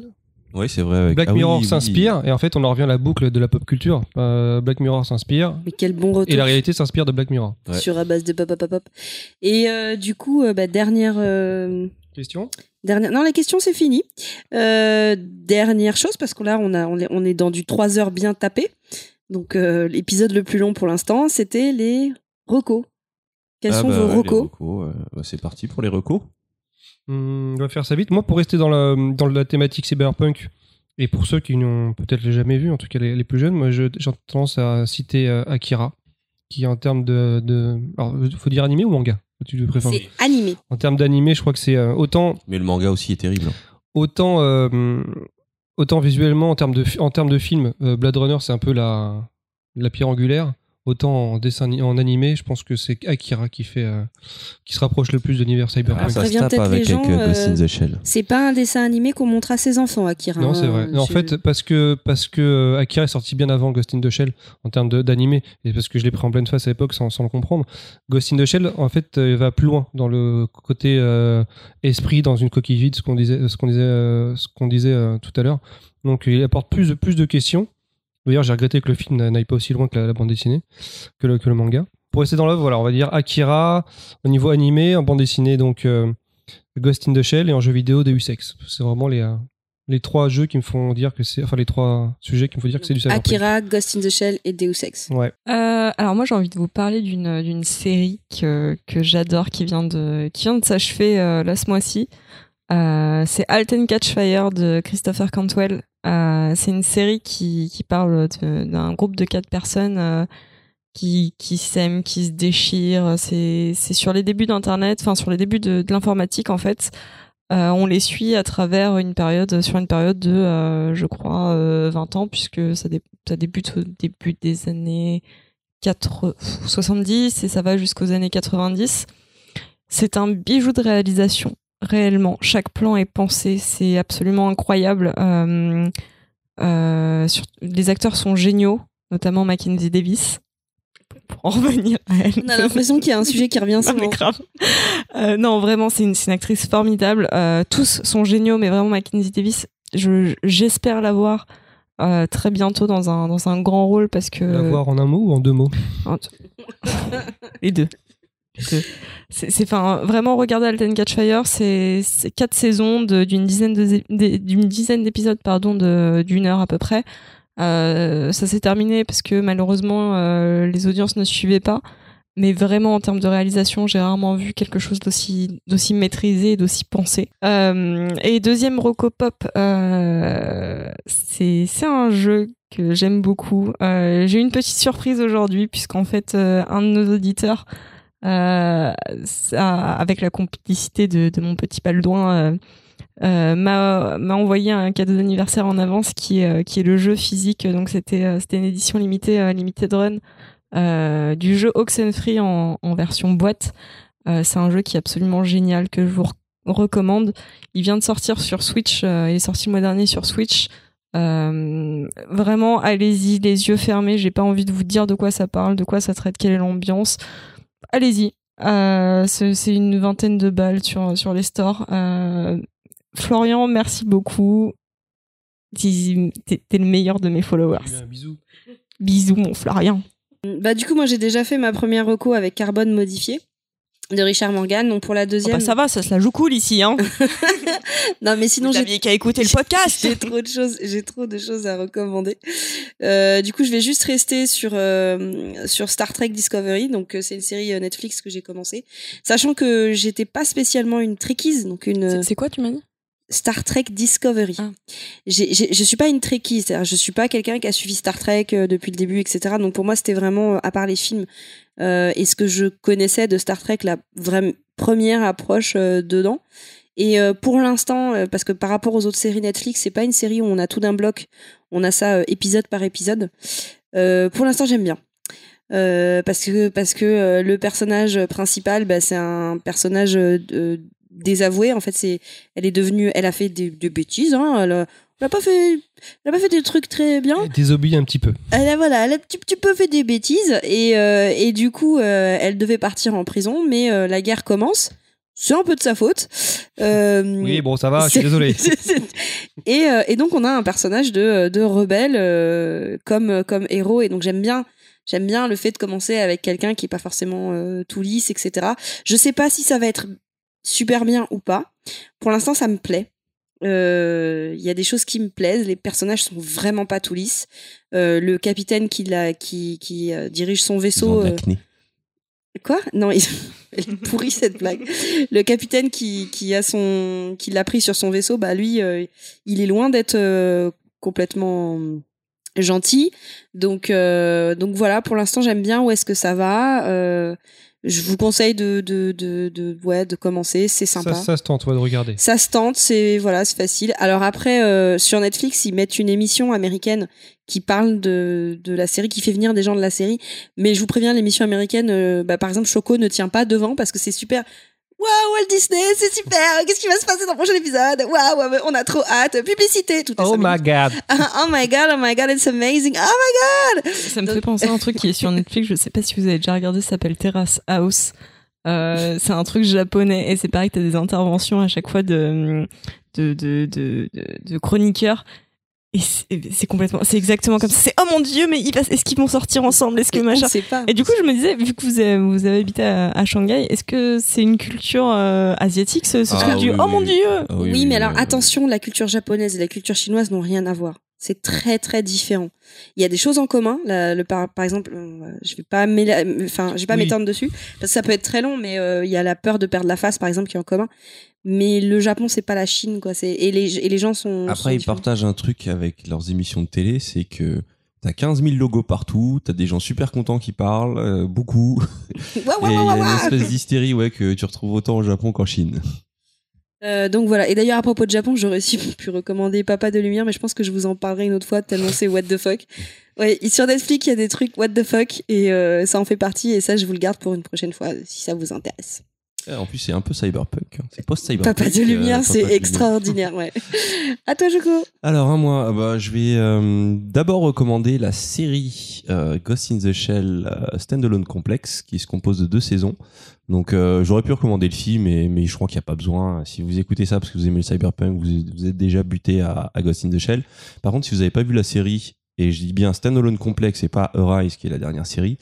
Oui, c'est vrai. avec- Black ah Mirror oui. s'inspire et en fait on en revient à la boucle de la pop culture. Euh, Black Mirror s'inspire Mais quel bon retour. et la réalité s'inspire de Black Mirror. Ouais. Sur à base de pop, pop, pop, pop. Et euh, du coup, euh, bah, dernière, euh, Question? dernière. Non, la question c'est fini. Euh, dernière chose parce que là, on a, on est, on est dans du 3 heures bien tapé. Donc euh, l'épisode le plus long pour l'instant, c'était les recos. Quels Ah sont bah vos recos recos, euh, bah, C'est parti pour les recos. Hum, on va faire ça vite. Moi, pour rester dans la, dans la thématique cyberpunk, et pour ceux qui n'ont peut-être jamais vu, en tout cas les, les plus jeunes, moi j'ai tendance à citer euh, Akira, qui en termes de, de. Alors, faut dire animé ou manga? Tu le préfères? C'est animé. En termes d'animé, je crois que c'est euh, autant, Mais le manga aussi est terrible. autant, euh, autant visuellement, en termes de, en termes de film, euh, Blade Runner, c'est un peu la, la pierre angulaire. Autant en dessin en animé, je pense que c'est Akira qui fait, euh, qui se rapproche le plus de l'univers cyberpunk. Ah, ça tape peut-être avec, les gens, euh, Ghost in the Shell. C'est pas un dessin animé qu'on montre à ses enfants, Akira. Non, c'est hein. vrai. Non, en fait, parce que, parce que euh, Akira est sorti bien avant Ghost in the Shell en termes de- d'animé, et parce que je l'ai pris en pleine face à l'époque sans, sans le comprendre. Ghost in the Shell, en fait, euh, va plus loin dans le côté euh, esprit dans une coquille vide, ce qu'on disait, ce qu'on disait, euh, ce qu'on disait euh, tout à l'heure. Donc, il apporte plus de, plus de questions. D'ailleurs, j'ai regretté que le film n'aille pas aussi loin que la, la bande dessinée, que le, que le manga. Pour rester dans l'œuvre, voilà, on va dire Akira au niveau animé, en bande dessinée, donc euh, Ghost in the Shell, et en jeu vidéo Deus Ex. C'est vraiment les, euh, les trois jeux qui me font dire que c'est. Enfin, les trois sujets qui me font dire que c'est du cyberpunk. Akira, Ghost in the Shell et Deus Ex. Ouais. Euh, alors moi j'ai envie de vous parler d'une d'une série que que j'adore qui vient de qui vient de s'achever euh, là ce mois-ci. Euh, c'est Halt and Catch Fire de Christopher Cantwell. Euh, c'est une série qui parle d'un groupe de quatre personnes euh, qui s'aiment, qui se déchirent. C'est sur les débuts d'internet, enfin sur les débuts de, l'informatique en fait. Euh, on les suit à travers une période, sur une période de, je crois, euh, 20 ans, puisque ça, dé- ça débute au début des années 4, 70 et ça va jusqu'aux années 90. C'est un bijou de réalisation, réellement. Chaque plan est pensé, c'est absolument incroyable. Euh, euh, sur- les acteurs sont géniaux, notamment Mackenzie Davis. Pour en revenir à elle. On a l'impression qu'il y a un sujet qui revient Non, mais souvent. grave. Euh, non, vraiment, c'est une, actrice formidable. Euh, tous sont géniaux, mais vraiment, Mackenzie Davis, je- j'espère la voir euh, très bientôt dans un, dans un grand rôle parce que. La voir en un mot ou en deux mots? Les deux. C'est vraiment regarder Alten Catch Fire, c'est quatre saisons d'une dizaine d'épisodes pardon d'une heure à peu près. Euh, ça s'est terminé parce que malheureusement euh, les audiences ne suivaient pas. Mais vraiment en termes de réalisation, j'ai rarement vu quelque chose d'aussi d'aussi maîtrisé, d'aussi pensé. Euh, et deuxième Rocopop, c'est c'est un jeu que j'aime beaucoup. J'ai une petite surprise aujourd'hui puisqu'en fait un de nos auditeurs, ça- avec la complicité de, mon petit Baldouin, euh, euh, m'a envoyé un cadeau d'anniversaire en avance qui est euh, qui est le jeu physique. Donc c'était euh, c'était une édition limitée euh, limited run euh, du jeu Oxenfree en, en version boîte. Euh, c'est un jeu qui est absolument génial que je vous re- recommande. Il vient de sortir sur Switch. euh, il est sorti le mois dernier sur Switch. Euh, vraiment, allez-y, les yeux fermés. J'ai pas envie de vous dire de quoi ça parle, de quoi ça traite, quelle est l'ambiance. Allez-y. Euh, c'est une vingtaine de balles sur, sur les stores. Euh, Florian, merci beaucoup. T'es le meilleur de mes followers. Un bisou. Bisous, mon Florian. Bah du coup, moi j'ai déjà fait ma première reco avec Carbone modifié de Richard Morgan. Donc pour la Oh, deuxième, bah, ça va, ça se la joue cool ici, hein. non mais sinon j'ai qu'à écouter le podcast. j'ai trop de choses, j'ai trop de choses à recommander. Euh, du coup, je vais juste rester sur euh, sur Star Trek Discovery. Donc euh, c'est une série euh, Netflix que j'ai commencé, sachant que j'étais pas spécialement une trekkies, donc une C'est- C'est quoi, tu m'as dit? Star Trek Discovery. Ah. J'ai- je suis pas une Trekkie, c'est-à-dire je suis pas quelqu'un qui a suivi Star Trek euh, depuis le début, etc. Donc pour moi c'était vraiment, euh, à part les films euh, et ce que je connaissais de Star Trek, la vraie première approche euh, dedans. Et euh, pour l'instant, euh, parce que par rapport aux autres séries Netflix, c'est pas une série où on a tout d'un bloc, on a ça épisode par épisode. Euh, pour l'instant, j'aime bien. Euh, parce que parce que euh, le personnage principal, bah, c'est un personnage euh, de- désavoué. En fait, c'est elle est devenue, elle a fait des, des bêtises. Hein, elle, a, elle a pas fait, elle a pas fait des trucs très bien. Désobéit un petit peu. Elle a, voilà, elle a un petit, petit peu fait des bêtises et, euh, et du coup, euh, elle devait partir en prison, mais euh, la guerre commence. C'est un peu de sa faute. Euh, Oui, bon, ça va, je suis désolé. et, euh, et donc on a un personnage de, de rebelle euh, comme comme héros et donc j'aime bien j'aime bien le fait de commencer avec quelqu'un qui est pas forcément euh, tout lisse etc. Je sais pas si ça va être super bien ou pas. Pour l'instant ça me plaît. Euh, Il y a des choses qui me plaisent. Les personnages sont vraiment pas tout lisses. Euh, le capitaine qui la qui qui euh, dirige son vaisseau. euh. Quoi? Non, il... elle est pourrie cette blague. Le capitaine qui, qui a son qui l'a pris sur son vaisseau, bah lui, euh, il est loin d'être euh, complètement gentil. Donc euh, donc voilà, pour l'instant j'aime bien où est-ce que ça va. Je vous conseille de de de, de ouais de commencer, c'est sympa. Ça, ça se tente, ouais, de regarder. Ça se tente, c'est voilà, c'est facile. Alors après, euh, sur Netflix, ils mettent une émission américaine qui parle de, de la série, qui fait venir des gens de la série. Mais je vous préviens, l'émission américaine, euh, bah, par exemple, Choco ne tient pas devant parce que c'est super. Waouh, Walt Disney, c'est super. Qu'est-ce qui va se passer dans le prochain épisode? Waouh, on a trop hâte. Publicité, tout est Oh my god. oh my god, oh my god, it's amazing. Oh my god. Ça me Donc- fait penser à un truc qui est sur Netflix, je sais pas si vous avez déjà regardé, ça s'appelle Terrace House. Euh, c'est un truc japonais et c'est pareil, t'as des interventions à chaque fois de, de, de, de, de, de chroniqueurs. Et c'est complètement, c'est exactement comme ça. C'est oh mon dieu, mais est-ce qu'ils vont sortir ensemble? Est-ce que machin? pas. Et du coup, je me disais, vu que vous avez, vous avez habité à, à Shanghai, est-ce que c'est une culture euh, asiatique, ce, ce Ah truc du oui, oh oui, mon oui. dieu? Ah Oui, mais alors attention, la culture japonaise et la culture chinoise n'ont rien à voir. C'est très très différent. Il y a des choses en commun. La- le par, par exemple, euh, je vais pas mêler- enfin, je vais pas Oui. m'étendre dessus parce que ça peut être très long, mais euh, il y a la peur de perdre la face, par exemple, qui est en commun. Mais le Japon, c'est pas la Chine, quoi. C'est et les et les gens sont. sont Après, ils différents. partagent un truc avec leurs émissions de télé, c'est que t'as 15 000 logos partout, t'as des gens super contents qui parlent, euh, beaucoup, et il y waouh, a une espèce d'hystérie ouais, que tu retrouves autant au Japon qu'en Chine. Euh, donc voilà. Et d'ailleurs, à propos de Japon, j'aurais aussi pu recommander Papa de Lumière, mais je pense que je vous en parlerai une autre fois tellement c'est what the fuck. Ouais, et sur Netflix, il y a des trucs what the fuck et euh, ça en fait partie et ça, je vous le garde pour une prochaine fois si ça vous intéresse. En plus, c'est un peu cyberpunk. hein. C'est post-cyberpunk. Papa de euh, Lumière, c'est extraordinaire, ouais. à toi, Joko. Alors, hein, moi, bah, je vais euh, d'abord recommander la série euh, Ghost in the Shell euh, Standalone Complex, qui se compose de deux saisons. Donc, euh, j'aurais pu recommander le film, mais, mais je crois qu'il n'y a pas besoin. Si vous écoutez ça parce que vous aimez le cyberpunk, vous, vous êtes déjà buté à, à Ghost in the Shell. Par contre, si vous n'avez pas vu la série, et je dis bien Standalone Complex et pas Arise, qui est la dernière série,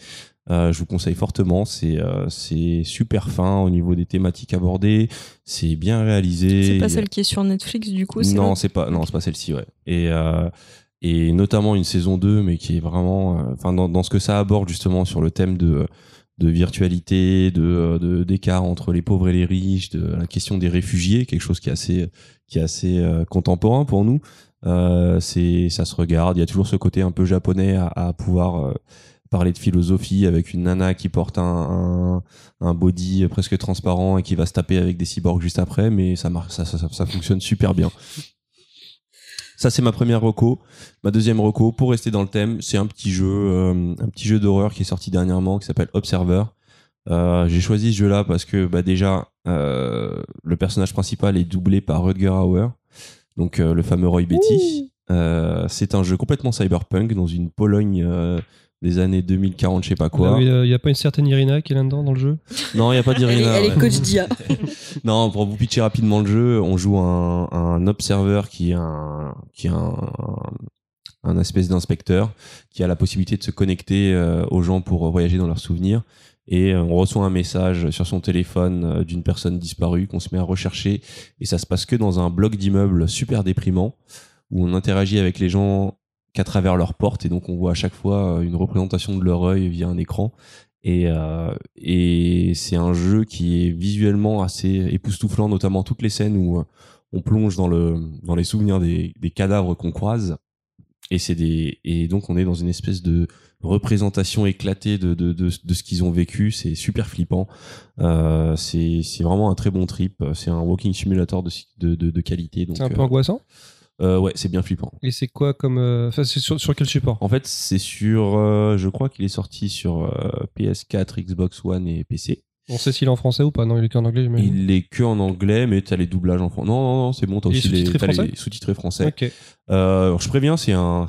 euh, je vous conseille fortement. C'est euh, c'est super fin au niveau des thématiques abordées. C'est bien réalisé. C'est pas celle qui est sur Netflix, du coup non, c'est pas, non, c'est pas celle-ci, ouais. Et, euh, et notamment une saison 2, mais qui est vraiment, enfin, dans, dans ce que ça aborde justement sur le thème de, de virtualité, de, d'écart entre les pauvres et les riches, de la question des réfugiés, quelque chose qui est assez, qui est assez contemporain pour nous. Euh, c'est, ça se regarde. Il y a toujours ce côté un peu japonais à, à pouvoir parler de philosophie avec une nana qui porte un, un, un body presque transparent et qui va se taper avec des cyborgs juste après, mais ça marche, ça, ça, ça, ça fonctionne super bien. Ça c'est ma première reco. Ma deuxième reco, pour rester dans le thème, c'est un petit jeu, euh, un petit jeu d'horreur qui est sorti dernièrement qui s'appelle Observer. Euh, j'ai choisi ce jeu-là parce que bah déjà euh, le personnage principal est doublé par Rutger Hauer, donc le fameux Roy Betty. C'est un jeu complètement cyberpunk dans une Pologne des années 2040, je sais pas quoi. Il n'y a pas une certaine Irina qui est là-dedans dans le jeu? Non, il y a pas d'Irina. elle est coach d'IA. Non, pour vous pitcher rapidement le jeu, on joue un, un observeur qui est un, qui est un, un espèce d'inspecteur qui a la possibilité de se connecter euh, aux gens pour voyager dans leurs souvenirs. Et euh, on reçoit un message sur son téléphone euh, d'une personne disparue qu'on se met à rechercher. Et ça se passe que dans un bloc d'immeubles super déprimant où on interagit avec les gens qu'à travers leurs portes. Et donc on voit à chaque fois euh, une représentation de leur œil via un écran. Et, euh, et c'est un jeu qui est visuellement assez époustouflant, notamment toutes les scènes où euh, on plonge dans le dans les souvenirs des, des cadavres qu'on croise et c'est des et donc on est dans une espèce de représentation éclatée de de de, de ce qu'ils ont vécu c'est super flippant euh, c'est c'est vraiment un très bon trip c'est un walking simulator de de de, de qualité donc C'est un peu angoissant? euh, ouais c'est bien flippant Et c'est quoi comme. euh, Enfin, c'est sur, sur quel support? En fait c'est sur euh, je crois qu'il est sorti sur euh, PS4 Xbox One et PC On sait s'il est en français ou pas? Non, il est qu'en anglais, j'imagine. il est que en anglais mais t'as les doublages en français non non non c'est bon t'as aussi les, sous-titré t'as les français? sous-titrés français Ok. Euh, alors, je préviens, c'est un,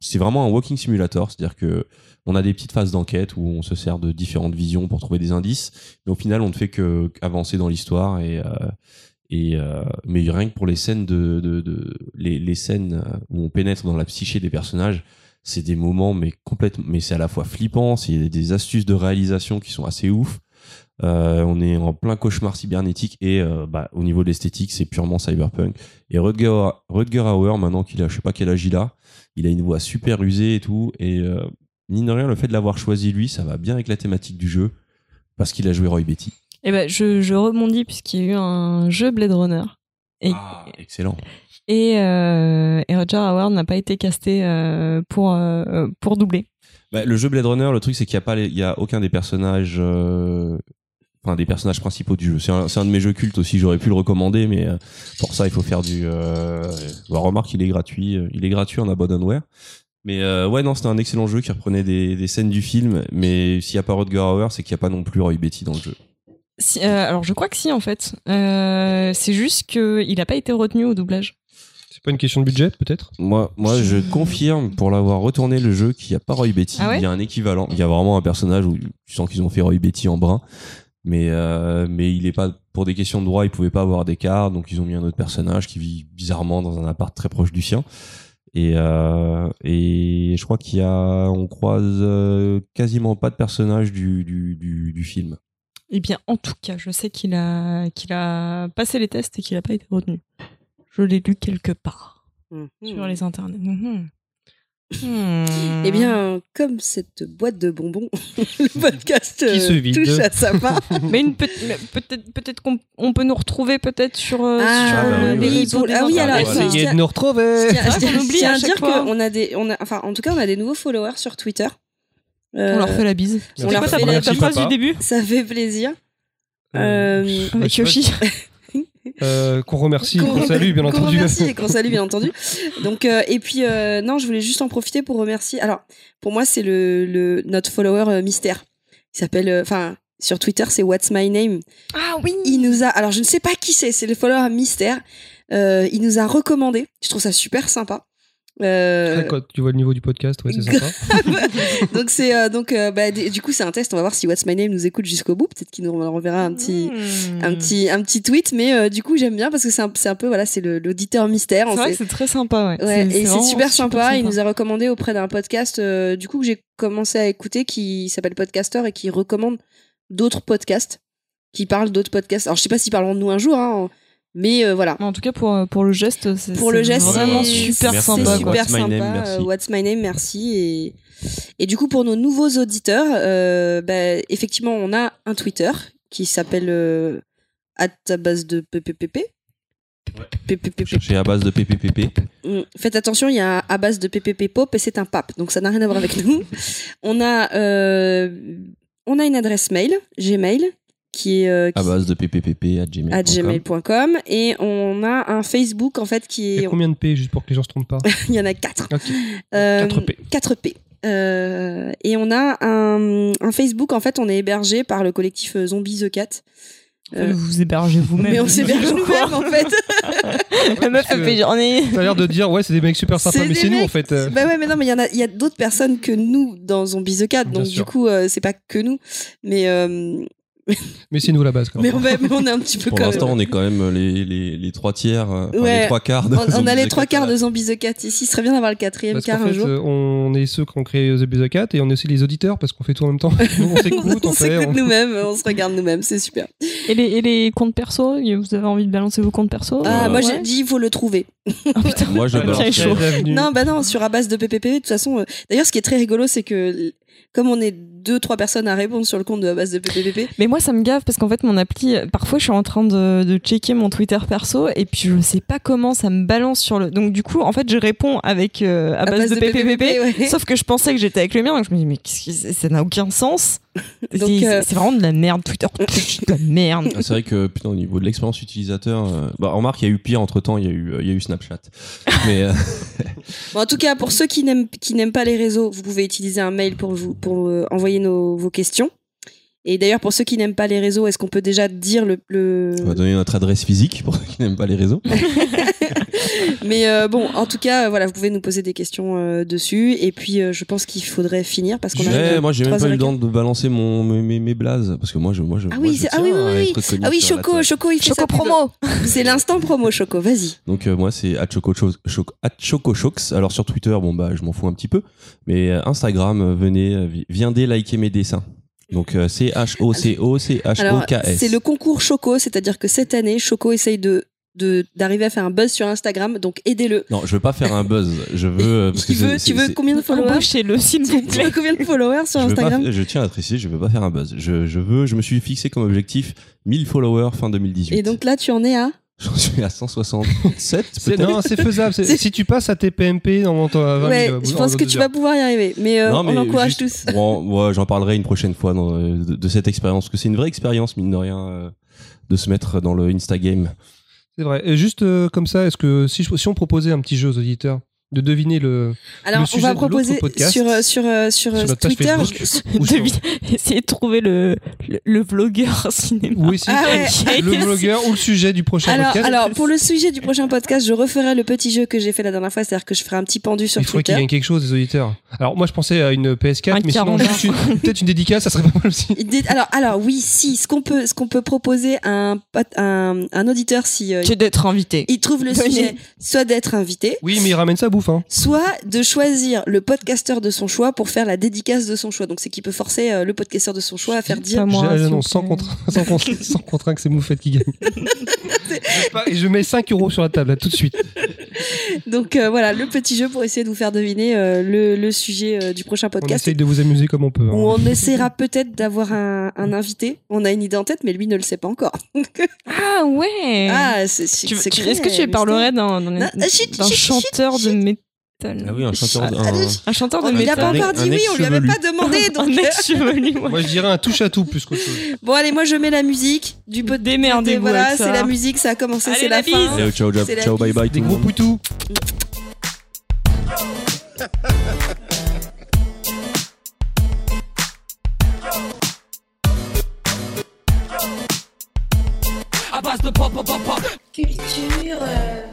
c'est vraiment un walking simulator, c'est-à-dire que on a des petites phases d'enquête où on se sert de différentes visions pour trouver des indices, mais au final, on ne fait que avancer dans l'histoire et euh, euh, mais rien que pour les scènes de, scènes où on pénètre dans la psyché des personnages, c'est des moments mais c'est à la fois flippant, c'est des, astuces de réalisation qui sont assez ouf. Euh, on est en plein cauchemar cybernétique et euh, bah, au niveau de l'esthétique, c'est purement cyberpunk. Et Rutger, Hauer, maintenant qu'il a, je sais pas quel âge il a, il a une voix super usée et tout. Et euh, mine de rien, le fait de l'avoir choisi lui, ça va bien avec la thématique du jeu parce qu'il a joué Roy Betty. Et ben, je, je rebondis puisqu'il y a eu un jeu Blade Runner. Et, Ah, excellent. et, euh, et Roger Howard n'a pas été casté euh, pour, euh, pour doubler. Bah, le jeu Blade Runner, le truc c'est qu'il y a pas, les- il y a aucun des personnages, enfin des personnages principaux du jeu. C'est un, c'est un de mes jeux cultes aussi. J'aurais pu le recommander, mais pour ça il faut faire du. Bah, remarque, il est gratuit. Il est gratuit en abandonware. Mais euh, ouais, non, c'était un excellent jeu qui reprenait des, des scènes du film. Mais s'il y a pas Rutger Hauer, c'est qu'il y a pas non plus Roy Betty dans le jeu. Si, euh, alors, je crois que si, en fait. Euh, c'est juste qu'il n'a pas été retenu au doublage. C'est pas une question de budget, peut-être? Moi, moi, je confirme pour l'avoir retourné le jeu qu'il n'y a pas Roy Betty. Ah ouais il y a un équivalent. Il y a vraiment un personnage où tu sens qu'ils ont fait Roy Betty en brun. Mais, euh, mais il est pas, pour des questions de droit, il pouvait pas avoir d'écart. Donc ils ont mis un autre personnage qui vit bizarrement dans un appart très proche du sien. Et, euh, et je crois qu'il y a, on croise quasiment pas de personnage du, du, du, du film. Eh bien, en tout cas, je sais qu'il a, qu'il a passé les tests et qu'il n'a pas été retenu. Je l'ai lu quelque part Mhm. sur les internets. Mhm. Eh bien, comme cette boîte de bonbons, le podcast Qui euh, se vide. touche à sa fin. mais une pe- mais peut-être, peut-être qu'on on peut nous retrouver peut-être sur, euh, Ah, sur bah euh, oui, les oui. réseaux des Ah oui, alors, internets. il faut- Essayez de nous retrouver Je tiens, à dire fois. qu'on a des, on a, enfin, en tout cas, on a des nouveaux followers sur Twitter. Euh, On leur fait la bise. on leur quoi ta, fait la phrase du début Ça fait plaisir. Euh, Euh, avec. Yoshi Euh, Qu'on remercie, qu'on Qu'on- salue, bien qu'on entendu. remercie et qu'on salue, bien entendu. Donc, euh, et puis, euh, non, je voulais juste en profiter pour remercier. Alors, pour moi, c'est le, le notre follower euh, mystère. Il s'appelle, euh, enfin, sur Twitter, c'est What's My Name. Ah oui Il nous a, alors je ne sais pas qui c'est, c'est le follower mystère. Euh, il nous a recommandé. Je trouve ça super sympa. Euh, Quand tu vois le niveau du podcast, ouais, c'est sympa. donc c'est euh, donc euh, bah, du coup c'est un test. On va voir si What's My Name nous écoute jusqu'au bout. Peut-être qu'il nous renverra un petit Hmm. un petit un petit tweet. Mais euh, du coup j'aime bien parce que c'est un, c'est un peu voilà c'est le- l'auditeur mystère. C'est vrai que c'est très sympa, ouais. Ouais, et c'est super sympa. Il nous a recommandé auprès d'un podcast, euh, du coup, que j'ai commencé à écouter, qui s'appelle Podcaster et qui recommande d'autres podcasts, qui parlent d'autres podcasts. Alors, je sais pas s'ils parleront de nous un jour, hein, mais euh, voilà. En tout cas, pour, pour le geste, c'est Pour le c'est geste, vraiment c'est- super Merci. c'est sympa. What's super My sympa. Name, merci. euh, What's My Name, merci. Et, et du coup, pour nos nouveaux auditeurs, euh, bah, effectivement, on a un Twitter qui s'appelle euh, at à base de PPPP. PPPP. Cherchez à base de PPPP. Mm. Faites attention, il y a à base de PPP Pop et c'est un pape, donc ça n'a rien à voir avec nous. On a, euh, on a une adresse mail, Gmail, qui est euh, À base de à gmail.com. gmail.com et on a un Facebook en fait qui Il y est, a combien de P, juste pour que les gens se trompent pas il y en a quatre. Ok. Euh, 4P. 4P. Euh, et on a un, un Facebook, en fait, on est hébergé par le collectif euh, Zombie the Cat. Euh, Vous hébergez vous-même. mais on s'héberge nous-mêmes, en fait. La meuf, elle fait ai. T'as l'air de dire, ouais, c'est des mecs super sympas, mais c'est nous en fait. euh. Bah ouais, mais non, mais il y en a, il y a d'autres personnes que nous dans Zombie the Cat, donc sûr. du coup, euh, c'est pas que nous, mais euh, Mais c'est nous la base quand mais, même. on va- mais on est un petit peu Pour l'instant, on est quand même les, les, les trois tiers, euh, enfin, les trois quarts. de On, on Zombies a les the trois quarts de Zombie the Cat ici. Ce serait bien d'avoir le quatrième Parce quart qu'en un jour. euh, on est ceux qui ont créé The Bizarre Cat et on est aussi les auditeurs parce qu'on fait tout en même temps. on s'écoute, on, on s'écoute on- nous-mêmes, on se regarde nous-mêmes, c'est super. Et les, et les comptes perso Vous avez envie de balancer vos comptes perso Ah, Euh, moi Ouais. j'ai dit, il faut le trouver. Ah, putain. Moi, je Alors, balance. Non, bah non, sur à base de PPP, de toute façon. euh, D'ailleurs, ce qui est très rigolo, c'est que comme on est deux trois personnes à répondre sur le compte de la base de PPPP. Mais moi, ça me gave parce qu'en fait, mon appli, parfois, je suis en train de, de checker mon Twitter perso et puis je sais pas comment ça me balance sur le. Donc, du coup, en fait, je réponds avec euh, à, base, de, PPPP. ouais. Sauf que je pensais que j'étais avec le mien, donc je me dis, mais qu'est-ce que c'est- ça n'a aucun sens. C'est euh, c'est vraiment de la merde, Twitter. de la merde. Ah, C'est vrai que putain au niveau de l'expérience utilisateur, euh, bah remarque il y a eu pire entre temps, il y a eu il y a eu Snapchat. Mais euh, Bon, en tout cas, pour ceux qui n'aiment qui n'aiment pas les réseaux, vous pouvez utiliser un mail pour vous pour euh, envoyer nos, vos questions. Et d'ailleurs, pour ceux qui n'aiment pas les réseaux, est-ce qu'on peut déjà dire le, le... on va donner notre adresse physique pour ceux qui n'aiment pas les réseaux. Mais euh, bon, en tout cas, voilà, vous pouvez nous poser des questions euh, dessus. Et puis, euh, je pense qu'il faudrait finir parce qu'on à moi j'ai même pas eu le 3h15. temps de balancer mon mes, mes, mes blazes parce que moi je moi je Ah moi, oui, je c'est- ah tiens oui, oui, oui. Ah oui, Choco. Choco, il fait Choco sa promo. C'est l'instant promo, Choco. Vas-y. Donc euh, moi c'est @chocochocs. Alors sur Twitter, bon bah je m'en fous un petit peu, mais euh, Instagram, venez, vi- viendez liker mes dessins. Donc euh, C H O C O C H Alors, O K S. c'est le concours Choco, c'est-à-dire que cette année, Choco essaye de- d'arriver à faire un buzz sur Instagram, donc aidez-le. Non, je veux pas faire un buzz. Je veux parce que veux, tu veux combien de followers Embauchez-le, s'il vous Tu plaît. veux combien de followers sur je, veux pas Instagram je tiens à préciser, je veux pas faire un buzz. Je, je veux, je me suis fixé comme objectif 1000 followers fin 2018. Et donc là, tu en es à j'en suis à 167 C'est- peut-être. Non, c'est faisable. Si tu passes à tes PMP dans ton à 20 000, Ouais, euh, je en pense que tu vas pouvoir y arriver. Mais euh, Non, on juste- tous. Bon, ouais, j'en parlerai une prochaine fois dans, de, de cette expérience parce que c'est une vraie expérience mine de rien euh, de se mettre dans le Instagame. C'est vrai. Et juste euh, comme ça, est-ce que si, je- si on proposait un petit jeu aux auditeurs de deviner le. Alors, on sujet va de l'autre proposer podcast sur euh, sur euh, sur, euh, sur notre page Twitter. Sur- Essayez de trouver le, le, le vlogueur cinéma. Oui. Ah ouais. Le blogueur ou le sujet du prochain Alors, podcast. alors, pour le sujet du prochain podcast, je referai le petit jeu que j'ai fait la dernière fois, c'est-à-dire que je ferai un petit pendu sur il faudrait qu'il Twitter. gagne quelque chose, les auditeurs. Alors, moi, je pensais à une PS4, Un mais sinon, 40. juste une- peut-être une dédicace, ça serait pas mal aussi. Alors, alors oui, si, ce qu'on peut, ce qu'on peut proposer à un, un, un auditeur si euh, C'est d'être invité. il trouve le sujet, soit d'être invité, Oui, mais il ramène sa bouffe, hein. soit de choisir le podcasteur de son choix pour faire la dédicace de son choix. Donc, c'est qu'il peut forcer euh, le podcasteur de son choix à faire dire. Moi, J'ai- s'il non, sans contrat, sans contrat, sans contrat que c'est Moufette qui gagne. Je pas- Et je mets 5 euros sur la table, là, tout de suite. Donc euh, voilà, le petit jeu pour essayer de vous faire deviner euh, le, le sujet euh, du prochain On podcast. essaye de vous amuser comme on peut. hein. Où on essaiera peut-être d'avoir un, un invité. On a une idée en tête, mais lui ne le sait pas encore. Ah ouais. ah, c'est Est-ce que tu parlerais d'un ah, chanteur chut, de Ah oui, un chanteur, Ah, un, allez, Un chanteur de Oh, il a pas métal. encore dit oui, on lui avait pas demandé. Donc... ex-chevelu, ouais. Moi, je dirais un touche à tout plus qu'autre chose. Bon, allez, moi je mets la musique du pot Démerdez-vous Voilà, c'est la musique, ça a commencé, c'est la, la fin. Allez, ciao, ciao, la ciao, bye bye Des tout le gros monde. poutous. Culture.